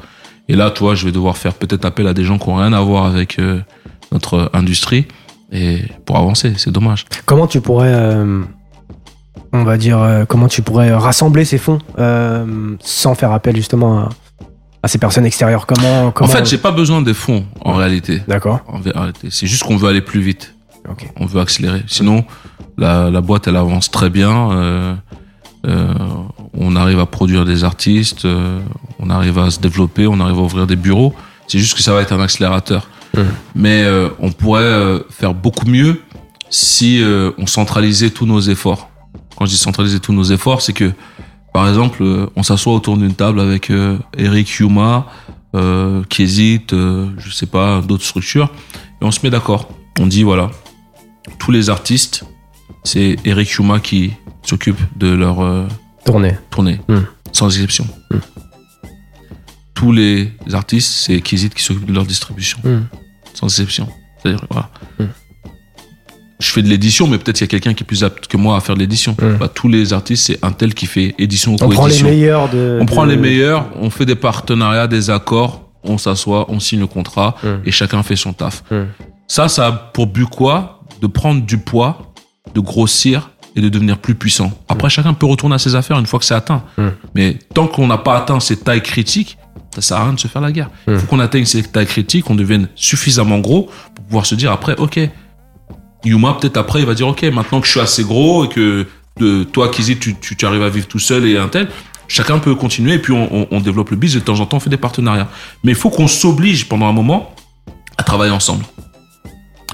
Et là, toi, je vais devoir faire peut-être appel à des gens qui ont rien à voir avec euh, notre industrie et pour avancer. C'est dommage. Comment tu pourrais, euh, on va dire, euh, comment tu pourrais rassembler ces fonds euh, sans faire appel justement à, à ces personnes extérieures Comment, comment En fait, j'ai pas besoin des fonds en réalité. D'accord. C'est juste qu'on veut aller plus vite. On veut accélérer. Sinon, la, la boîte, elle avance très bien. euh, on arrive à produire des artistes, euh, on arrive à se développer, on arrive à ouvrir des bureaux. C'est juste que ça va être un accélérateur. Mais euh, on pourrait faire beaucoup mieux si on centralisait tous nos efforts. Quand je dis centraliser tous nos efforts, c'est que, par exemple, euh, on s'assoit autour d'une table avec euh, Eric Yuma, euh, qui hésite, euh, je sais pas, d'autres structures, et on se met d'accord. On dit voilà, tous les artistes, c'est Eric Yuma qui s'occupe de leur euh, Tournée. tournée, Hmm. sans exception. Hmm. Tous les artistes, c'est Kizit qui s'occupe de leur distribution, Hmm. sans exception. C'est-à-dire, voilà. Je fais de l'édition, mais peut-être qu'il y a quelqu'un qui est plus apte que moi à faire de l'édition. Hmm. Bah, tous les artistes, c'est un tel qui fait édition ou On prend les coédition. meilleurs de. On prend les meilleurs, on fait des partenariats, des accords, on s'assoit, on signe le contrat Hmm. et chacun fait son taf. Hmm. Ça, ça a pour but quoi? De prendre du poids, de grossir et de devenir plus puissant. Après, chacun peut retourner à ses affaires une fois que c'est atteint. Mais tant qu'on n'a pas atteint ces tailles critiques, ça sert à rien de se faire la guerre. Il faut qu'on atteigne ces tailles critiques, qu'on devienne suffisamment gros pour pouvoir se dire après, ok, Yuma, peut-être après, il va dire, ok, maintenant que je suis assez gros et que de toi, Kizi, tu, tu, tu arrives à vivre tout seul et un tel, chacun peut continuer et puis on, on, on développe le business et de temps en temps on fait des partenariats. Mais il faut qu'on s'oblige pendant un moment à travailler ensemble.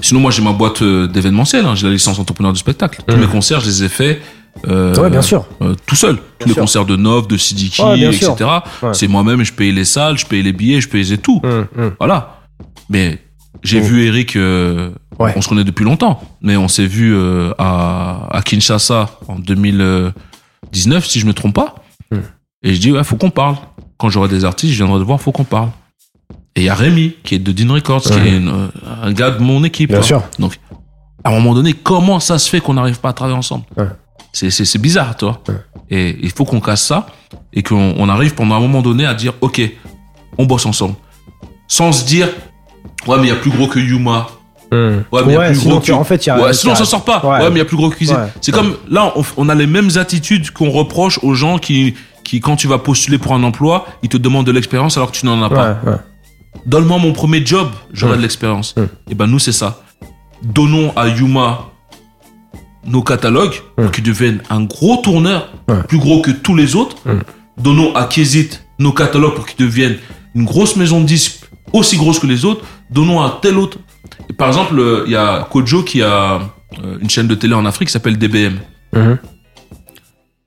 Sinon, moi, j'ai ma boîte euh, d'événementiel, hein, j'ai la licence entrepreneur du spectacle. Tous Mhm. mes concerts, je les ai faits euh, Ouais, bien sûr. euh, tout seul. Tous les sûr. concerts de Nov, de Sidiki, Ouais, etc. Ouais. C'est moi-même, je payais les salles, je payais les billets, je payais tout. Hum, hum. Voilà. Mais j'ai vu Eric, euh, Ouais. on se connaît depuis longtemps, mais on s'est vu euh, à, à Kinshasa en 2019, si je me trompe pas. Mm. Et je dis, ouais, faut qu'on parle. Quand j'aurai des artistes, je viendrai te voir, faut qu'on parle. Et il y a Rémi, qui est de Dean Records, qui est une- euh, un gars de mon équipe. Bien hein. sûr. Donc, à un moment donné, comment ça se fait qu'on n'arrive pas à travailler ensemble? Ouais. C'est- bizarre, toi. Et il faut qu'on casse ça et qu'on on arrive pendant un moment donné à dire, ok, on bosse ensemble. Sans se dire, ouais, mais il y a plus gros que Yuma. Hum. Ouais, mais il y a plus sinon, gros que- en fait, il y a. Ouais, sinon s'en sort pas. Ouais. Ouais, mais il y a plus gros que cuisine. Ouais. C'est Ouais. comme là, on, on a les mêmes attitudes qu'on reproche aux gens qui, qui, quand tu vas postuler pour un emploi, ils te demandent de l'expérience alors que tu n'en as pas. Ouais, ouais. Donne-moi mon premier job, j'aurai Mm. de l'expérience. Mm. Et ben nous c'est ça. Donnons à Yuma nos catalogues pour Mm. qu'ils deviennent un gros tourneur, Ouais. plus gros que tous les autres. Donnons à Kézit nos catalogues pour qu'ils deviennent une grosse maison de disques aussi grosse que les autres. Donnons à tel autre. Par exemple, euh, il y a Kojo qui a euh, une chaîne de télé en Afrique qui s'appelle DBM. Mhm.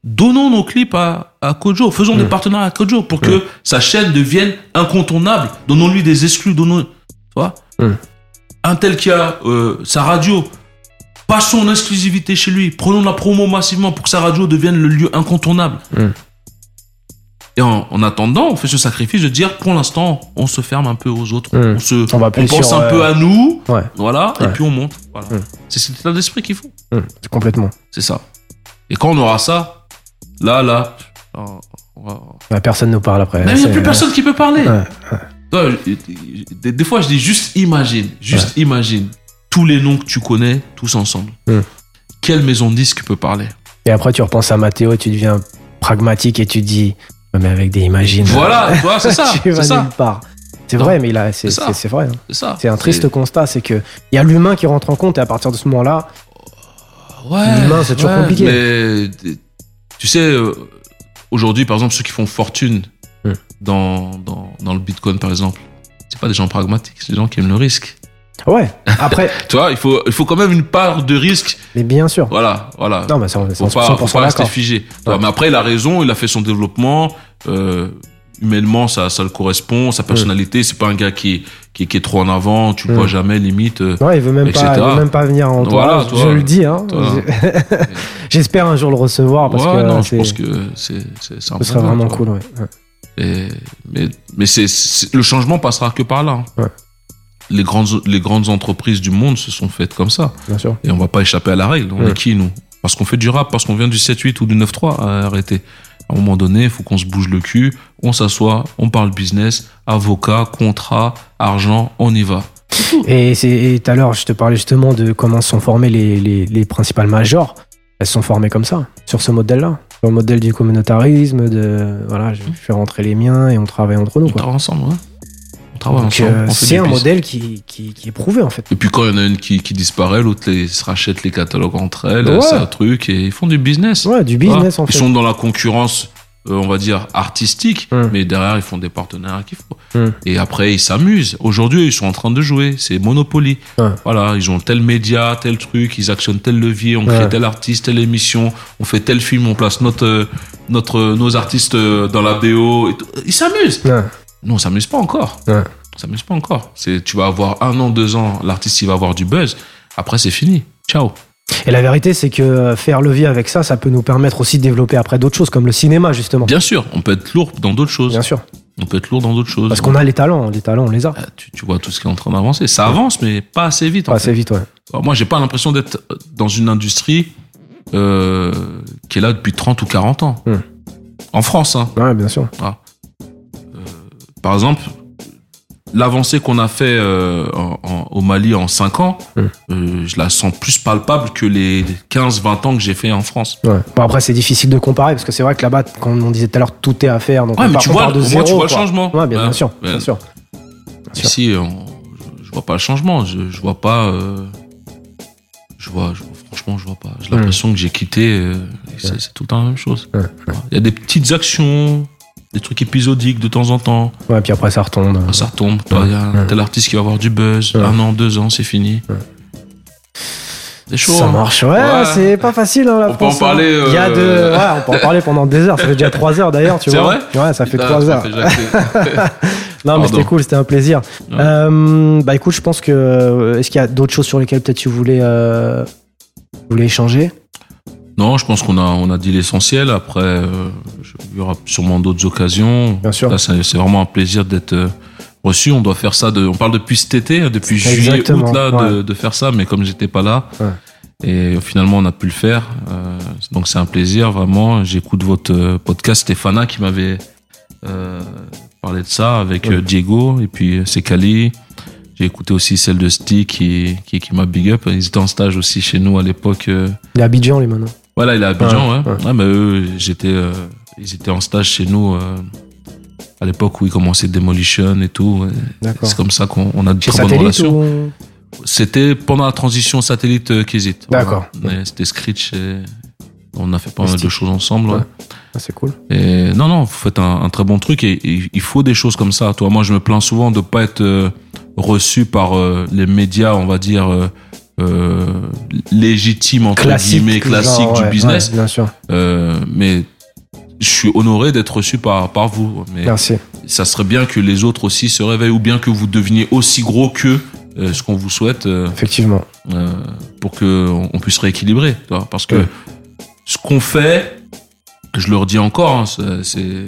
Donnons nos clips à, à Kojo, faisons des Mm. partenariats à Kojo pour que sa chaîne devienne incontournable. Donnons-lui des exclus, donnons, tu vois. Mm. Un tel qui a euh, sa radio, passons en exclusivité chez lui, prenons la promo massivement pour que sa radio devienne le lieu incontournable. Et en, en attendant, on fait ce sacrifice de dire, pour l'instant, on se ferme un peu aux autres, Mm. on se, On va on plus pense sur, un euh, peu à nous, Ouais, voilà, et puis on monte. Voilà. Mm. C'est cet état d'esprit qu'il faut. hum, complètement. C'est ça. Et quand on aura ça, là, là, on va- Ouais, personne nous parle après. il n'y a plus personne qui peut parler. Ouais, je- des, des fois, je dis juste imagine, juste imagine tous les noms que tu connais, tous ensemble. Hmm. Quelle maison de disque peut parler? Et après, tu repenses à Mathéo et tu deviens pragmatique et tu dis, mais avec des imagines. Voilà, vois, c'est ça, tu vas ça, nulle part. C'est vrai, mais c'est vrai. hein. C'est un triste constat, c'est que il y a l'humain qui rentre en compte et à partir de ce moment-là, Ouais, L'humain, c'est toujours compliqué. Mais tu sais, euh, aujourd'hui, par exemple, ceux qui font fortune Hmm. dans, dans, dans le Bitcoin, par exemple, c'est pas des gens pragmatiques, c'est des gens qui aiment le risque. Ouais. Après, Tu vois, il faut, il faut quand même une part de risque. mais bien sûr. Voilà, voilà. Non, mais c'est faut pas, faut 100% pas rester figé. Ouais. Mais après, il a raison, il a fait son développement. Euh, humainement, ça, ça le correspond. Sa personnalité, c'est pas un gars qui, qui, qui est trop en avant. Tu le Mm. vois jamais, limite. euh, Non, il veut même etc. pas, il veut même pas venir en Voilà, toi, je le dis. Hein. J'espère un jour le recevoir parce que non, je pense que c'est, c'est, ce serait vraiment cool. Ouais. Et, mais mais c'est, c'est- le changement passera que par là. hein. Ouais. Les grandes, les grandes entreprises du monde se sont faites comme ça. Bien sûr. Et on va pas échapper à la règle. On Ouais. est qui, nous? Parce qu'on fait du rap, parce qu'on vient du 7-8 ou du 9-3, à arrêter. À un moment donné, il faut qu'on se bouge le cul, on s'assoit, on parle business, avocat, contrat, argent, on y va. Et tout à l'heure, je te parlais justement de comment sont formés les, les, les principales majors. Elles sont formées comme ça, sur ce modèle-là, sur le modèle du communautarisme, de voilà, je fais rentrer les miens et on travaille entre nous. On Quoi. ensemble, ouais. Euh, c'est un modèle qui, qui, qui est prouvé en fait. Et puis quand il y en a une qui, qui disparaît, l'autre les, se rachète les catalogues entre elles, Ouais. c'est un truc, et ils font du business. Ouais, du business Voilà. en fait. Ils sont dans la concurrence, euh, on va dire, artistique, Hum. mais derrière, ils font des partenariats qu'il faut. Hum. Et après, ils s'amusent. Aujourd'hui, ils sont en train de jouer. C'est Monopoly. Ouais. Voilà, ils ont tel média, tel truc, ils actionnent tel levier, on crée tel artiste, telle émission, on fait tel film, on place notre, euh, notre, nos artistes euh, dans la BO. et tout. Ils s'amusent. Nous, on s'amuse pas encore. Ouais. On s'amuse pas encore. C'est, tu vas avoir un an, deux ans, l'artiste, il va avoir du buzz. Après, c'est fini. Ciao. Et la vérité, c'est que faire levier avec ça, ça peut nous permettre aussi de développer après d'autres choses, comme le cinéma justement. Bien sûr, on peut être lourd dans d'autres choses. Bien sûr. On peut être lourd dans d'autres choses. Parce qu'on a les talents, les talents, on les a. Ah, tu, tu vois tout ce qui est en train d'avancer. Ça avance, mais pas assez vite. en Pas fait. assez vite, ouais. Alors, Moi, j'ai pas l'impression d'être dans une industrie euh, qui est là depuis 30 ou 40 ans. Hmm. En France, hein. Ouais, bien sûr. Par exemple, l'avancée qu'on a fait euh, en- en- au Mali en 5 ans, Hmm. euh, je la sens plus palpable que les 15-20 ans que j'ai fait en France. Ouais. Bon, après, c'est difficile de comparer parce que c'est vrai que là-bas, comme on disait tout à l'heure, tout est à faire. Donc Ouais, on mais part- tu on vois, part de zéro. tu vois le changement. Ouais, bien, sûr. Bien sûr. sûr. Ici, on- je, je vois pas le changement. Je, je vois pas. euh, je vois, je- franchement, je vois pas. J'ai l'impression que j'ai quitté. euh, c'est tout le temps la même chose. Il y a des petites actions, des trucs épisodiques de temps en temps. Ouais, puis après, ça retombe. Ça retombe. Ouais. tel artiste qui va avoir du buzz. Ouais. Un an, deux ans, c'est fini. C'est chaud. Ça hein. marche, ouais, Ouais. c'est pas facile, hein, la On peut en hein. parler, euh, Il y a de... Ouais, on peut en parler pendant des heures. Ça fait déjà trois heures d'ailleurs, tu C'est vois. vrai Ouais, ça fait trois heures. fait. Non, mais c'était cool, c'était un plaisir. Ouais. Euh, bah écoute, je pense que. euh, Est-ce qu'il y a d'autres choses sur lesquelles peut-être tu voulais, euh, tu voulais échanger? Non, je pense qu'on a, on a dit l'essentiel. Après, euh, il y aura sûrement d'autres occasions. Bien sûr. Là, c'est c'est vraiment un plaisir d'être euh, reçu. On doit faire ça. De, on parle depuis cet été, hein, depuis juillet, août, là, de, ouais. de faire ça. Mais comme j'étais pas là, Ouais. et finalement, on a pu le faire. Euh, donc, c'est un plaisir, vraiment. J'écoute votre podcast. Stéphana qui m'avait euh, parlé de ça avec Ouais. Diego. Et puis, euh, c'est Kali. J'ai écouté aussi celle de Stick qui, qui, qui m'a big up. Ils étaient en stage aussi chez nous à l'époque. Il est à Abidjan, lui, maintenant. Voilà, il est à Abidjan, ouais. Ouais, Ouais, ouais. mais eux, j'étais, euh, ils étaient en stage chez nous euh, à l'époque où ils commençaient Demolition et tout. ouais. D'accord. C'est comme ça qu'on on a de Chez très bonnes relations. ou... C'était pendant la transition satellite euh, Kézit. D'accord. Voilà. C'était Screech et on a fait pas mal de choses ensemble. ouais. Ouais. Ah, c'est cool. Et non, non, vous faites un, un très bon truc et, et il faut des choses comme ça. Toi, moi, je me plains souvent de pas être euh, reçu par euh, les médias, on va dire euh, euh, légitimes entre guillemets, classiques genre, du business. ouais, bien sûr. Euh, mais je suis honoré d'être reçu par, par vous. Mais Merci. ça serait bien que les autres aussi se réveillent ou bien que vous deveniez aussi gros que euh, ce qu'on vous souhaite Effectivement. pour que on on puisse rééquilibrer. Parce que ce qu'on fait, je le redis encore, hein, c'est-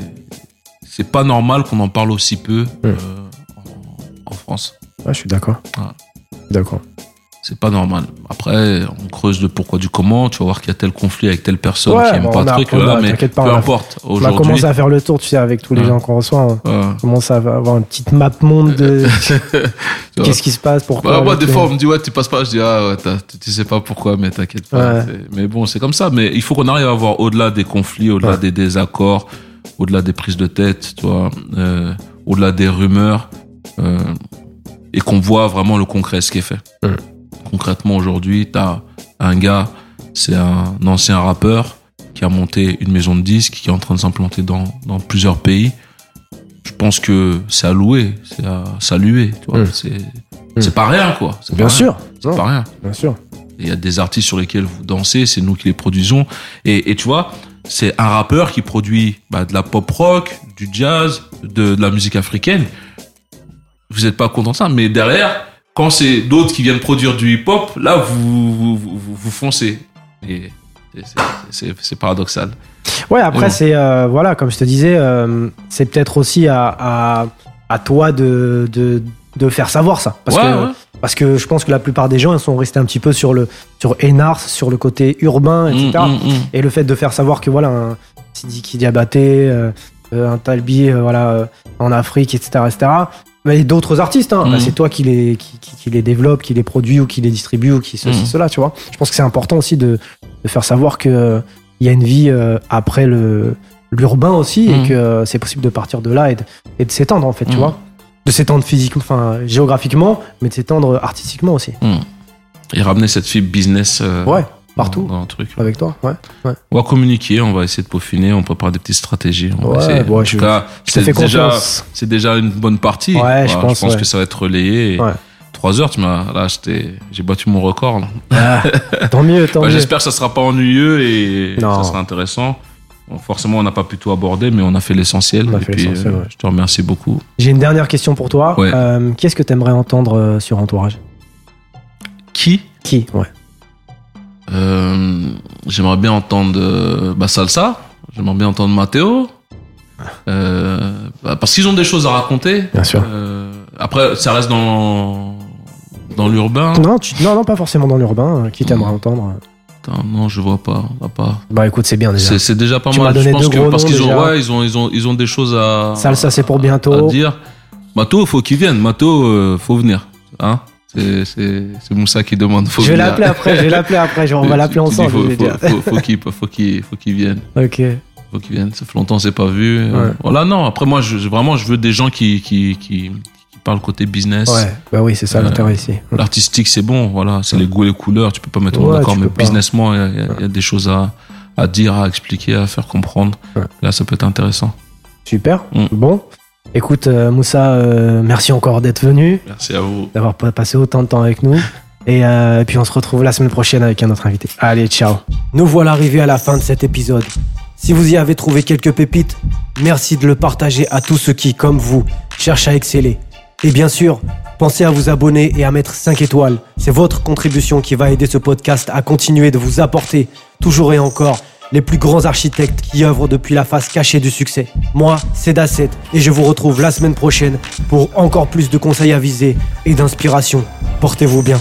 c'est pas normal qu'on en parle aussi peu en, en France. Ouais, je suis d'accord. D'accord. C'est pas normal. Après, on creuse le pourquoi du comment. Tu vas voir qu'il y a tel conflit avec telle personne Ouais, qui aime bon, pas le truc. là, mais t'inquiète peu pas, importe. On va commencer à faire le tour, tu sais, avec tous les Ouais. gens qu'on reçoit. hein. ouais. On commence à avoir une petite map monde de qu'est-ce qui se passe, pourquoi. Bah, moi, des fois, on me dit, ouais, tu passes pas. Je dis, ah, tu sais pas pourquoi, mais t'inquiète pas. Mais bon, c'est comme ça. Mais il faut qu'on arrive à voir au-delà des conflits, au-delà des désaccords, au-delà des prises de tête, tu vois, euh, au-delà des rumeurs, euh, et qu'on voit vraiment le concret, ce qui est fait. Concrètement, aujourd'hui, t'as un gars, c'est un ancien rappeur qui a monté une maison de disques, qui est en train de s'implanter dans, dans plusieurs pays. Je pense que c'est à louer, c'est à saluer, tu vois. Mm. C'est, c'est pas rien, quoi. C'est Bien pas rien. sûr. C'est Non, pas rien. Bien sûr. Il y a des artistes sur lesquels vous dansez, c'est nous qui les produisons. Et, et tu vois, c'est un rappeur qui produit bah, de la pop rock, du jazz, de, de la musique africaine. Vous n'êtes pas content de ça, mais derrière, quand c'est d'autres qui viennent produire du hip hop, là vous vous, vous, vous- foncez. Et c'est- paradoxal. Ouais, après, bon. c'est. euh, voilà, comme je te disais, euh, c'est peut-être aussi à, à, à toi de, de, de faire savoir ça. Parce, Ouais, que, ouais. parce que je pense que la plupart des gens, ils sont restés un petit peu sur le sur Enars, sur le côté urbain, etc. Mm, mm, mm. Et le fait de faire savoir que voilà, un Sidiki Diabaté, euh, euh, un Talbi, voilà, en Afrique, etc., etc. D'autres artistes, hein, Mhm. bah, c'est toi qui les, qui, qui- qui les développe, qui les produit ou qui les distribue ou qui ceci, Mhm. cela, tu vois. Je pense que c'est important aussi de, de faire savoir que il y a une vie euh, après le l'urbain aussi et Mhm. que euh, c'est possible de partir de là et de, et de s'étendre en fait, tu Mhm. vois. De s'étendre physiquement, enfin géographiquement, mais de s'étendre artistiquement aussi. Et ramener cette fibre business euh, Ouais, partout. dans le truc. Avec toi, ouais. ouais. On va communiquer, on va essayer de peaufiner, on prépare des petites stratégies. On va Ouais, essayer. bon, en je- tout cas, Je c'est déjà, c'est déjà une bonne partie. Ouais, je pense, ouais. que ça va être relayé. et Ouais. Trois heures, tu m'as, là, j'ai battu mon record. là. Ah, tant mieux, tant Bah, mieux. J'espère que ça sera pas ennuyeux et Non. ça sera intéressant. Bon, forcément, on n'a pas pu tout aborder, mais on a fait l'essentiel. On a Et fait puis, l'essentiel, euh, ouais. je te remercie beaucoup. J'ai une dernière question pour toi. Ouais. Euh, Qu'est-ce que tu aimerais entendre euh, sur Entourage? Qui? Qui Ouais. Euh, J'aimerais bien entendre euh, bah, Salsa. J'aimerais bien entendre Matteo. Euh, bah, parce qu'ils ont des choses à raconter. Bien sûr. Euh, après, ça reste dans, dans l'urbain. Non, tu- non, non, pas forcément dans l'urbain. euh, Qui t'aimerais entendre non, je vois pas. on va pas. Bah écoute, c'est bien déjà. C'est c'est déjà pas Tu mal. donné je pense deux que gros parce noms qu'ils ont, déjà. ouais, ils ont, ils ont, ils ont des choses à. Salsa, c'est pour à- bientôt. À dire. Mato, faut qu'il vienne. Mato, euh, faut venir. Hein c'est Moussa qui demande. Faut Je vais l'appeler après, je vais l'appeler après. genre, on va l'appeler ensemble. Faut, je vais faut, dire. faut, faut qu'il faut qu'il faut qu'il vienne. Ok. Faut qu'il vienne. Ça fait longtemps, c'est pas vu. Ouais. Voilà, non. Après, moi, je, vraiment, je veux des gens qui qui qui, qui parlent côté business. Ouais, bah oui, c'est ça Euh, l'intérêt ici. L'artistique, c'est bon. Voilà, c'est les goûts et les couleurs. Tu peux pas mettre Ouais, d'accord, mais pas. businessment, il y a- y, y des choses à à dire, à expliquer, à faire comprendre. Là, ça peut être intéressant. Super. Mm. Bon. Écoute, euh, Moussa, euh, merci encore d'être venu, Merci à vous. d'avoir pa- passé autant de temps avec nous. Et, euh, et puis on se retrouve la semaine prochaine avec un autre invité. Allez, ciao. Nous voilà arrivés à la fin de cet épisode. Si vous y avez trouvé quelques pépites, merci de le partager à tous ceux qui, comme vous, cherchent à exceller. Et bien sûr, pensez à vous abonner et à mettre 5 étoiles. C'est votre contribution qui va aider ce podcast à continuer de vous apporter, toujours et encore, les plus grands architectes qui œuvrent depuis la face cachée du succès. Moi, c'est Dasset et je vous retrouve la semaine prochaine pour encore plus de conseils avisés et d'inspiration. Portez-vous bien.